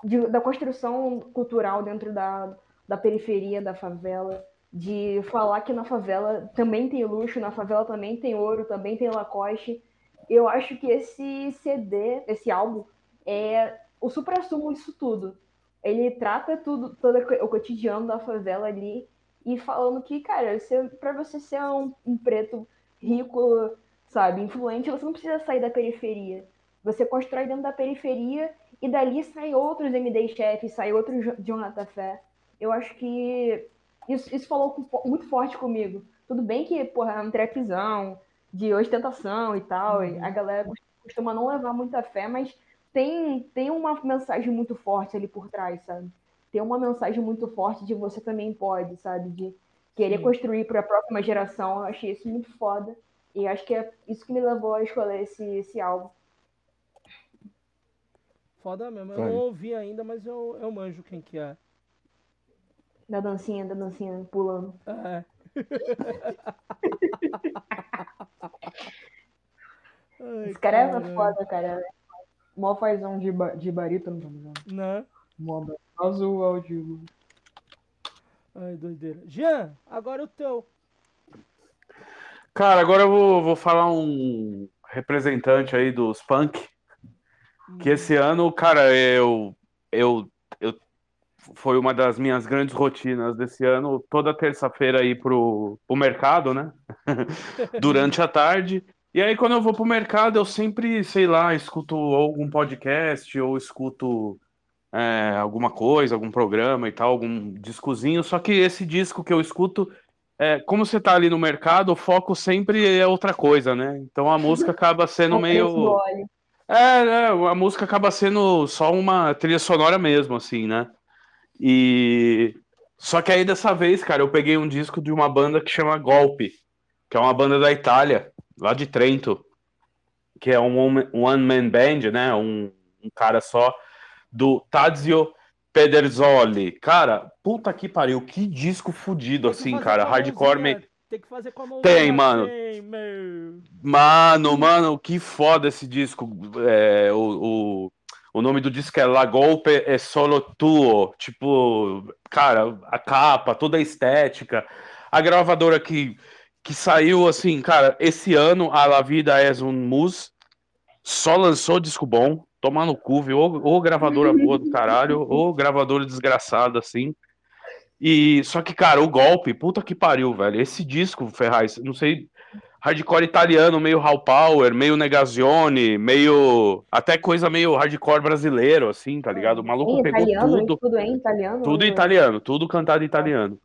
de- da construção cultural dentro da, da periferia da favela, de falar que na favela também tem luxo, na favela também tem ouro, também tem Lacoste. Eu acho que esse CD, esse álbum, é o supra-sumo disso tudo. Ele trata tudo, todo o cotidiano da favela ali e falando que, cara, você, pra você ser um, um preto rico, sabe, influente, você não precisa sair da periferia. Você constrói dentro da periferia e dali sai outros MD chefes, sai outros Jo- Jonathan Fé. Eu acho que isso, isso falou com- muito forte comigo. Tudo bem que, porra, é um trapzão, de ostentação e tal. E Uhum. a galera cos- costuma não levar muita fé, mas tem, tem uma mensagem muito forte ali por trás, sabe? Tem uma mensagem muito forte de você também pode, sabe? De querer Sim. construir para a próxima geração. Eu achei isso muito foda. E acho que é isso que me levou a escolher esse, esse álbum. Foda mesmo. Eu não ouvi ainda, mas eu, eu manjo quem que é. Da dancinha, da dancinha pulando. É. Ai, Esse cara é foda, cara. Mó fazão de, ba de barítono, tá ligado? Né? Mó azul, áudio. Ai, doideira. Jean, agora o teu. Cara, agora eu vou, vou falar um representante aí dos punk. Que esse ano, cara, eu, eu, eu foi uma das minhas grandes rotinas desse ano, toda terça-feira ir pro, pro mercado, né? Durante a tarde. E aí, quando eu vou pro mercado, eu sempre, sei lá, escuto algum podcast ou escuto é, alguma coisa, algum programa e tal, algum discozinho. Só que esse disco que eu escuto, é, como você tá ali no mercado, o foco sempre é outra coisa, né? Então a música acaba sendo do meio. É, né, a música acaba sendo só uma trilha sonora mesmo, assim, né? E só que aí dessa vez, cara, eu peguei um disco de uma banda que chama Golpe, que é uma banda da Itália, lá de Trento, que é um one- man band, né? Um, um cara só do Tadzio Pedersoli. Cara, puta que pariu, que disco fudido assim, cara, hardcore meio Tem que fazer com a mãozinha. Tem, mano. assim, meu. Mano, mano, que foda esse disco. É, o, o, o nome do disco é La Golpe é Solo Tuo. Tipo, cara, a capa, toda a estética. A gravadora que, que saiu, assim, cara, esse ano, a La Vida es un Mus só lançou disco bom. Tomar no cu, viu? Ou, ou gravadora boa do caralho, ou gravadora desgraçada, assim. E só que, cara, o golpe, puta que pariu, velho. Esse disco, Ferraz, não sei, hardcore italiano, meio Raw Power, meio Negazione, meio até coisa meio hardcore brasileiro, assim, tá ligado? O maluco Em pegou italiano, tudo, tudo é em italiano? tudo italiano, tudo cantado em italiano.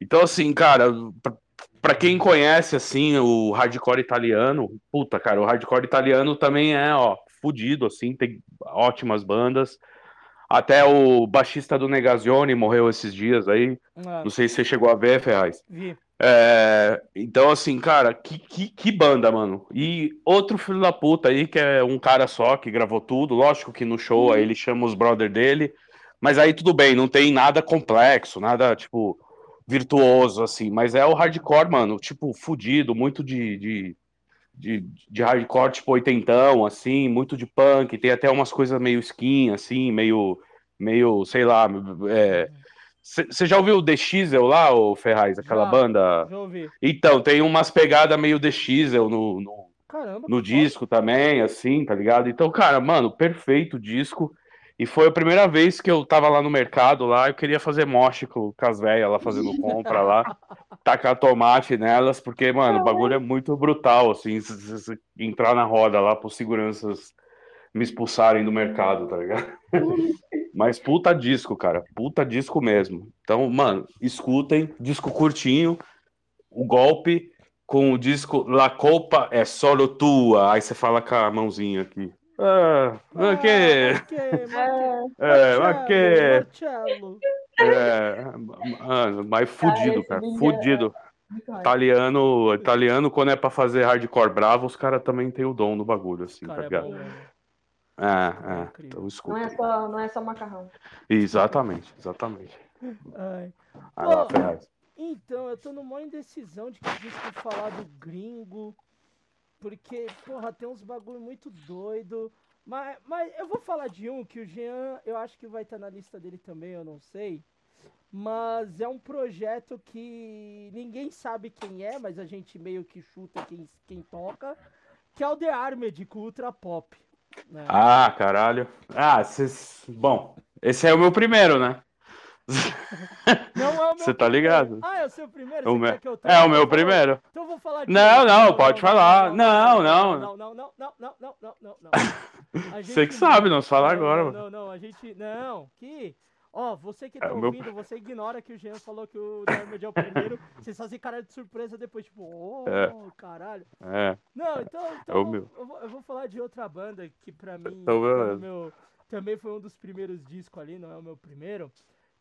Então, assim, cara, pra, pra quem conhece, assim, o hardcore italiano, puta, cara, o hardcore italiano também é, ó, fudido, assim, tem ótimas bandas. Até o baixista do Negazione morreu esses dias aí. Ah, Não sei se você chegou a ver, Ferraz. vi. É, então, assim, cara, que, que, que banda, mano. E outro filho da puta aí, que é um cara só, que gravou tudo. Lógico que no show aí ele chama os brother dele. Mas aí tudo bem, não tem nada complexo, nada, tipo, virtuoso, assim. Mas é o hardcore, mano, tipo, fudido, muito de, de, de, de hardcore, tipo, oitentão, assim, muito de punk. Tem até umas coisas meio skin, assim, meio, meio, sei lá, é... Você já ouviu o The Chisel lá, o Ferraz, aquela Já, banda? Já ouvi. Então, tem umas pegadas meio The Chisel no, no, Caramba. no disco também, assim, tá ligado? Então, cara, mano, perfeito disco. E foi a primeira vez que eu tava lá no mercado, lá, eu queria fazer moche com, as velhas lá fazendo compra lá, tacar tomate nelas, porque, mano, o bagulho é muito brutal, assim, se, se- se entrar na roda lá pros seguranças me expulsarem do mercado, tá ligado? Mas puta disco, cara, puta disco mesmo. Então, mano, escutem, disco curtinho, o golpe com o disco La Copa é solo tua. Aí você fala com a mãozinha aqui. Ah, mas que? É, mas que? É, mano, mas fudido, cara, é- fudido. Hard. Italiano, italiano, quando é pra fazer hardcore bravo, os caras também tem o dom do bagulho, assim, tá Cara, é ligado? mano. É, é, incrível. então Não é só, não é só macarrão. Exatamente, exatamente. Ai. Vai lá, Pô. Então, eu tô numa indecisão de que disco falar do gringo. Porque, porra, tem uns bagulho muito doido. Mas, mas eu vou falar de um que o Jean, eu acho que vai estar na lista dele também, eu não sei. Mas é um projeto que ninguém sabe quem é, mas a gente meio que chuta quem, quem toca. Que é o The Armed com Ultra Pop. Ah, caralho. Ah, cês... bom, esse é o meu primeiro, né? Não é Você tá ligado? Ah, é o seu primeiro? O meu... É o meu primeiro. Então eu vou falar de Não, não, pode falar. Não, não. Não, não, não, não, não, não, não, não. Gente... Você que sabe, não, se fala agora. Não, não, não, a gente. Não, que. Ó, você que É, tá meu- ouvindo, você ignora que o Jean falou que o Diamond é o primeiro. Vocês fazem cara de surpresa depois, tipo, oh, É. caralho. É. Não, então, É então o meu. eu, vou, eu vou falar de outra banda que pra mim Então, tá beleza. meu- também foi um dos primeiros discos ali, não é o meu primeiro,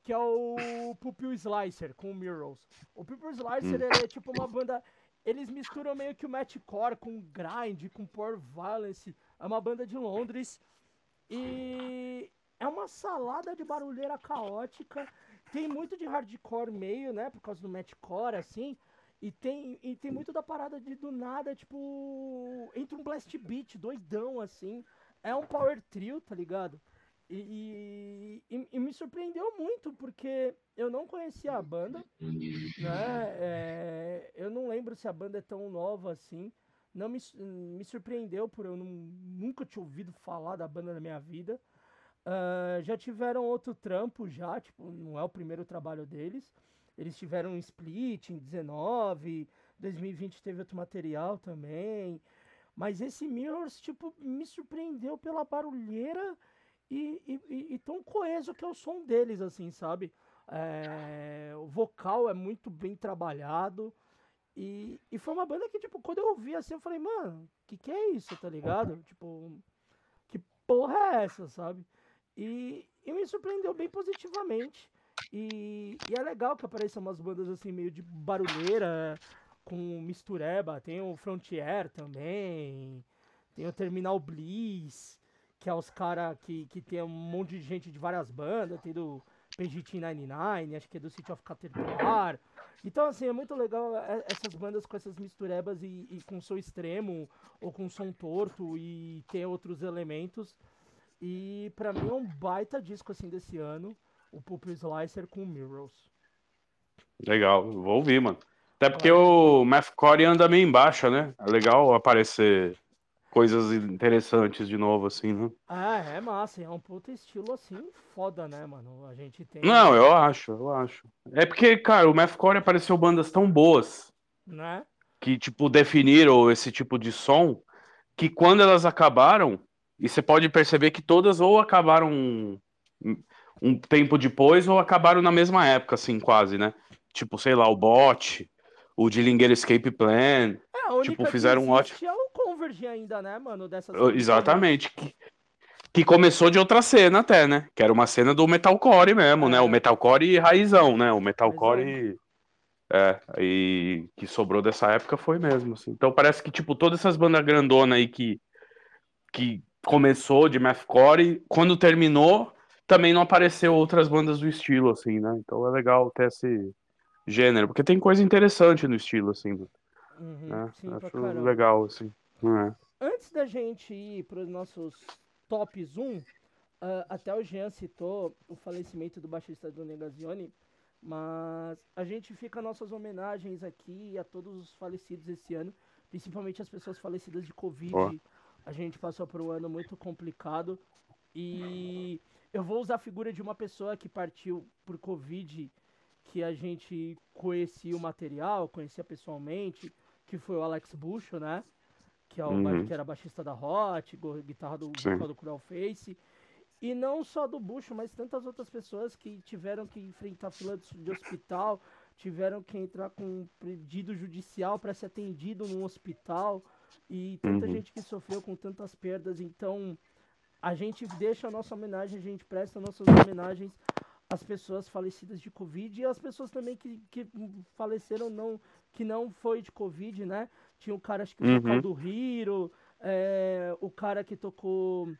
que é o Pupil Slicer com o Murals. O Pupil Slicer Hum. é tipo uma banda. Eles misturam meio que o metalcore com grind, com power violence. É uma banda de Londres. E é uma salada de barulheira caótica. Tem muito de hardcore meio, né? Por causa do metalcore, assim. E tem, e tem muito da parada de do nada, tipo. Entra um blast beat doidão, assim. É um power trio, tá ligado? E, e, e me surpreendeu muito, porque eu não conhecia a banda, né? É, eu não lembro se a banda é tão nova assim. Não me, me surpreendeu por eu não- nunca tinha ouvido falar da banda na minha vida. Ah, já tiveram outro trampo já, tipo, não é o primeiro trabalho deles. Eles tiveram um split em 19, 2020 teve outro material também. Mas esse Mirrors, tipo, me surpreendeu pela barulheira e, e, e- e tão coeso que é o som deles, assim, sabe? É, o vocal é muito bem trabalhado. E, e foi uma banda que, tipo, quando eu ouvi assim, eu falei, mano, que que é isso, tá ligado? Tipo, que porra é essa, sabe? E, e me surpreendeu bem positivamente. E, e é legal que apareçam umas bandas assim, meio de barulheira, com mistureba. Tem o Frontier também, tem o Terminal Bliss, que é os caras que, que tem um monte de gente de várias bandas, tem do PGT 99, acho que é do City of Caterpillar. Então, assim, é muito legal é- essas bandas com essas misturebas e, e com som extremo, ou com som torto, e tem outros elementos. E pra mim é um baita disco, assim, desse ano, o Pulp Slicer com Mirrors. Legal, vou ouvir, mano. Até porque o Mathcore anda meio em baixa, né? É legal aparecer coisas interessantes de novo, assim, né? Ah, é massa, é um puta estilo, assim, foda, né, mano? A gente tem... Não, eu acho, eu acho. É porque, cara, o Mathcore apareceu bandas tão boas Né? que, tipo, definiram esse tipo de som que quando elas acabaram, e você pode perceber que todas ou acabaram um, um tempo depois ou acabaram na mesma época, assim, quase, né? Tipo, sei lá, o Bot, o Dillinger Escape Plan, É, a única tipo, que fizeram um ótimo... é o Converge ainda, né, mano? Dessas Exatamente. Que, que começou de outra cena até, né? Que era uma cena do metalcore mesmo, né? O metalcore raizão, né? O metalcore... É, e que sobrou dessa época foi mesmo, assim. Então parece que, tipo, todas essas bandas grandonas aí que, que começou de mathcore, quando terminou, também não apareceu outras bandas do estilo, assim, né? Então é legal ter esse gênero, porque tem coisa interessante no estilo, assim, Uhum, né? sim, Acho legal, assim. É. Antes da gente ir para os nossos tops 1, ah, até o Jean citou o falecimento do baixista do Negazione, mas a gente fica nossas homenagens aqui a todos os falecidos esse ano, principalmente as pessoas falecidas de Covid. Ó. A gente passou por um ano muito complicado e eu vou usar a figura de uma pessoa que partiu por Covid, que a gente conhecia o material, conhecia pessoalmente, que foi o Alex Bucho, né? Que, é o, Uhum. que era baixista da Hot, guitarra do, vocal do Cruel Face. E não só do Bucho, mas tantas outras pessoas que tiveram que enfrentar fila de hospital, tiveram que entrar com um pedido judicial para ser atendido num hospital. E tanta Uhum. gente que sofreu com tantas perdas. Então, a gente deixa a nossa homenagem, a gente presta nossas homenagens às pessoas falecidas de Covid e às pessoas também que, que faleceram não, que não foi de Covid, né? Tinha o cara acho que o Uhum. do Hiro, é, o cara que tocou.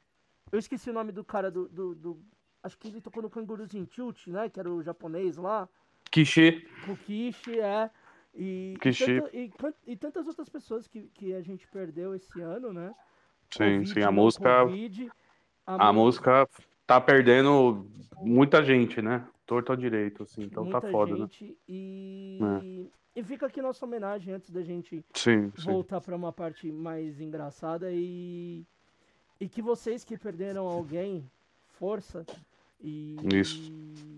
Eu esqueci o nome do cara do. do- do- acho que ele tocou no Kanguruzinho Tilt, né? Que era o japonês lá. Kishi. O Kishi, é. E, e, Kishi. tanta- e e tantas outras pessoas que, que a gente perdeu esse ano, né? Sim, Covid, sim, a não música. Covid, A música tá perdendo muita gente, né? Torto ao direito, assim, então muita tá foda, né? gente e, É. e fica aqui nossa homenagem antes da gente Sim, sim. voltar para uma parte mais engraçada e e que vocês que perderam alguém força e Isso.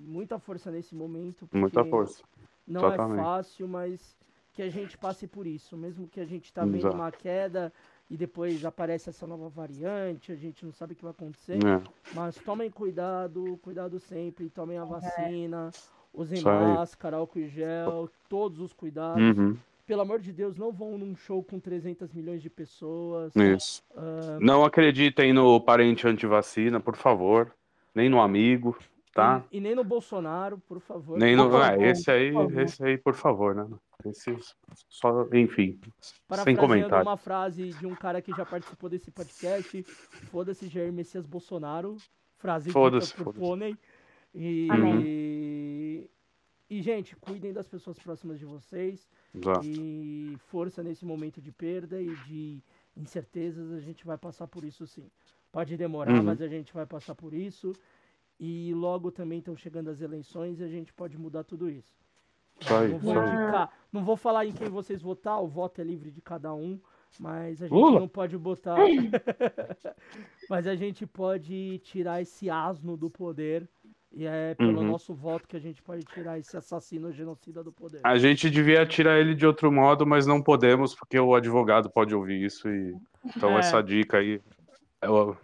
muita força nesse momento Muita força. Não Exatamente. é fácil mas que a gente passe por isso mesmo que a gente tá vendo Exato. uma queda e depois aparece essa nova variante, a gente não sabe o que vai acontecer. É. Mas tomem cuidado, cuidado sempre, tomem a vacina, usem máscara, álcool em gel, todos os cuidados. Uhum. Pelo amor de Deus, não vão num show com 300 milhões de pessoas. Isso. Ah, Não acreditem no parente antivacina, por favor. Nem no amigo, tá? E, e nem no Bolsonaro, por favor. Nem no. Favor, esse aí, por favor. esse aí, por favor, né? Esse só, enfim, sem comentário. uma frase de um cara que já participou desse podcast, foda-se Jair Messias Bolsonaro, frase Foda-se, por foda-se. Pônei. E, e, gente, cuidem das pessoas próximas de vocês. Exato. E força nesse momento de perda e de incertezas, a gente vai passar por isso sim. Pode demorar, Uhum. mas a gente vai passar por isso. E logo também estão chegando as eleições e a gente pode mudar tudo isso. Aí, não, vou indicar- não vou falar em quem vocês votar, o voto é livre de cada um, mas a gente Lula? não pode botar. mas a gente pode tirar esse asno do poder. E é pelo Uhum. nosso voto que a gente pode tirar esse assassino genocida do poder. A gente devia tirar ele de outro modo, mas não podemos, porque o advogado pode ouvir isso e. Então É. essa dica aí. eu-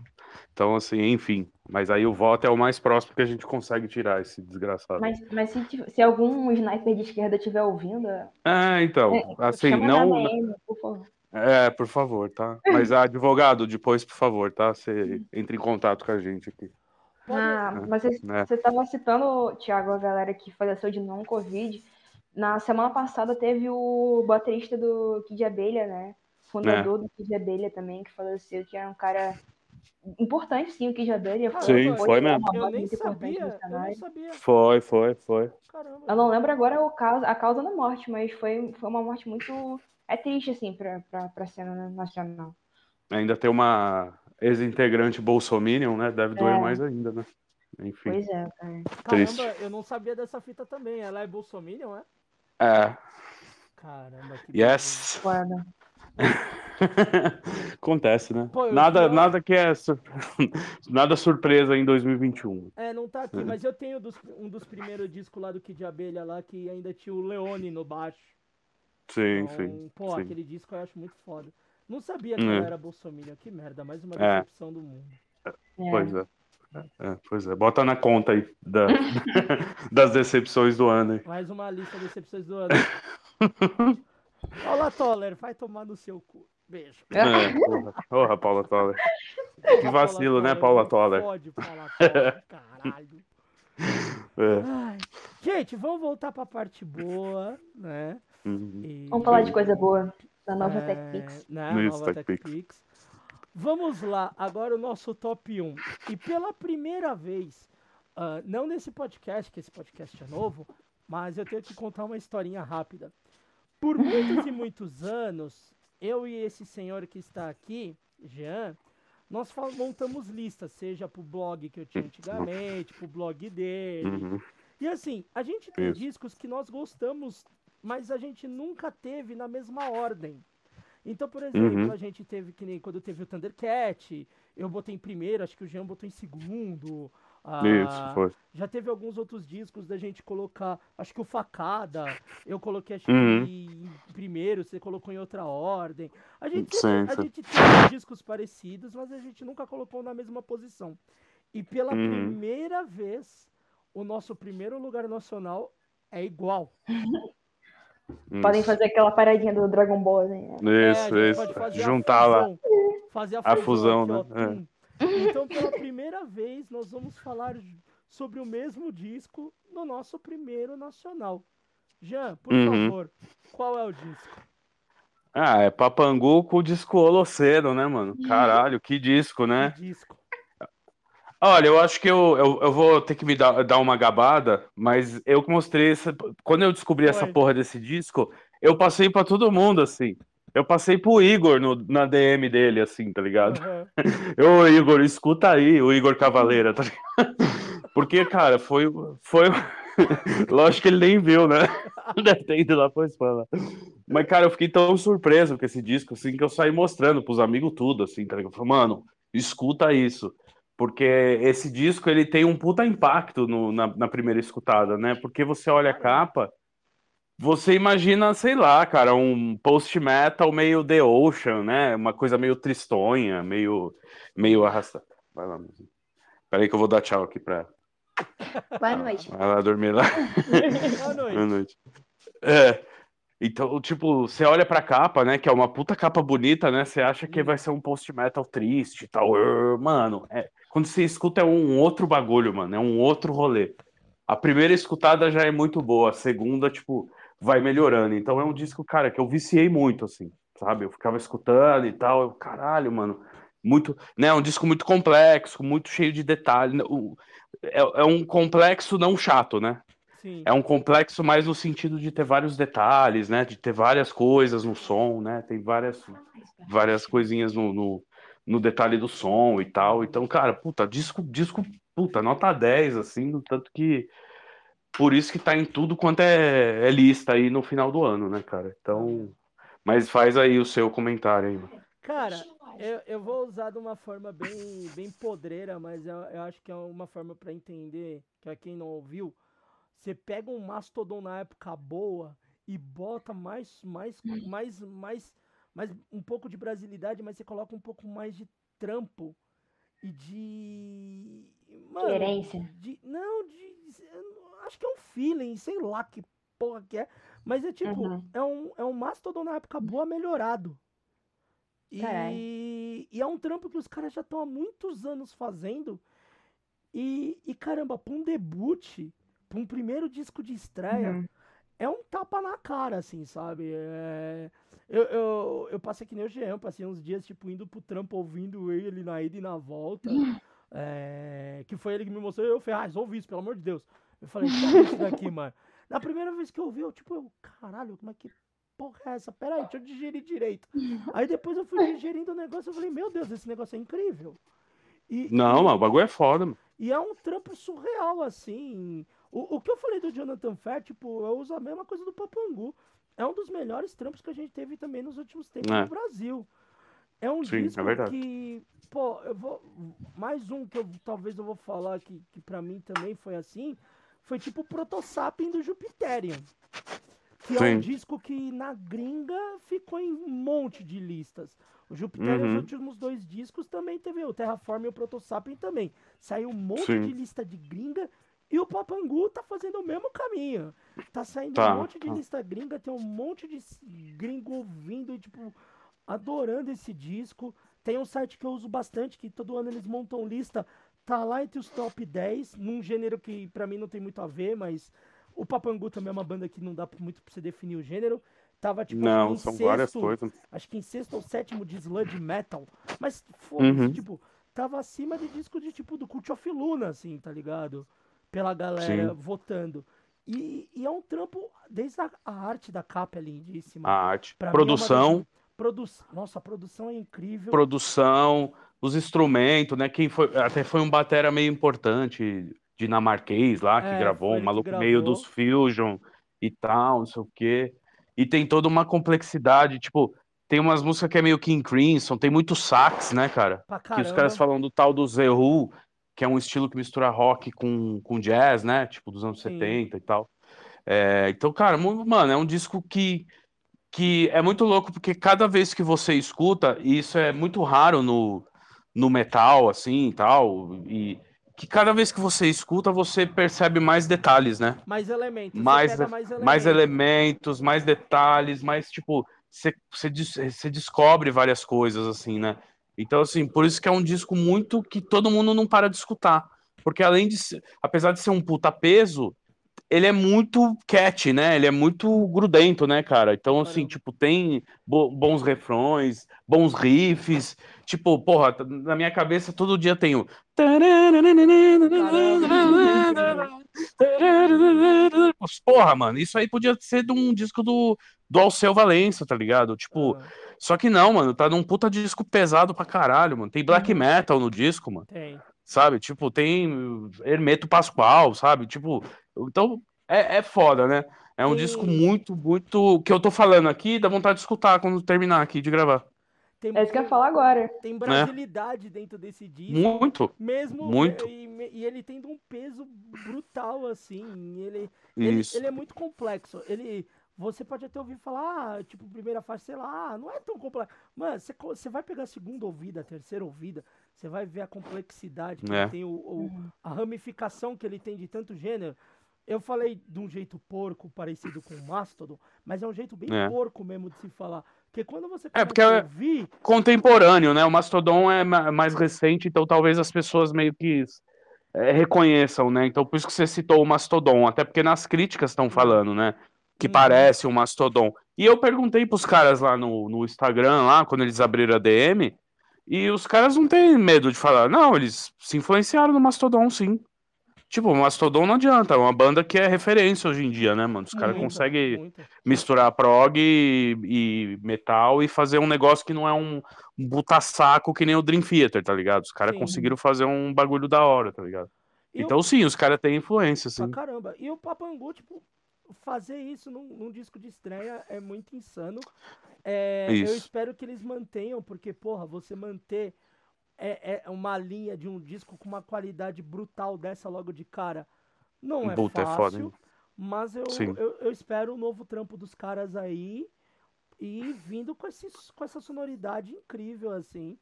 Então, assim, enfim. Mas aí o voto é o mais próximo que a gente consegue tirar esse desgraçado. Mas, mas se, se algum sniper de esquerda estiver ouvindo, É, então, é, assim, chama não. na DM, por favor. É, por favor, tá? Mas advogado, depois, por favor, tá? Você entra em contato com a gente aqui. Ah, mas você né? estava citando, Thiago, a galera que faleceu de não Covid. Na semana passada teve o baterista do Kid Abelha, né? Fundador do Kid Abelha também, que faleceu, que era um cara importante, sim, o Kid Abelha. Sim, foi mesmo. uma Eu voz nem sabia, eu não sabia. Foi, foi, foi. Eu não lembro agora o causa, a causa da morte, mas foi, foi uma morte muito. É triste, assim, pra, pra, pra cena nacional. Ainda tem uma ex-integrante Bolsominion, né? Deve doer É. mais ainda, né? Enfim. Pois é, cara. Triste. Caramba, eu não sabia dessa fita também. Ela é Bolsominion, é? É. Caramba, que Yes. Foda. Acontece, né? Pô, nada, tinha- nada que é sur- nada surpresa em 2021. É, não tá aqui, mas eu tenho dos- um dos primeiros discos lá do Kid Abelha lá que ainda tinha o Leone no baixo. Sim, Então, sim. Pô, sim. aquele disco eu acho muito foda. Não sabia que É. era Bolsominion. Que merda, mais uma É. decepção do mundo. Pois é. É, pois é. Bota na conta aí da- das decepções do ano. aí. Mais uma lista de decepções do ano. Olá, Toller, vai tomar no seu cu. Beijo. É, porra. Porra, Paula Toller. Que vacilo, né, Paula Toller? Pode, Paula Toller, caralho. É. Ai. Gente, vamos voltar pra parte boa, né? Uhum. E- Vamos falar de coisa boa. Da nova É, TechPix. né, Isso, nova TechPix. Vamos lá, agora o nosso top 1. E pela primeira vez, ah, não nesse podcast, que esse podcast é novo, mas eu tenho que contar uma historinha rápida. Por muitos e muitos anos, eu e esse senhor que está aqui, Jean, nós montamos listas, seja pro blog que eu tinha antigamente, pro blog dele. Uhum. E assim, a gente tem Isso. discos que nós gostamos, mas a gente nunca teve na mesma ordem. Então, por exemplo, Uhum. a gente teve que nem quando teve o Thundercat, eu botei em primeiro, acho que o Jean botou em segundo. Ah, Isso, foi. Já teve alguns outros discos da gente colocar, acho que o Facada, eu coloquei acho Uhum. que em primeiro, você colocou em outra ordem. A gente, Sim, a sim. gente tem discos parecidos, mas a gente nunca colocou na mesma posição. E pela Uhum. primeira vez, o nosso primeiro lugar nacional é igual. Podem Isso. fazer aquela paradinha do Dragon Ball, né? Isso, É, a gente isso. pode fazer a Juntar lá. fusão. Fazer a, A fusão, aqui, ó, né? É. Então, pela primeira vez, nós vamos falar sobre o mesmo disco no nosso primeiro nacional. Jean, por Uhum. favor, qual é o disco? Ah, é Papangu com o disco Holoceno, né, mano? Caralho, que disco, né? Que disco? Olha, eu acho que eu, eu, eu vou ter que me dar, dar uma gabada, mas eu que mostrei essa. Quando eu descobri essa porra desse disco, eu passei pra todo mundo, assim. Eu passei pro Igor no, na DM dele, assim, tá ligado? Aham. Ô, Igor, escuta aí, o Igor Cavaleira, tá ligado? Porque, cara, foi. foi... Lógico que ele nem viu, né? Deve ter ido lá pra escola. Mas, cara, eu fiquei tão surpreso com esse disco, assim, que eu saí mostrando pros amigos tudo, assim, tá ligado? Eu falei, mano, escuta isso. Porque esse disco, ele tem um puta impacto no- na, na primeira escutada, né? Porque você olha a capa, Você imagina, sei lá, cara, um post-metal meio The Ocean, né? Uma coisa meio tristonha, meio, meio arrastada. Vai lá, Muzinho. Peraí que eu vou dar tchau aqui pra ela. Boa noite. Vai lá dormir lá. Boa noite. Boa noite. É. Então, tipo, você olha pra capa, né? Que é uma puta capa bonita, né? Você acha que vai ser um post-metal triste e tal. Mano, é- quando você escuta é um outro bagulho, mano. É um outro rolê. A primeira escutada já é muito boa, a segunda, tipo, vai melhorando. Então é um disco, cara, que eu viciei muito, assim, sabe? Eu ficava escutando e tal. Eu, caralho, mano. Muito, né? Um disco muito complexo, muito cheio de detalhes. O- É, é um complexo não chato, né? Sim. É um complexo mais no sentido de ter vários detalhes, né? De ter várias coisas no som, né? Tem várias, várias coisinhas no, no, no detalhe do som e tal. Então, cara, puta, disco, disco, puta, nota 10, assim, no tanto que. Por isso que tá em tudo quanto é, é lista aí no final do ano, né, cara? Então. Mas faz aí o seu comentário aí, mano. Cara, eu, eu vou usar de uma forma bem, bem podreira, mas eu, eu acho que é uma forma pra entender, que é quem não ouviu, você pega um Mastodon na época boa e bota mais, mais, mais, mais, mais um pouco de brasilidade, mas você coloca um pouco mais de trampo e de... Mano, Coerência. de, não, de, eu acho que é um feeling, sei lá que porra que é, mas é tipo, Uhum. é um, é um Mastodon na época boa melhorado. E, e é um trampo que os caras já estão há muitos anos fazendo. E, e caramba, pra um debut, pra um primeiro disco de estreia, Uhum. é um tapa na cara, assim, sabe? É, Eu, eu, eu passei que nem o Jean, passei uns dias, tipo, indo pro trampo, ouvindo ele na ida e na volta. é, que foi ele que me mostrou, eu Ferraz, ouvi isso, pelo amor de Deus. Eu falei, que é isso daqui, mano? Na primeira vez que eu ouvi, eu, tipo, eu, caralho, como é que porra é essa? Peraí, deixa eu digerir direito. Aí depois eu fui digerindo o negócio, eu falei, meu Deus, esse negócio é incrível. E, Não, mano, o bagulho é foda, mano. e é um trampo surreal, assim. O, o que eu falei do Jonathan Fair, tipo, eu uso a mesma coisa do Papangu. É um dos melhores trampos que a gente teve também nos últimos tempos É. no Brasil. É um Sim, é disco verdade. que, pô, eu vou. Mais um que eu talvez eu vou falar que, que pra mim também foi assim. Foi tipo o Protosapien do Jupiterian. Que é um Sim. disco que na gringa ficou em um monte de listas. O Jupiter, Uhum. os últimos dois discos também teve o Terraform e o Protosapien também. Saiu um monte Sim. de lista de gringa e o Papangu tá fazendo o mesmo caminho. Tá saindo Tá, um monte de lista gringa, tem um monte de gringo ouvindo e, tipo, adorando esse disco. Tem um site que eu uso bastante, que todo ano eles montam lista. Tá lá entre os top 10, num gênero que pra mim não tem muito a ver, mas o Papangu também é uma banda que não dá muito pra você definir o gênero. Tava, tipo, Não, são várias sexto- coisas. Acho que em sexto ou sétimo de sludge metal. Mas, foda-se, Uhum. tipo, tava acima de disco de, tipo, do Cult of Luna, assim, tá ligado? Pela galera Sim. votando. E, e é um trampo, desde a, a arte da capa é lindíssima. A arte. Pra mim é uma das- Produção. Nossa, a produção é incrível. produção, os instrumentos, né? Quem foi, até foi um batera meio importante, dinamarquês lá, que É, gravou, um maluco meio gravou. dos Fusion e tal, não sei o quê. E tem toda uma complexidade, tipo, tem umas músicas que é meio King Crimson, tem muito sax, né, cara? Que os caras falam do tal do Zehu, que é um estilo que mistura rock com, com jazz, né? Tipo, dos anos Sim. 70 e tal. É, então, cara, mano, é um disco que que é muito louco porque cada vez que você escuta, e isso é muito raro no, no metal, assim, e tal, e que cada vez que você escuta, você percebe mais detalhes, né? Mais elementos. você Mais, pega mais mais elementos. elementos, mais detalhes, mais, tipo, você, você, des- você descobre várias coisas, assim, né? Então, assim, por isso que é um disco muito que todo mundo não para de escutar. Porque além de apesar de ser um puta peso, ele é muito catchy, né? Ele é muito grudento, né, cara? Então, assim, tipo, tem bo- bons refrões, bons riffs. Tipo, porra, na minha cabeça todo dia tem o. Porra, mano, isso aí podia ser de um disco do, do Alceu Valença, tá ligado? Tipo, só que não, mano, tá num puta disco pesado pra caralho, mano. Tem black metal no disco, mano Tem. sabe? Tipo, tem Hermeto Pascoal, sabe? Tipo, então é, é foda, né? É um disco muito, muito. que eu tô falando aqui, dá vontade de escutar quando terminar aqui de gravar. Tem, É isso que eu ia falar agora. Tem brasilidade dentro desse disco. Muito, Mesmo. muito. E, e- ele tendo um peso brutal, assim. Ele, ele, Isso. ele é muito complexo. Ele. você pode até ouvir falar, ah, tipo, primeira faixa, sei lá, não é tão complexo. Mano, você, você vai pegar a segunda ouvida, a terceira ouvida, você vai ver a complexidade que É. ele tem, o, o- a ramificação que ele tem de tanto gênero. Eu falei de um jeito porco, parecido com o Mastodon, mas é um jeito bem É. porco mesmo de se falar. Porque quando você É, porque é ouvir, contemporâneo, né? O Mastodon é ma- mais recente, então talvez as pessoas meio que é, reconheçam, né? Então por isso que você citou o Mastodon, até porque nas críticas estão falando, né? Que Uhum. parece um Mastodon. E eu perguntei pros caras lá no, no Instagram, lá, quando eles abriram a DM, e os caras não têm medo de falar. Não, eles se influenciaram no Mastodon, sim. Tipo, o Mastodon não adianta, é uma banda que é referência hoje em dia, né, mano? Os caras conseguem misturar prog e, e metal e fazer um negócio que não é um, um buta-saco que nem o Dream Theater, tá ligado? Os caras conseguiram fazer um bagulho da hora, tá ligado? Então, sim, os caras têm influência, Pra sim. caramba. E o Papangu, tipo, fazer isso num, num disco de estreia é muito insano. É, eu espero que eles mantenham, porque, porra, você manter é, é uma linha de um disco com uma qualidade brutal dessa logo de cara não é Puta, é fácil. foda, hein? mas eu, eu, eu espero o novo trampo dos caras aí e vindo com, esses, com essa sonoridade incrível, assim.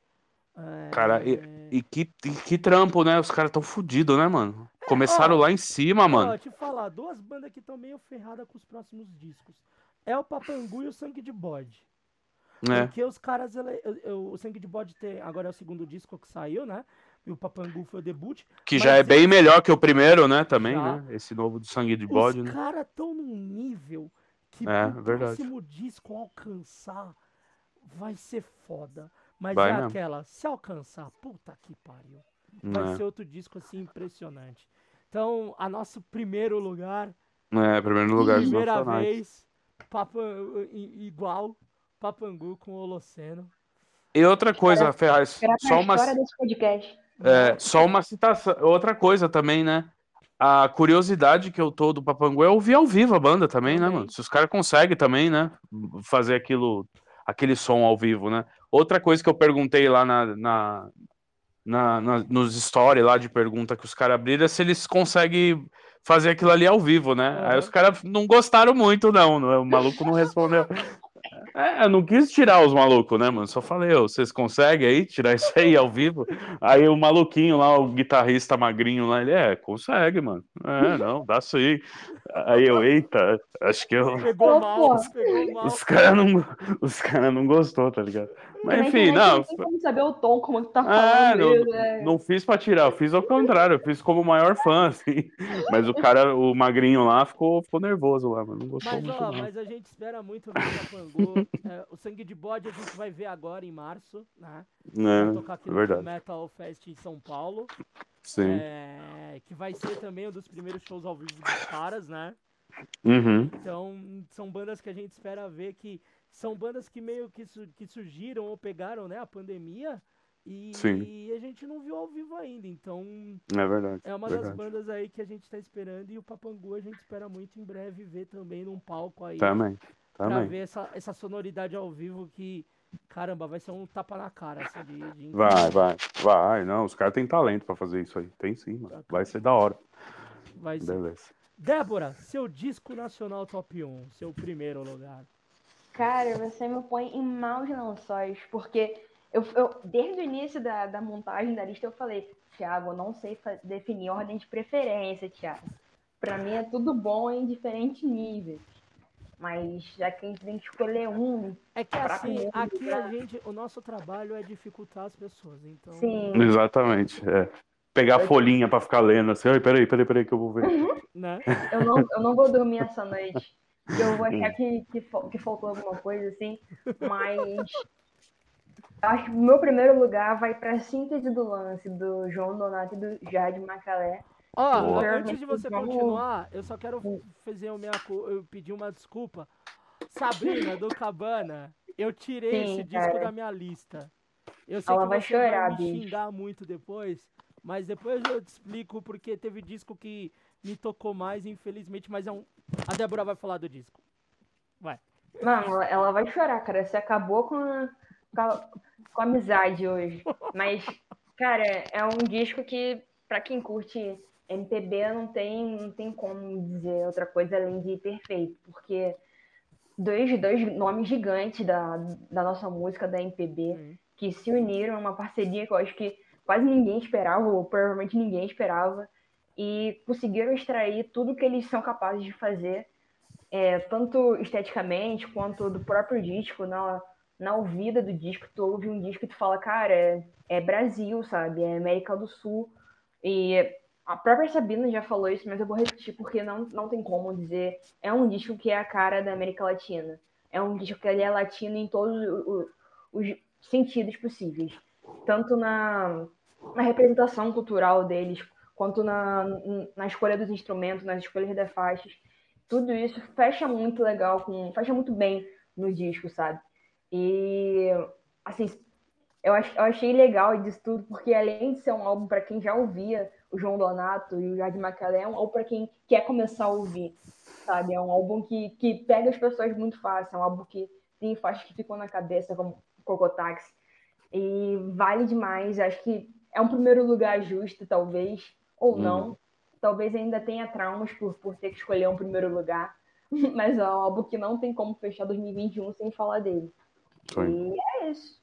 É, Cara, e, e que, e que trampo, né? Os caras tão fudidos, né, mano? Começaram ó, lá em cima, Ó, mano. te falar, duas bandas que estão meio ferradas com os próximos discos. É o Papangu e o Sangue de Bode. É. Porque os caras, ele- eu- eu- o Sangue de Bode tem, agora é o segundo disco que saiu, né? E o Papangu foi o debut. Que já é bem eles- melhor que o primeiro, né? Também, Já. né? Esse novo do Sangue de Bode, Os né? caras estão num nível que É, verdade. próximo disco alcançar vai ser foda. Mas Vai é mesmo. aquela, se alcançar, puta que pariu. Vai É. ser outro disco assim impressionante. Então, a nosso primeiro lugar, É, primeiro lugar primeira vez, Papa, i- igual Papangu com Holoceno. E outra coisa, Ferraz, Esperar pra só uma, história desse podcast. é, só uma citação, outra coisa também, né? A curiosidade que eu tô do Papangu é ouvir ao vivo a banda também, né, mano? Se os caras conseguem também, né? Fazer aquilo, aquele som ao vivo, né? Outra coisa que eu perguntei lá na, na, na- na- nos stories lá de pergunta que os caras abriram é se eles conseguem fazer aquilo ali ao vivo, né? Aí os caras não gostaram muito, não. não- O maluco não respondeu. É, eu não quis tirar os malucos, né, mano? Só falei, ô, vocês conseguem aí tirar isso aí ao vivo? Aí o maluquinho lá, o guitarrista magrinho lá, ele é, consegue, mano. É, não, dá sim. Aí eu, eita, acho que eu. Pegou mal, pegou mal. Os caras não, os cara não gostou, tá ligado? Mas Na enfim, não. Não tem como saber o tom, como que tá É, falando. não, mesmo, é. não fiz pra tirar, eu fiz ao contrário, eu fiz como o maior fã, assim. Mas o cara, o magrinho lá, ficou, ficou nervoso lá, mas não gostou Mas, muito. ó, não. mas a gente espera muito ver o Papangu. É, o Sangue de Bode a gente vai ver agora em março, né? É, tocar aqui é no verdade. Metal Fest em São Paulo. Sim. É, que vai ser também um dos primeiros shows ao vivo dos caras, né? Uhum. Então, são bandas que a gente espera ver que são bandas que meio que, su- que surgiram ou pegaram, né, a pandemia e, Sim. e a gente não viu ao vivo ainda. Então, É verdade, é uma das verdade. bandas aí que a gente tá esperando e o Papangu a gente espera muito em breve ver também num palco aí. Também, Pra também. ver essa, essa sonoridade ao vivo que, caramba, vai ser um tapa na cara, assim, de, de Vai, vai, vai. Não, os caras têm talento pra fazer isso aí. Tem sim, mano. Vai ser da hora. Vai ser. Beleza. Débora, seu disco nacional top 1, seu primeiro lugar. Cara, você me põe em maus lençóis, porque eu, eu- desde o início da, da montagem da lista eu falei, Thiago, eu não sei definir ordem de preferência, Thiago. Pra mim é tudo bom em diferentes níveis. Mas já que a gente tem que escolher um. É que pra assim, aqui lugar- a gente, o nosso trabalho é dificultar as pessoas, então... Sim. Exatamente, é. Pegar a folhinha pra ficar lendo assim. Peraí, peraí, peraí que eu vou ver. Né? Eu não, eu não vou dormir essa noite. Eu vou achar que, que, que faltou alguma coisa assim. Mas. Acho que o meu primeiro lugar vai pra síntese do lance do João Donato e do Jade Macalé. Ó, Eu antes de você continuar, eu só quero fazer o minha, eu pedir uma desculpa. Sabrina, do Cabana, eu tirei Sim, esse disco cara. da minha lista. Eu sei Ela que vai você chorar, vai me bicho. xingar muito depois, mas depois eu te explico porque teve disco que me tocou mais, infelizmente, mas é um... A Débora vai falar do disco. Vai. Mano, ela, vai chorar, cara. Você acabou com a, com a, amizade hoje. Mas, cara, é um disco que, pra quem curte MPB, não tem, não tem como dizer outra coisa além de perfeito. Porque dois, dois nomes gigantes da, da nossa música, da MPB, que se uniram, uma parceria que eu acho que quase ninguém esperava, ou provavelmente ninguém esperava, e conseguiram extrair tudo que eles são capazes de fazer, é, tanto esteticamente quanto do próprio disco, na, na ouvida do disco, tu ouve um disco e tu fala, cara, é, é Brasil, sabe? É América do Sul. E a própria Sabina já falou isso, mas eu vou repetir porque não, não tem como dizer. É um disco que é a cara da América Latina. É um disco que ele é latino em todos os, os sentidos possíveis. Tanto na, na representação cultural deles, quanto na, na escolha dos instrumentos, nas escolhas das faixas. Tudo isso fecha muito legal, com, fecha muito bem no disco, sabe? E, assim, eu, ach, eu achei legal disso tudo, porque além de ser um álbum para quem já ouvia o João Donato e o Jardim Macalé, é um álbum para quem quer começar a ouvir, sabe? É um álbum que, que pega as pessoas muito fácil, é um álbum que tem faixas que ficam na cabeça, como Cocotaxi. E vale demais, acho que é um primeiro lugar justo, talvez, ou Uhum. não. Talvez ainda tenha traumas por, por ter que escolher um primeiro lugar, mas é um álbum que não tem como fechar 2021 sem falar dele. Sim. E é isso.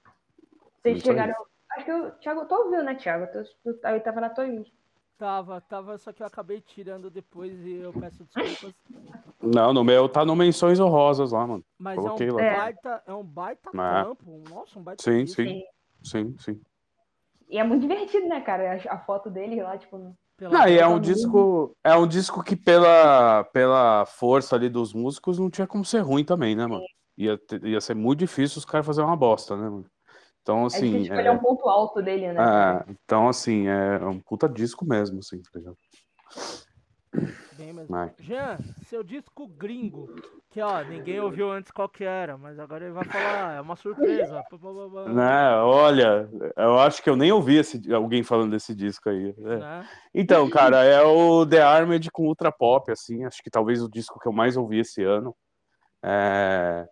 Vocês Isso aí. chegaram. Acho que o Thiago, tu ouviu, né, Thiago? Tu, tu, eu tava na tua lista. Tava, tava, só que eu acabei tirando depois e eu peço desculpas. Não, no meu tá no Menções Honrosas lá, mano. Mas Coloquei é um lá. baita, é um baita trampo. Nossa, um baita Sim, disco. sim. Sim, sim. E é muito divertido, né, cara? A, a foto dele lá, tipo. Não, e é um disco, é um disco que pela, pela força ali dos músicos não tinha como ser ruim também, né, mano? Ia, ter- ia ser muito difícil os caras fazerem uma bosta, né, mano? Então, É assim, difícil escolher é, um ponto alto dele, né? é, então, assim, é um puta disco mesmo, assim, tá ligado? Bem mesmo. Vai. Jean, seu disco gringo, que ó, ninguém ouviu antes qual que era, mas agora ele vai falar, é uma surpresa. pá. Né, olha, eu acho que eu nem ouvi esse, alguém falando desse disco aí. é. Né? Então, cara, é o The Armored com Ultra Pop, assim, acho que talvez o disco que eu mais ouvi esse ano. É,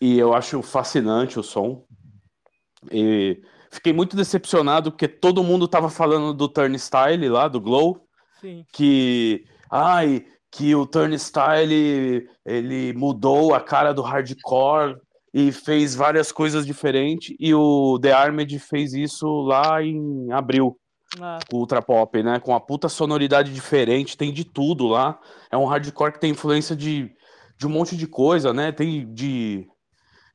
E eu acho fascinante o som. E fiquei muito decepcionado porque todo mundo tava falando do Turnstile lá, do Glow, Sim. que ai, que o Turnstile ele mudou a cara do hardcore e fez várias coisas diferentes e o The Armored fez isso lá em abril Ah, com o Ultra Pop, né? Com a puta sonoridade diferente, tem de tudo lá. É um hardcore que tem influência de, de um monte de coisa, né? Tem de.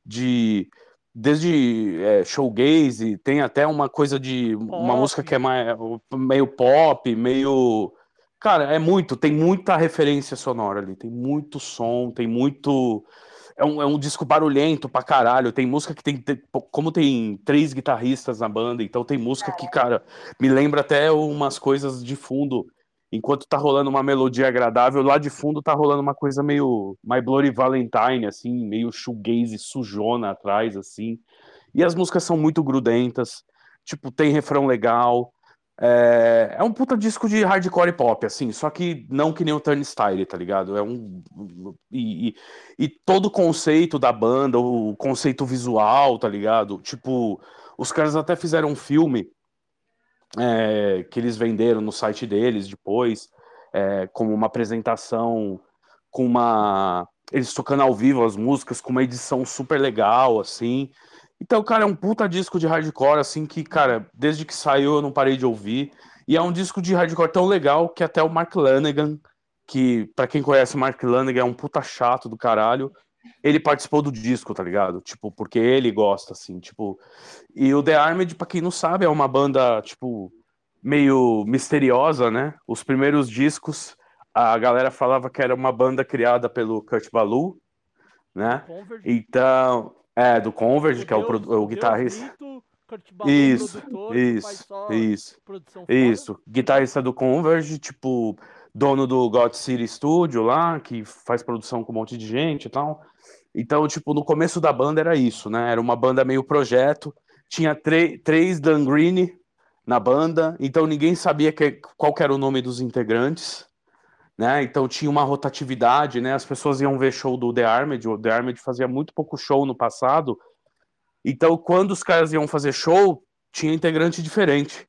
de desde é, showgaze, tem até uma coisa de. uma Pop. música que é mais, meio pop, meio. Cara, é muito, tem muita referência sonora ali, tem muito som, tem muito. É um, é um disco barulhento pra caralho. Tem música que tem. te- Como tem três guitarristas na banda, então tem música que, cara, me lembra até umas coisas de fundo. Enquanto tá rolando uma melodia agradável, lá de fundo tá rolando uma coisa meio My Bloody Valentine, assim, meio shoegaze sujona atrás, assim. E as músicas são muito grudentas, tipo, tem refrão legal. É, é um puta disco de hardcore pop, assim, só que não que nem o Turnstile, tá ligado? É um. E, e, e todo o conceito da banda, o conceito visual, tá ligado? Tipo, os caras até fizeram um filme é, que eles venderam no site deles depois, é, como uma apresentação com uma. Eles tocando ao vivo as músicas, com uma edição super legal, assim. Então, cara, é um puta disco de hardcore, assim, que, cara, desde que saiu eu não parei de ouvir. E é um disco de hardcore tão legal que até o Mark Lanegan, que, pra quem conhece o Mark Lanegan, é um puta chato do caralho, ele participou do disco, tá ligado? Tipo, porque ele gosta, assim, tipo. E o The Armored, pra quem não sabe, é uma banda, tipo, meio misteriosa, né? Os primeiros discos, a galera falava que era uma banda criada pelo Kurt Ballou, né? Então, é, do Converge, que é o, o guitarrista. Ballou, Isso, isso, isso. Isso, guitarrista do Converge, tipo, dono do God City Studio lá, que faz produção com um monte de gente e tal. Então, tipo, no começo da banda era isso, né? Era uma banda meio projeto. Tinha três Dan Green na banda, então ninguém sabia que- qual era o nome dos integrantes, né? Então tinha uma rotatividade, né? As pessoas iam ver show do The Armored, o The Armored fazia muito pouco show no passado. Então, quando os caras iam fazer show, tinha integrante diferente.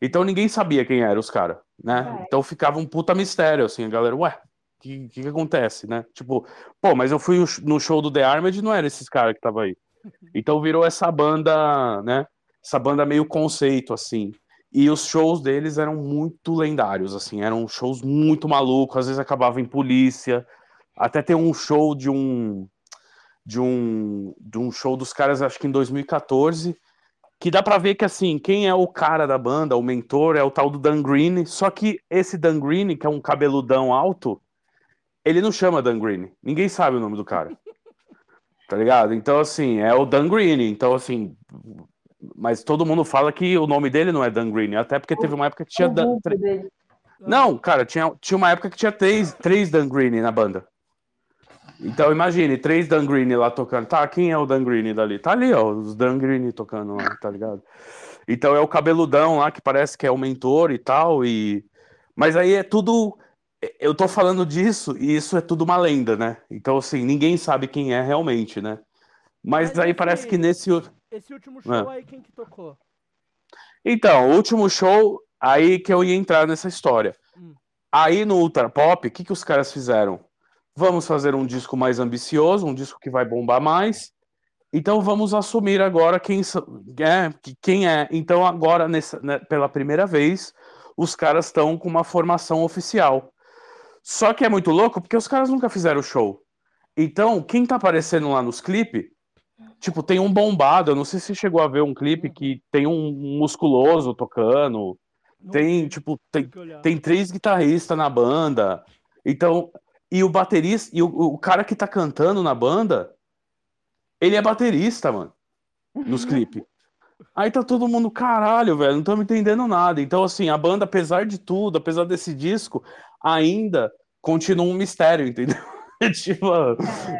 Então ninguém sabia quem eram os caras, né? Então ficava um puta mistério, assim, a galera, ué, que, que, que acontece, né? Tipo, pô, mas eu fui no show do The Armored e não era esses caras que tava aí. Então virou essa banda, né? Essa banda meio conceito, assim. E os shows deles eram muito lendários, assim, eram shows muito malucos, às vezes acabava em polícia. Até tem um show de um de um de um show dos caras, acho que em 2014, que dá para ver que assim, quem é o cara da banda, o mentor é o tal do Dan Green, só que esse Dan Green, que é um cabeludão alto, ele não chama Dan Green. Ninguém sabe o nome do cara. Tá ligado? Então assim, é o Dan Green, então assim, mas todo mundo fala que o nome dele não é Dan Green, até porque teve uma época que tinha. Dan... Não, cara, tinha, tinha uma época que tinha três, três Dan Green na banda. Então imagine, três Dan Green lá tocando. Tá, quem é o Dan Green dali? Tá ali, ó, os Dan Green tocando lá, tá ligado? Então é o cabeludão lá que parece que é o mentor e tal, e. Mas aí é tudo. Eu tô falando disso e isso é tudo uma lenda, né? Então, assim, ninguém sabe quem é realmente, né? Mas, Mas aí parece que nesse. Esse último show é. aí, quem que tocou? Então, o último show, aí que eu ia entrar nessa história. Hum. Aí no Ultra Pop, o que, que os caras fizeram? Vamos fazer um disco mais ambicioso, um disco que vai bombar mais. Então vamos assumir agora quem é, quem é. Então agora nessa, né, pela primeira vez os caras estão com uma formação oficial. Só que é muito louco porque os caras nunca fizeram show. Então quem tá aparecendo lá nos clipes Tipo, tem um bombado, eu não sei se você chegou a ver um clipe que tem um musculoso tocando. tem, tipo, tem, tem três guitarristas na banda. Então, e o baterista, e o, o cara que tá cantando na banda, ele é baterista, mano, nos clipes. Aí tá todo mundo, caralho, velho, não estamos entendendo nada. Então, assim, a banda, apesar de tudo, apesar desse disco, ainda continua um mistério, entendeu? tipo,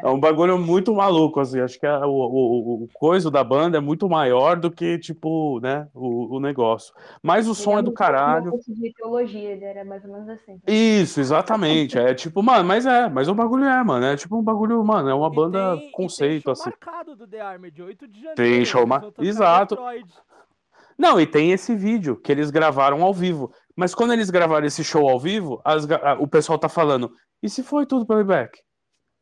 é um bagulho muito maluco, assim. Acho que a, o, o, o coisa da banda é muito maior do que, tipo, né, o, o negócio. Mas o ele som é, é do caralho. de teologia, ele era mais ou menos assim. Isso, exatamente. é tipo, mano, mas é, mas o bagulho é, mano. É tipo um bagulho, mano, é uma banda tem, conceito, tem show assim. marcado do The Army, 8 de janeiro. Tem show marcado. Exato. Não, e tem esse vídeo que eles gravaram ao vivo. Mas quando eles gravaram esse show ao vivo, as, o pessoal tá falando, e se foi tudo playback?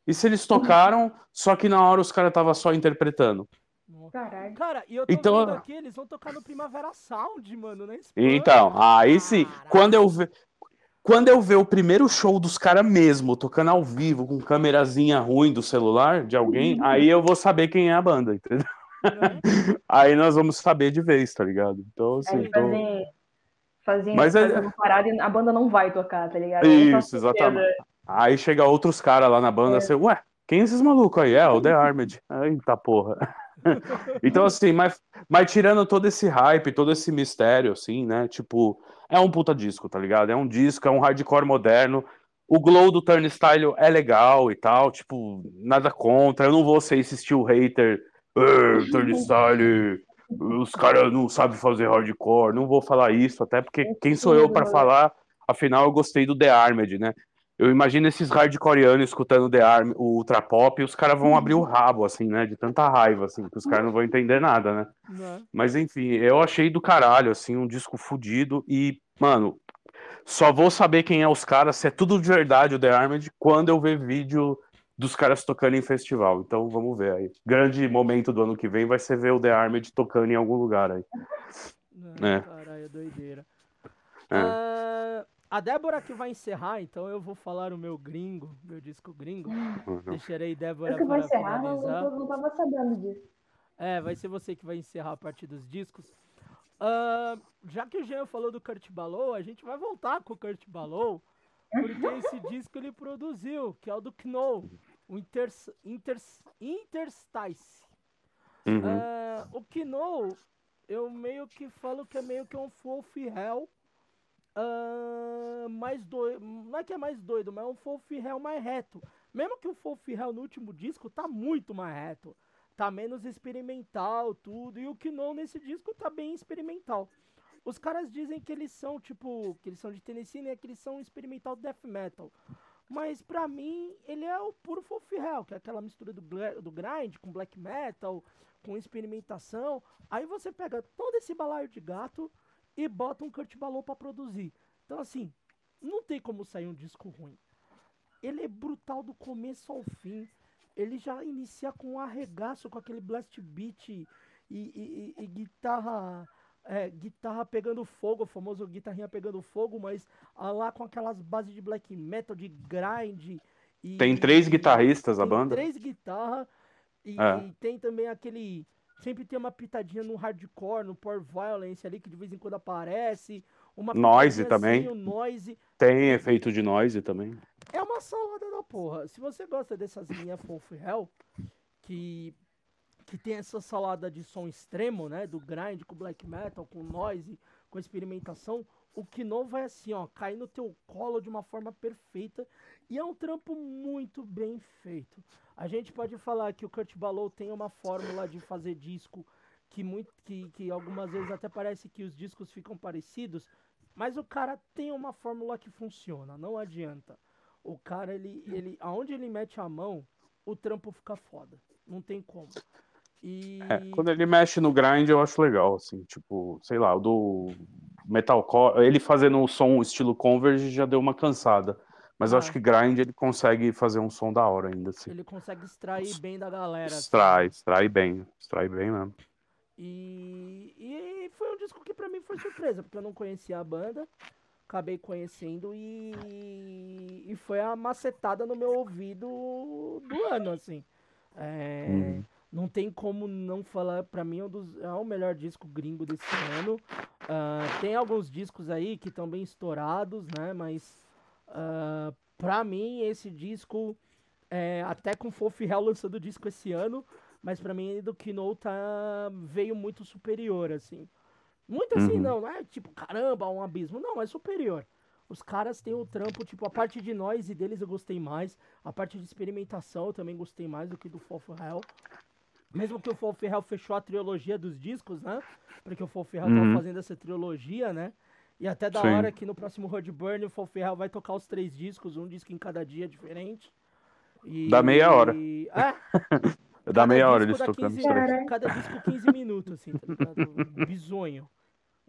E se eles tocaram, só que na hora os caras estavam só interpretando? Caralho. Cara, e eu tô então, vendo aqui, eles vão tocar no Primavera Sound, mano, né? Então, aí sim, quando eu ver quando eu ver o primeiro show dos caras mesmo, tocando ao vivo, com câmerazinha ruim do celular de alguém, uhum. aí eu vou saber quem é a banda, entendeu? Uhum. aí nós vamos saber de vez, tá ligado? Então, assim. Aí, tô... fazer, Mas fazer é... uma parada e a banda não vai tocar, tá ligado? Isso, exatamente. Aí chega outros caras lá na banda, é. assim, ué, quem é esses malucos aí? É, o The Armed. Eita porra. então, assim, mas, mas tirando todo esse hype, todo esse mistério, assim, né? Tipo, é um puta disco, tá ligado? É um disco, é um hardcore moderno. O glow do Turnstile é legal e tal, tipo, nada contra. Eu não vou ser esse steel hater. Turnstile, os caras não sabem fazer hardcore. Não vou falar isso, até porque quem sou eu para falar? Afinal, eu gostei do The Armed, né? Eu imagino esses hardcoreanos escutando The Arm, o Ultra Pop, e os caras vão abrir o rabo, assim, né? De tanta raiva, assim, que os caras não vão entender nada, né? Não. Mas enfim, eu achei do caralho, assim, um disco fudido e, mano, só vou saber quem é os caras, se é tudo de verdade o The Armed, quando eu ver vídeo dos caras tocando em festival. Então vamos ver aí. Grande momento do ano que vem vai ser ver o The Armed tocando em algum lugar aí. Não, é. Caralho, doideira. É. Uh... A Débora que vai encerrar, então eu vou falar o meu gringo, meu disco gringo. Uhum. Deixarei Débora eu que para encerrar, finalizar. Eu não estava sabendo disso. É, vai ser você que vai encerrar a parte dos discos. Uh, já que o Jean falou do Kurt Balow, a gente vai voltar com o Kurt Balow, porque esse disco ele produziu, que é o do Knoll, o Inter, Inter, Interstice. Uhum. Uh, o Knoll, eu meio que falo que é meio que um Wolf Hell uh, mais doido. Não é que é mais doido, mas é um Hell mais reto. Mesmo que o Hell no último disco tá muito mais reto. Tá menos experimental, tudo. E o Kino nesse disco tá bem experimental. Os caras dizem que eles são, tipo, que eles são de Tennessee, né? Que eles são experimental death metal. Mas pra mim, ele é o puro Hell, que é aquela mistura do, do grind com black metal, com experimentação. Aí você pega todo esse balaio de gato e bota um Kurt Balow para produzir. Então, assim, não tem como sair um disco ruim. ele é brutal do começo ao fim. Ele já inicia com um arregaço, com aquele blast beat e, e- e- e guitarra é, guitarra pegando fogo, o famoso guitarrinha pegando fogo, mas lá com aquelas bases de black metal, de grind. Tem três guitarristas a tem banda. três guitarras e, É. e tem também aquele. Sempre tem uma pitadinha no hardcore, no power violence ali, que de vez em quando aparece. Uma Noise também. noise. Tem efeito de noise também. É uma salada da porra. Se você gosta dessas linhas Wolf Hell, que, que tem essa salada de som extremo, né? Do grind com black metal, com noise, com experimentação, o Kino vai assim, ó, cair no teu colo de uma forma perfeita. E é um trampo muito bem feito. A gente pode falar que o Kurt Balow tem uma fórmula de fazer disco que, muito, que, que algumas vezes até parece que os discos ficam parecidos, mas o cara tem uma fórmula que funciona, não adianta. O cara, ele, ele, aonde ele mete a mão, o trampo fica foda. Não tem como. E É, quando ele mexe no grind, eu acho legal, assim, tipo, sei lá, o do metalcore, ele fazendo o som estilo Converge já deu uma cansada. Mas eu Ah. acho que grind ele consegue fazer um som da hora ainda, assim. ele consegue extrair bem da galera. assim. Extrai, extrai bem, extrai bem mesmo. E, e foi um disco que pra mim foi surpresa, porque eu não conhecia a banda. Acabei conhecendo e, e foi a macetada no meu ouvido do ano, assim. É, Uhum. Não tem como não falar, pra mim é, um dos- é o melhor disco gringo desse ano. Ah, tem alguns discos aí que estão bem estourados, né? Mas ah, pra mim esse disco, é, até com Fof Hell lançando disco esse ano, mas pra mim do Kino tá, veio muito superior, assim. Muito assim, Uhum. não, não é tipo, caramba, um abismo. Não, é superior. Os caras têm o trampo, tipo, a parte de noise deles eu gostei mais. A parte de experimentação eu também gostei mais do que do for Hell. Mesmo que o Fall for Hell fechou a trilogia dos discos, né? Porque o Fall for Hell Uhum. tava fazendo essa trilogia, né? E até da Sim. hora que no próximo Road Burn o Fall for Hell vai tocar os três discos, um disco em cada dia diferente. E... Dá meia hora. É, Dá meia hora eles tocando 15 os três. Cada disco 15 minutos, assim, tá ligado? Bizonho.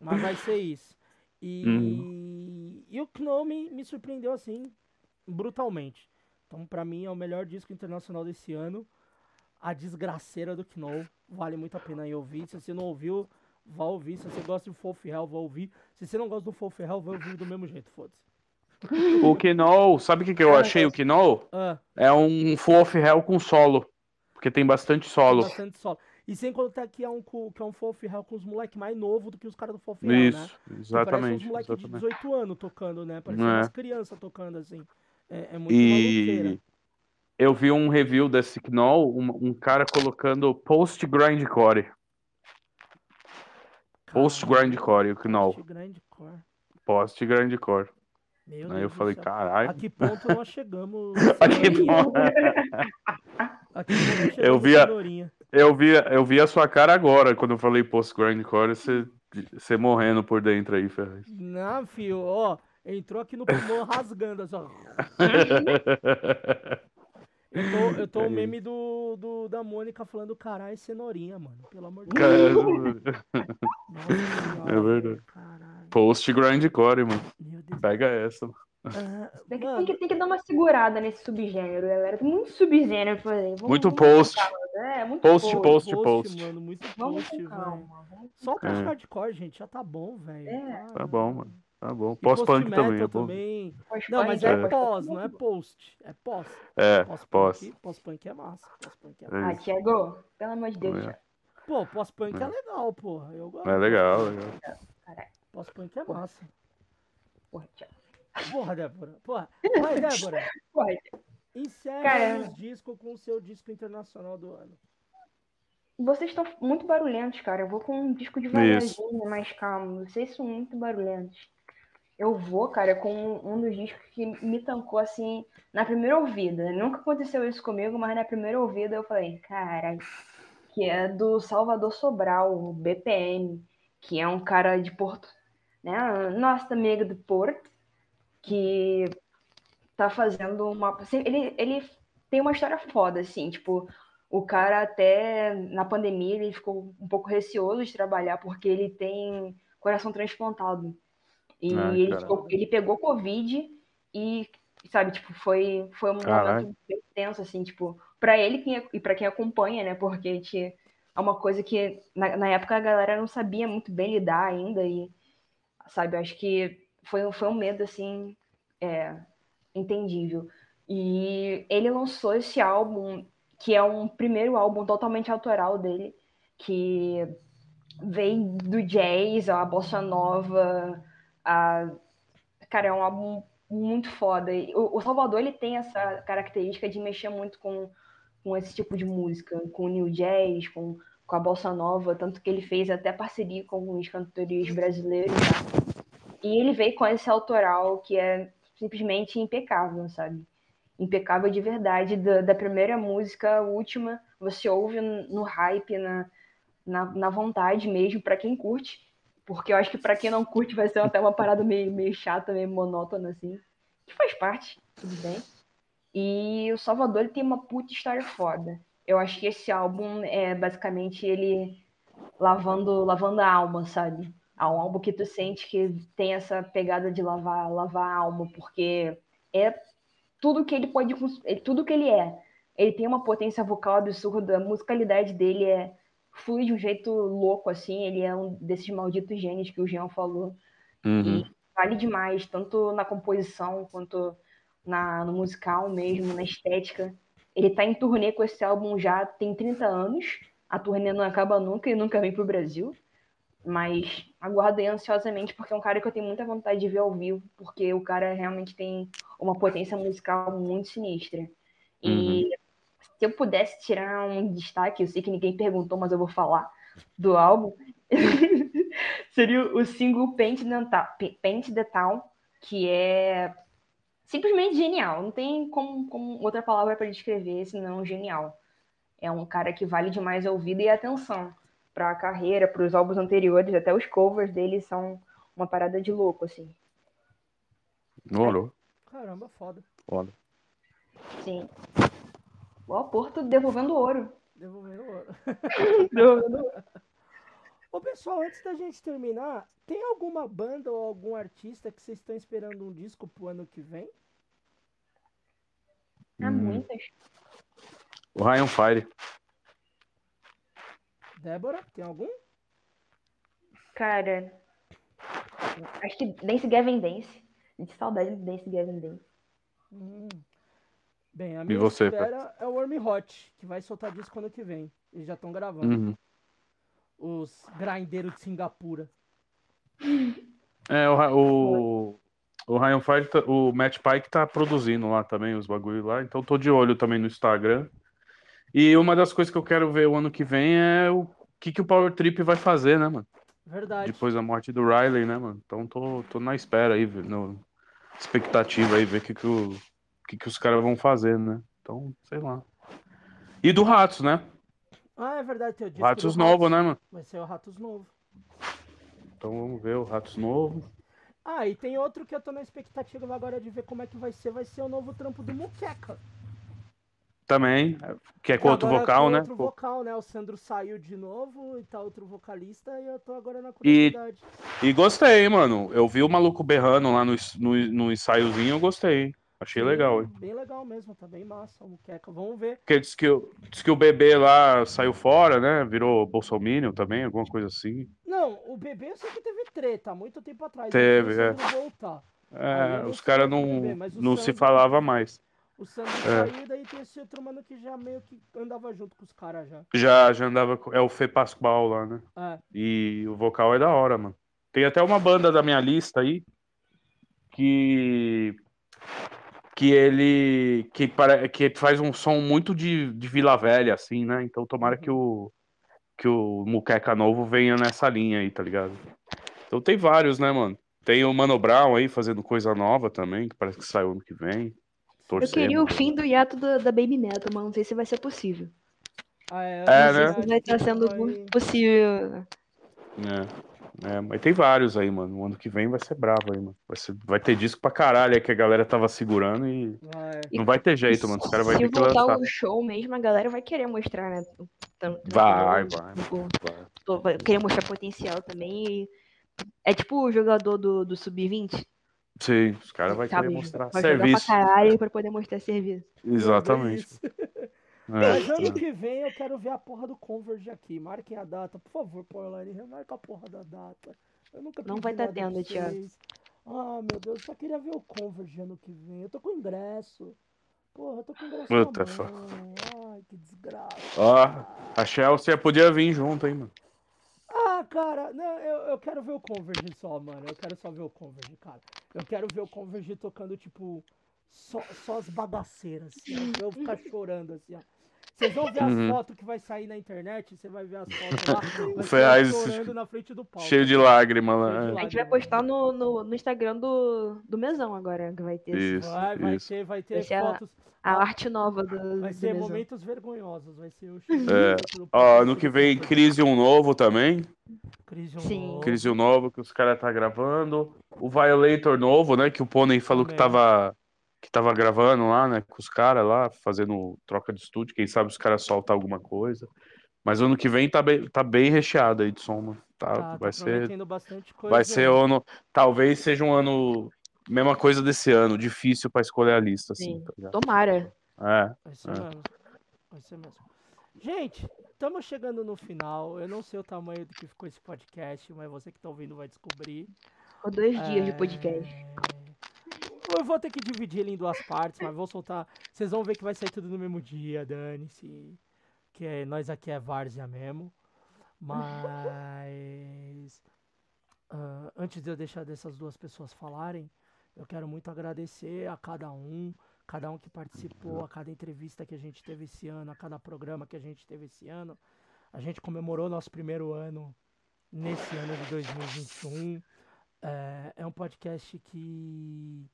Mas vai ser isso. E, Uhum. e o Kno me, me surpreendeu, assim, brutalmente. Então, pra mim, é o melhor disco internacional desse ano. A desgraceira do Kno. Vale muito a pena ir ouvir. Se você não ouviu, vá ouvir. Se você gosta do Fof Hell, vá ouvir. Se você não gosta do Fof Hell, vai ouvir do mesmo jeito, foda-se. O Kino, sabe o que, que eu Ah, achei é- o Kino? Ah. É um Full of Hell com solo. Porque tem bastante solo. Bastante solo. E sem contar que é um, que é um Fof Hell com os moleques mais novos do que os caras do Fof Hell, né? Isso, Parece exatamente, uns moleques de exatamente. 18 anos tocando, né? Parece É. umas crianças tocando, assim. É, é muito maluqueira. E eu vi um review desse Knoll, um, um cara colocando post grindcore. Post grindcore, o Knoll. Grindcore. Post grindcore. Meu Aí Deus eu falei, caralho. A que ponto nós chegamos? A que ponto? A que ponto nós Eu chegamos, vi, a, eu, vi, a- eu vi a sua cara agora quando eu falei post grindcore, você, você morrendo por dentro aí, Ferraz. Não, filho, ó. Entrou aqui no pulmão rasgando, assim, ó. Eu tô, eu tô o meme do, do, da Mônica falando, caralho, cenourinha, mano. Pelo amor de Deus. é verdade. Post grindcore, mano. Pega essa. Tem que, tem, que, tem que dar uma segurada nesse subgênero, galera. Tem muito subgênero por aí. Vamos- Muito post. com É, muito Post, post. post, post. mano, muito Vamos post, com calma. vamos Só o post É. hardcore, gente, já tá bom, velho. É. Tá bom, mano. Tá bom. Pós-punk também, é bom. também. Não, mas é, é pós, não é post. É pós. É, Pós-punk- pós. Pós-punk é massa. Pós-punk é É massa. Ah, Thiago, pelo amor de Deus, É. Thiago. Pô, pós-punk é. É. legal, porra. Eu gosto. É legal, legal. Pós-punk é massa. Porra, Thiago. Porra, Débora. Porra. Vai, Débora. Porra, Encerra os discos com o seu disco internacional do ano. Vocês estão muito barulhentos, cara. Eu vou com um disco devagarzinho, mais calmo. Vocês são muito barulhentos. Eu vou, cara, com um dos discos que me tancou assim na primeira ouvida. Nunca aconteceu isso comigo, mas na primeira ouvida eu falei, caralho, que é do Salvador Sobral, BPM, que é um cara de Porto, né? Nossa amiga do Porto, que tá fazendo uma. assim, Ele, ele tem uma história foda, assim, tipo, o cara até na pandemia ele ficou um pouco receoso de trabalhar porque ele tem coração transplantado. E ele, ele pegou Covid e sabe, tipo, foi, foi um Caralho. momento bem tenso, assim, tipo, pra ele quem- e pra quem acompanha, né? Porque gente, é uma coisa que na, na época a galera não sabia muito bem lidar ainda e, sabe, acho que foi, um- foi um medo, assim, é, entendível. E ele lançou esse álbum, que é um primeiro álbum totalmente autoral dele, que vem do jazz, a bossa nova, a... Cara, é um álbum muito foda. O, Salvador, ele tem essa característica de mexer muito com, com esse tipo de música, com o new jazz, com, com a bossa nova, tanto que ele fez até parceria com alguns cantores brasileiros, tá? E ele veio com esse autoral que é simplesmente impecável, sabe? Impecável de verdade. Da, da primeira música à última, você ouve no hype, na, na, na vontade mesmo, pra quem curte. Porque eu acho que pra quem não curte vai ser até uma parada meio, meio chata, meio monótona, assim. Que faz parte, tudo bem. E o Salvador ele tem uma puta história foda. Eu acho que esse álbum é basicamente ele lavando, lavando a alma, sabe? É um álbum que tu sente que tem essa pegada de lavar, lavar a alma, porque é tudo que ele pode, é tudo que ele é. Ele tem uma potência vocal absurda, a musicalidade dele é flui de um jeito louco, assim. Ele é um desses malditos gênios que o Jean falou. Uhum. Vale demais, tanto na composição quanto na, no musical mesmo, na estética. Ele tá em turnê com esse álbum já tem 30 anos. A turnê não acaba nunca e nunca vem pro Brasil. Mas aguardei ansiosamente porque é um cara que eu tenho muita vontade de ver ao vivo, porque o cara realmente tem uma potência musical muito sinistra. E se eu pudesse tirar um destaque, eu sei que ninguém perguntou, mas eu vou falar do álbum, seria o single Paint the, Ta- Paint the Town, que é simplesmente genial. Não tem como, como outra palavra para descrever, senão genial. É um cara que vale demais a ouvida e atenção para a carreira, para os álbuns anteriores, até os covers dele são uma parada de louco, assim. Demorou. Caramba, foda. Foda. Sim. Ó, Porto devolvendo ouro. Devolvendo ouro. Devolvendo ouro. Ô pessoal, antes da gente terminar, tem alguma banda ou algum artista que vocês estão esperando um disco pro ano que vem? Há Hum. muitas. O Ryan Fire. Débora, tem algum? Cara, acho que Dance Gavin Dance. De saudade de Dance Gavin Dance. Hum. Bem, a E minha você, espera é o Worm Hot, que vai soltar disco ano que vem. Eles já estão gravando. Uhum. Os grindeiros de Singapura. É, o, o, o Ryan Fire, tá- o Matt Pike tá produzindo lá também os bagulho lá, então tô de olho também no Instagram. E uma das coisas que eu quero ver o ano que vem é o que, que o Power Trip vai fazer, né, mano? Verdade. Depois da morte do Riley, né, mano? Então tô, tô na espera aí, no, expectativa aí, ver o que, que, o, que, que os caras vão fazer, né? Então, sei lá. E do Ratos, né? Ah, é verdade, tem o disco Ratos novo, né, mano? Vai ser o Ratos novo. Então vamos ver o Ratos novo. Ah, e tem outro que eu tô na expectativa agora de ver como é que vai ser, vai ser o novo trampo do Muqueca. Também, que é com outro Agora vocal, com né? outro vocal, né? O Sandro saiu de novo e tá outro vocalista e eu tô agora na E, curiosidade. e gostei, mano. Eu vi o maluco berrando lá no, no, no ensaiozinho, eu gostei. Achei legal, hein? Bem legal mesmo, tá bem massa Muqueca. Vamos ver. Porque diz que, o- diz que o bebê lá saiu fora, né? Virou bolsominion também, alguma coisa assim. Não, o bebê eu sei que teve treta muito tempo atrás. Teve, é. Voltar. É, os caras do não, bebê, não se Sandro- falava mais. O Sandro É. saiu, daí tem esse outro mano que já meio que andava junto com os caras já. Já, já andava. É o Fê Pascoal lá, né? É. E o vocal é da hora, mano. Tem até uma banda da minha lista aí que. Que ele. Que, para, que faz um som muito de, de Vila Velha, assim, né? Então tomara que o. Que o Muqueca novo venha nessa linha aí, tá ligado? Então tem vários, né, mano? Tem o Mano Brown aí fazendo coisa nova também, que parece que saiu ano que vem. Eu queria o fim do hiato da, da Baby Metal, mas não sei se vai ser possível. Ah, é, É, não sei né? se vai estar sendo muito possível. É, é, mas tem vários aí, mano. O ano que vem vai ser bravo aí, mano. Vai, ser- vai ter disco pra caralho aí que a galera tava segurando e não vai ter jeito, mano. Os caras vão Se ter que voltar lançar. o show mesmo, a galera vai querer mostrar, né? tanto- Vai, tanto- vai, tipo, vai. tô- vai querer mostrar potencial também. e É tipo o jogador do, do Sub-20. Sim, os caras vão querer mostrar vai jogar serviço. pra caralho pra poder mostrar serviço. Exatamente. Mas ano É, que vem eu quero ver a porra do Converge aqui. Marquem a data, por favor, Powerline. Remarca a porra da data. Eu nunca Não vai tá pra tendo, Thiago. vocês. Ah, meu Deus, eu só queria ver o Converge ano que vem. Eu tô com ingresso. Porra, eu tô com ingresso Puta, mão. Ai, que desgraça. Ó, a Chelsea podia vir junto, hein, mano. Ah, cara, não, eu, eu quero ver o Converge só, mano. Eu quero só ver o Converge, cara. Eu quero ver o Converge tocando, tipo, só, só as bagaceiras, assim, ó. Eu ficar chorando, assim, ó. Vocês vão ver as Uhum. fotos que vai sair na internet, você vai ver as fotos lá. O Ferraz chorando na frente do palco. cheio de de lá. é. A gente vai postar no, no, no Instagram do, do Mesão agora, que vai ter. esse- Isso, Vai, vai isso. ter, vai ter Vai ser a, fotos. a arte nova do, Vai do ser Mesão. momentos vergonhosos, vai ser chorando É. do Ó, ano que vem, Crise um novo também. Crise um Sim. novo. Crise um novo que os caras tá gravando. O Violator novo, né? Que o Pônei falou que Também. tava, que tava gravando lá, né? Com os caras lá, fazendo troca de estúdio. Quem sabe os caras soltam alguma coisa. Mas ano que vem tá bem, tá bem recheado aí de som, mano. Tá, Tá, vai tá ser, prometendo bastante coisa. vai ser ano. Talvez seja um ano. Mesma coisa desse ano, difícil pra escolher a lista, assim. Sim. Tá? Tomara. É, Vai ser é. mesmo. Vai ser mesmo. Gente, estamos chegando no final. Eu não sei o tamanho do que ficou esse podcast, mas você que tá ouvindo vai descobrir. Ficou dois dias de É, podcast. Eu vou ter que dividir ele em duas partes, mas vou soltar. Vocês vão ver que vai sair tudo no mesmo dia, dane-se. Que é, nós aqui é Várzea mesmo. Mas. ah, antes de eu deixar dessas duas pessoas falarem, eu quero muito agradecer a cada um, cada um que participou, a cada entrevista que a gente teve esse ano, a cada programa que a gente teve esse ano. A gente comemorou nosso primeiro ano nesse ano de 2021. É, é um podcast que,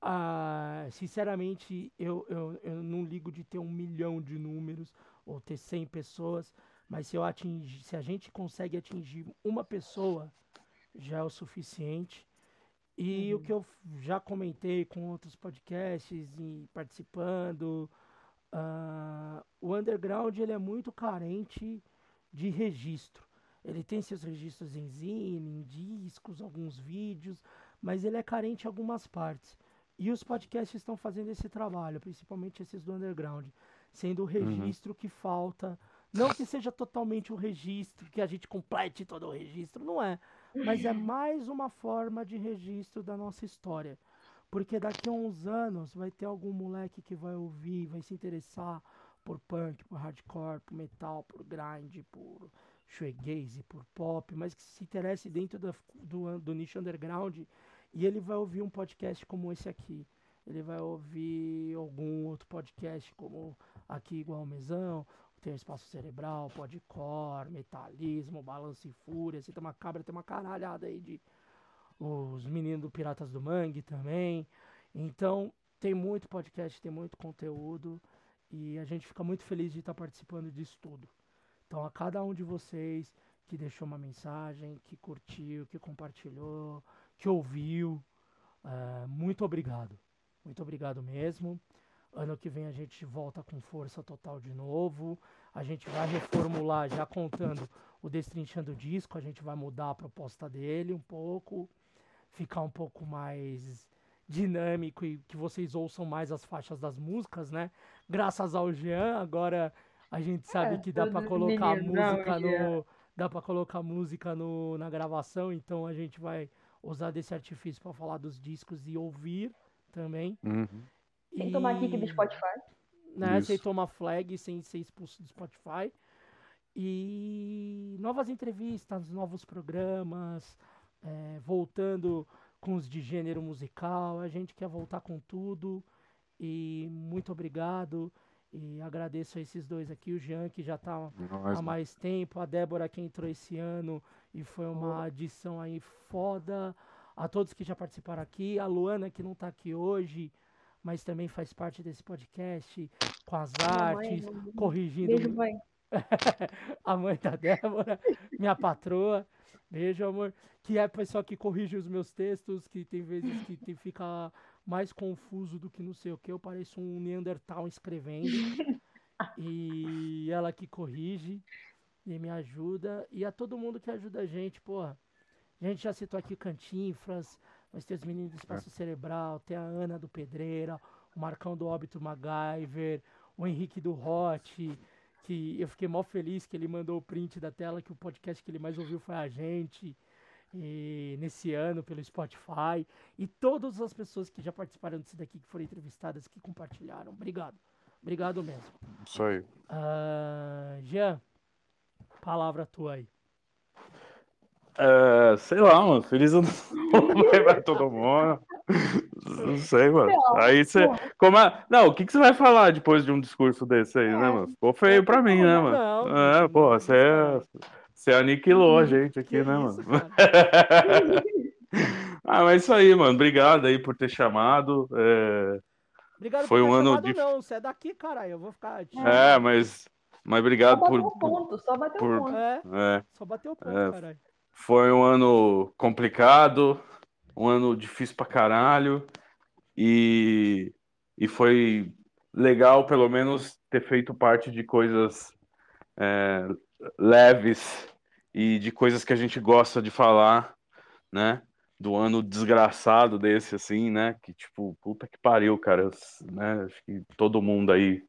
ah, sinceramente, eu, eu, eu não ligo de ter um milhão de números ou ter 100 pessoas, mas se, eu atingir, se a gente consegue atingir uma pessoa, já é o suficiente. E o que eu já comentei com outros podcasts e participando, ah, o underground ele é muito carente de registro. Ele tem seus registros em zine, em discos, alguns vídeos, mas ele é carente em algumas partes. E os podcasts estão fazendo esse trabalho, principalmente esses do underground, sendo o registro que falta. Não que seja totalmente o registro, que a gente complete todo o registro, não é. Mas é mais uma forma de registro da nossa história. Porque daqui a uns anos vai ter algum moleque que vai ouvir, vai se interessar por punk, por hardcore, por metal, por grind, por shoegaze, por pop, mas que se interesse dentro da- do, do nicho underground e ele vai ouvir um podcast como esse aqui. Ele vai ouvir algum outro podcast como aqui igual o Mesão, tem Espaço Cerebral, Podcore, Metalismo, Balanço e Fúria, tem uma cabra, tem uma caralhada aí de os meninos do Piratas do Mangue também. Então, tem muito podcast, tem muito conteúdo e a gente fica muito feliz de estar participando disso tudo. Então, a cada um de vocês que deixou uma mensagem, que curtiu, que compartilhou, que ouviu, eh, muito obrigado. Muito obrigado mesmo. Ano que vem a gente volta com força total de novo. A gente vai reformular, já contando o Destrinchando o Disco, a gente vai mudar a proposta dele um pouco, ficar um pouco mais dinâmico e que vocês ouçam mais as faixas das músicas, né? Graças ao Jean, agora a gente sabe É, que dá para colocar meninos, não, música no dá para colocar música no, na gravação, então a gente vai usar desse artifício para falar dos discos e ouvir também. Uhum. Sem tomar kick do E- Spotify. né? Sem tomar flag, sem ser expulso do Spotify. E novas entrevistas, novos programas, é, voltando com os de gênero musical. A gente quer voltar com tudo. E muito obrigado. E agradeço a esses dois aqui, o Jean, que já está há mano. mais tempo, a Débora que entrou esse ano e foi uma adição aí foda. A todos que já participaram aqui, a Luana que não está aqui hoje, mas também faz parte desse podcast, com as mãe, artes, um corrigindo Beijo, mãe. a mãe da Débora, minha patroa. Beijo, amor. Que é a pessoa que corrige os meus textos, que tem vezes que tem, fica mais confuso do que não sei o que. Eu pareço um Neandertal escrevendo. e ela que corrige e me ajuda. E a todo mundo que ajuda a gente, porra. A gente já citou aqui Cantinfras, Mas tem os meninos do Espaço Cerebral, tem a Ana do Pedreira, o Marcão do Óbito MacGyver, o Henrique do Hot, que eu fiquei mó feliz que ele mandou o print da tela que o podcast que ele mais ouviu foi a gente. E nesse ano pelo Spotify e todas as pessoas que já participaram disso daqui que foram entrevistadas que compartilharam. Obrigado. Obrigado mesmo. Isso aí. Ah, Jean, palavra tua aí. É, sei lá, mano. Feliz ano novo aí pra todo mundo. Não sei, mano. Aí você. Como é... Não, o que, que você vai falar depois de um discurso desse aí, né, mano? Ficou feio pra mim, né, mano? É, pô, você, você aniquilou a gente aqui, né, mano? ah, mas é isso aí, mano. Obrigado aí por ter chamado. É... Obrigado Foi por ter um ano chamado, dif- não. Você é daqui, caralho. Eu vou ficar. É, mas. Mas obrigado Só por. bateu o ponto, só bateu por- o ponto. É, É. só bateu o ponto, É. caralho. Foi um ano complicado, um ano difícil pra caralho, e, e foi legal, pelo menos, ter feito parte de coisas é, leves e de coisas que a gente gosta de falar, né? Do ano desgraçado desse, assim, né? Que, tipo, puta que pariu, cara, né? Acho que todo mundo aí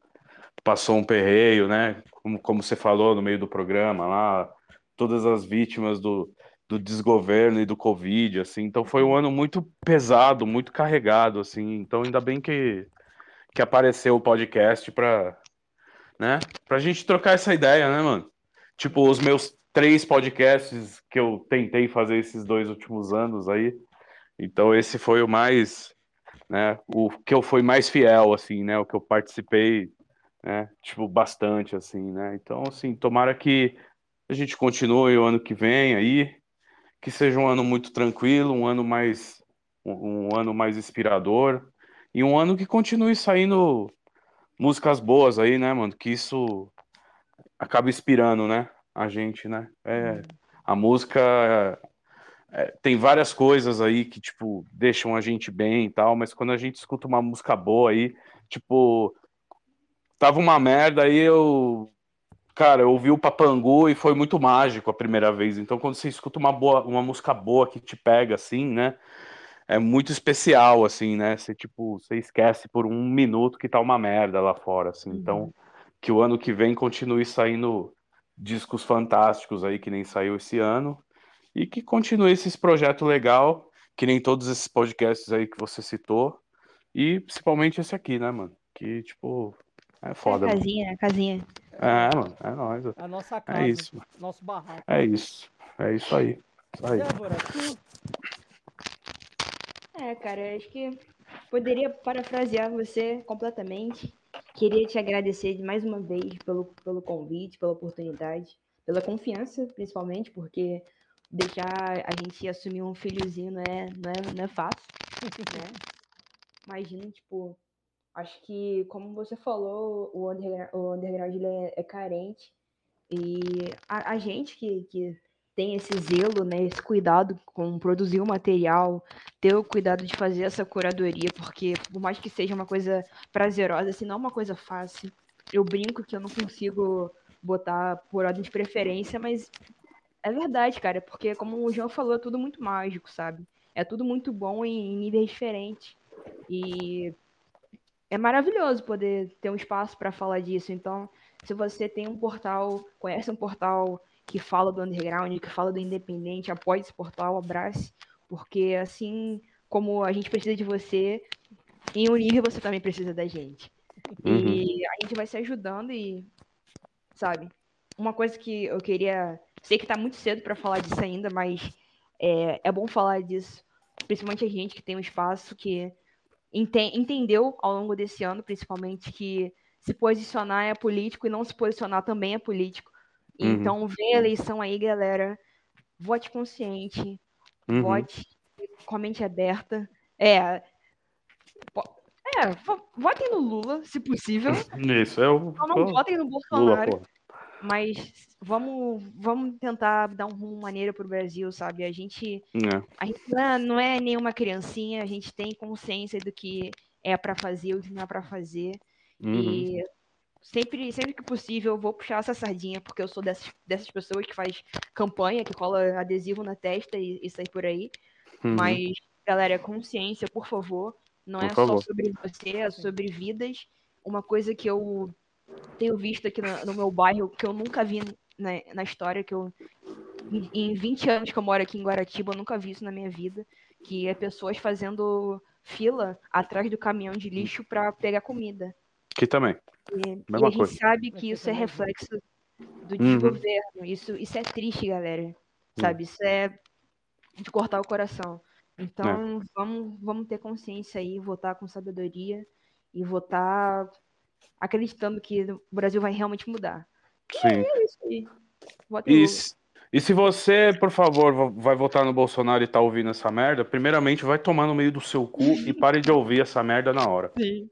passou um perreio, né? Como, como você falou no meio do programa lá, todas as vítimas do, do desgoverno e do Covid, assim. Então foi um ano muito pesado, muito carregado, assim. Então ainda bem que, que apareceu o podcast para né? Pra gente trocar essa ideia, né, mano? Tipo, os meus três podcasts que eu tentei fazer esses dois últimos anos aí. Então esse foi o mais, né? O que eu fui mais fiel, assim, né? O que eu participei, né? Tipo, bastante, assim, né? Então, assim, tomara que a gente continue o ano que vem aí, que seja um ano muito tranquilo, um ano mais um, um ano mais inspirador e um ano que continue saindo músicas boas aí, né, mano? Que isso acaba inspirando, né? A gente, né? É, a música é, tem várias coisas aí que, tipo, deixam a gente bem e tal, mas quando a gente escuta uma música boa aí, tipo, tava uma merda aí eu Cara, eu ouvi o Papangu e foi muito mágico a primeira vez. Então, quando você escuta uma boa, uma música boa que te pega assim, né? É muito especial, assim, né? Você, tipo, você esquece por um minuto que tá uma merda lá fora, assim. Então, que o ano que vem continue saindo discos fantásticos aí, que nem saiu esse ano. E que continue esse projeto legal, que nem todos esses podcasts aí que você citou. E principalmente esse aqui, né, mano? Que, tipo, é foda. mano. casinha, casinha. É, mano, é nóis. A nossa casa, É isso, mano. nosso barraco. É isso. É isso aí. Isso aí. Débora, tu É, cara, acho que poderia parafrasear você completamente. Queria te agradecer mais uma vez pelo, pelo convite, pela oportunidade, pela confiança, principalmente, porque deixar a gente assumir um filhozinho não é, não é, não é fácil, né? Imagina, tipo, acho que, como você falou, o underground, o underground é, é carente e a, a gente que, que tem esse zelo, né, esse cuidado com produzir o material, ter o cuidado de fazer essa curadoria, porque por mais que seja uma coisa prazerosa, assim, não é uma coisa fácil. Eu brinco que eu não consigo botar por ordem de preferência, mas é verdade, cara, porque como o João falou, é tudo muito mágico, sabe? É tudo muito bom em, em níveis diferentes. E é maravilhoso poder ter um espaço para falar disso. Então, se você tem um portal, conhece um portal que fala do underground, que fala do independente, apoie esse portal, abrace, porque assim como a gente precisa de você, em nível você também precisa da gente. E a gente vai se ajudando e, sabe, uma coisa que eu queria. Sei que tá muito cedo para falar disso ainda, mas é, é bom falar disso, principalmente a gente que tem um espaço que ente- entendeu ao longo desse ano, principalmente, que se posicionar é político e não se posicionar também é político. Uhum. Então, vem a eleição aí, galera. Vote consciente, Uhum. vote com a mente aberta. É. É, vo- votem no Lula, se possível. Isso, é o. Só não votem no Lula, Bolsonaro. pô. Mas vamos, vamos tentar dar um rumo maneiro pro Brasil, sabe? A gente, É. a gente não é, é nenhuma criancinha, a gente tem consciência do que é pra fazer, o que não é pra fazer. Uhum. E sempre, sempre que possível eu vou puxar essa sardinha, porque eu sou dessas, dessas pessoas que faz campanha, que cola adesivo na testa e, e sai por aí. Uhum. Mas Galera, consciência, por favor. Não Por é favor. só sobre você, é sobre vidas. Uma coisa que eu tenho visto aqui na- no, meu bairro, que eu nunca vi na, na história, que eu. Em, em 20 anos que eu moro aqui em Guaratiba, eu nunca vi isso na minha vida. Que é pessoas fazendo fila atrás do caminhão de lixo para pegar comida. Aqui também. E, e a gente coisa. sabe que isso é reflexo do Uhum. desgoverno. Isso, isso é triste, galera. Sabe? Isso é de cortar o coração. Então, vamos, vamos ter consciência aí, votar com sabedoria e votar acreditando que o Brasil vai realmente mudar. Sim. É isso aí. E, e se você, por favor, va- vai votar no Bolsonaro e tá ouvindo essa merda, primeiramente vai tomar no meio do seu cu e pare de ouvir essa merda na hora. Sim.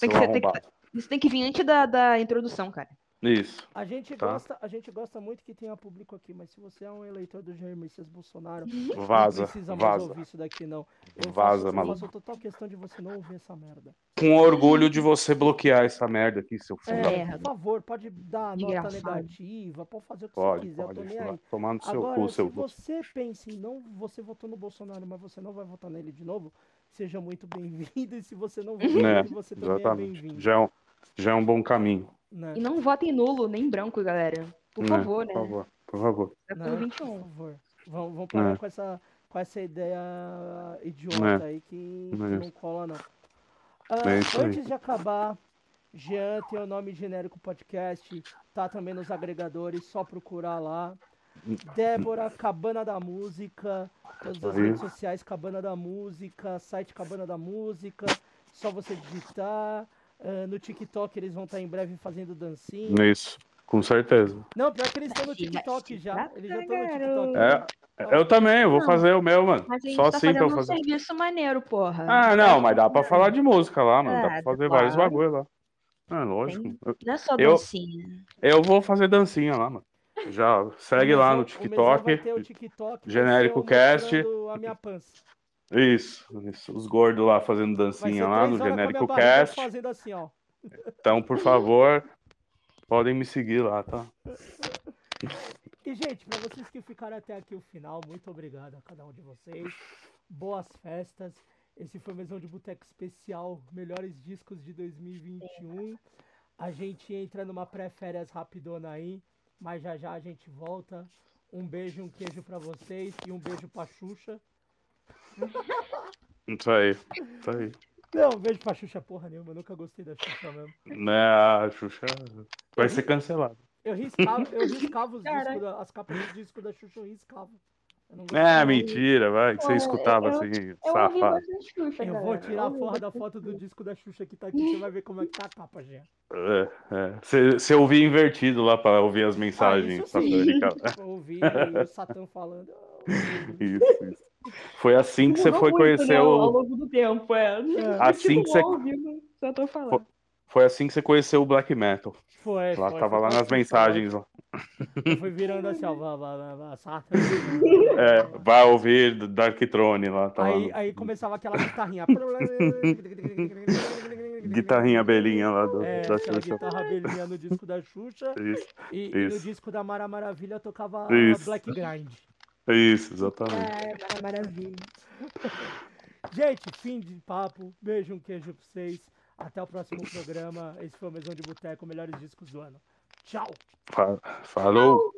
Tem que ser- tem que-. Isso tem que vir antes da, da introdução, cara. Isso. A gente, Tá. gosta, a gente gosta muito que tenha público aqui, mas se você é um eleitor do Jair Messias Bolsonaro, Vaza, não precisa mais vaza. ouvir isso daqui, não. Eu Vaza, faço, maluco. Eu faço total questão de você não ouvir essa merda. Com orgulho de você bloquear essa merda aqui, seu filho. É, por favor, pode dar nota Desgraçado. negativa, pode fazer o que Pode, você quiser, pode. eu tô nem aí. tomar no seu Agora, cu, seu se você pensa em não, você votou no Bolsonaro, mas você não vai votar nele de novo, seja muito bem-vindo, e se você não votar Né? nele, você também é Exatamente. bem-vindo. Já é, um, já é um bom caminho. Né? E não votem nulo, nem branco, galera. Por né? favor, né? Por favor, por favor. É Né? pelo Por 21. favor. Vamos, vamos parar É. com, essa, com essa ideia idiota É. aí que, que É não cola, não. Ah, É aí. antes de acabar, Jean tem o nome genérico podcast, tá também nos agregadores, só procurar lá. Débora, Cabana da Música, todas as redes sociais Cabana da Música, site Cabana da Música, só você digitar. Ah, no TikTok eles vão estar em breve fazendo dancinha. Isso, com certeza. Não, pior que eles estão no TikTok já. Eles já estão no TikTok. É, eu também, eu vou fazer o meu, mano. Só tá assim pra eu um fazer. serviço maneiro, porra. Ah, não, mas dá pra falar de música lá, mano. Dá Ah, pra fazer claro. vários bagulho lá. É, lógico. Eu- Não é só eu, dancinha. eu vou fazer dancinha lá, mano. Já segue lá no TikTok. TikTok, Genérico Cast. mostrando a minha pança. Isso, isso. Os gordos lá fazendo dancinha lá no Genérico Cast. assim. Então, por favor, podem me seguir lá, tá? E, gente, pra vocês que ficaram até aqui o final, muito obrigado a cada um de vocês. Boas festas. Esse foi o Mesão de Boteco Especial, melhores discos de 2021. A gente entra numa pré-férias rapidona aí, mas já já a gente volta. Um beijo, um queijo pra vocês e um beijo pra Xuxa. Isso aí, isso aí. Não, um beijo pra Xuxa porra nenhuma, eu nunca gostei da Xuxa mesmo. Né, a Xuxa vai ser cancelada. Eu riscava, eu riscava os discos, as capas dos discos da Xuxa, eu riscava. Eu É, mentira, vai, que você escutava eu- assim, Eu safado. bastante Xuxa, Eu vou tirar a porra da foto do disco da Xuxa que tá aqui, você vai ver como é que tá a capa, Jean. É, é. Você, você ouvia invertido lá pra ouvir as mensagens Ah, isso sim. satânicas. Eu ouvi o Satã falando. Isso, isso. Foi assim que você foi muito, conhecer né, Ao o. longo do tempo, é. Assim que você- só tô falando. Foi assim que você conheceu o black metal. Foi, Lá foi, tava foi lá nas mensagens. Ó. Eu fui virando assim, ó, vá, vá, vá, vá, Satã. É, vai ouvir Dark Throne lá, tá lá. Aí, no- aí começava aquela guitarrinha. Guitarrinha abelhinha lá do, É, da Xuxa. guitarra abelhinha no disco da Xuxa. Isso, E, e no isso. disco da Mara Maravilha tocava Isso. Black Grind. Isso, exatamente. É, maravilha. Gente, fim de papo. Beijo, um queijo pra vocês. Até o próximo programa. Esse foi o Mesão de Boteco, melhores discos do ano. Tchau! Fa- Falou.